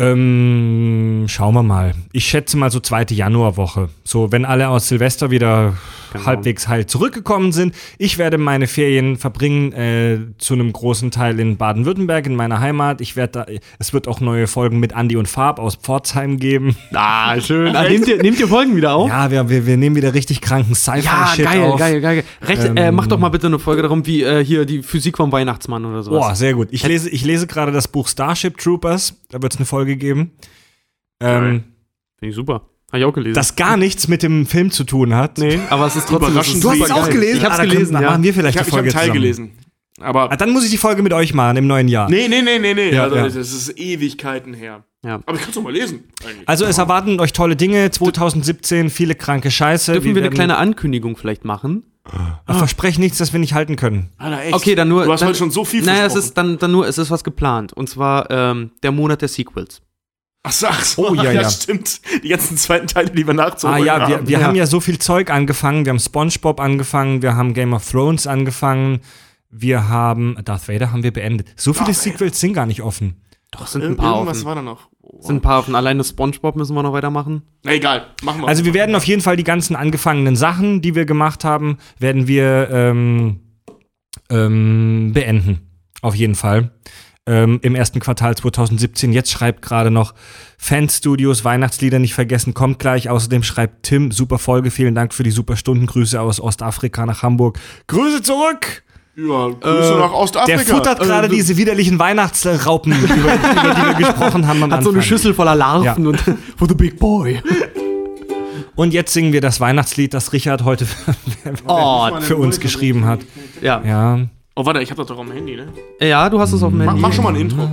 Speaker 1: Ähm, schauen wir mal. Ich schätze mal so zweite Januarwoche. So, wenn alle aus Silvester wieder
Speaker 3: Genau.
Speaker 1: halbwegs heil zurückgekommen sind. Ich werde meine Ferien verbringen äh, zu einem großen Teil in Baden-Württemberg, in meiner Heimat. Ich werde da, es wird auch neue Folgen mit Andy und Farb aus Pforzheim geben.
Speaker 3: Ah, schön. Ah, nehmt, ihr, nehmt ihr Folgen wieder auf?
Speaker 1: Ja, wir, wir, wir nehmen wieder richtig kranken
Speaker 3: Ja,
Speaker 1: Sci-Fi-Shit
Speaker 3: geil,
Speaker 1: auf.
Speaker 3: geil, geil, Recht, äh, mach doch mal bitte eine Folge darum, wie äh, hier die Physik vom Weihnachtsmann oder sowas.
Speaker 1: Boah, sehr gut. Ich lese, ich lese gerade das Buch Starship Troopers. Da wird es eine Folge geben. Ähm,
Speaker 3: Finde ich super. Habe ich auch gelesen.
Speaker 1: das gar nichts mit dem Film zu tun hat.
Speaker 3: nee, aber es ist trotzdem
Speaker 2: Überraschend. Du hast es auch
Speaker 1: gelesen?
Speaker 3: Ich hab's
Speaker 1: Ah,
Speaker 3: gelesen,
Speaker 1: da
Speaker 3: ja.
Speaker 1: machen wir vielleicht
Speaker 2: Ich habe
Speaker 1: die
Speaker 2: hab
Speaker 1: Folge
Speaker 2: einen Teil
Speaker 1: zusammen.
Speaker 2: gelesen. Aber.
Speaker 1: Ah, dann muss ich die Folge mit euch machen im neuen Jahr.
Speaker 2: Nee, nee, nee, nee, nee.
Speaker 1: Ja,
Speaker 2: also,
Speaker 1: ja.
Speaker 2: Das ist Ewigkeiten her.
Speaker 3: Ja.
Speaker 2: Aber ich kann es doch mal lesen. Eigentlich.
Speaker 1: Also es erwarten euch tolle Dinge 2017, viele kranke Scheiße.
Speaker 3: Dürfen wir, eine
Speaker 1: werden-
Speaker 3: kleine Ankündigung vielleicht machen?
Speaker 1: Ach, versprechen nichts, das wir nicht halten können.
Speaker 2: Alter, echt.
Speaker 3: Okay, dann nur.
Speaker 2: Du hast
Speaker 3: dann,
Speaker 2: heute schon so viel
Speaker 3: Naja, es
Speaker 2: versprochen.
Speaker 3: ist dann, dann nur, es ist was geplant. Und zwar ähm, der Monat der Sequels.
Speaker 2: Ach so, ach so.
Speaker 1: Oh, ja, (laughs) ja.
Speaker 2: stimmt. Die ganzen zweiten Teile, die wir
Speaker 1: Ah
Speaker 2: nachzuholen
Speaker 1: ja, wir,
Speaker 2: haben.
Speaker 1: wir
Speaker 3: Ja.
Speaker 1: haben ja so viel Zeug angefangen. Wir haben SpongeBob angefangen, wir haben Game of Thrones angefangen, wir haben Darth Vader haben wir beendet. So viele
Speaker 2: Darth Vader.
Speaker 1: Sequels sind gar nicht offen.
Speaker 3: Doch, sind ein paar
Speaker 2: Irgendwas
Speaker 3: offen.
Speaker 2: war da noch. Oh,
Speaker 3: Sind ein paar offen. Alleine Spongebob müssen wir noch weitermachen.
Speaker 2: Na egal, machen wir.
Speaker 1: Also wir werden auf jeden Fall die ganzen angefangenen Sachen, die wir gemacht haben, werden wir ähm, ähm, beenden. Auf jeden Fall. Ähm, Im ersten Quartal 2017. Jetzt schreibt gerade noch Fanstudios, Weihnachtslieder nicht vergessen, kommt gleich. Außerdem schreibt Tim, super Folge, vielen Dank für die super Stundengrüße aus Ostafrika nach Hamburg. Grüße zurück!
Speaker 2: Ja, Grüße nach Ostafrika.
Speaker 1: Der futtert gerade diese widerlichen Weihnachtsraupen, über, über die wir gesprochen haben am
Speaker 3: Hat so eine
Speaker 1: Anfang.
Speaker 3: Schüssel voller Larven und (laughs) for the big boy.
Speaker 1: Und jetzt singen wir das Weihnachtslied, das Richard heute
Speaker 3: Oh,
Speaker 1: für uns geschrieben hat.
Speaker 3: ja.
Speaker 1: Ja.
Speaker 2: Oh, warte, ich hab das doch auf dem Handy, ne?
Speaker 3: Ja, du hast es auf dem
Speaker 2: Mach,
Speaker 3: Handy.
Speaker 2: mach schon mal ein Intro.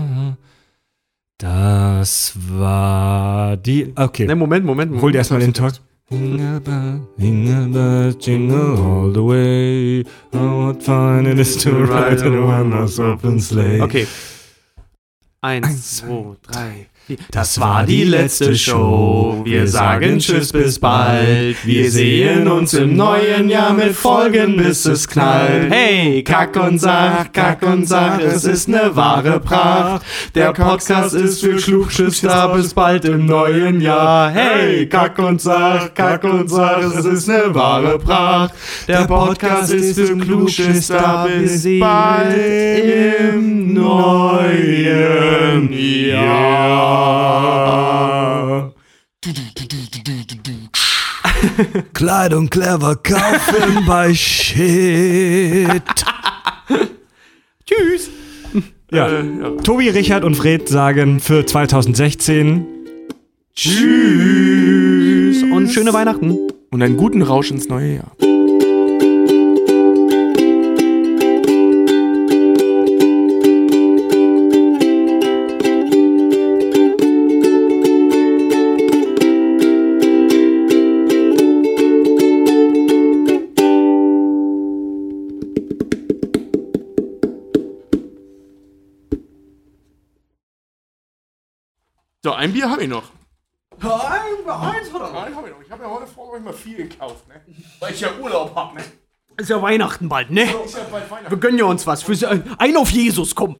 Speaker 1: Das war die. Okay.
Speaker 3: Ne, Moment, Moment. Moment.
Speaker 1: Hol dir erstmal den Talk. Jingle bell, jingle bell, jingle all the way. Oh, what fun it is to ride in a one-horse open sleigh.
Speaker 3: Okay. Eins, zwei, drei. Das war die letzte Show. Wir sagen Tschüss bis bald. Wir sehen uns im neuen Jahr mit Folgen, bis es knallt. Hey, kack und sag, kack und sag, es ist ne wahre Pracht. Der Podcast ist für Klugschüster bis bald im neuen Jahr. Hey, kack und sag, kack und sag, es ist ne wahre Pracht. Der Podcast ist für Klugschüster bis bald im neuen Jahr.
Speaker 1: Kleidung clever kaufen (laughs) bei Shit.
Speaker 3: Tschüss.
Speaker 1: Ja.
Speaker 2: Äh, ja.
Speaker 1: Tobi, Richard und Fred sagen für 2016
Speaker 3: Tschüss. Und schöne Weihnachten.
Speaker 2: Und einen guten Rausch ins neue Jahr. So, ein Bier habe ich noch. Eins habe ich noch. Ich habe ja heute vor euch mal viel gekauft, ne? Weil ich ja Urlaub habe, ne?
Speaker 3: Ist ja Weihnachten bald, ne?
Speaker 2: Ist ja bald Weihnachten.
Speaker 3: Wir gönnen ja uns was. Für ein auf Jesus, komm.